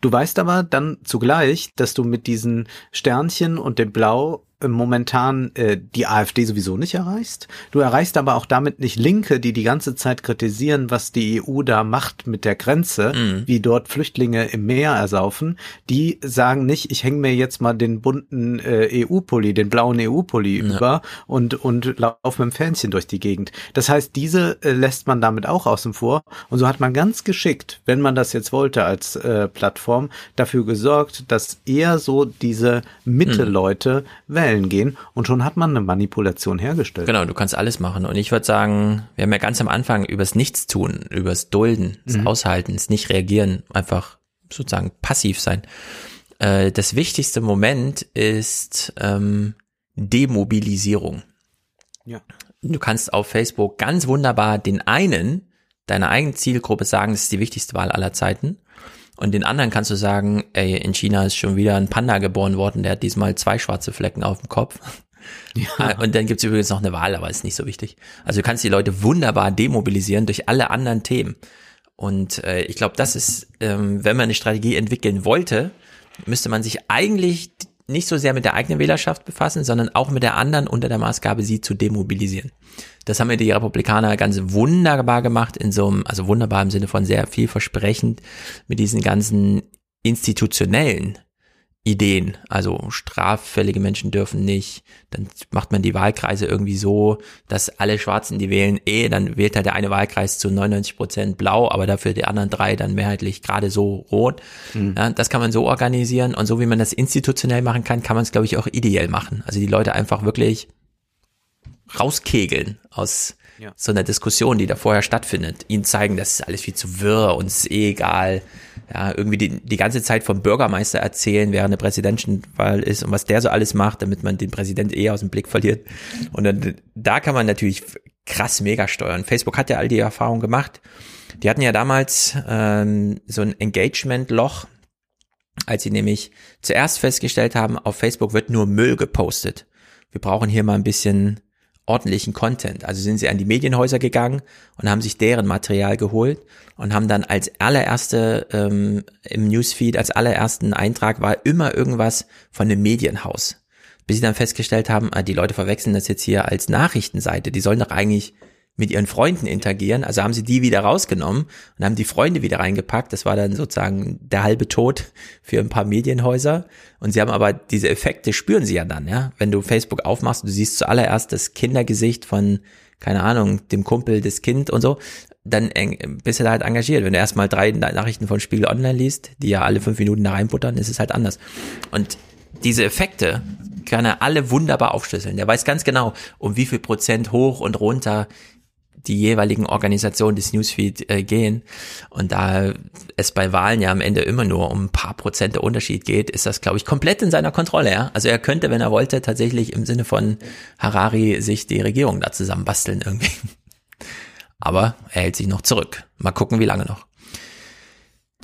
Du weißt aber dann zugleich, dass du mit diesen Sternchen und dem Blau momentan äh, die AfD sowieso nicht erreichst. Du erreichst aber auch damit nicht Linke, die die ganze Zeit kritisieren, was die EU da macht mit der Grenze, mhm. wie dort Flüchtlinge im Meer ersaufen. Die sagen nicht, ich hänge mir jetzt mal den bunten äh, EU-Pulli, den blauen EU-Pulli ja. über und, und lauf mit dem Fähnchen durch die Gegend. Das heißt, diese äh, lässt man damit auch außen vor. Und so hat man ganz geschickt, wenn man das jetzt wollte als äh, Plattform, dafür gesorgt, dass eher so diese Mitte-Leute mhm. wählen Quellen gehen und schon hat man eine Manipulation hergestellt. Genau, du kannst alles machen. Und ich würde sagen, wir haben ja ganz am Anfang übers Nichtstun, übers Dulden, das mhm. Aushalten, das Nicht-Reagieren, einfach sozusagen passiv sein. Äh, das wichtigste Moment ist ähm, Demobilisierung. Ja. Du kannst auf Facebook ganz wunderbar den einen deiner eigenen Zielgruppe sagen, das ist die wichtigste Wahl aller Zeiten. Und den anderen kannst du sagen, ey, in China ist schon wieder ein Panda geboren worden, der hat diesmal zwei schwarze Flecken auf dem Kopf. Ja. Ah, und dann gibt's übrigens noch eine Wahl, aber ist nicht so wichtig. Also du kannst die Leute wunderbar demobilisieren durch alle anderen Themen. Und äh, ich glaube, das ist, ähm, wenn man eine Strategie entwickeln wollte, müsste man sich eigentlich nicht so sehr mit der eigenen Wählerschaft befassen, sondern auch mit der anderen unter der Maßgabe, sie zu demobilisieren. Das haben wir die Republikaner ganz wunderbar gemacht in so einem, also wunderbar im Sinne von sehr vielversprechend mit diesen ganzen institutionellen Ideen. Also straffällige Menschen dürfen nicht. Dann macht man die Wahlkreise irgendwie so, dass alle Schwarzen, die wählen, eh, dann wählt halt der eine Wahlkreis zu 99 Prozent blau, aber dafür die anderen drei dann mehrheitlich gerade so rot. Mhm. Ja, das kann man so organisieren und so wie man das institutionell machen kann, kann man es, glaube ich, auch ideell machen. Also die Leute einfach wirklich rauskegeln aus ja. so einer Diskussion, die da vorher stattfindet. Ihnen zeigen, das ist alles viel zu wirr und es ist eh egal. Ja, irgendwie die, die ganze Zeit vom Bürgermeister erzählen, während eine Präsidentschaftswahl ist und was der so alles macht, damit man den Präsident eh aus dem Blick verliert. Und dann, da kann man natürlich krass mega steuern. Facebook hat ja all die Erfahrungen gemacht. Die hatten ja damals ähm, so ein Engagement-Loch, als sie nämlich zuerst festgestellt haben, auf Facebook wird nur Müll gepostet. Wir brauchen hier mal ein bisschen ordentlichen Content. Also sind sie an die Medienhäuser gegangen und haben sich deren Material geholt und haben dann als allererste ähm, im Newsfeed, als allerersten Eintrag war immer irgendwas von einem Medienhaus. Bis sie dann festgestellt haben, ah, die Leute verwechseln das jetzt hier als Nachrichtenseite. Die sollen doch eigentlich mit ihren Freunden interagieren. Also haben sie die wieder rausgenommen und haben die Freunde wieder reingepackt. Das war dann sozusagen der halbe Tod für ein paar Medienhäuser. Und sie haben aber diese Effekte spüren sie ja dann, ja. Wenn du Facebook aufmachst, du siehst zuallererst das Kindergesicht von, keine Ahnung, dem Kumpel des Kind und so, dann bist du da halt engagiert. Wenn du erstmal drei Nachrichten von Spiegel Online liest, die ja alle fünf Minuten da reinbuttern, ist es halt anders. Und diese Effekte kann er alle wunderbar aufschlüsseln. Der weiß ganz genau, um wie viel Prozent hoch und runter die jeweiligen Organisationen des Newsfeed äh, gehen. Und da es bei Wahlen ja am Ende immer nur um ein paar Prozent der Unterschied geht, ist das, glaube ich, komplett in seiner Kontrolle. Ja? Also er könnte, wenn er wollte, tatsächlich im Sinne von Harari sich die Regierung da zusammenbasteln irgendwie. Aber er hält sich noch zurück. Mal gucken, wie lange noch.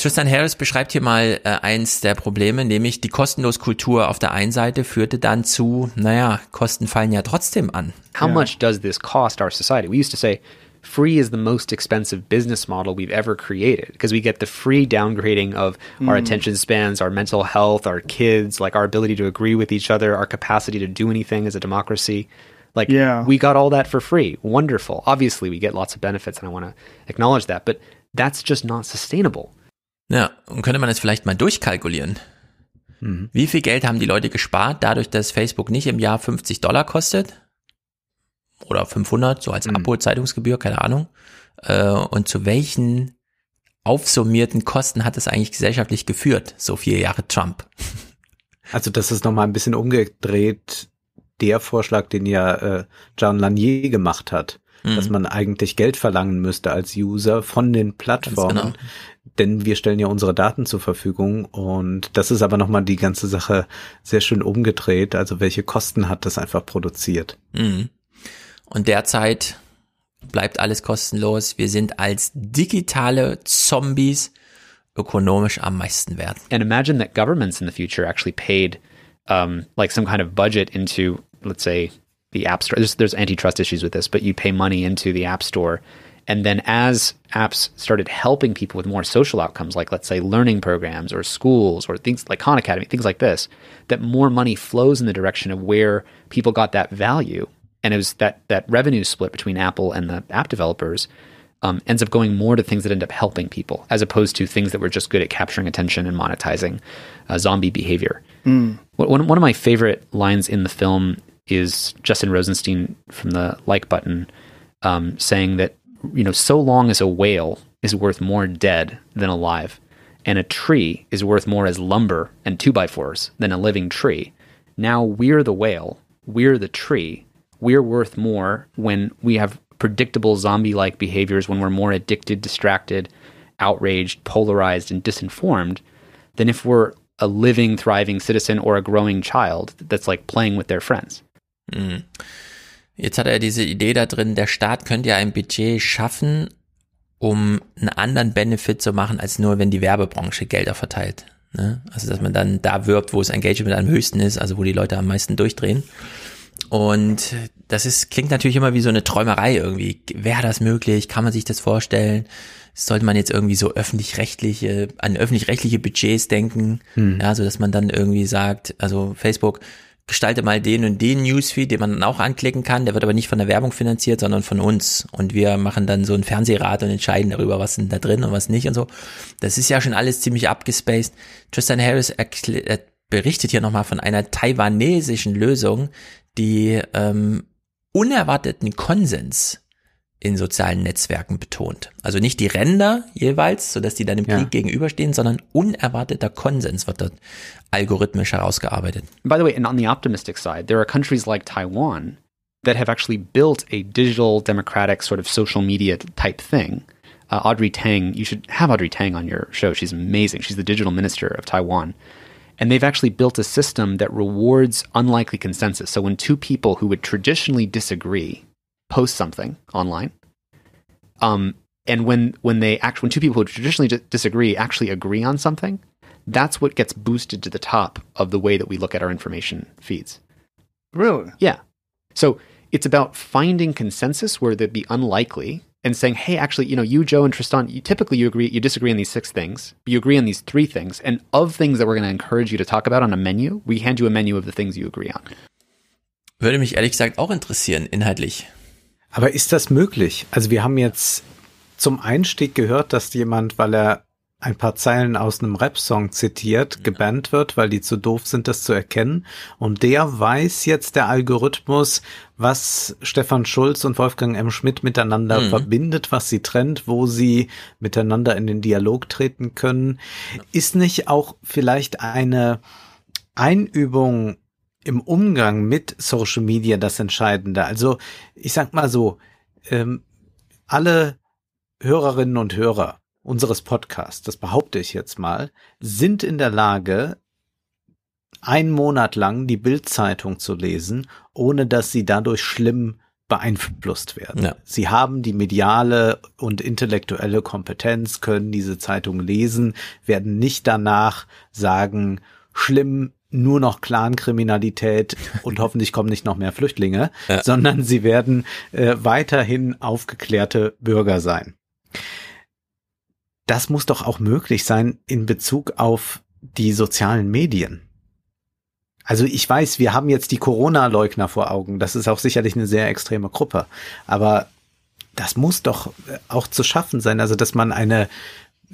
Tristan Harris beschreibt hier mal äh, eins der Probleme, nämlich die kostenlos Kultur auf der einen Seite führte dann zu, naja, Kosten fallen ja trotzdem an. How yeah. much does this cost our society? We used to say free is the most expensive business model we've ever created because we get the free downgrading of mm. our attention spans, our mental health, our kids, like our ability to agree with each other, our capacity to do anything as a democracy. Like, yeah. we got all that for free. Wonderful. Obviously, we get lots of benefits, and I want to acknowledge that, but that's just not sustainable. Ja, und könnte man es vielleicht mal durchkalkulieren? Mhm. Wie viel Geld haben die Leute gespart, dadurch, dass Facebook nicht im Jahr 50 Dollar kostet? Oder 500, so als mhm. Abo-Zeitungsgebühr, keine Ahnung. Äh, und zu welchen aufsummierten Kosten hat es eigentlich gesellschaftlich geführt, so vier Jahre Trump? Also das ist nochmal ein bisschen umgedreht, der Vorschlag, den ja äh, John Lanier gemacht hat, mhm. dass man eigentlich Geld verlangen müsste als User von den Plattformen, genau denn wir stellen ja unsere Daten zur Verfügung und das ist aber nochmal die ganze Sache sehr schön umgedreht. Also welche Kosten hat das einfach produziert? Mhm. Und derzeit bleibt alles kostenlos. Wir sind als digitale Zombies ökonomisch am meisten wert. And imagine that governments in the future actually paid um, like some kind of budget into, let's say, the App Store. There's, there's antitrust issues with this, but you pay money into the App Store And then as apps started helping people with more social outcomes, like let's say learning programs or schools or things like Khan Academy, things like this, that more money flows in the direction of where people got that value. And it was that that revenue split between Apple and the app developers um, ends up going more to things that end up helping people, as opposed to things that were just good at capturing attention and monetizing uh, zombie behavior. Mm. One, one of my favorite lines in the film is Justin Rosenstein from the like button um, saying that you know, so long as a whale is worth more dead than alive, and a tree is worth more as lumber and two by fours than a living tree. Now we're the whale, we're the tree, we're worth more when we have predictable zombie like behaviors, when we're more addicted, distracted, outraged, polarized, and disinformed than if we're a living, thriving citizen or a growing child that's like playing with their friends. Mm. Jetzt hat er diese Idee da drin, der Staat könnte ja ein Budget schaffen, um einen anderen Benefit zu machen, als nur, wenn die Werbebranche Gelder verteilt. Ne? Also, dass man dann da wirbt, wo das Engagement am höchsten ist, also wo die Leute am meisten durchdrehen. Und das ist, klingt natürlich immer wie so eine Träumerei irgendwie. Wäre das möglich? Kann man sich das vorstellen? Sollte man jetzt irgendwie so öffentlich-rechtliche, an öffentlich-rechtliche Budgets denken? Hm. Ja, so dass man dann irgendwie sagt, also Facebook, gestalte mal den und den Newsfeed, den man dann auch anklicken kann. Der wird aber nicht von der Werbung finanziert, sondern von uns. Und wir machen dann so ein Fernsehrat und entscheiden darüber, was ist da drin und was nicht und so. Das ist ja schon alles ziemlich abgespaced. Tristan Harris berichtet hier nochmal von einer taiwanesischen Lösung, die ähm, unerwarteten Konsens in sozialen Netzwerken betont. Also nicht die Ränder jeweils, sodass die dann im Krieg ja. gegenüberstehen, sondern unerwarteter Konsens wird dort algorithmisch herausgearbeitet. By the way, and on the optimistic side, there are countries like Taiwan that have actually built a digital democratic sort of social media type thing. Uh, Audrey Tang, you should have Audrey Tang on your show. She's amazing. She's the digital minister of Taiwan. And they've actually built a system that rewards unlikely consensus. So when two people who would traditionally disagree post something online, um, and when when they act when two people who traditionally d- disagree actually agree on something, that's what gets boosted to the top of the way that we look at our information feeds. Really? Yeah. So it's about finding consensus where they'd be unlikely and saying, hey, actually, you know, you, Joe, and Tristan, you typically you agree, you disagree on these six things, but you agree on these three things. And of things that we're going to encourage you to talk about on a menu, we hand you a menu of the things you agree on. Würde mich ehrlich gesagt auch interessieren, inhaltlich. Aber ist das möglich? Also wir haben jetzt zum Einstieg gehört, dass jemand, weil er ein paar Zeilen aus einem Rap-Song zitiert, gebannt wird, weil die zu doof sind, das zu erkennen. Und der weiß jetzt der Algorithmus, was Stefan Schulz und Wolfgang M. Schmidt miteinander mhm. verbindet, was sie trennt, wo sie miteinander in den Dialog treten können. Ist nicht auch vielleicht eine Einübung im Umgang mit Social Media das Entscheidende? Also ich sag mal so, ähm, alle Hörerinnen und Hörer unseres Podcasts, das behaupte ich jetzt mal, sind in der Lage, einen Monat lang die Bildzeitung zu lesen, ohne dass sie dadurch schlimm beeinflusst werden. Ja. Sie haben die mediale und intellektuelle Kompetenz, können diese Zeitung lesen, werden nicht danach sagen, schlimm, nur noch Clankriminalität und hoffentlich kommen nicht noch mehr Flüchtlinge, ja. sondern sie werden äh, weiterhin aufgeklärte Bürger sein das muss doch auch möglich sein in Bezug auf die sozialen Medien. Also ich weiß, wir haben jetzt die Corona-Leugner vor Augen. Das ist auch sicherlich eine sehr extreme Gruppe. Aber das muss doch auch zu schaffen sein. Also, dass man eine,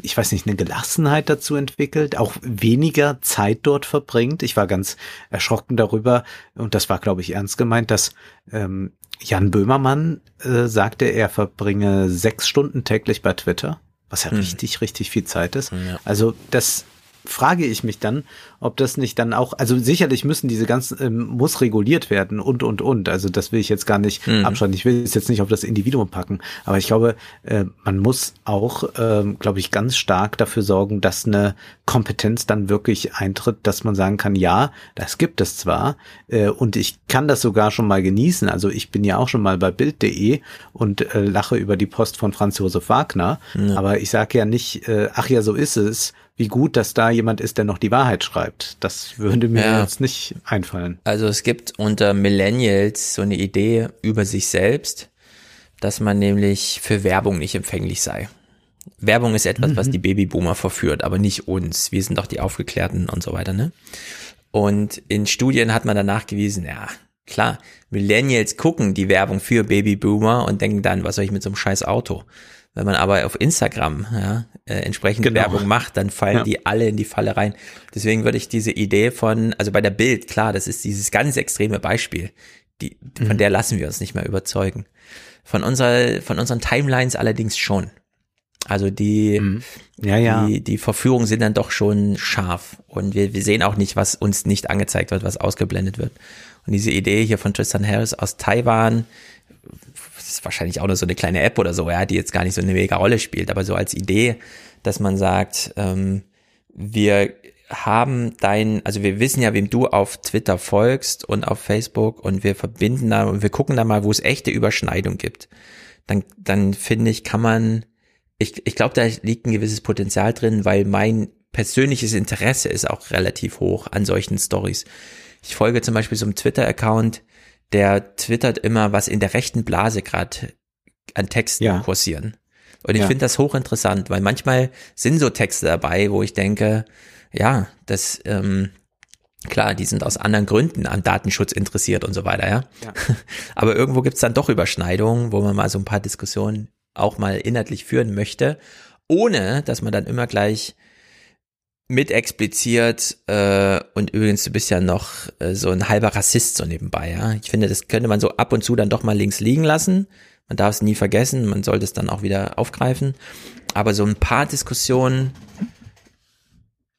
ich weiß nicht, eine Gelassenheit dazu entwickelt, auch weniger Zeit dort verbringt. Ich war ganz erschrocken darüber, und das war, glaube ich, ernst gemeint, dass ähm, Jan Böhmermann äh, sagte, er verbringe sechs Stunden täglich bei Twitter was ja mhm. richtig, richtig viel Zeit ist. Ja. Also das frage ich mich dann, ob das nicht dann auch, also sicherlich müssen diese ganzen, ähm, muss reguliert werden und, und, und. Also das will ich jetzt gar nicht mhm. abschalten. Ich will es jetzt nicht auf das Individuum packen. Aber ich glaube, äh, man muss auch, äh, glaube ich, ganz stark dafür sorgen, dass eine Kompetenz dann wirklich eintritt, dass man sagen kann, ja, das gibt es zwar äh, und ich kann das sogar schon mal genießen. Also ich bin ja auch schon mal bei Bild.de und äh, lache über die Post von Franz Josef Wagner. Mhm. Aber ich sage ja nicht, äh, ach ja, so ist es wie gut, dass da jemand ist, der noch die Wahrheit schreibt. Das würde mir ja. jetzt nicht einfallen. Also es gibt unter Millennials so eine Idee über sich selbst, dass man nämlich für Werbung nicht empfänglich sei. Werbung ist etwas, mhm. was die Babyboomer verführt, aber nicht uns. Wir sind doch die Aufgeklärten und so weiter, ne? Und in Studien hat man danach gewiesen, ja, klar, Millennials gucken die Werbung für Babyboomer und denken dann, was soll ich mit so einem scheiß Auto? Wenn man aber auf Instagram ja, äh, entsprechend genau. Werbung macht, dann fallen ja. die alle in die Falle rein. Deswegen würde ich diese Idee von, also bei der Bild, klar, das ist dieses ganz extreme Beispiel, die, von mhm. der lassen wir uns nicht mehr überzeugen. Von unserer, von unseren Timelines allerdings schon. Also die, mhm. ja, ja. die, die Verführungen sind dann doch schon scharf und wir, wir sehen auch nicht, was uns nicht angezeigt wird, was ausgeblendet wird. Und diese Idee hier von Tristan Harris aus Taiwan, ist wahrscheinlich auch nur so eine kleine App oder so, ja, die jetzt gar nicht so eine mega Rolle spielt, aber so als Idee, dass man sagt, ähm, wir haben dein, also wir wissen ja, wem du auf Twitter folgst und auf Facebook und wir verbinden da und wir gucken da mal, wo es echte Überschneidung gibt. Dann, dann finde ich, kann man, ich, ich glaube, da liegt ein gewisses Potenzial drin, weil mein persönliches Interesse ist auch relativ hoch an solchen Stories. Ich folge zum Beispiel so einem Twitter-Account, der twittert immer, was in der rechten Blase gerade an Texten ja. kursieren. Und ich ja. finde das hochinteressant, weil manchmal sind so Texte dabei, wo ich denke, ja, das, ähm, klar, die sind aus anderen Gründen an Datenschutz interessiert und so weiter, ja. ja. Aber irgendwo gibt's dann doch Überschneidungen, wo man mal so ein paar Diskussionen auch mal inhaltlich führen möchte, ohne dass man dann immer gleich mit expliziert äh, und übrigens du bist ja noch äh, so ein halber Rassist so nebenbei, ja. Ich finde, das könnte man so ab und zu dann doch mal links liegen lassen. Man darf es nie vergessen, man sollte es dann auch wieder aufgreifen. Aber so ein paar Diskussionen,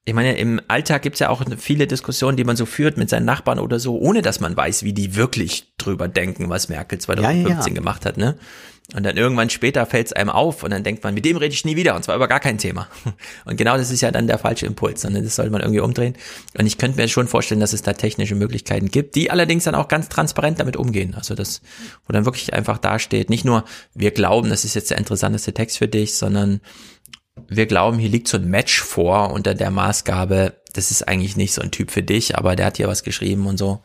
ich meine, im Alltag gibt's ja auch viele Diskussionen, die man so führt mit seinen Nachbarn oder so, ohne dass man weiß, wie die wirklich drüber denken, was Merkel 2015 ja, ja. gemacht hat, ne? Und dann irgendwann später fällt's einem auf und dann denkt man, mit dem rede ich nie wieder und zwar über gar kein Thema. Und genau das ist ja dann der falsche Impuls, sondern das sollte man irgendwie umdrehen. Und ich könnte mir schon vorstellen, dass es da technische Möglichkeiten gibt, die allerdings dann auch ganz transparent damit umgehen. Also das, wo dann wirklich einfach dasteht, nicht nur, wir glauben, das ist jetzt der interessanteste Text für dich, sondern wir glauben, hier liegt so ein Match vor unter der Maßgabe, das ist eigentlich nicht so ein Typ für dich, aber der hat hier was geschrieben und so.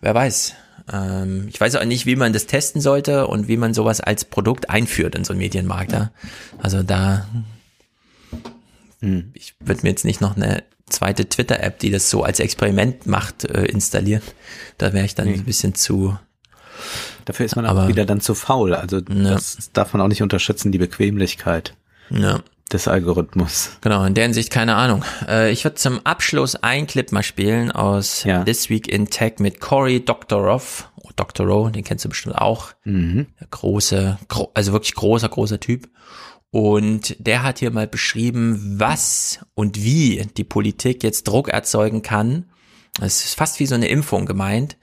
Wer weiß. Ähm, ich weiß auch nicht, wie man das testen sollte und wie man sowas als Produkt einführt in so einen Medienmarkt. Ja? Also da, hm. ich würde mir jetzt nicht noch eine zweite Twitter-App, die das so als Experiment macht, äh, installieren. Da wäre ich dann nee. ein bisschen zu Dafür ist man aber wieder dann zu faul. Also ja. das darf man auch nicht unterschätzen, die Bequemlichkeit. Ja des Algorithmus. Genau, in der Hinsicht keine Ahnung. Äh, ich würde zum Abschluss ein Clip mal spielen aus ja. This Week in Tech mit Cory Doctorow. Oh, Doctorow, den kennst du bestimmt auch. Mhm. Der große, gro also wirklich großer, großer Typ. Und der hat hier mal beschrieben, was und wie die Politik jetzt Druck erzeugen kann. Es ist fast wie so eine Impfung gemeint,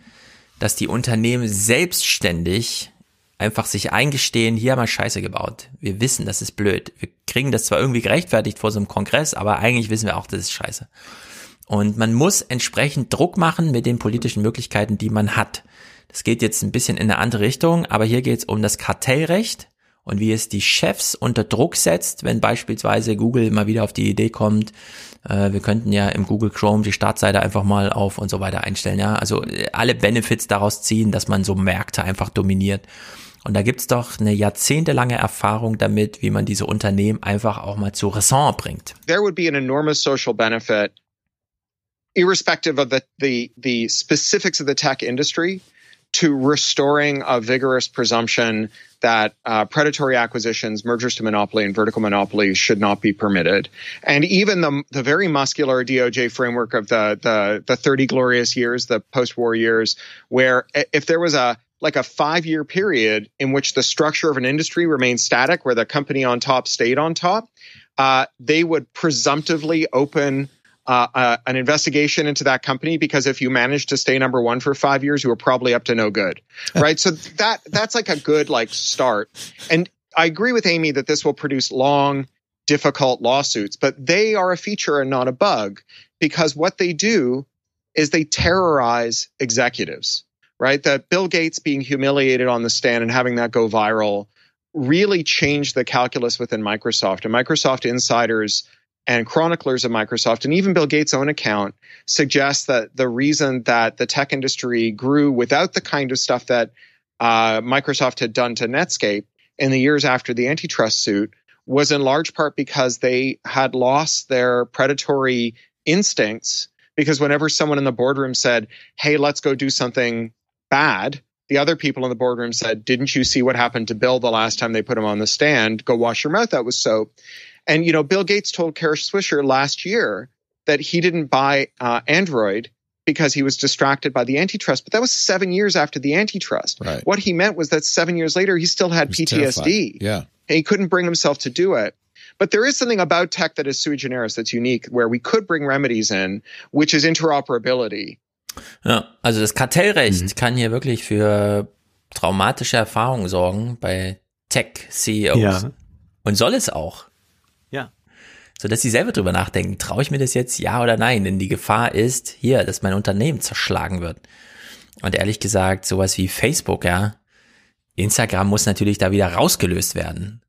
dass die Unternehmen selbstständig einfach sich eingestehen, hier haben wir Scheiße gebaut. Wir wissen, das ist blöd. Wir kriegen das zwar irgendwie gerechtfertigt vor so einem Kongress, aber eigentlich wissen wir auch, das ist Scheiße. Und man muss entsprechend Druck machen mit den politischen Möglichkeiten, die man hat. Das geht jetzt ein bisschen in eine andere Richtung, aber hier geht es um das Kartellrecht und wie es die Chefs unter Druck setzt, wenn beispielsweise Google mal wieder auf die Idee kommt, äh, wir könnten ja im Google Chrome die Startseite einfach mal auf und so weiter einstellen, ja. Also äh, alle Benefits daraus ziehen, dass man so Märkte einfach dominiert. Und da gibt's doch eine jahrzehntelange Erfahrung damit, wie man diese Unternehmen einfach auch mal zu Raison bringt. There would be an enormous social benefit, irrespective of the, the, the specifics of the tech industry, to restoring a vigorous presumption that uh, predatory acquisitions, mergers to monopoly, and vertical monopoly should not be permitted. And even the the very muscular DOJ framework of the the the 30 glorious years, the post-war years, where if there was a like a five year period in which the structure of an industry remained static, where the company on top stayed on top, uh, they would presumptively open uh, uh, an investigation into that company because if you manage to stay number one for five years, you were probably up to no good, right? so that that's like a good like start. And I agree with Amy that this will produce long, difficult lawsuits, but they are a feature and not a bug because what they do is they terrorize executives right? That Bill Gates being humiliated on the stand and having that go viral really changed the calculus within Microsoft. And Microsoft insiders and chroniclers of Microsoft and even Bill Gates' own account suggests that the reason that the tech industry grew without the kind of stuff that uh, Microsoft had done to Netscape in the years after the antitrust suit was in large part because they had lost their predatory instincts. Because whenever someone in the boardroom said, Hey, let's go do something bad. The other people in the boardroom said, Didn't you see what happened to Bill the last time they put him on the stand? Go wash your mouth. out with soap. And, you know, Bill Gates told Kara Swisher last year that he didn't buy uh, Android because he was distracted by the antitrust. But that was seven years after the antitrust. Right. What he meant was that seven years later, he still had PTSD. Terrified. Yeah. And he couldn't bring himself to do it. But there is something about tech that is sui generis that's unique where we could bring remedies in, which is interoperability. Ja, also das Kartellrecht mhm. kann hier wirklich für traumatische Erfahrungen sorgen bei Tech-CEOs. Ja. Und soll es auch. Ja. So dass sie selber drüber nachdenken, traue ich mir das jetzt ja oder nein? Denn die Gefahr ist hier, dass mein Unternehmen zerschlagen wird. Und ehrlich gesagt, sowas wie Facebook, ja, Instagram muss natürlich da wieder rausgelöst werden.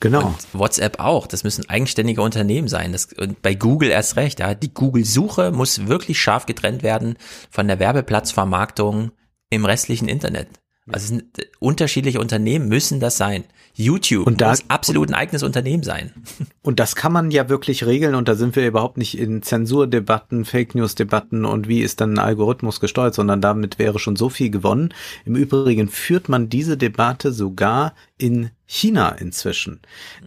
Genau. Und WhatsApp auch. Das müssen eigenständige Unternehmen sein. Das, und bei Google erst recht. Ja. Die Google-Suche muss wirklich scharf getrennt werden von der Werbeplatzvermarktung im restlichen Internet. Also unterschiedliche Unternehmen müssen das sein. YouTube und da, muss absolut ein eigenes Unternehmen sein. Und das kann man ja wirklich regeln und da sind wir überhaupt nicht in Zensurdebatten, Fake News Debatten und wie ist dann ein Algorithmus gesteuert, sondern damit wäre schon so viel gewonnen. Im Übrigen führt man diese Debatte sogar in China inzwischen.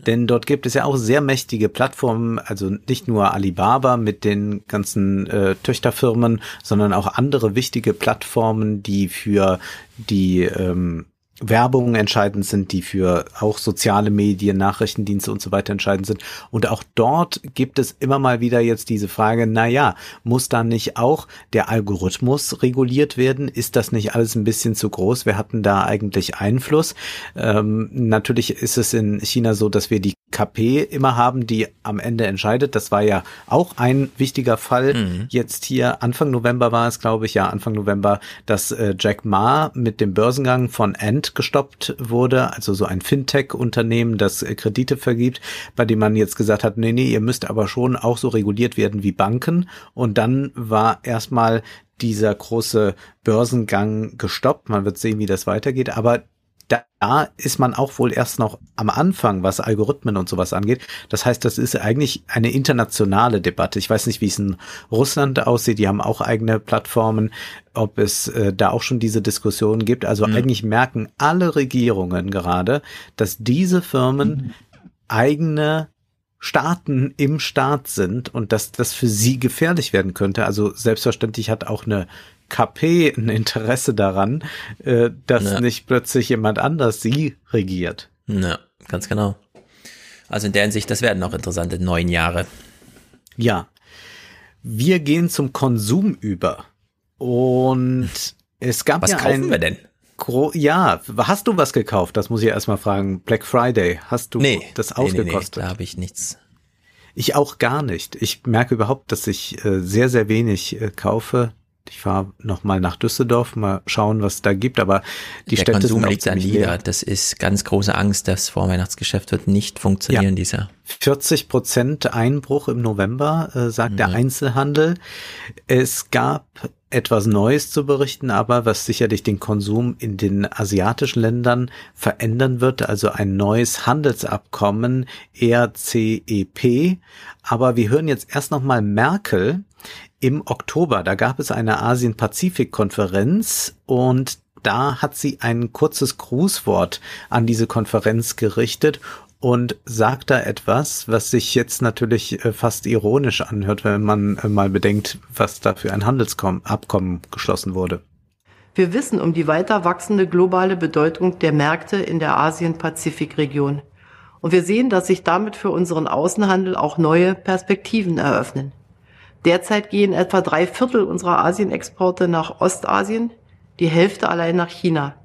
Denn dort gibt es ja auch sehr mächtige Plattformen, also nicht nur Alibaba mit den ganzen äh, Töchterfirmen, sondern auch andere wichtige Plattformen, die für die ähm, Werbung entscheidend sind, die für auch soziale Medien, Nachrichtendienste und so weiter entscheidend sind. Und auch dort gibt es immer mal wieder jetzt diese Frage, na ja, muss da nicht auch der Algorithmus reguliert werden? Ist das nicht alles ein bisschen zu groß? Wir hatten da eigentlich Einfluss. Ähm, natürlich ist es in China so, dass wir die KP immer haben, die am Ende entscheidet. Das war ja auch ein wichtiger Fall. Mhm. Jetzt hier Anfang November war es, glaube ich, ja, Anfang November, dass äh, Jack Ma mit dem Börsengang von Ant gestoppt wurde, also so ein Fintech-Unternehmen, das äh, Kredite vergibt, bei dem man jetzt gesagt hat, nee, nee, ihr müsst aber schon auch so reguliert werden wie Banken. Und dann war erstmal dieser große Börsengang gestoppt. Man wird sehen, wie das weitergeht. Aber da ist man auch wohl erst noch am Anfang, was Algorithmen und sowas angeht. Das heißt, das ist eigentlich eine internationale Debatte. Ich weiß nicht, wie es in Russland aussieht. Die haben auch eigene Plattformen, ob es äh, da auch schon diese Diskussionen gibt. Also mhm. eigentlich merken alle Regierungen gerade, dass diese Firmen mhm. eigene Staaten im Staat sind und dass das für sie gefährlich werden könnte. Also selbstverständlich hat auch eine KP ein Interesse daran, äh, dass ja. nicht plötzlich jemand anders sie regiert. Ja, ganz genau. Also in der Hinsicht, das werden auch interessante neun Jahre. Ja. Wir gehen zum Konsum über. Und es gab was ja kaufen ein, wir denn? Ja, hast du was gekauft? Das muss ich erstmal fragen. Black Friday, hast du nee, das ausgekostet? Nee, nee, da habe ich nichts. Ich auch gar nicht. Ich merke überhaupt, dass ich äh, sehr, sehr wenig äh, kaufe. Ich fahre noch mal nach Düsseldorf, mal schauen, was da gibt. Aber die Der Städte Konsum sind liegt an Lieder. Das ist ganz große Angst. Das Vorweihnachtsgeschäft wird nicht funktionieren ja. dieser. 40 Prozent Einbruch im November, äh, sagt mhm. der Einzelhandel. Es gab etwas Neues zu berichten, aber was sicherlich den Konsum in den asiatischen Ländern verändern wird, also ein neues Handelsabkommen RCEP. Aber wir hören jetzt erst nochmal Merkel im Oktober. Da gab es eine Asien-Pazifik-Konferenz und da hat sie ein kurzes Grußwort an diese Konferenz gerichtet und sagt da etwas, was sich jetzt natürlich äh, fast ironisch anhört, wenn man äh, mal bedenkt, was da für ein Handelsabkommen geschlossen wurde. Wir wissen um die weiter wachsende globale Bedeutung der Märkte in der Asien-Pazifik-Region. Und wir sehen, dass sich damit für unseren Außenhandel auch neue Perspektiven eröffnen. Derzeit gehen etwa drei Viertel unserer Asienexporte nach Ostasien, die Hälfte allein nach China.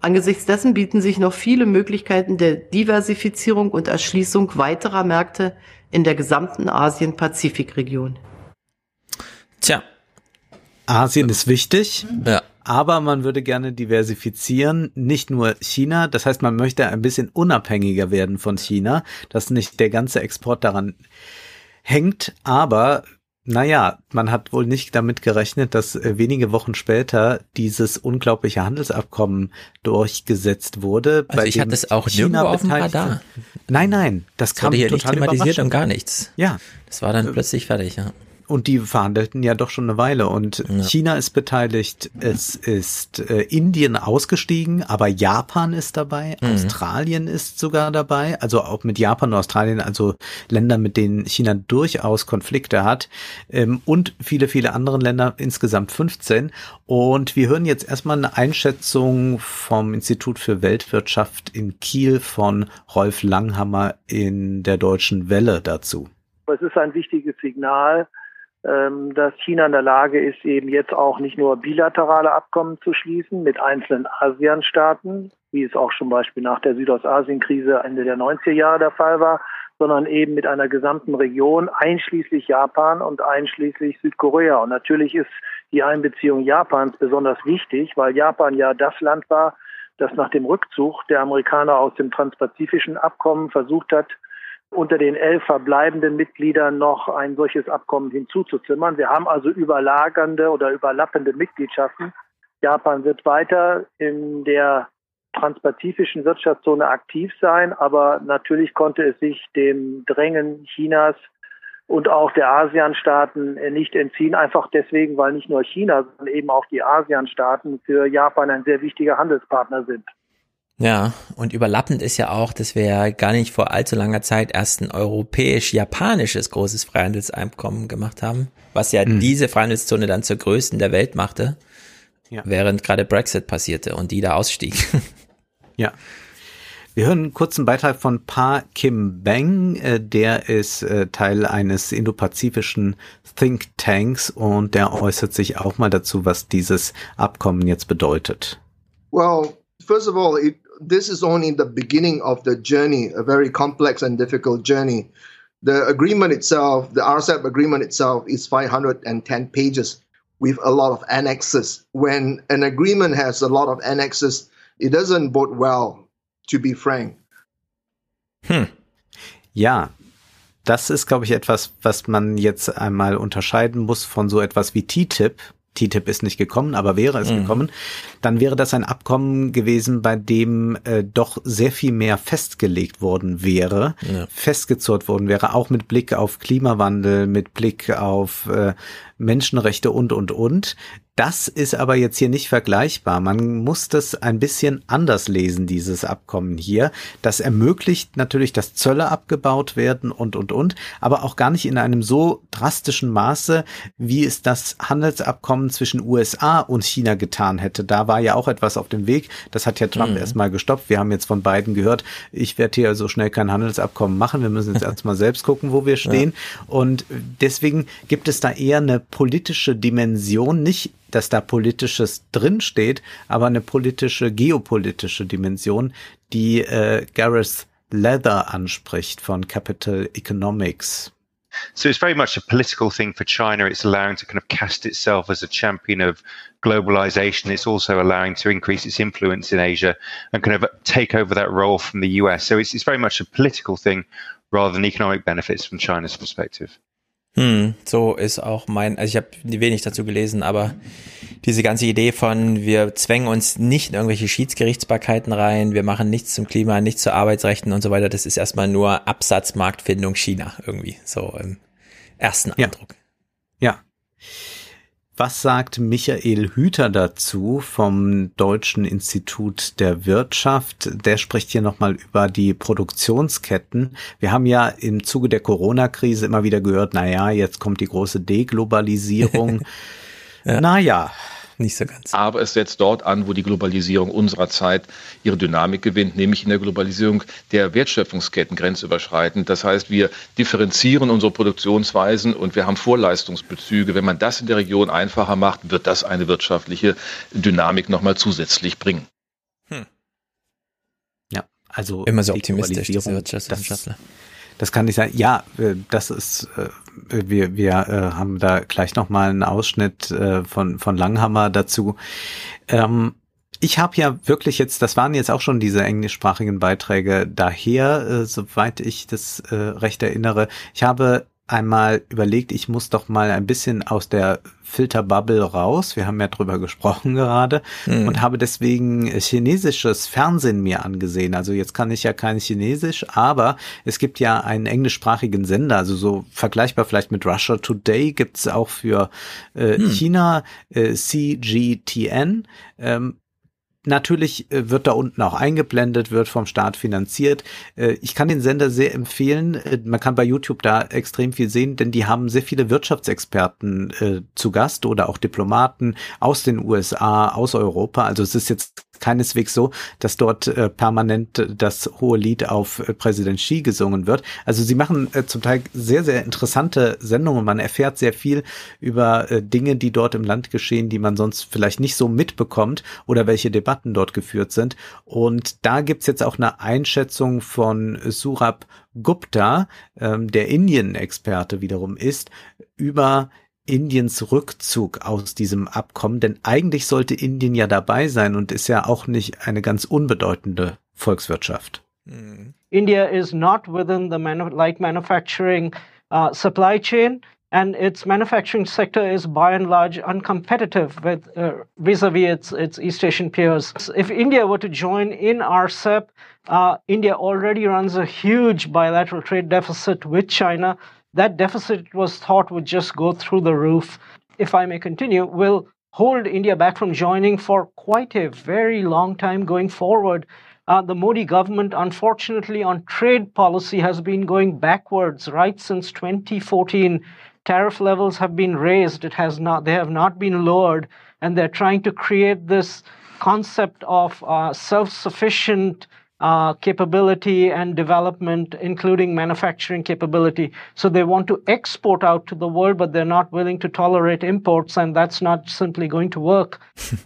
Angesichts dessen bieten sich noch viele Möglichkeiten der Diversifizierung und Erschließung weiterer Märkte in der gesamten Asien-Pazifik-Region. Tja. Asien ist wichtig. Ja. Aber man würde gerne diversifizieren, nicht nur China. Das heißt, man möchte ein bisschen unabhängiger werden von China, dass nicht der ganze Export daran hängt. Aber naja, man hat wohl nicht damit gerechnet, dass äh, wenige Wochen später dieses unglaubliche Handelsabkommen durchgesetzt wurde. Also ich hatte es auch China auf dem Radar. Nein, nein, das, das kam wurde hier total nicht thematisiert und gar nichts. Ja. Das war dann plötzlich fertig, ja. Und die verhandelten ja doch schon eine Weile. Und ja. China ist beteiligt, es ist äh, Indien ausgestiegen, aber Japan ist dabei, mhm. Australien ist sogar dabei, also auch mit Japan und Australien, also Länder, mit denen China durchaus Konflikte hat. Ähm, und viele, viele andere Länder, insgesamt 15. Und wir hören jetzt erstmal eine Einschätzung vom Institut für Weltwirtschaft in Kiel von Rolf Langhammer in der Deutschen Welle dazu. Es ist ein wichtiges Signal, dass China in der Lage ist, eben jetzt auch nicht nur bilaterale Abkommen zu schließen mit einzelnen ASEAN-Staaten, wie es auch zum Beispiel nach der Südostasien-Krise Ende der 90er Jahre der Fall war, sondern eben mit einer gesamten Region, einschließlich Japan und einschließlich Südkorea. Und natürlich ist die Einbeziehung Japans besonders wichtig, weil Japan ja das Land war, das nach dem Rückzug der Amerikaner aus dem transpazifischen Abkommen versucht hat, unter den elf verbleibenden Mitgliedern noch ein solches Abkommen hinzuzuzimmern. Wir haben also überlagernde oder überlappende Mitgliedschaften. Japan wird weiter in der transpazifischen Wirtschaftszone aktiv sein, aber natürlich konnte es sich dem Drängen Chinas und auch der ASEAN-Staaten nicht entziehen, einfach deswegen, weil nicht nur China, sondern eben auch die ASEAN-Staaten für Japan ein sehr wichtiger Handelspartner sind. Ja, und überlappend ist ja auch, dass wir ja gar nicht vor allzu langer Zeit erst ein europäisch-japanisches großes Freihandelseinkommen gemacht haben, was ja mhm. diese Freihandelszone dann zur größten der Welt machte, ja. während gerade Brexit passierte und die da ausstieg. Ja. Wir hören einen kurzen Beitrag von Pa Kim Beng, äh, der ist äh, Teil eines indopazifischen Think Tanks und der äußert sich auch mal dazu, was dieses Abkommen jetzt bedeutet. Well, first of all, it this is only the beginning of the journey, a very complex and difficult journey. The agreement itself, the RCEP agreement itself, is 510 pages with a lot of annexes. When an agreement has a lot of annexes, it doesn't bode well, to be frank. Hm. Ja, das ist, glaube ich, etwas, was man jetzt einmal unterscheiden muss von so etwas wie TTIP, TTIP ist nicht gekommen, aber wäre es Mhm. gekommen, dann wäre das ein Abkommen gewesen, bei dem äh, doch sehr viel mehr festgelegt worden wäre, Ja. festgezurrt worden wäre, auch mit Blick auf Klimawandel, mit Blick auf äh, Menschenrechte und, und, und. Das ist aber jetzt hier nicht vergleichbar. Man muss das ein bisschen anders lesen, dieses Abkommen hier. Das ermöglicht natürlich, dass Zölle abgebaut werden und, und, und, aber auch gar nicht in einem so drastischen Maße, wie es das Handelsabkommen zwischen USA und China getan hätte. Da war ja auch etwas auf dem Weg. Das hat ja Trump Mhm. erstmal gestoppt. Wir haben jetzt von beiden gehört, ich werde hier so schnell kein Handelsabkommen machen. Wir müssen jetzt erstmal selbst gucken, wo wir stehen. Und deswegen gibt es da eher eine politische Dimension, nicht dass da politisches drinsteht, aber eine politische, geopolitische Dimension, die äh, Gareth Leather anspricht von Capital Economics. So it's very much a political thing for China. It's allowing to kind of cast itself as a champion of globalization. It's also allowing to increase its influence in Asia and kind of take over that role from the US. So it's, it's very much a political thing rather than economic benefits from China's perspective. Hm, so ist auch mein, also ich habe wenig dazu gelesen, aber diese ganze Idee von, wir zwängen uns nicht in irgendwelche Schiedsgerichtsbarkeiten rein, wir machen nichts zum Klima, nichts zu Arbeitsrechten und so weiter, das ist erstmal nur Absatzmarktfindung China irgendwie, so im ersten Eindruck. Ja. Was sagt Michael Hüter dazu vom Deutschen Institut der Wirtschaft? Der spricht hier nochmal über die Produktionsketten. Wir haben ja im Zuge der Corona-Krise immer wieder gehört, na ja, jetzt kommt die große Deglobalisierung. Naja. Nicht so ganz. Aber es setzt dort an, wo die Globalisierung unserer Zeit ihre Dynamik gewinnt, nämlich in der Globalisierung der Wertschöpfungsketten grenzüberschreitend. Das heißt, wir differenzieren unsere Produktionsweisen und wir haben Vorleistungsbezüge. Wenn man das in der Region einfacher macht, wird das eine wirtschaftliche Dynamik nochmal zusätzlich bringen. Ja, also Immer so optimistisch, diese Wirtschaftswissenschaftler. Das, das kann nicht sein. Ja, äh, das ist, äh, wir, wir äh, haben da gleich nochmal einen Ausschnitt äh, von, von Langhammer dazu. Ähm, ich habe ja wirklich jetzt, das waren jetzt auch schon diese englischsprachigen Beiträge daher, äh, soweit ich das äh, recht erinnere. Ich habe einmal überlegt, ich muss doch mal ein bisschen aus der Filterbubble raus. Wir haben ja drüber gesprochen gerade Mhm. und habe deswegen chinesisches Fernsehen mir angesehen. Also jetzt kann ich ja kein Chinesisch, aber es gibt ja einen englischsprachigen Sender, also so vergleichbar vielleicht mit Russia Today gibt's auch für äh, Hm. China äh, CGTN. Ähm, Natürlich äh, wird da unten auch eingeblendet, wird vom Staat finanziert. Äh, Ich kann den Sender sehr empfehlen. Äh, Man kann bei YouTube da extrem viel sehen, denn die haben sehr viele Wirtschaftsexperten zu Gast oder auch Diplomaten aus den USA, aus Europa. Also es ist jetzt keineswegs so, dass dort äh, permanent das hohe Lied auf äh, Präsident Xi gesungen wird. Also sie machen äh, zum Teil sehr, sehr interessante Sendungen. Man erfährt sehr viel über äh, Dinge, die dort im Land geschehen, die man sonst vielleicht nicht so mitbekommt oder welche Debatten dort geführt sind. Und da gibt's jetzt auch eine Einschätzung von Surab Gupta, ähm, der Indien-Experte wiederum ist, über Indiens Rückzug aus diesem Abkommen, denn eigentlich sollte Indien ja dabei sein und ist ja auch nicht eine ganz unbedeutende Volkswirtschaft. India is not within the manu- light manufacturing uh, supply chain, and its manufacturing sector is by and large uncompetitive with uh, vis-a-vis its, its East Asian peers. If India were to join in RCEP, uh, India already runs a huge bilateral trade deficit with China. That deficit was thought would just go through the roof. If I may continue, will hold India back from joining for quite a very long time going forward. Uh, the Modi government, unfortunately, on trade policy has been going backwards right since 2014. Tariff levels have been raised; it has not. They have not been lowered, and they're trying to create this concept of uh, self-sufficient uh, capability and development, including manufacturing capability. So they want to export out to the world, but they're not willing to tolerate imports, and that's not simply going to work.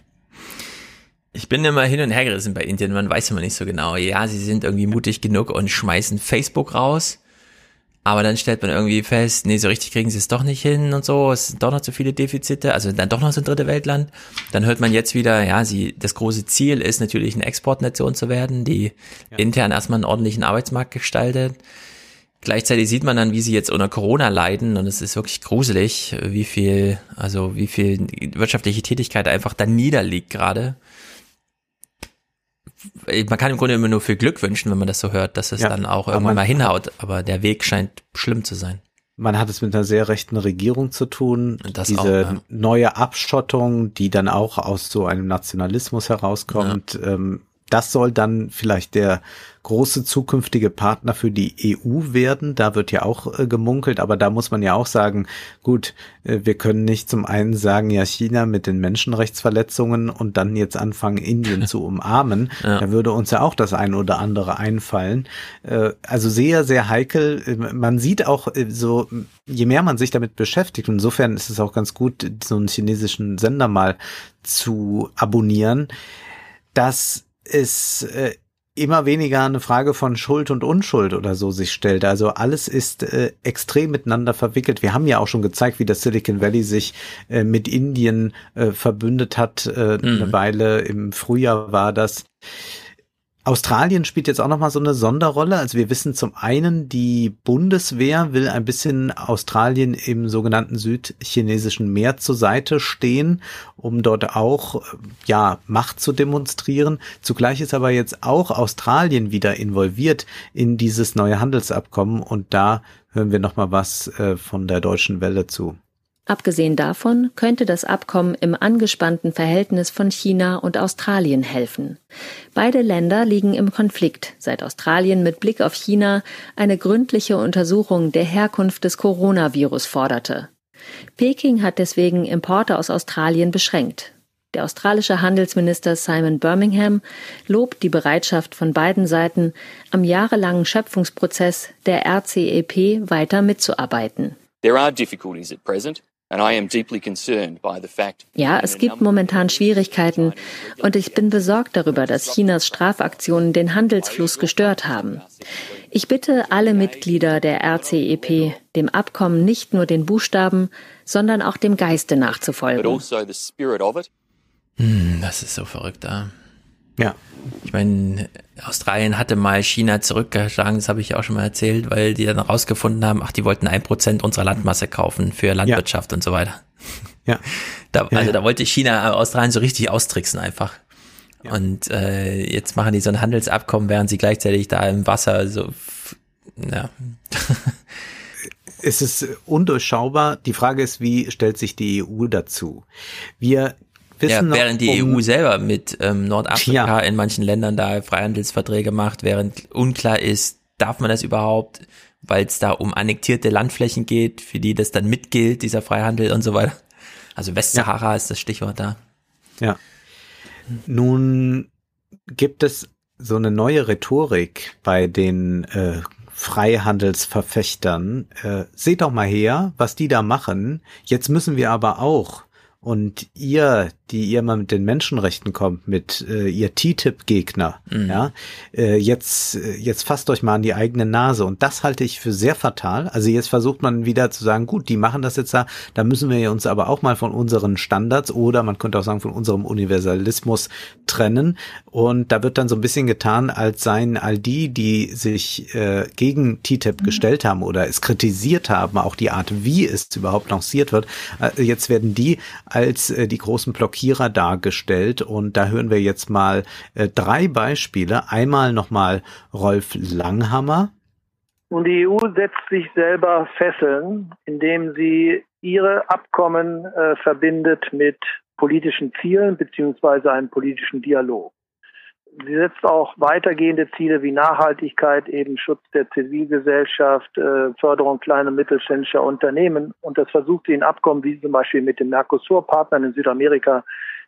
Ich bin immer hin und her gerissen bei Indien, man weiß immer nicht so genau. Ja, sie sind irgendwie mutig genug und schmeißen Facebook raus. Aber dann stellt man irgendwie fest, nee, so richtig kriegen sie es doch nicht hin und so. Es sind doch noch zu viele Defizite, also dann doch noch so ein dritte Weltland. Dann hört man jetzt wieder, ja, sie, das große Ziel ist natürlich eine Exportnation zu werden, die intern erstmal einen ordentlichen Arbeitsmarkt gestaltet. Gleichzeitig sieht man dann, wie sie jetzt unter Corona leiden und es ist wirklich gruselig, wie viel, also wie viel wirtschaftliche Tätigkeit einfach da niederliegt gerade. Man kann im Grunde immer nur viel Glück wünschen, wenn man das so hört, dass es Ja, dann auch irgendwann mal hinhaut, aber der Weg scheint schlimm zu sein. Man hat es mit einer sehr rechten Regierung zu tun. Das Diese auch, ja. neue Abschottung, die dann auch aus so einem Nationalismus herauskommt, ähm, das soll dann vielleicht der große zukünftige Partner für die EU werden. Da wird ja auch äh, gemunkelt, aber da muss man ja auch sagen, gut, äh, wir können nicht zum einen sagen, ja, China mit den Menschenrechtsverletzungen und dann jetzt anfangen, Indien zu umarmen. Ja. Da würde uns ja auch das eine oder andere einfallen. Äh, also sehr, sehr heikel. Äh, Man sieht auch äh, so, je mehr man sich damit beschäftigt, insofern ist es auch ganz gut, so einen chinesischen Sender mal zu abonnieren, dass es äh, immer weniger eine Frage von Schuld und Unschuld oder so sich stellt. Also alles ist äh, extrem miteinander verwickelt. Wir haben ja auch schon gezeigt, wie das Silicon Valley sich äh, mit Indien äh, verbündet hat. Äh, Eine Weile im Frühjahr war das. Australien spielt jetzt auch nochmal so eine Sonderrolle. Also wir wissen zum einen, die Bundeswehr will ein bisschen Australien im sogenannten südchinesischen Meer zur Seite stehen, um dort auch, äh, ja, Macht zu demonstrieren. Zugleich ist aber jetzt auch Australien wieder involviert in dieses neue Handelsabkommen und da hören wir nochmal was äh, von der deutschen Welle zu. Abgesehen davon könnte das Abkommen im angespannten Verhältnis von China und Australien helfen. Beide Länder liegen im Konflikt, seit Australien mit Blick auf China eine gründliche Untersuchung der Herkunft des Coronavirus forderte. Peking hat deswegen Importe aus Australien beschränkt. Der australische Handelsminister Simon Birmingham lobt die Bereitschaft von beiden Seiten, am jahrelangen Schöpfungsprozess der RCEP weiter mitzuarbeiten. There are difficulties at present, and I am deeply concerned by the fact Ja, es gibt momentan Schwierigkeiten und ich bin besorgt darüber, dass Chinas Strafaktionen den Handelsfluss gestört haben. Ich bitte alle Mitglieder der RCEP, dem Abkommen nicht nur den Buchstaben, sondern auch dem Geiste but nachzufolgen. also the spirit of it. Hm, das ist so verrückt da. Ja. Ich meine, Australien hatte mal China zurückgeschlagen, das habe ich ja auch schon mal erzählt, weil die dann rausgefunden haben, ach, die wollten ein Prozent unserer Landmasse kaufen für Landwirtschaft und so weiter. Ja. Da, Ja, also ja. da wollte China Australien so richtig austricksen einfach. Und äh, jetzt machen die so ein Handelsabkommen, während sie gleichzeitig da im Wasser so, ja. es ist undurchschaubar. Die Frage ist, wie stellt sich die EU dazu? Wir wissen ja, noch, während die um- EU selber mit ähm, Nordafrika in manchen Ländern da Freihandelsverträge macht, während unklar ist, darf man das überhaupt, weil es da um annektierte Landflächen geht, für die das dann mitgilt, dieser Freihandel und so weiter. Also Westsahara ist das Stichwort da. Ja. Nun gibt es so eine neue Rhetorik bei den äh, Freihandelsverfechtern. Äh, seht doch mal her, was die da machen. Jetzt müssen wir aber auch. Und ihr, die ihr mal mit den Menschenrechten kommt, mit äh, ihr TTIP-Gegner, Mhm. ja, äh, jetzt, äh, jetzt fasst euch mal an die eigene Nase. Und das halte ich für sehr fatal. Also jetzt versucht man wieder zu sagen, gut, die machen das jetzt da, da müssen wir uns aber auch mal von unseren Standards oder man könnte auch sagen von unserem Universalismus trennen. Und da wird dann so ein bisschen getan, als seien all die, die sich äh, gegen TTIP gestellt haben oder es kritisiert haben, auch die Art, wie es überhaupt lanciert wird, äh, jetzt werden die als äh, die großen Blockierer dargestellt. Und da hören wir jetzt mal äh, drei Beispiele. Einmal nochmal Rolf Langhammer. Und die EU setzt sich selber Fesseln, indem sie ihre Abkommen äh, verbindet mit politischen Zielen beziehungsweise einem politischen Dialog. Sie setzt auch weitergehende Ziele wie Nachhaltigkeit, eben Schutz der Zivilgesellschaft, äh, Förderung kleiner und mittelständischer Unternehmen. Und das versucht sie in Abkommen wie zum Beispiel mit den Mercosur-Partnern in Südamerika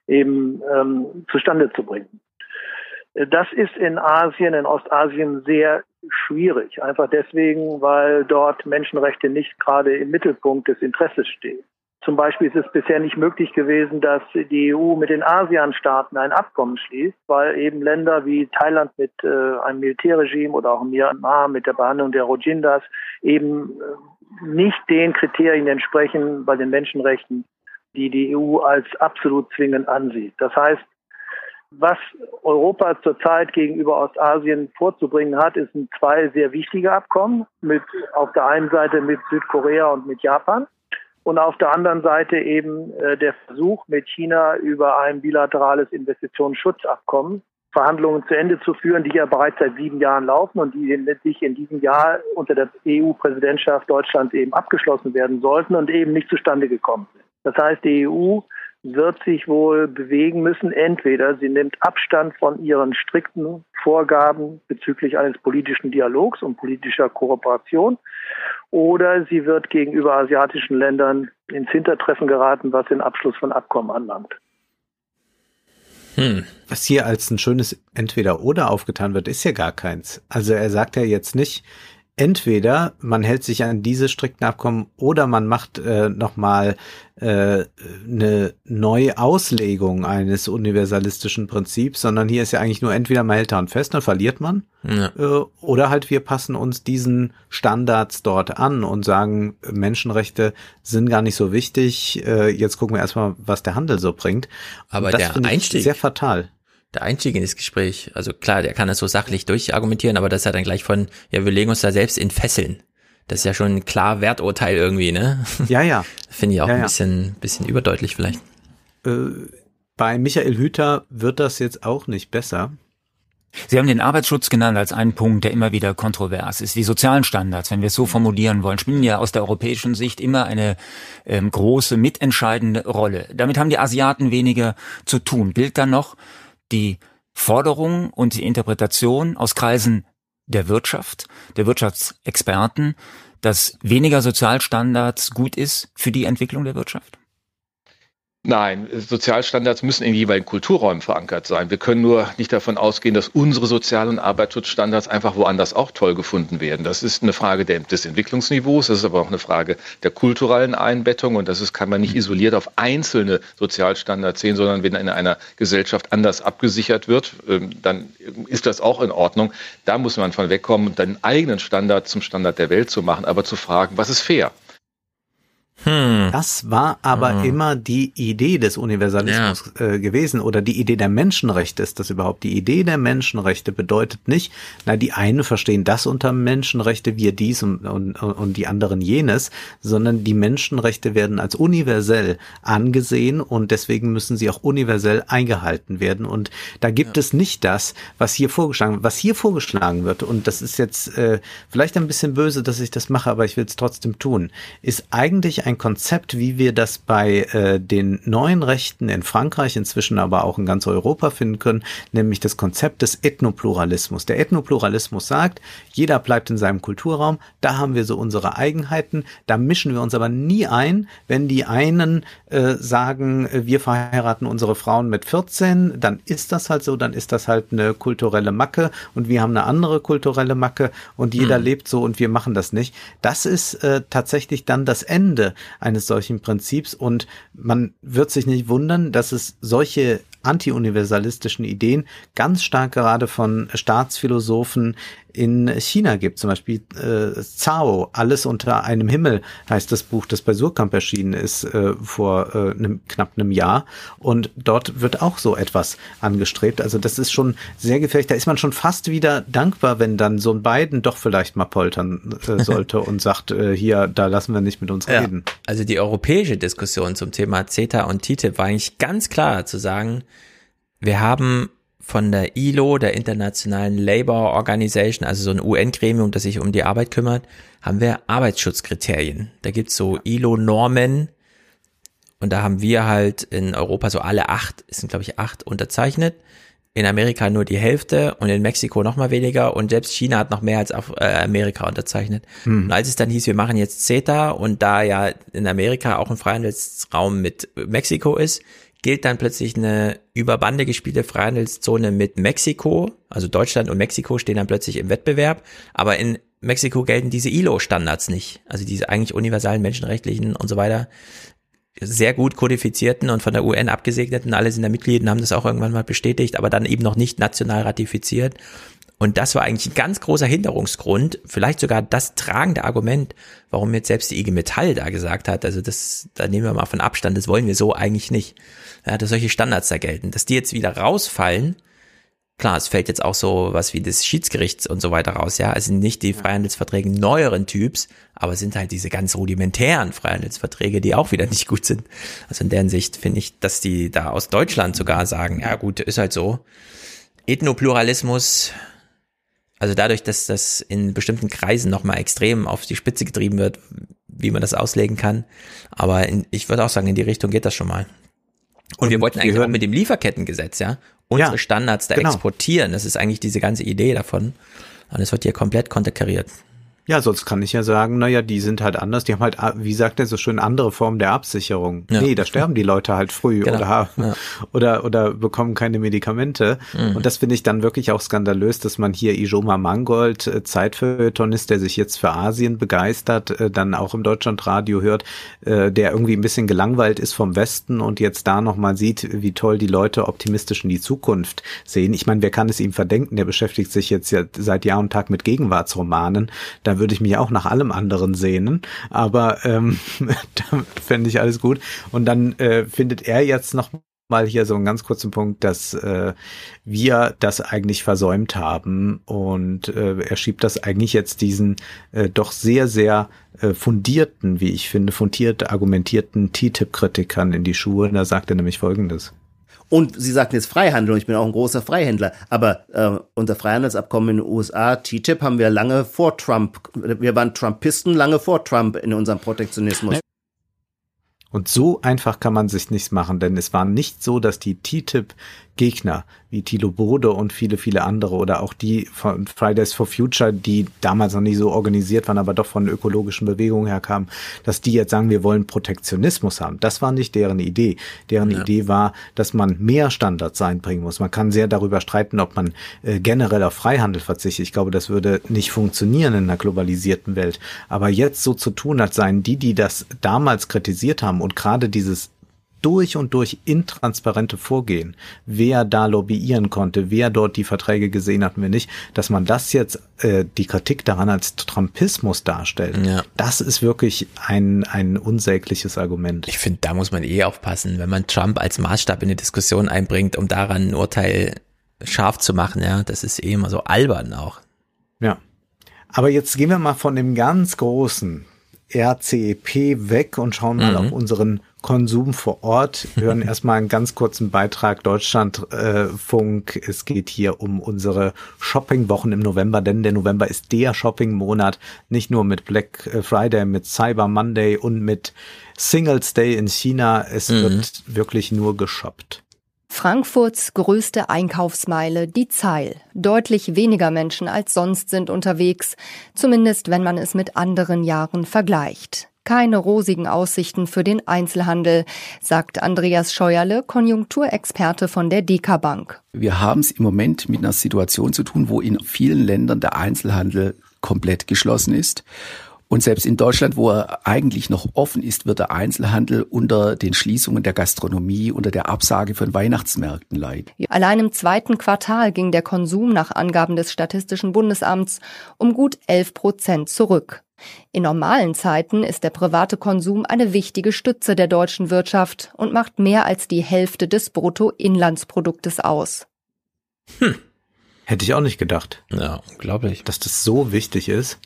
eben ähm, zustande zu bringen. Äh, Das ist in Asien, in Ostasien sehr schwierig. Einfach deswegen, weil dort Menschenrechte nicht gerade im Mittelpunkt des Interesses stehen. Zum Beispiel ist es bisher nicht möglich gewesen, dass die EU mit den ASEAN-Staaten ein Abkommen schließt, weil eben Länder wie Thailand mit äh, einem Militärregime oder auch Myanmar mit der Behandlung der Rojindas eben äh, nicht den Kriterien entsprechen bei den Menschenrechten, die die EU als absolut zwingend ansieht. Das heißt, Was Europa zurzeit gegenüber Ostasien vorzubringen hat, ist ein zwei sehr wichtige Abkommen mit auf der einen Seite mit Südkorea und mit Japan und auf der anderen Seite eben äh, der Versuch mit China über ein bilaterales Investitionsschutzabkommen Verhandlungen zu Ende zu führen, die ja bereits seit sieben Jahren laufen und die sich in diesem Jahr unter der EU-Präsidentschaft Deutschlands eben abgeschlossen werden sollten und eben nicht zustande gekommen sind. Das heißt, die EU wird sich wohl bewegen müssen. Entweder sie nimmt Abstand von ihren strikten Vorgaben bezüglich eines politischen Dialogs und politischer Kooperation oder sie wird gegenüber asiatischen Ländern ins Hintertreffen geraten, was den Abschluss von Abkommen anlangt. Hm. Was hier als ein schönes Entweder-Oder aufgetan wird, ist ja gar keins. Also er sagt ja jetzt nicht, entweder man hält sich an diese strikten Abkommen oder man macht äh, nochmal äh, eine Neuauslegung eines universalistischen Prinzips, sondern hier ist ja eigentlich nur entweder man hält daran fest, dann verliert man, ja. äh, oder halt wir passen uns diesen Standards dort an und sagen, Menschenrechte sind gar nicht so wichtig, äh, jetzt gucken wir erstmal, was der Handel so bringt. Aber der Einstieg, sehr fatal der Einstieg in das Gespräch, also klar, der kann das so sachlich durchargumentieren, aber das ist ja dann gleich von, ja, wir legen uns da selbst in Fesseln. Das ist ja schon ein klar Werturteil irgendwie, ne? Ja, ja. Finde ich auch ja, ein ja. bisschen, bisschen überdeutlich vielleicht. Äh, bei Michael Hüter wird das jetzt auch nicht besser. Sie haben den Arbeitsschutz genannt als einen Punkt, der immer wieder kontrovers ist. Die sozialen Standards, wenn wir es so formulieren wollen, spielen ja aus der europäischen Sicht immer eine ähm, große, mitentscheidende Rolle. Damit haben die Asiaten weniger zu tun. Gilt dann noch, die Forderung und die Interpretation aus Kreisen der Wirtschaft, der Wirtschaftsexperten, dass weniger Sozialstandards gut ist für die Entwicklung der Wirtschaft? Nein, Sozialstandards müssen in jeweiligen Kulturräumen verankert sein. Wir können nur nicht davon ausgehen, dass unsere Sozial- und Arbeitsschutzstandards einfach woanders auch toll gefunden werden. Das ist eine Frage des Entwicklungsniveaus, das ist aber auch eine Frage der kulturellen Einbettung und das ist, kann man nicht isoliert auf einzelne Sozialstandards sehen, sondern wenn in einer Gesellschaft anders abgesichert wird, ähm, dann ist das auch in Ordnung. Da muss man von wegkommen, den eigenen Standard zum Standard der Welt zu machen, aber zu fragen, was ist fair? Hm. Das war aber hm. immer die Idee des Universalismus ja. äh, gewesen oder die Idee der Menschenrechte ist das überhaupt. Die Idee der Menschenrechte bedeutet nicht, na, die einen verstehen das unter Menschenrechte, wir dies und, und, und die anderen jenes, sondern die Menschenrechte werden als universell angesehen und deswegen müssen sie auch universell eingehalten werden. Und da gibt ja. es nicht das, was hier vorgeschlagen wird. Was hier vorgeschlagen wird, und das ist jetzt äh, vielleicht ein bisschen böse, dass ich das mache, aber ich will es trotzdem tun, ist eigentlich ein Konzept, wie wir das bei äh, den neuen Rechten in Frankreich, inzwischen aber auch in ganz Europa finden können, nämlich das Konzept des Ethnopluralismus. Der Ethnopluralismus sagt, jeder bleibt in seinem Kulturraum, da haben wir so unsere Eigenheiten, da mischen wir uns aber nie ein, wenn die einen äh, sagen, wir verheiraten unsere Frauen mit 14, dann ist das halt so, dann ist das halt eine kulturelle Macke und wir haben eine andere kulturelle Macke und jeder hm. lebt so und wir machen das nicht. Das ist äh, tatsächlich dann das Ende eines solchen Prinzips. Und man wird sich nicht wundern, dass es solche anti-universalistischen Ideen ganz stark gerade von Staatsphilosophen in China gibt. Zum Beispiel äh, Zhao, Alles unter einem Himmel heißt das Buch, das bei Surkamp erschienen ist äh, vor äh, einem, knapp einem Jahr. Und dort wird auch so etwas angestrebt. Also das ist schon sehr gefährlich. Da ist man schon fast wieder dankbar, wenn dann so ein Biden doch vielleicht mal poltern äh, sollte und sagt, äh, hier, da lassen wir nicht mit uns ja, reden. Also die europäische Diskussion zum Thema CETA und TTIP war eigentlich ganz klar zu sagen, wir haben von der ILO, der Internationalen Labour Organization, also so ein UN-Gremium, das sich um die Arbeit kümmert, haben wir Arbeitsschutzkriterien. Da gibt's so ILO-Normen und da haben wir halt in Europa so alle acht, es sind glaube ich acht unterzeichnet, in Amerika nur die Hälfte und in Mexiko noch mal weniger und selbst China hat noch mehr als auf, äh, Amerika unterzeichnet. Hm. Und als es dann hieß, wir machen jetzt CETA und da ja in Amerika auch ein Freihandelsraum mit Mexiko ist, gilt dann plötzlich eine über Bande gespielte Freihandelszone mit Mexiko, also Deutschland und Mexiko stehen dann plötzlich im Wettbewerb, aber in Mexiko gelten diese ILO-Standards nicht, also diese eigentlich universalen menschenrechtlichen und so weiter, sehr gut kodifizierten und von der UN abgesegneten, alle sind da Mitglieder, haben das auch irgendwann mal bestätigt, aber dann eben noch nicht national ratifiziert. Und das war eigentlich ein ganz großer Hinderungsgrund, vielleicht sogar das tragende Argument, warum jetzt selbst die IG Metall da gesagt hat, also das, da nehmen wir mal von Abstand, das wollen wir so eigentlich nicht. Ja, dass solche Standards da gelten. Dass die jetzt wieder rausfallen, klar, es fällt jetzt auch so was wie des Schiedsgerichts und so weiter raus, ja, also nicht die Freihandelsverträge neueren Typs, aber sind halt diese ganz rudimentären Freihandelsverträge, die auch wieder nicht gut sind. Also in deren Sicht finde ich, dass die da aus Deutschland sogar sagen, ja gut, ist halt so. Ethnopluralismus also dadurch, dass das in bestimmten Kreisen nochmal extrem auf die Spitze getrieben wird, wie man das auslegen kann. Aber in, ich würde auch sagen, in die Richtung geht das schon mal. Und, Und wir wollten eigentlich auch mit dem Lieferkettengesetz, ja, unsere ja, Standards da genau. exportieren. Das ist eigentlich diese ganze Idee davon. Und es wird hier komplett konterkariert. Ja, sonst kann ich ja sagen, naja, die sind halt anders, die haben halt, wie sagt er so schön, andere Formen der Absicherung. Ja. Nee, da sterben die Leute halt früh genau. oder, ja. oder, oder bekommen keine Medikamente. Mhm. Und das finde ich dann wirklich auch skandalös, dass man hier Ijoma Mangold, äh, Zeitfeuilletonist, der sich jetzt für Asien begeistert, äh, dann auch im Deutschlandradio hört, äh, der irgendwie ein bisschen gelangweilt ist vom Westen und jetzt da nochmal sieht, wie toll die Leute optimistisch in die Zukunft sehen. Ich meine, wer kann es ihm verdenken? Der beschäftigt sich jetzt ja seit Jahr und Tag mit Gegenwartsromanen. Da würde ich mich auch nach allem anderen sehnen, aber ähm, da fände ich alles gut. Und dann äh, findet er jetzt noch mal hier so einen ganz kurzen Punkt, dass äh, wir das eigentlich versäumt haben und äh, er schiebt das eigentlich jetzt diesen äh, doch sehr, sehr äh, fundierten, wie ich finde, fundiert argumentierten TTIP-Kritikern in die Schuhe. Da sagt er nämlich Folgendes. Und Sie sagten jetzt Freihandel und ich bin auch ein großer Freihändler. Aber äh, unser Freihandelsabkommen in den USA, TTIP, haben wir lange vor Trump, wir waren Trumpisten lange vor Trump in unserem Protektionismus. Und so einfach kann man sich nichts machen, denn es war nicht so, dass die TTIP Gegner wie Thilo Bode und viele, viele andere oder auch die von Fridays for Future, die damals noch nicht so organisiert waren, aber doch von ökologischen Bewegungen herkamen, dass die jetzt sagen, wir wollen Protektionismus haben. Das war nicht deren Idee. Deren ja. Idee war, dass man mehr Standards einbringen muss. Man kann sehr darüber streiten, ob man äh, generell auf Freihandel verzichtet. Ich glaube, das würde nicht funktionieren in einer globalisierten Welt. Aber jetzt so zu tun, als seien die, die das damals kritisiert haben und gerade dieses durch und durch intransparente Vorgehen, wer da lobbyieren konnte, wer dort die Verträge gesehen hat, wir nicht, dass man das jetzt, äh, die Kritik daran als Trumpismus darstellt, ja. das ist wirklich ein, ein unsägliches Argument. Ich finde, da muss man eh aufpassen, wenn man Trump als Maßstab in die Diskussion einbringt, um daran ein Urteil scharf zu machen, ja, das ist eh immer so albern auch. Ja. Aber jetzt gehen wir mal von dem ganz großen RCEP weg und schauen mal mhm. auf unseren Konsum vor Ort. Wir hören erstmal einen ganz kurzen Beitrag Deutschlandfunk. Äh, es geht hier um unsere Shoppingwochen im November, denn der November ist der Shoppingmonat, nicht nur mit Black Friday, mit Cyber Monday und mit Singles Day in China. Es mhm. wird wirklich nur geshoppt. Frankfurts größte Einkaufsmeile, die Zeil. Deutlich weniger Menschen als sonst sind unterwegs, zumindest wenn man es mit anderen Jahren vergleicht keine rosigen Aussichten für den Einzelhandel, sagt Andreas Scheuerle, Konjunkturexperte von der DK Bank. Wir haben es im Moment mit einer Situation zu tun, wo in vielen Ländern der Einzelhandel komplett geschlossen ist. Und selbst in Deutschland, wo er eigentlich noch offen ist, wird der Einzelhandel unter den Schließungen der Gastronomie, unter der Absage von Weihnachtsmärkten leiden. Allein im zweiten Quartal ging der Konsum nach Angaben des Statistischen Bundesamts um gut 11 Prozent zurück. In normalen Zeiten ist der private Konsum eine wichtige Stütze der deutschen Wirtschaft und macht mehr als die Hälfte des Bruttoinlandsproduktes aus. Hm. Hätte ich auch nicht gedacht. Ja, unglaublich. Dass das so wichtig ist.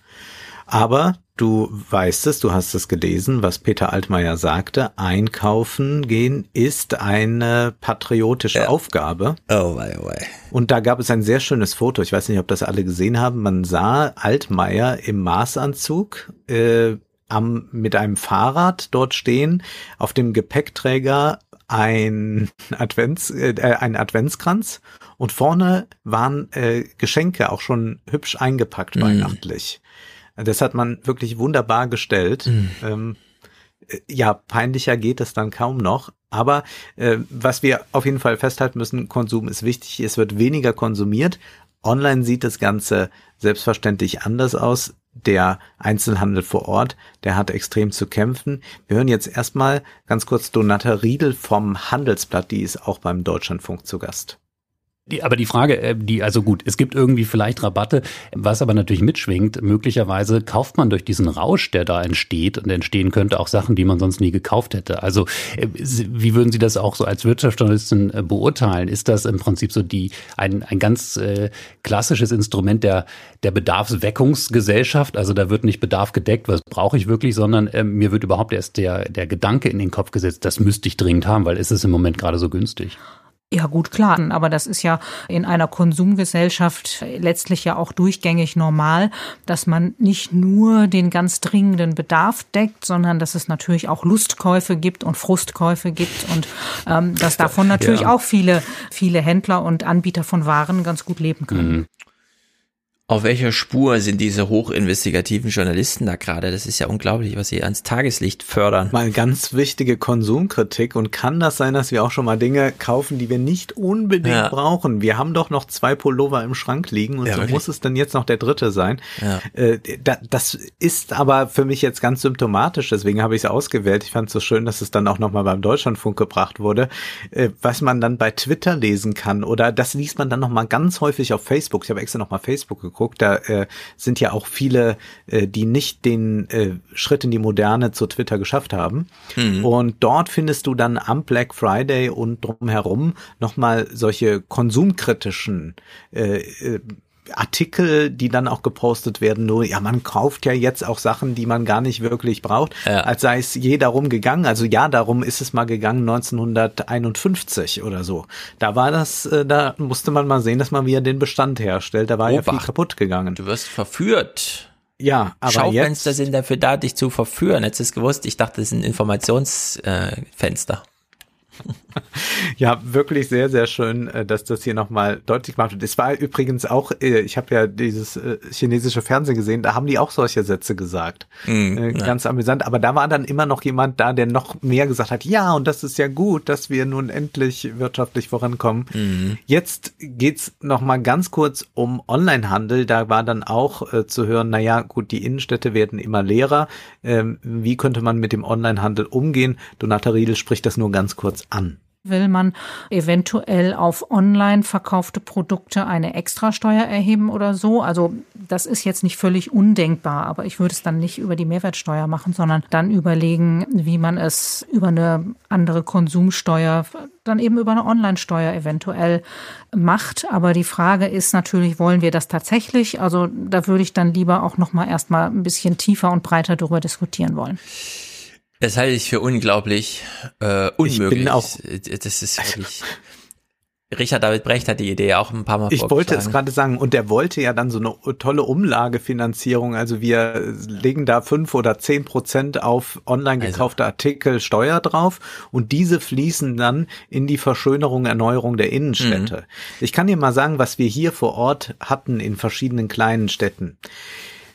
Aber du weißt es, du hast es gelesen, was Peter Altmaier sagte. Einkaufen gehen ist eine patriotische ja. Aufgabe. Oh, wei, oh, wei. Und da gab es ein sehr schönes Foto. Ich weiß nicht, ob das alle gesehen haben. Man sah Altmaier im Maßanzug äh, am, mit einem Fahrrad dort stehen, auf dem Gepäckträger ein Advents, äh, ein Adventskranz und vorne waren äh, Geschenke auch schon hübsch eingepackt mm. weihnachtlich. Das hat man wirklich wunderbar gestellt. Mhm. Ähm, äh, ja, peinlicher geht es dann kaum noch. Aber äh, was wir auf jeden Fall festhalten müssen, Konsum ist wichtig. Es wird weniger konsumiert. Online sieht das Ganze selbstverständlich anders aus. Der Einzelhandel vor Ort, der hat extrem zu kämpfen. Wir hören jetzt erstmal ganz kurz Donata Riedel vom Handelsblatt, die ist auch beim Deutschlandfunk zu Gast. Aber die Frage, äh, die, also gut, es gibt irgendwie vielleicht Rabatte, was aber natürlich mitschwingt, möglicherweise kauft man durch diesen Rausch, der da entsteht und entstehen könnte, auch Sachen, die man sonst nie gekauft hätte. Also, äh, wie würden Sie das auch so als Wirtschaftsjournalistin äh, beurteilen? Ist das im Prinzip so die, ein, ein ganz äh, klassisches Instrument der, der Bedarfsweckungsgesellschaft? Also da wird nicht Bedarf gedeckt, was brauche ich wirklich, sondern äh, mir wird überhaupt erst der, der Gedanke in den Kopf gesetzt, das müsste ich dringend haben, weil ist es im Moment gerade so günstig. Ja, gut, klar. Aber das ist ja in einer Konsumgesellschaft letztlich ja auch durchgängig normal, dass man nicht nur den ganz dringenden Bedarf deckt, sondern dass es natürlich auch Lustkäufe gibt und Frustkäufe gibt und ähm, dass davon natürlich ja. auch viele, viele Händler und Anbieter von Waren ganz gut leben können. Mhm. Auf welcher Spur sind diese hochinvestigativen Journalisten da gerade? Das ist ja unglaublich, was sie ans Tageslicht fördern. Mal ganz wichtige Konsumkritik. Und kann das sein, dass wir auch schon mal Dinge kaufen, die wir nicht unbedingt ja. brauchen? Wir haben doch noch zwei Pullover im Schrank liegen und ja, so wirklich? muss es dann jetzt noch der dritte sein. Ja. Äh, das ist aber für mich jetzt ganz symptomatisch. Deswegen habe ich es ausgewählt. Ich fand es so schön, dass es dann auch nochmal beim Deutschlandfunk gebracht wurde. Äh, was man dann bei Twitter lesen kann oder das liest man dann nochmal ganz häufig auf Facebook. Ich habe extra nochmal Facebook geguckt geguckt, da äh, sind ja auch viele, äh, die nicht den äh, Schritt in die Moderne zu Twitter geschafft haben. Mhm. Und dort findest du dann am Black Friday und drumherum nochmal solche konsumkritischen äh, äh, Artikel, die dann auch gepostet werden, nur, ja, man kauft ja jetzt auch Sachen, die man gar nicht wirklich braucht, ja. als sei es je darum gegangen. Also ja, darum ist es mal gegangen 1951 oder so. Da war das, äh, da musste man mal sehen, dass man wieder den Bestand herstellt. Da war Obacht. ja viel kaputt gegangen. Du wirst verführt. Ja, aber Schaufenster jetzt, sind dafür da, dich zu verführen. Jetzt ist gewusst, ich dachte, das ein Informationsfenster. Äh, ja, wirklich sehr, sehr schön, äh, dass das hier nochmal deutlich gemacht wird. Es war übrigens auch, äh, ich habe ja dieses äh, chinesische Fernsehen gesehen, da haben die auch solche Sätze gesagt. Mm, Ganz ja. amüsant. Aber da war dann immer noch jemand da, der noch mehr gesagt hat, ja, und das ist ja gut, dass wir nun endlich wirtschaftlich vorankommen. Mm. Jetzt geht's nochmal ganz kurz um Onlinehandel. Da war dann auch äh, zu hören, naja, gut, die Innenstädte werden immer leerer. Ähm, wie könnte man mit dem Onlinehandel umgehen? Donata Riedel spricht das nur ganz kurz an? Will man eventuell auf online verkaufte Produkte eine Extrasteuer erheben oder so? Also das ist jetzt nicht völlig undenkbar, aber ich würde es dann nicht über die Mehrwertsteuer machen, sondern dann überlegen, wie man es über eine andere Konsumsteuer, dann eben über eine Online-Steuer eventuell macht. Aber die Frage ist natürlich, wollen wir das tatsächlich? Also da würde ich dann lieber auch noch mal erstmal ein bisschen tiefer und breiter darüber diskutieren wollen. Das halte ich für unglaublich äh, unmöglich. Ich bin auch, das ist wirklich. Richard David Brecht hat die Idee auch ein paar Mal Ich wollte es gerade sagen, und der wollte ja dann so eine tolle Umlagefinanzierung. Also wir legen da fünf oder zehn Prozent auf online also gekaufte also. Artikel Steuer drauf und diese fließen dann in die Verschönerung, Erneuerung der Innenstädte. Mhm. Ich kann dir mal sagen, was wir hier vor Ort hatten in verschiedenen kleinen Städten.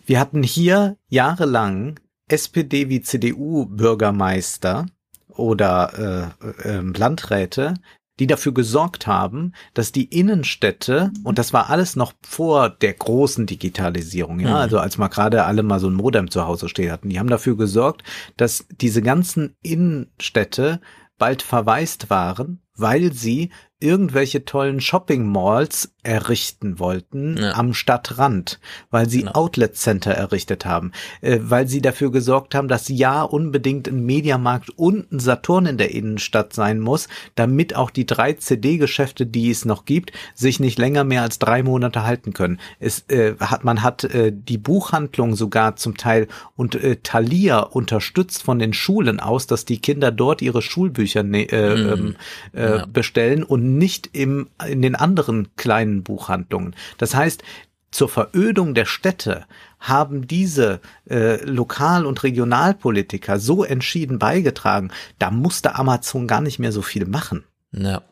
Wir hatten hier jahrelang SPD wie CDU-Bürgermeister oder äh, äh, Landräte, die dafür gesorgt haben, dass die Innenstädte, und das war alles noch vor der großen Digitalisierung, ja, mhm. also als mal gerade alle mal so ein Modem zu Hause stehen hatten, die haben dafür gesorgt, dass diese ganzen Innenstädte bald verwaist waren, weil sie irgendwelche tollen Shopping Malls errichten wollten ja. am Stadtrand, weil sie genau. Outlet Center errichtet haben, äh, weil sie dafür gesorgt haben, dass ja unbedingt ein Mediamarkt und ein Saturn in der Innenstadt sein muss, damit auch die drei CD-Geschäfte, die es noch gibt, sich nicht länger mehr als drei Monate halten können. Es äh, hat man hat äh, die Buchhandlung sogar zum Teil und äh, Thalia unterstützt von den Schulen aus, dass die Kinder dort ihre Schulbücher ne, äh, mhm. Ähm, äh, ja. bestellen und nicht im, in den anderen kleinen Buchhandlungen. Das heißt, zur Verödung der Städte haben diese äh, Lokal- und Regionalpolitiker so entschieden beigetragen, da musste Amazon gar nicht mehr so viel machen. Ja,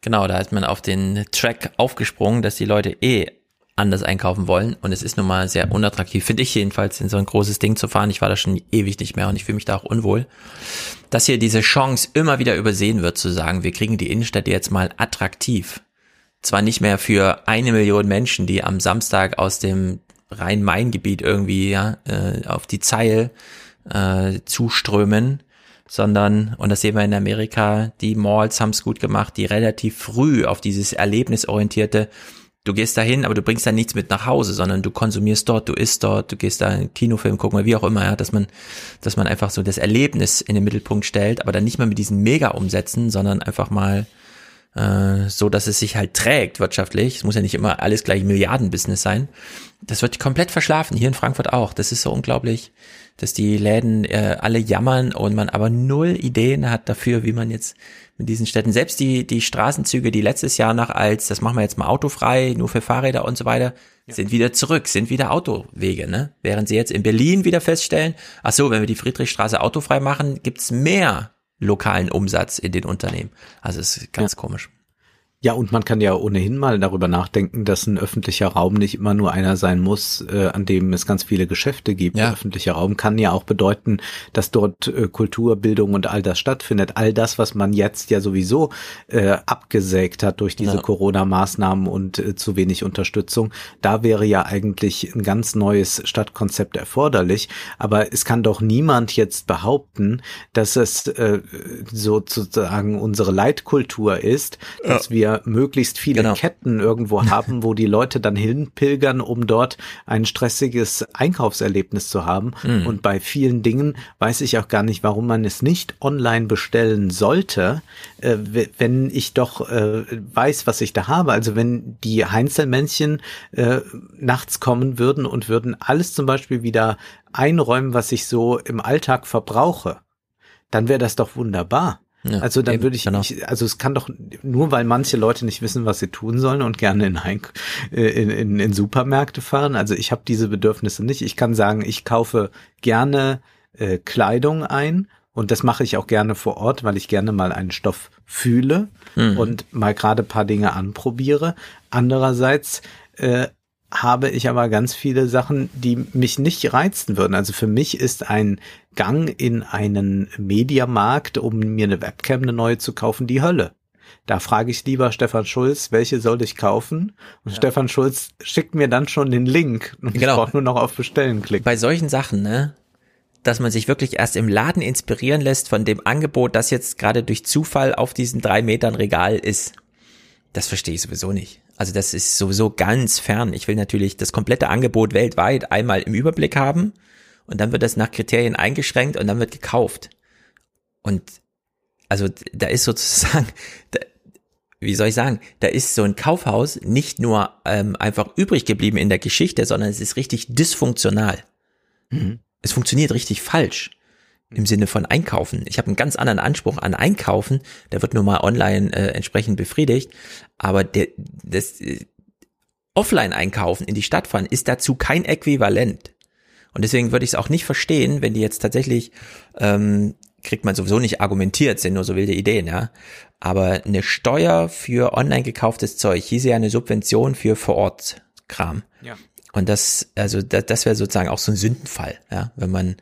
genau, da ist man auf den Track aufgesprungen, dass die Leute eh anders einkaufen wollen und es ist nun mal sehr unattraktiv, finde ich jedenfalls, in so ein großes Ding zu fahren. Ich war da schon ewig nicht mehr und ich fühle mich da auch unwohl. Dass hier diese Chance immer wieder übersehen wird, zu sagen, wir kriegen die Innenstadt jetzt mal attraktiv. Zwar nicht mehr für eine Million Menschen, die am Samstag aus dem Rhein-Main-Gebiet irgendwie ja, äh, auf die Zeil äh, zuströmen, sondern, und das sehen wir in Amerika, die Malls haben es gut gemacht, die relativ früh auf dieses erlebnisorientierte, du gehst dahin, aber du bringst da nichts mit nach Hause, sondern du konsumierst dort, du isst dort, du gehst da einen Kinofilm gucken, wie auch immer, ja, dass man, dass man einfach so das Erlebnis in den Mittelpunkt stellt, aber dann nicht mal mit diesen Mega-Umsätzen, sondern einfach mal äh, so, dass es sich halt trägt wirtschaftlich. Es muss ja nicht immer alles gleich Milliardenbusiness sein. Das wird komplett verschlafen, hier in Frankfurt auch. Das ist so unglaublich, dass die Läden äh, alle jammern und man aber null Ideen hat dafür, wie man jetzt mit diesen Städten, selbst die, die Straßenzüge, die letztes Jahr noch als, das machen wir jetzt mal autofrei, nur für Fahrräder und so weiter, ja. sind wieder zurück, sind wieder Autowege, ne? Während sie jetzt in Berlin wieder feststellen, ach so, wenn wir die Friedrichstraße autofrei machen, gibt's mehr lokalen Umsatz in den Unternehmen. Also es ist ganz ja. komisch. Ja, und man kann ja ohnehin mal darüber nachdenken, dass ein öffentlicher Raum nicht immer nur einer sein muss, äh, an dem es ganz viele Geschäfte gibt. Ja. Öffentlicher Raum kann ja auch bedeuten, dass dort äh, Kultur, Bildung und all das stattfindet. All das, was man jetzt ja sowieso äh, abgesägt hat durch diese ja. Corona-Maßnahmen und äh, zu wenig Unterstützung. Da wäre ja eigentlich ein ganz neues Stadtkonzept erforderlich. Aber es kann doch niemand jetzt behaupten, dass es äh, sozusagen unsere Leitkultur ist, dass ja. wir möglichst viele genau. Ketten irgendwo haben, wo die Leute dann hinpilgern, um dort ein stressiges Einkaufserlebnis zu haben. Mhm. Und bei vielen Dingen weiß ich auch gar nicht, warum man es nicht online bestellen sollte, äh, wenn ich doch äh, weiß, was ich da habe. Also wenn die Heinzelmännchen äh, nachts kommen würden und würden alles zum Beispiel wieder einräumen, was ich so im Alltag verbrauche, dann wäre das doch wunderbar. Ja, also dann eben, würde ich genau. nicht, also es kann doch nur, weil manche Leute nicht wissen, was sie tun sollen und gerne in, äh, in, in, in Supermärkte fahren. Also ich habe diese Bedürfnisse nicht. Ich kann sagen, ich kaufe gerne äh, Kleidung ein und das mache ich auch gerne vor Ort, weil ich gerne mal einen Stoff fühle mhm. und mal gerade paar Dinge anprobiere. Andererseits äh, habe ich aber ganz viele Sachen, die mich nicht reizen würden. Also für mich ist ein Gang in einen Mediamarkt, um mir eine Webcam eine neue zu kaufen, die Hölle. Da frage ich lieber Stefan Schulz, welche soll ich kaufen? Und ja. Stefan Schulz schickt mir dann schon den Link und genau. ich brauche nur noch auf Bestellen klicken. Bei solchen Sachen, ne? Dass man sich wirklich erst im Laden inspirieren lässt von dem Angebot, das jetzt gerade durch Zufall auf diesen drei Metern Regal ist. Das verstehe ich sowieso nicht. Also das ist sowieso ganz fern. Ich will natürlich das komplette Angebot weltweit einmal im Überblick haben und dann wird das nach Kriterien eingeschränkt und dann wird gekauft. Und also da ist sozusagen, da, wie soll ich sagen, da ist so ein Kaufhaus nicht nur ähm, einfach übrig geblieben in der Geschichte, sondern es ist richtig dysfunktional. Mhm. Es funktioniert richtig falsch im Sinne von Einkaufen. Ich habe einen ganz anderen Anspruch an Einkaufen, der wird nur mal online äh, entsprechend befriedigt, aber der, das äh, Offline-Einkaufen in die Stadt fahren ist dazu kein Äquivalent. Und deswegen würde ich es auch nicht verstehen, wenn die jetzt tatsächlich, ähm, kriegt man sowieso nicht argumentiert, sind nur so wilde Ideen, ja. Aber eine Steuer für online gekauftes Zeug hieße ja eine Subvention für Vor-Ort-Kram. Ja. Und das, also das, das wäre sozusagen auch so ein Sündenfall, ja, wenn man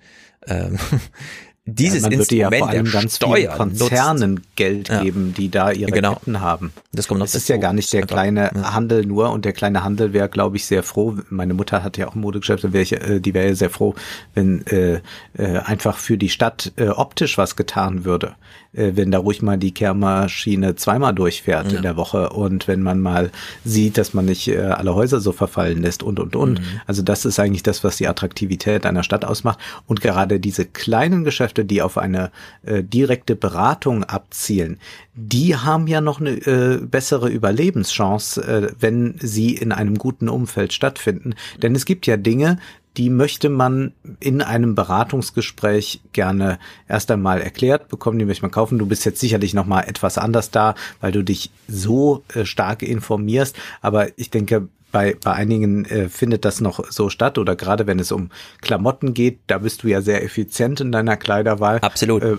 ähm, dieses ja, man Instrument ja vor allem ganz Steuer Konzernen nutzt. Geld geben, die da ihre genau. Ketten haben. Das kommt noch. Das ist ja gar nicht der kleine ja. Handel nur und der kleine Handel wäre, glaube ich, sehr froh. Meine Mutter hat ja auch ein Modegeschäft, äh, die wäre ja sehr froh, wenn äh, äh, einfach für die Stadt äh, optisch was getan würde äh, wenn da ruhig mal die Kehrmaschine zweimal durchfährt ja. in der Woche und wenn man mal sieht, dass man nicht äh, alle Häuser so verfallen lässt und und und. Mhm. Also das ist eigentlich das, was die Attraktivität einer Stadt ausmacht. Und gerade diese kleinen Geschäfte, die auf eine äh, direkte Beratung abzielen, die haben ja noch eine äh, bessere Überlebenschance, äh, wenn sie in einem guten Umfeld stattfinden. Denn es gibt ja Dinge, die möchte man in einem Beratungsgespräch gerne erst einmal erklärt bekommen, die möchte man kaufen. Du bist jetzt sicherlich noch mal etwas anders da, weil du dich so äh, stark informierst. Aber ich denke, bei, bei einigen äh, findet das noch so statt oder gerade wenn es um Klamotten geht, da bist du ja sehr effizient in deiner Kleiderwahl. Absolut. Äh,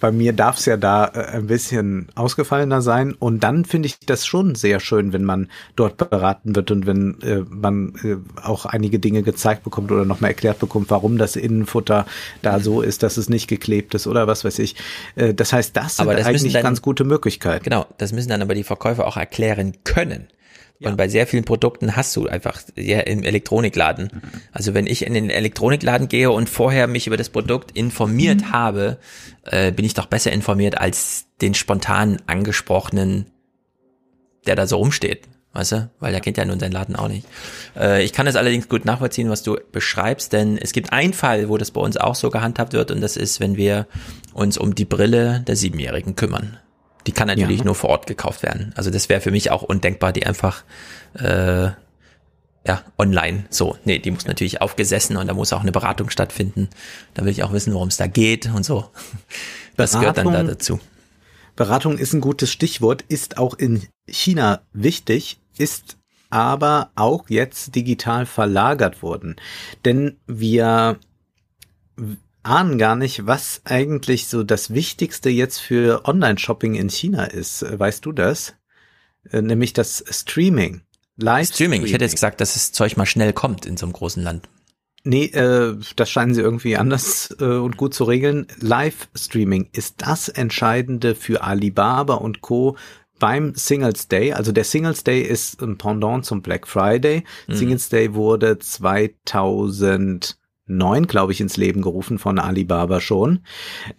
bei mir darf es ja da äh, ein bisschen ausgefallener sein und dann finde ich das schon sehr schön, wenn man dort beraten wird und wenn äh, man äh, auch einige Dinge gezeigt bekommt oder nochmal erklärt bekommt, warum das Innenfutter da so ist, dass es nicht geklebt ist oder was weiß ich. Äh, das heißt, das sind das eigentlich dann, ganz gute Möglichkeiten. Genau, das müssen dann aber die Verkäufer auch erklären können Und bei sehr vielen Produkten hast du einfach ja, im Elektronikladen. Mhm. Also wenn ich in den Elektronikladen gehe und vorher mich über das Produkt informiert mhm. habe, äh, bin ich doch besser informiert als den spontan angesprochenen, der da so rumsteht. Weißt du? Weil der kennt ja nun seinen Laden auch nicht. Äh, ich kann es allerdings gut nachvollziehen, was du beschreibst, denn es gibt einen Fall, wo das bei uns auch so gehandhabt wird und das ist, wenn wir uns um die Brille der Siebenjährigen kümmern. Die kann natürlich ja. nur vor Ort gekauft werden. Also das wäre für mich auch undenkbar, die einfach äh, ja online so. Nee, die muss natürlich aufgesessen und da muss auch eine Beratung stattfinden. Da will ich auch wissen, worum es da geht und so. Das Beratung, gehört dann da dazu. Beratung ist ein gutes Stichwort, ist auch in China wichtig, ist aber auch jetzt digital verlagert worden. Denn wir ahnen gar nicht, was eigentlich so das Wichtigste jetzt für Online-Shopping in China ist. Weißt du das? Äh, nämlich das Streaming. Live Streaming. Ich hätte jetzt gesagt, dass das Zeug mal schnell kommt in so einem großen Land. Nee, äh, das scheinen sie irgendwie anders äh, und gut zu regeln. Live-Streaming ist das Entscheidende für Alibaba und Co beim Singles Day, also der Singles Day ist ein Pendant zum Black Friday. Mhm. Singles Day wurde 2000 neun, glaube ich, ins Leben gerufen von Alibaba schon.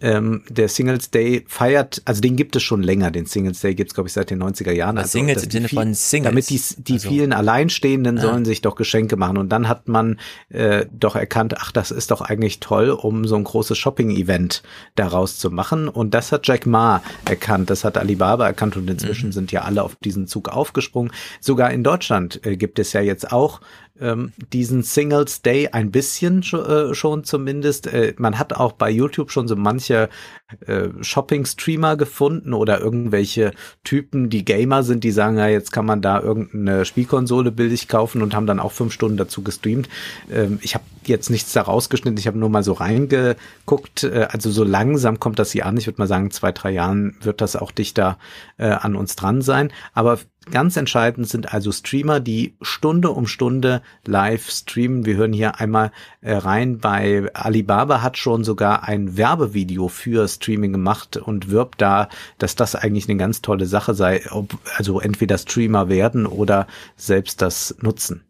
Ähm, der Singles Day feiert, also den gibt es schon länger. Den Singles Day gibt es, glaube ich, seit den 90er Jahren. Also, Singles im Sinne von Singles. Damit die, die also. vielen Alleinstehenden ah. sollen sich doch Geschenke machen. Und dann hat man äh, doch erkannt, ach, das ist doch eigentlich toll, um so ein großes Shopping-Event daraus zu machen. Und das hat Jack Ma erkannt, das hat Alibaba erkannt und inzwischen mhm. sind ja alle auf diesen Zug aufgesprungen. Sogar in Deutschland äh, gibt es ja jetzt auch ähm, diesen Singles Day ein bisschen äh, schon zumindest. Äh, man hat auch bei YouTube schon so manche äh, Shopping-Streamer gefunden oder irgendwelche Typen, die Gamer sind, die sagen, ja, jetzt kann man da irgendeine Spielkonsole billig kaufen und haben dann auch fünf Stunden dazu gestreamt. Ähm, ich habe jetzt nichts da rausgeschnitten, ich habe nur mal so reingeguckt. Äh, also so langsam kommt das hier an. Ich würde mal sagen, zwei, drei Jahren wird das auch dichter äh, an uns dran sein. Aber Ganz entscheidend sind also Streamer, die Stunde um Stunde live streamen. Wir hören hier einmal äh, rein. Bei Alibaba hat schon sogar ein Werbevideo für Streaming gemacht und wirbt da, dass das eigentlich eine ganz tolle Sache sei. Ob, also entweder Streamer werden oder selbst das nutzen.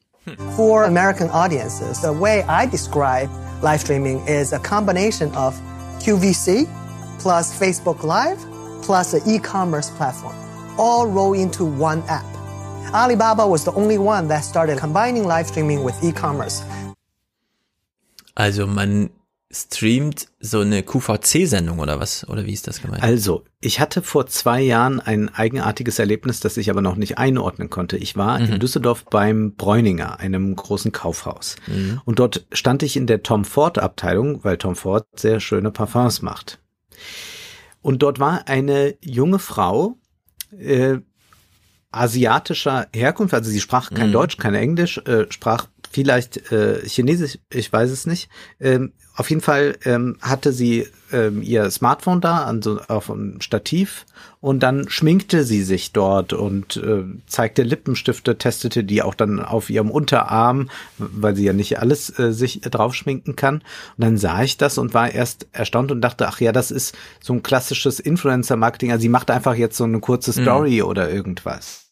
For American audiences, the way I describe live streaming is a combination of QVC plus Facebook Live plus an e-commerce platform. All roll into one app. Alibaba was the only one that started combining live streaming with e-commerce. Also man streamt so eine QVC-Sendung oder was? Oder wie ist das gemeint? Also, ich hatte vor zwei Jahren ein eigenartiges Erlebnis, das ich aber noch nicht einordnen konnte. Ich war mhm. in Düsseldorf beim Bräuninger, einem großen Kaufhaus. Mhm. Und dort stand ich in der Tom Ford Abteilung, weil Tom Ford sehr schöne Parfums macht. Und dort war eine junge Frau, äh, asiatischer Herkunft, also sie sprach kein mhm. Deutsch, kein Englisch, äh, sprach vielleicht äh, Chinesisch, ich weiß es nicht. Ähm, auf jeden Fall ähm, hatte sie ähm, ihr Smartphone da an so, auf einem Stativ und dann schminkte sie sich dort und äh, zeigte Lippenstifte, testete die auch dann auf ihrem Unterarm, weil sie ja nicht alles äh, sich drauf schminken kann. Und dann sah ich das und war erst erstaunt und dachte, ach ja, das ist so ein klassisches Influencer-Marketing. Also sie macht einfach jetzt so eine kurze mhm. Story mhm. oder irgendwas.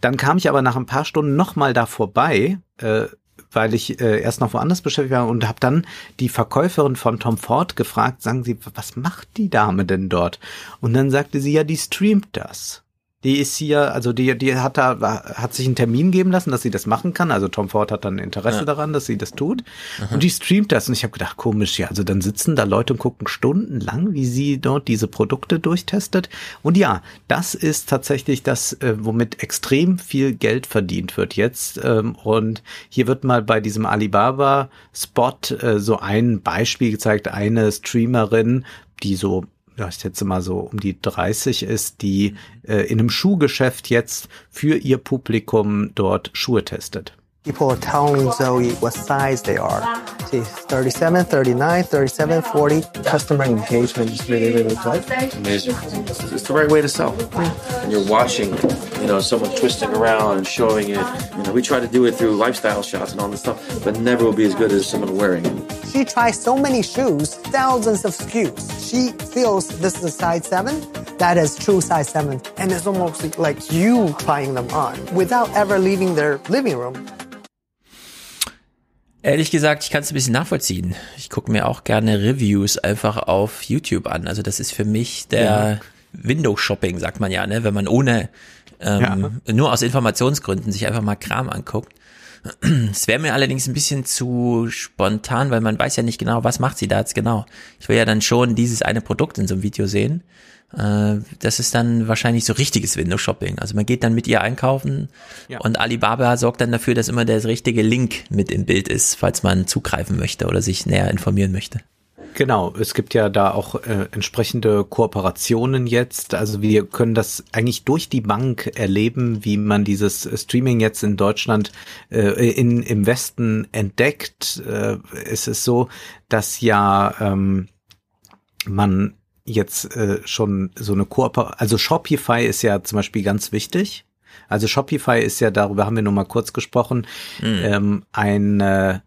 Dann kam ich aber nach ein paar Stunden nochmal da vorbei, äh, weil ich äh, erst noch woanders beschäftigt war und habe dann die Verkäuferin von Tom Ford gefragt, sagen Sie, was macht die Dame denn dort? Und dann sagte sie, ja, die streamt das. Die ist hier, also die, die hat da, hat sich einen Termin geben lassen, dass sie das machen kann. Also Tom Ford hat dann Interesse ja. daran, dass sie das tut. Aha. Und die streamt das. Und ich habe gedacht, komisch, ja, also dann sitzen da Leute und gucken stundenlang, wie sie dort diese Produkte durchtestet. Und ja, das ist tatsächlich das, äh, womit extrem viel Geld verdient wird jetzt. Ähm, und hier wird mal bei diesem Alibaba-Spot äh, so ein Beispiel gezeigt, eine Streamerin, die so ja, ich schätze mal so um die 30 ist, die äh, in einem Schuhgeschäft jetzt für ihr Publikum dort Schuhe testet. People are telling Zoe what size they are. See, 37, 39, 37, 40. Customer engagement is really, really good. Amazing. It's the right way to sell. And you're watching, you know, someone twisting around and showing it. You know, we try to do it through lifestyle shots and all this stuff, but never will be as good as someone wearing it. She tries so many shoes, thousands of SKUs. She feels this is a size 7, That is true size 7. And it's almost like you trying them on without ever leaving their living room. Ehrlich gesagt, ich kann es ein bisschen nachvollziehen. Ich gucke mir auch gerne Reviews einfach auf YouTube an. Also das ist für mich der ja. Window-Shopping, sagt man ja, ne? wenn man ohne ähm, ja. nur aus Informationsgründen sich einfach mal Kram anguckt. Es wäre mir allerdings ein bisschen zu spontan, weil man weiß ja nicht genau, was macht sie da jetzt genau. Ich will ja dann schon dieses eine Produkt in so einem Video sehen. Äh, das ist dann wahrscheinlich so richtiges Window-Shopping. Also man geht dann mit ihr einkaufen ja. und Alibaba sorgt dann dafür, dass immer der richtige Link mit im Bild ist, falls man zugreifen möchte oder sich näher informieren möchte. Genau, es gibt ja da auch äh, entsprechende Kooperationen jetzt. Also wir können das eigentlich durch die Bank erleben, wie man dieses Streaming jetzt in Deutschland äh, in, im Westen entdeckt. Äh, es ist so, dass ja ähm, man jetzt äh, schon so eine Kooperation, also Shopify ist ja zum Beispiel ganz wichtig. Also Shopify ist ja, darüber haben wir nur mal kurz gesprochen, mhm. ähm, eine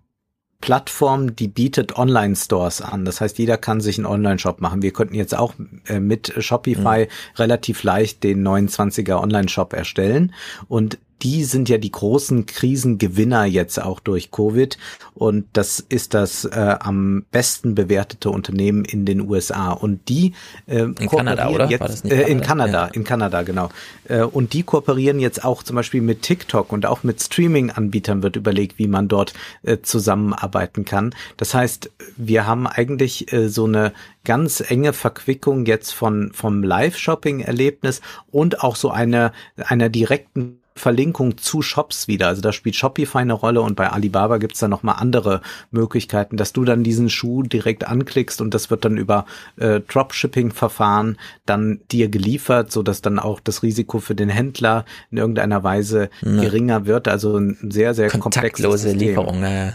Plattform, die bietet Online-Stores an. Das heißt, jeder kann sich einen Online-Shop machen. Wir könnten jetzt auch äh, mit Shopify mhm. relativ leicht den 29er Online-Shop erstellen. Und die sind ja die großen Krisengewinner jetzt auch durch Covid. Und das ist das äh, am besten bewertete Unternehmen in den USA und die äh, in Kanada oder? Jetzt, äh, in Kanada ja. in Kanada genau. Äh, und die kooperieren jetzt auch zum Beispiel mit TikTok und auch mit Streaming-Anbietern wird überlegt, wie man dort äh, zusammenarbeiten kann. Das heißt, wir haben eigentlich äh, so eine ganz enge Verquickung jetzt von vom Live-Shopping-Erlebnis und auch so eine einer direkten Verlinkung zu Shops wieder. Also da spielt Shopify eine Rolle und bei Alibaba gibt's dann nochmal andere Möglichkeiten, dass du dann diesen Schuh direkt anklickst und das wird dann über äh, Dropshipping-Verfahren dann dir geliefert, so dass dann auch das Risiko für den Händler in irgendeiner Weise ja. geringer wird. Also ein sehr, sehr komplexes Lieferung. Ja.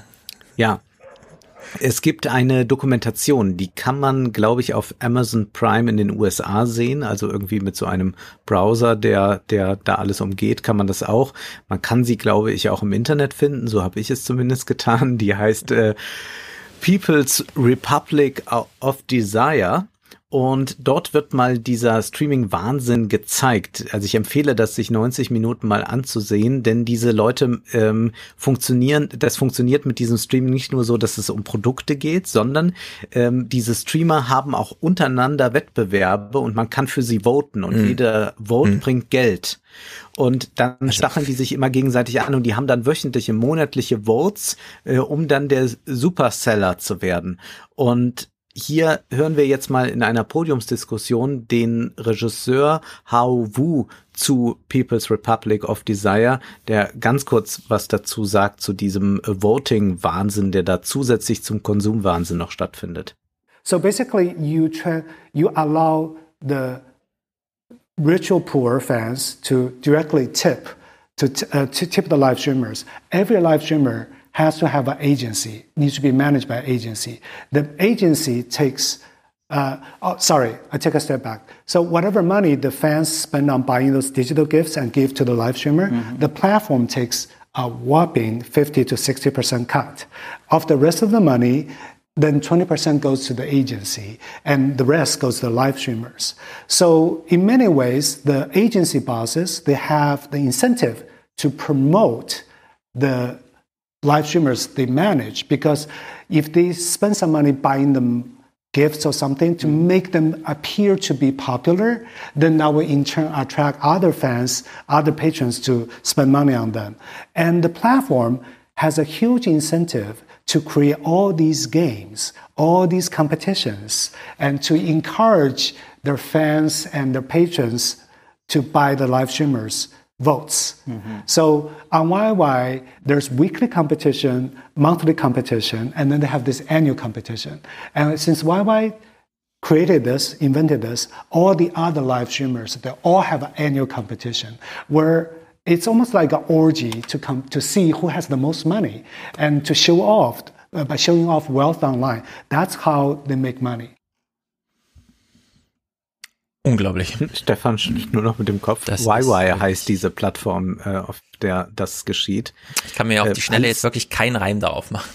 ja, es gibt eine Dokumentation, die kann man, glaube ich, auf Amazon Prime in den USA sehen. Also irgendwie mit so einem Browser, der, der da alles umgeht, kann man das auch. Man kann sie, glaube ich, auch im Internet finden. So habe ich es zumindest getan. Die heißt äh, People's Republic of Desire. Und dort wird mal dieser Streaming-Wahnsinn gezeigt. Also ich empfehle das, sich 90 Minuten mal anzusehen, denn diese Leute ähm, funktionieren, das funktioniert mit diesem Streaming nicht nur so, dass es um Produkte geht, sondern ähm, diese Streamer haben auch untereinander Wettbewerbe und man kann für sie voten und mhm. jeder Vote mhm. bringt Geld. Und dann also. stacheln die sich immer gegenseitig an und die haben dann wöchentliche, monatliche Votes, äh, um dann der Superseller zu werden. Und hier hören wir jetzt mal in einer Podiumsdiskussion den Regisseur Hao Wu zu People's Republic of Desire, der ganz kurz was dazu sagt zu diesem Voting-Wahnsinn, der da zusätzlich zum Konsumwahnsinn noch stattfindet. So basically you you allow the ritual poor fans to directly tip to, uh, to tip the live streamers. Every live streamer has to have an agency, needs to be managed by an agency. The agency takes, uh, oh, sorry, I take a step back. So whatever money the fans spend on buying those digital gifts and give to the live streamer, mm-hmm. the platform takes a whopping 50 to 60% cut. Of the rest of the money, then 20% goes to the agency and the rest goes to the live streamers. So in many ways, the agency bosses, they have the incentive to promote the live streamers they manage because if they spend some money buying them gifts or something to mm-hmm. make them appear to be popular, then that will in turn attract other fans, other patrons to spend money on them. And the platform has a huge incentive to create all these games, all these competitions, and to encourage their fans and their patrons to buy the live streamers votes. Mm-hmm. So on YY, there's weekly competition, monthly competition, and then they have this annual competition. And since YY created this, invented this, all the other live streamers, they all have an annual competition where it's almost like an orgy to come to see who has the most money and to show off uh, by showing off wealth online. That's how they make money. Unglaublich. Stefan schüttelt nur noch mit dem Kopf. Das YY heißt diese Plattform, äh, auf der das geschieht. Ich kann mir auf die äh, Schnelle jetzt wirklich keinen Reim darauf machen.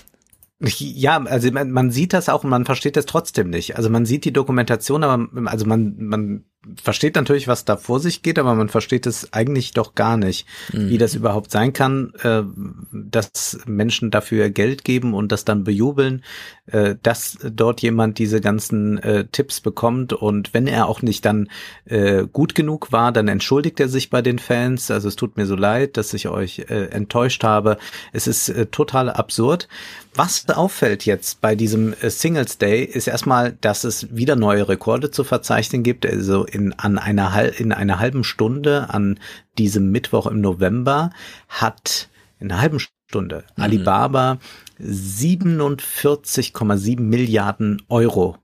Ja, also man, man sieht das auch und man versteht das trotzdem nicht. Also man sieht die Dokumentation, aber also man, man versteht natürlich, was da vor sich geht, aber man versteht es eigentlich doch gar nicht, mhm. wie das überhaupt sein kann, äh, dass Menschen dafür Geld geben und das dann bejubeln, äh, dass dort jemand diese ganzen äh, Tipps bekommt und wenn er auch nicht dann äh, gut genug war, dann entschuldigt er sich bei den Fans. Also es tut mir so leid, dass ich euch äh, enttäuscht habe. Es ist äh, total absurd. Was auffällt jetzt bei diesem Singles Day ist erstmal, dass es wieder neue Rekorde zu verzeichnen gibt. Also in, an einer, in einer halben Stunde an diesem Mittwoch im November hat in einer halben Stunde mhm. Alibaba 47,7 Milliarden Euro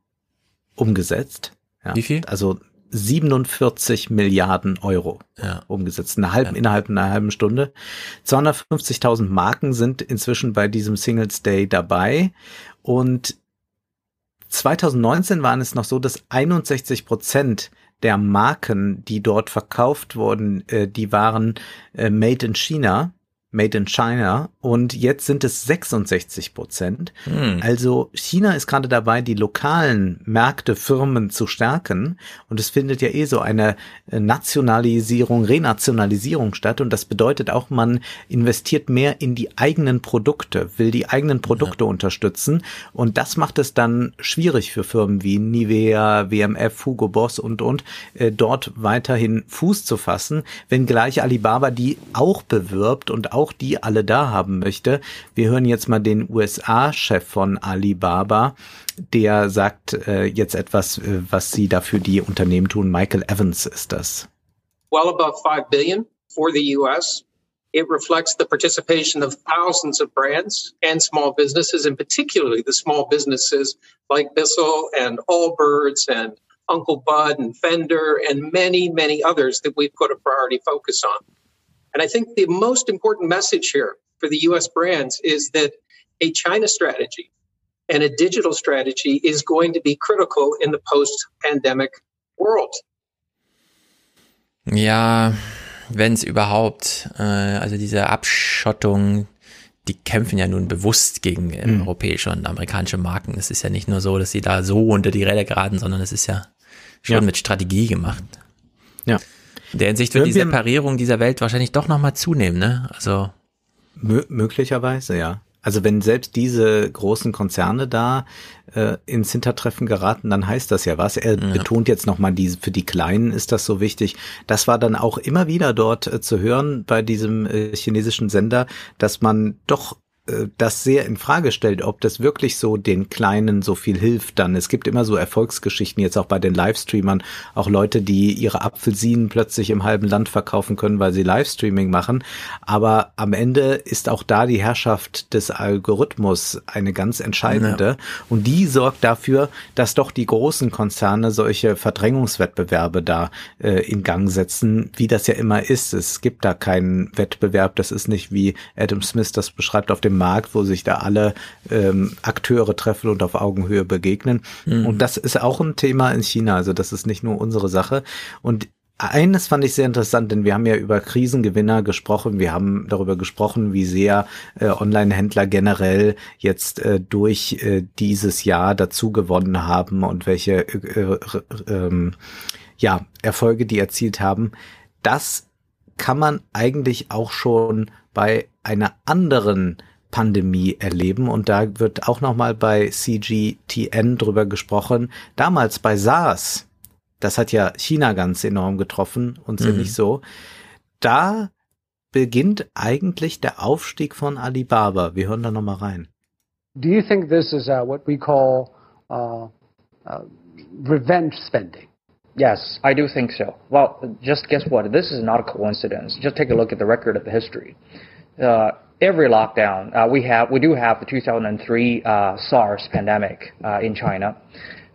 umgesetzt. Ja, Wie viel? Also 47 Milliarden Euro ja. umgesetzt, eine halben, ja. innerhalb einer halben Stunde. 250.000 Marken sind inzwischen bei diesem Singles Day dabei und 2019 waren es noch so, dass 61 Prozent der Marken, die dort verkauft wurden, äh, die waren äh, made in China Made in China und jetzt sind es 66 Prozent. Hm. Also China ist gerade dabei, die lokalen Märkte, Firmen zu stärken und es findet ja eh so eine äh, Nationalisierung, Renationalisierung statt und das bedeutet auch, man investiert mehr in die eigenen Produkte, will die eigenen Produkte ja. unterstützen und das macht es dann schwierig für Firmen wie Nivea, WMF, Hugo Boss und und äh, dort weiterhin Fuß zu fassen, wenngleich Alibaba die auch bewirbt und auch auch die alle da haben möchte. Wir hören jetzt mal den USA-Chef von Alibaba, der sagt äh, jetzt etwas, äh, was sie dafür die Unternehmen tun. Michael Evans ist das. Well above 5 billion for the US. It reflects the participation of thousands of brands and small businesses, and particularly the small businesses like Bissell and Allbirds and Uncle Bud and Fender and many, many others that we've put a priority focus on. And I think the most important message here for the US brands is that a China strategy and a digital strategy is going to be critical in the post pandemic world. Ja, wenn es überhaupt, äh, also diese Abschottung, die kämpfen ja nun bewusst gegen mhm. europäische und amerikanische Marken. Es ist ja nicht nur so, dass sie da so unter die Räder geraten, sondern es ist ja schon ja. mit Strategie gemacht. Ja. In der Hinsicht wird die Separierung dieser Welt wahrscheinlich doch nochmal zunehmen, ne? Also. Mö möglicherweise, ja. Also wenn selbst diese großen Konzerne da äh, ins Hintertreffen geraten, dann heißt das ja was. Er ja. betont jetzt nochmal, diese, für die Kleinen ist das so wichtig. Das war dann auch immer wieder dort äh, zu hören bei diesem äh, chinesischen Sender, dass man doch das sehr in Frage stellt, ob das wirklich so den Kleinen so viel hilft dann. Es gibt immer so Erfolgsgeschichten, jetzt auch bei den Livestreamern, auch Leute, die ihre Apfelsinen plötzlich im halben Land verkaufen können, weil sie Livestreaming machen. Aber am Ende ist auch da die Herrschaft des Algorithmus eine ganz entscheidende. Ja. Und die sorgt dafür, dass doch die großen Konzerne solche Verdrängungswettbewerbe da äh, in Gang setzen, wie das ja immer ist. Es gibt da keinen Wettbewerb. Das ist nicht wie Adam Smith das beschreibt auf dem Markt, wo sich da alle ähm, Akteure treffen und auf Augenhöhe begegnen. Mhm. Und das ist auch ein Thema in China. Also das ist nicht nur unsere Sache. Und eines fand ich sehr interessant, denn wir haben ja über Krisengewinner gesprochen. Wir haben darüber gesprochen, wie sehr äh, Online-Händler generell jetzt äh, durch äh, dieses Jahr dazu gewonnen haben und welche äh, äh, äh, ja, Erfolge die erzielt haben. Das kann man eigentlich auch schon bei einer anderen Pandemie erleben. Und da wird auch nochmal bei CGTN drüber gesprochen. Damals bei SARS, das hat ja China ganz enorm getroffen, uns mhm. ja nicht so. Da beginnt eigentlich der Aufstieg von Alibaba. Wir hören da nochmal rein. Do you think this is uh, what we call uh, uh, revenge spending? Yes, I do think so. Well, just guess what? This is not a coincidence. Just take a look at the record of the history. Uh, every lockdown, uh, we have we do have the 2003 uh, SARS pandemic uh, in China.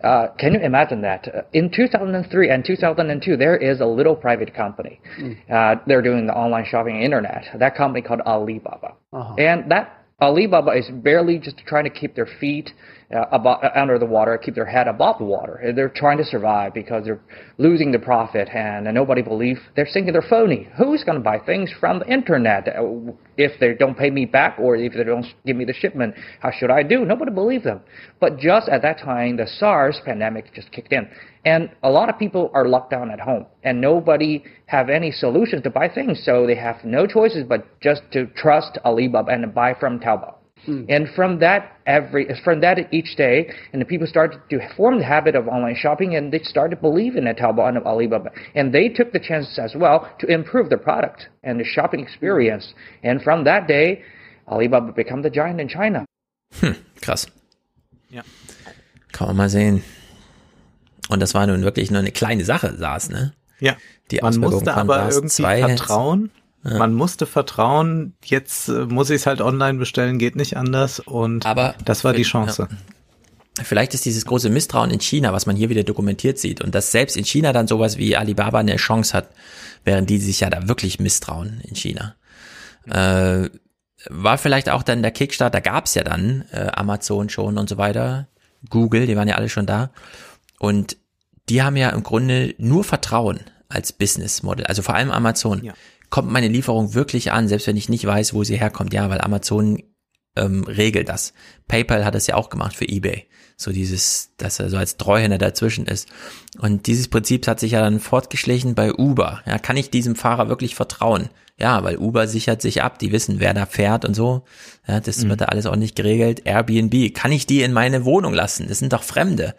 Uh, can you imagine that? Uh, in 2003 and 2002, there is a little private company. Mm. they're doing the online shopping internet. That company called Alibaba, -huh. and that Alibaba is barely just trying to keep their feet uh, above, uh, under the water, keep their head above the water. They're trying to survive because they're losing the profit and, and nobody believes they're thinking they're phony. Who's going to buy things from the internet? Uh, if they don't pay me back or if they don't give me the shipment, how should I do? Nobody believed them. But just at that time, the SARS pandemic just kicked in. And a lot of people are locked down at home and nobody have any solutions to buy things. So they have no choices but just to trust Alibaba and buy from Taobao. Hmm. And from that, every from that each day, and the people started to form the habit of online shopping, and they started to believe in Taobao and Alibaba, and they took the chances as well to improve the product and the shopping experience. And from that day, Alibaba became the giant in China. Hm, krass. Ja. Kann man mal sehen. Und das war nun wirklich nur eine kleine Sache, saß, ne? Ja. Die man musste aber irgendwie vertrauen. Ja. Man musste vertrauen, jetzt äh, muss ich es halt online bestellen, geht nicht anders und Aber das war die Chance. Ja. Vielleicht ist dieses große Misstrauen in China, was man hier wieder dokumentiert sieht und dass selbst in China dann sowas wie Alibaba eine Chance hat, während die sich ja da wirklich misstrauen in China. Äh, war vielleicht auch dann der Kickstart, da gab's ja dann äh, Amazon schon und so weiter, Google, die waren ja alle schon da und die haben ja im Grunde nur Vertrauen als Business Model, also vor allem Amazon. Ja kommt meine Lieferung wirklich an, selbst wenn ich nicht weiß, wo sie herkommt. Ja, weil Amazon ähm, regelt das. PayPal hat das ja auch gemacht für eBay. So dieses, dass er so als Treuhänder dazwischen ist. Und dieses Prinzip hat sich ja dann fortgeschlichen bei Uber. Ja, kann ich diesem Fahrer wirklich vertrauen? Ja, weil Uber sichert sich ab, die wissen, wer da fährt und so. Ja, das mhm. wird da alles auch nicht geregelt. Airbnb, kann ich die in meine Wohnung lassen? Das sind doch Fremde.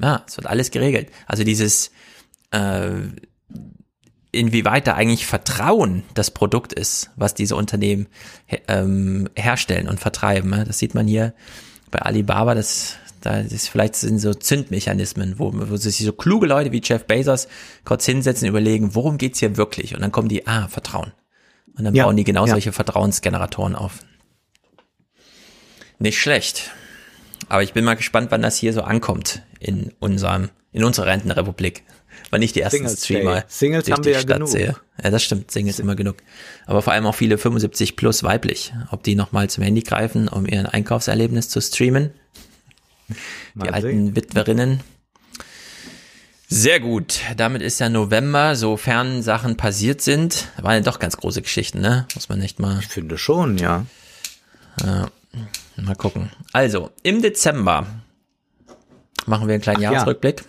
Ja, es wird alles geregelt. Also dieses, äh, inwieweit da eigentlich Vertrauen das Produkt ist, was diese Unternehmen ähm, herstellen und vertreiben. Ne? Das sieht man hier bei Alibaba, das, da ist vielleicht sind so Zündmechanismen, wo, wo sich so kluge Leute wie Jeff Bezos kurz hinsetzen, überlegen, worum geht's hier wirklich? Und dann kommen die, ah, Vertrauen. Und dann ja, bauen die genau ja. solche Vertrauensgeneratoren auf. Nicht schlecht. Aber ich bin mal gespannt, wann das hier so ankommt in unserem, in unserer Rentenrepublik weil ich die ersten Singles Streamer Day. Singles haben wir ja Stadt genug. sehe. Ja, das stimmt, Singles immer genug. Aber vor allem auch viele 75 plus weiblich. Ob die nochmal zum Handy greifen, um ihren Einkaufserlebnis zu streamen. Die alten sehen. Witwerinnen. Sehr gut. Damit ist ja November, sofern Sachen passiert sind. Waren ja doch ganz große Geschichten, ne? Muss man nicht mal. Ich finde schon, ja. ja mal gucken. Also, im Dezember machen wir einen kleinen Ach, Jahresrückblick.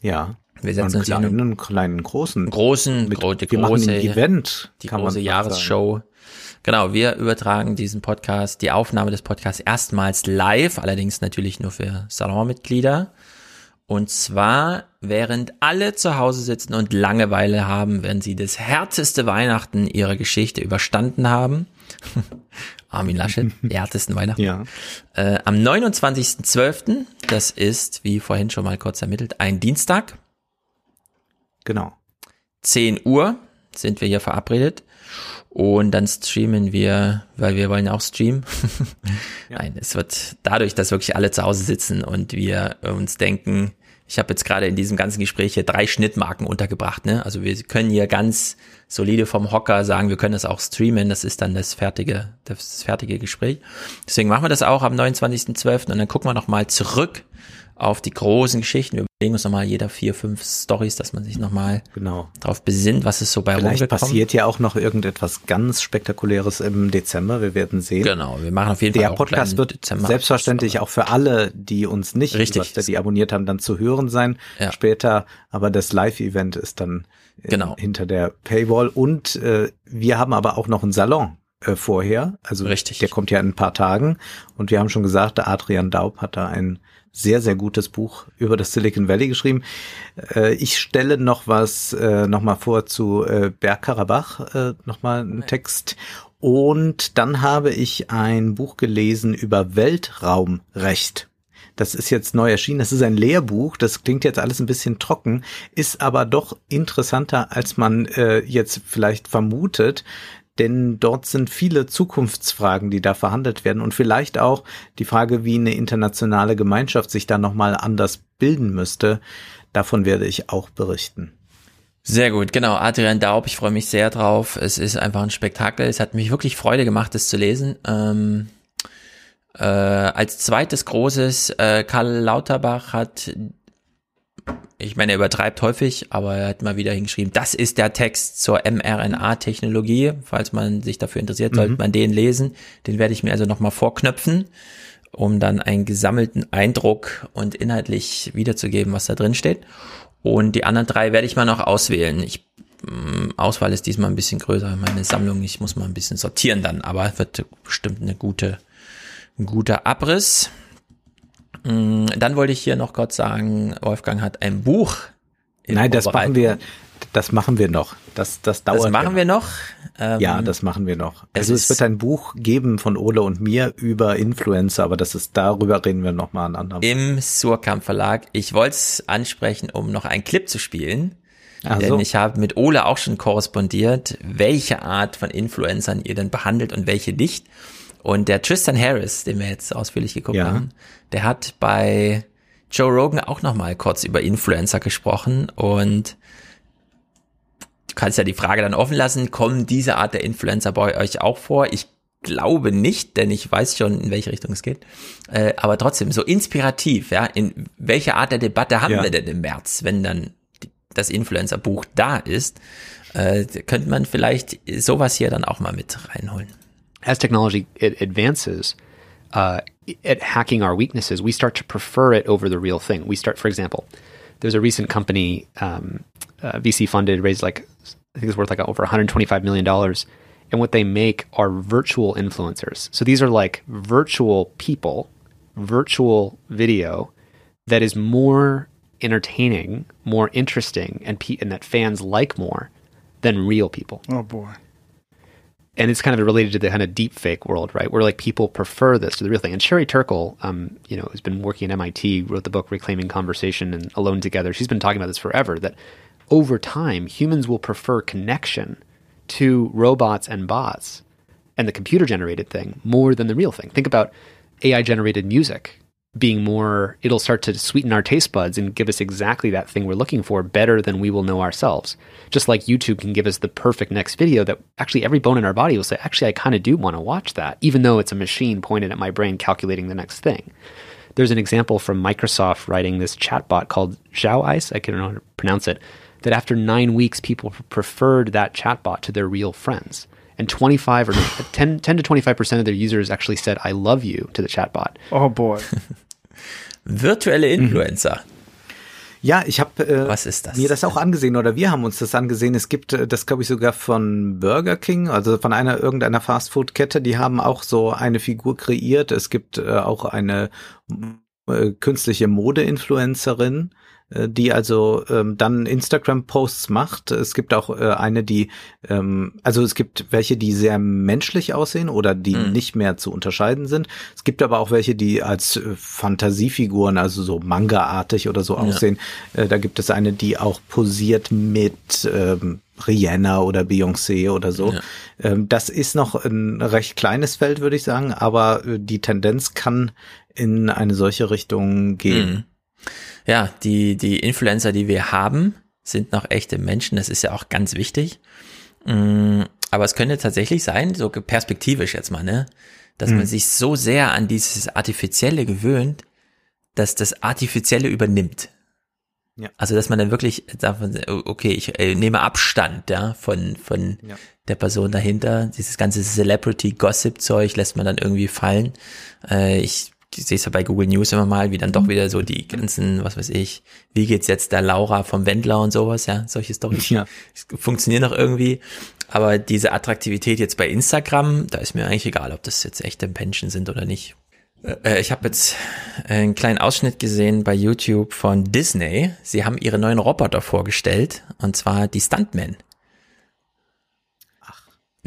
Ja. ja. Wir setzen uns kleinen, einen kleinen, großen. Großen, mit, gro die wir große, machen ein Event. Die große Jahresshow. Genau, wir übertragen diesen Podcast, die Aufnahme des Podcasts erstmals live, allerdings natürlich nur für Salonmitglieder. Und zwar, während alle zu Hause sitzen und Langeweile haben, wenn sie das härteste Weihnachten ihrer Geschichte überstanden haben. Armin Laschet, die härtesten Weihnachten. Ja. Äh, am 29.12., das ist, wie vorhin schon mal kurz ermittelt, ein Dienstag. Genau. 10 Uhr sind wir hier verabredet. Und dann streamen wir, weil wir wollen auch streamen. ja. Nein, es wird dadurch, dass wirklich alle zu Hause sitzen und wir uns denken, ich habe jetzt gerade in diesem ganzen Gespräch hier drei Schnittmarken untergebracht. Ne? Also wir können hier ganz solide vom Hocker sagen, wir können das auch streamen. Das ist dann das fertige, das fertige Gespräch. Deswegen machen wir das auch am 29.12. und dann gucken wir nochmal zurück auf die großen Geschichten. Wir überlegen uns nochmal jeder vier, fünf Stories, dass man sich nochmal genau. darauf besinnt, was ist so bei Vielleicht passiert ja auch noch irgendetwas ganz Spektakuläres im Dezember. Wir werden sehen. Genau, wir machen auf jeden Der Fall. Der Podcast wird Dezember selbstverständlich auch für alle, die uns nicht Richtig. die abonniert haben, dann zu hören sein ja. später. Aber das Live-Event ist dann äh, genau. hinter der Paywall. Und äh, wir haben aber auch noch einen Salon äh, vorher. Also Richtig. der kommt ja in ein paar Tagen. Und wir haben schon gesagt, der Adrian Daub hat da ein sehr, sehr gutes Buch über das Silicon Valley geschrieben. Äh, ich stelle noch was äh, noch mal vor zu äh, Bergkarabach, äh, noch mal einen Text. Und dann habe ich ein Buch gelesen über Weltraumrecht. Das ist jetzt neu erschienen. Das ist ein Lehrbuch. Das klingt jetzt alles ein bisschen trocken, ist aber doch interessanter, als man äh, jetzt vielleicht vermutet denn dort sind viele Zukunftsfragen, die da verhandelt werden und vielleicht auch die Frage, wie eine internationale Gemeinschaft sich da nochmal anders bilden müsste. Davon werde ich auch berichten. Sehr gut, genau. Adrian Daub, ich freue mich sehr drauf. Es ist einfach ein Spektakel. Es hat mich wirklich Freude gemacht, das zu lesen. Ähm, äh, als zweites großes, äh, Karl Lauterbach hat ich meine, er übertreibt häufig, aber er hat mal wieder hingeschrieben, das ist der Text zur mRNA-Technologie. Falls man sich dafür interessiert, sollte Mhm. man den lesen. Den werde ich mir also nochmal vorknöpfen, um dann einen gesammelten Eindruck und inhaltlich wiederzugeben, was da drin steht. Und die anderen drei werde ich mal noch auswählen. Ich, mh, Auswahl ist diesmal ein bisschen größer. Meine Sammlung, ich muss mal ein bisschen sortieren dann, aber es wird bestimmt eine gute, ein guter Abriss. Mm, Dann wollte ich hier noch kurz sagen, Wolfgang hat ein Buch. in Nein, das machen wir, das machen wir noch. Das, das dauert. Das machen wir noch. Ähm, ja, das machen wir noch. es Also es, ist- wird ein Buch geben von Ole und mir über Influencer, aber das ist darüber reden wir noch mal an anderem. Im Surkamp Verlag. Ich wollte es ansprechen, um noch einen Clip zu spielen. Ach denn so. ich habe mit Ole auch schon korrespondiert, welche Art von Influencern ihr denn behandelt und welche nicht. Und der Tristan Harris, den wir jetzt ausführlich geguckt Ja. haben, der hat bei Joe Rogan auch noch mal kurz über Influencer gesprochen und du kannst ja die Frage dann offen lassen, kommen diese Art der Influencer bei euch auch vor? Ich glaube nicht, denn ich weiß schon, in welche Richtung es geht. Äh, aber trotzdem, so inspirativ, ja, in welcher Art der Debatte haben Ja. wir denn im März, wenn dann die- das Influencer-Buch da ist? Äh, könnte man vielleicht sowas hier dann auch mal mit reinholen. As technology it advances uh, at hacking our weaknesses, we start to prefer it over the real thing. We start, for example, there's a recent company, um, uh, VC funded, raised like, I think it's worth like over 125 million dollars, and what they make are virtual influencers. So these are like virtual people, virtual video that is more entertaining, more interesting, and pe- and that fans like more than real people Oh boy. And it's kind of related to the kind of deep fake world, right? Where like people prefer this to the real thing. And Sherry Turkle, um, you know, who's been working at MIT, wrote the book Reclaiming Conversation and Alone Together. She's been talking about this forever. That over time, humans will prefer connection to robots and bots and the computer generated thing more than the real thing. Think about AI generated music being more, it'll start to sweeten our taste buds and give us exactly that thing we're looking for better than we will know ourselves. Just like YouTube can give us the perfect next video that actually every bone in our body will say, actually, I kind of do want to watch that, even though it's a machine pointed at my brain calculating the next thing. There's an example from Microsoft writing this chatbot called Xiao Ice, I can't know how to pronounce it, that after nine weeks, people preferred that chatbot to their real friends. And 25 or 10, 10 to 25% of their users actually said, I love you to the chatbot. Oh boy. Virtuelle Influencer. Ja, ich habe äh, das? mir das auch angesehen oder wir haben uns das angesehen. Es gibt äh, das glaube ich sogar von Burger King, also von einer irgendeiner Fastfood-Kette. Die haben auch so eine Figur kreiert. Es gibt äh, auch eine äh, künstliche Mode-Influencerin, die also ähm, dann Instagram-Posts macht. Es gibt auch äh, eine, die, ähm, also es gibt welche, die sehr menschlich aussehen oder die Mhm. nicht mehr zu unterscheiden sind. Es gibt aber auch welche, die als äh, Fantasiefiguren, also so Manga-artig oder so Ja. aussehen. Äh, da gibt es eine, die auch posiert mit ähm, Rihanna oder Beyoncé oder so. Ja. Ähm, das ist noch ein recht kleines Feld, würde ich sagen, aber äh, die Tendenz kann in eine solche Richtung gehen. Mhm. Ja, die, die Influencer, die wir haben, sind noch echte Menschen. Das ist ja auch ganz wichtig. Mm, Aber es könnte tatsächlich sein, so perspektivisch jetzt mal, ne, dass man Mhm. sich so sehr an dieses Artifizielle gewöhnt, dass das Artifizielle übernimmt. Ja. Also, dass man dann wirklich sagt, okay, ich äh, nehme Abstand, ja, von, von Ja. der Person dahinter. Dieses ganze Celebrity-Gossip-Zeug lässt man dann irgendwie fallen. Äh, ich sehe es ja bei Google News immer mal, wie dann doch wieder so die ganzen, was weiß ich, wie geht's jetzt der Laura vom Wendler und sowas, ja, solche Storys Ja. funktionieren noch irgendwie. Aber diese Attraktivität jetzt bei Instagram, da ist mir eigentlich egal, ob das jetzt echte Menschen sind oder nicht. Äh, Ich habe jetzt einen kleinen Ausschnitt gesehen bei YouTube von Disney. Sie haben ihre neuen Roboter vorgestellt, und zwar die Stuntmen.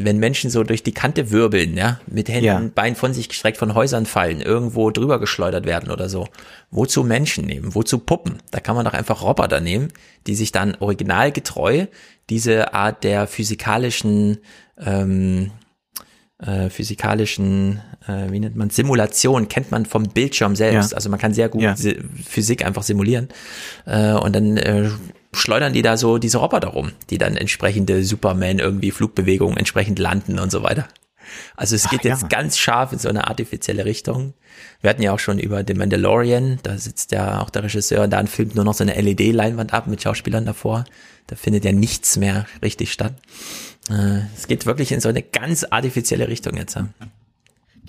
Wenn Menschen so durch die Kante wirbeln, ja, mit Händen, Ja. Beinen von sich gestreckt von Häusern fallen, irgendwo drüber geschleudert werden oder so. Wozu Menschen nehmen? Wozu Puppen? Da kann man doch einfach Roboter nehmen, die sich dann originalgetreu diese Art der physikalischen ähm, äh, physikalischen, äh, wie nennt man, Simulation kennt man vom Bildschirm selbst. Ja. Also man kann sehr gut Ja. Si- Physik einfach simulieren. Äh, und dann äh, schleudern die da so diese Roboter rum, die dann entsprechende Superman irgendwie Flugbewegungen entsprechend landen und so weiter. Also es geht Ach, jetzt ja. ganz scharf in so eine artifizielle Richtung. Wir hatten ja auch schon über The Mandalorian, da sitzt ja auch der Regisseur da und filmt nur noch so eine LED-Leinwand ab mit Schauspielern davor. Da findet ja nichts mehr richtig statt. Äh, es geht wirklich in so eine ganz artifizielle Richtung jetzt.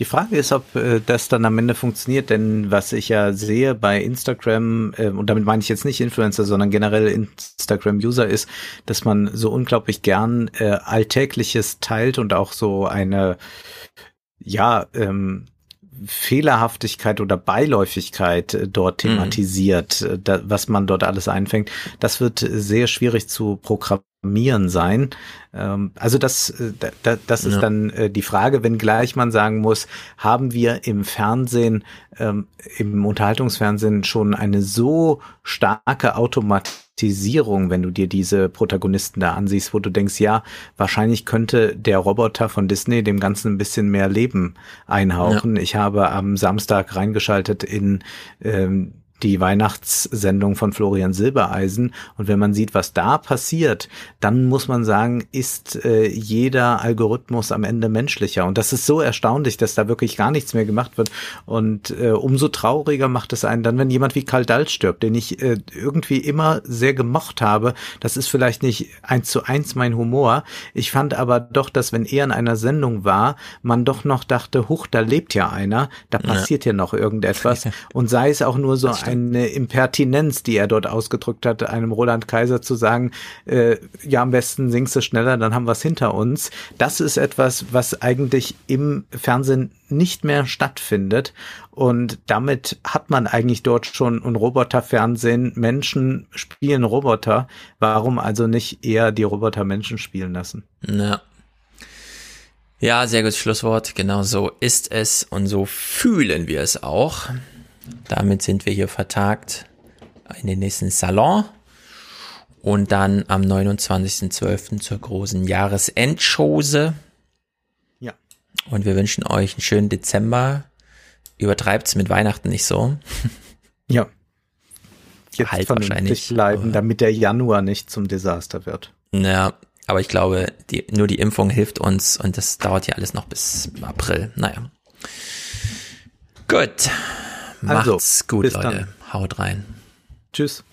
Die Frage ist, ob äh, das dann am Ende funktioniert, denn was ich ja sehe bei Instagram, äh, und damit meine ich jetzt nicht Influencer, sondern generell Instagram-User, ist, dass man so unglaublich gern äh, Alltägliches teilt und auch so eine, ja, ähm, Fehlerhaftigkeit oder Beiläufigkeit äh, dort mhm. thematisiert, mhm. da, was man dort alles einfängt. Das wird sehr schwierig zu programmieren Mieren sein. Ähm, also das, äh, das ist ja. dann äh, die Frage, wenngleich man sagen muss, haben wir im Fernsehen, ähm, im Unterhaltungsfernsehen schon eine so starke Automatisierung, wenn du dir diese Protagonisten da ansiehst, wo du denkst, ja, wahrscheinlich könnte der Roboter von Disney dem Ganzen ein bisschen mehr Leben einhauchen. Ja. Ich habe am Samstag reingeschaltet in ähm, die Weihnachtssendung von Florian Silbereisen. Und wenn man sieht, was da passiert, dann muss man sagen, ist äh, jeder Algorithmus am Ende menschlicher. Und das ist so erstaunlich, dass da wirklich gar nichts mehr gemacht wird. Und äh, umso trauriger macht es einen dann, wenn jemand wie Karl Dall stirbt, den ich äh, irgendwie immer sehr gemocht habe. Das ist vielleicht nicht eins zu eins mein Humor. Ich fand aber doch, dass wenn er in einer Sendung war, man doch noch dachte, huch, da lebt ja einer, da passiert ja, ja noch irgendetwas. Und sei es auch nur so ein eine Impertinenz, die er dort ausgedrückt hat, einem Roland Kaiser zu sagen, äh, ja, am besten singst du schneller, dann haben wir es hinter uns. Das ist etwas, was eigentlich im Fernsehen nicht mehr stattfindet. Und damit hat man eigentlich dort schon ein Roboterfernsehen. Menschen spielen Roboter. Warum also nicht eher die Roboter Menschen spielen lassen? Ja. Ja, sehr gutes Schlusswort. Genau so ist es und so fühlen wir es auch. Damit sind wir hier vertagt in den nächsten Salon und dann am 29.12. zur großen Jahresendschose. Ja. Und wir wünschen euch einen schönen Dezember. Übertreibt es mit Weihnachten nicht so. Ja. Jetzt halt wahrscheinlich bleiben, damit der Januar nicht zum Desaster wird. Ja, aber ich glaube, die, nur die Impfung hilft uns und das dauert ja alles noch bis April. Naja. Gut. Also, Macht's gut, Leute. Dann. Haut rein. Tschüss.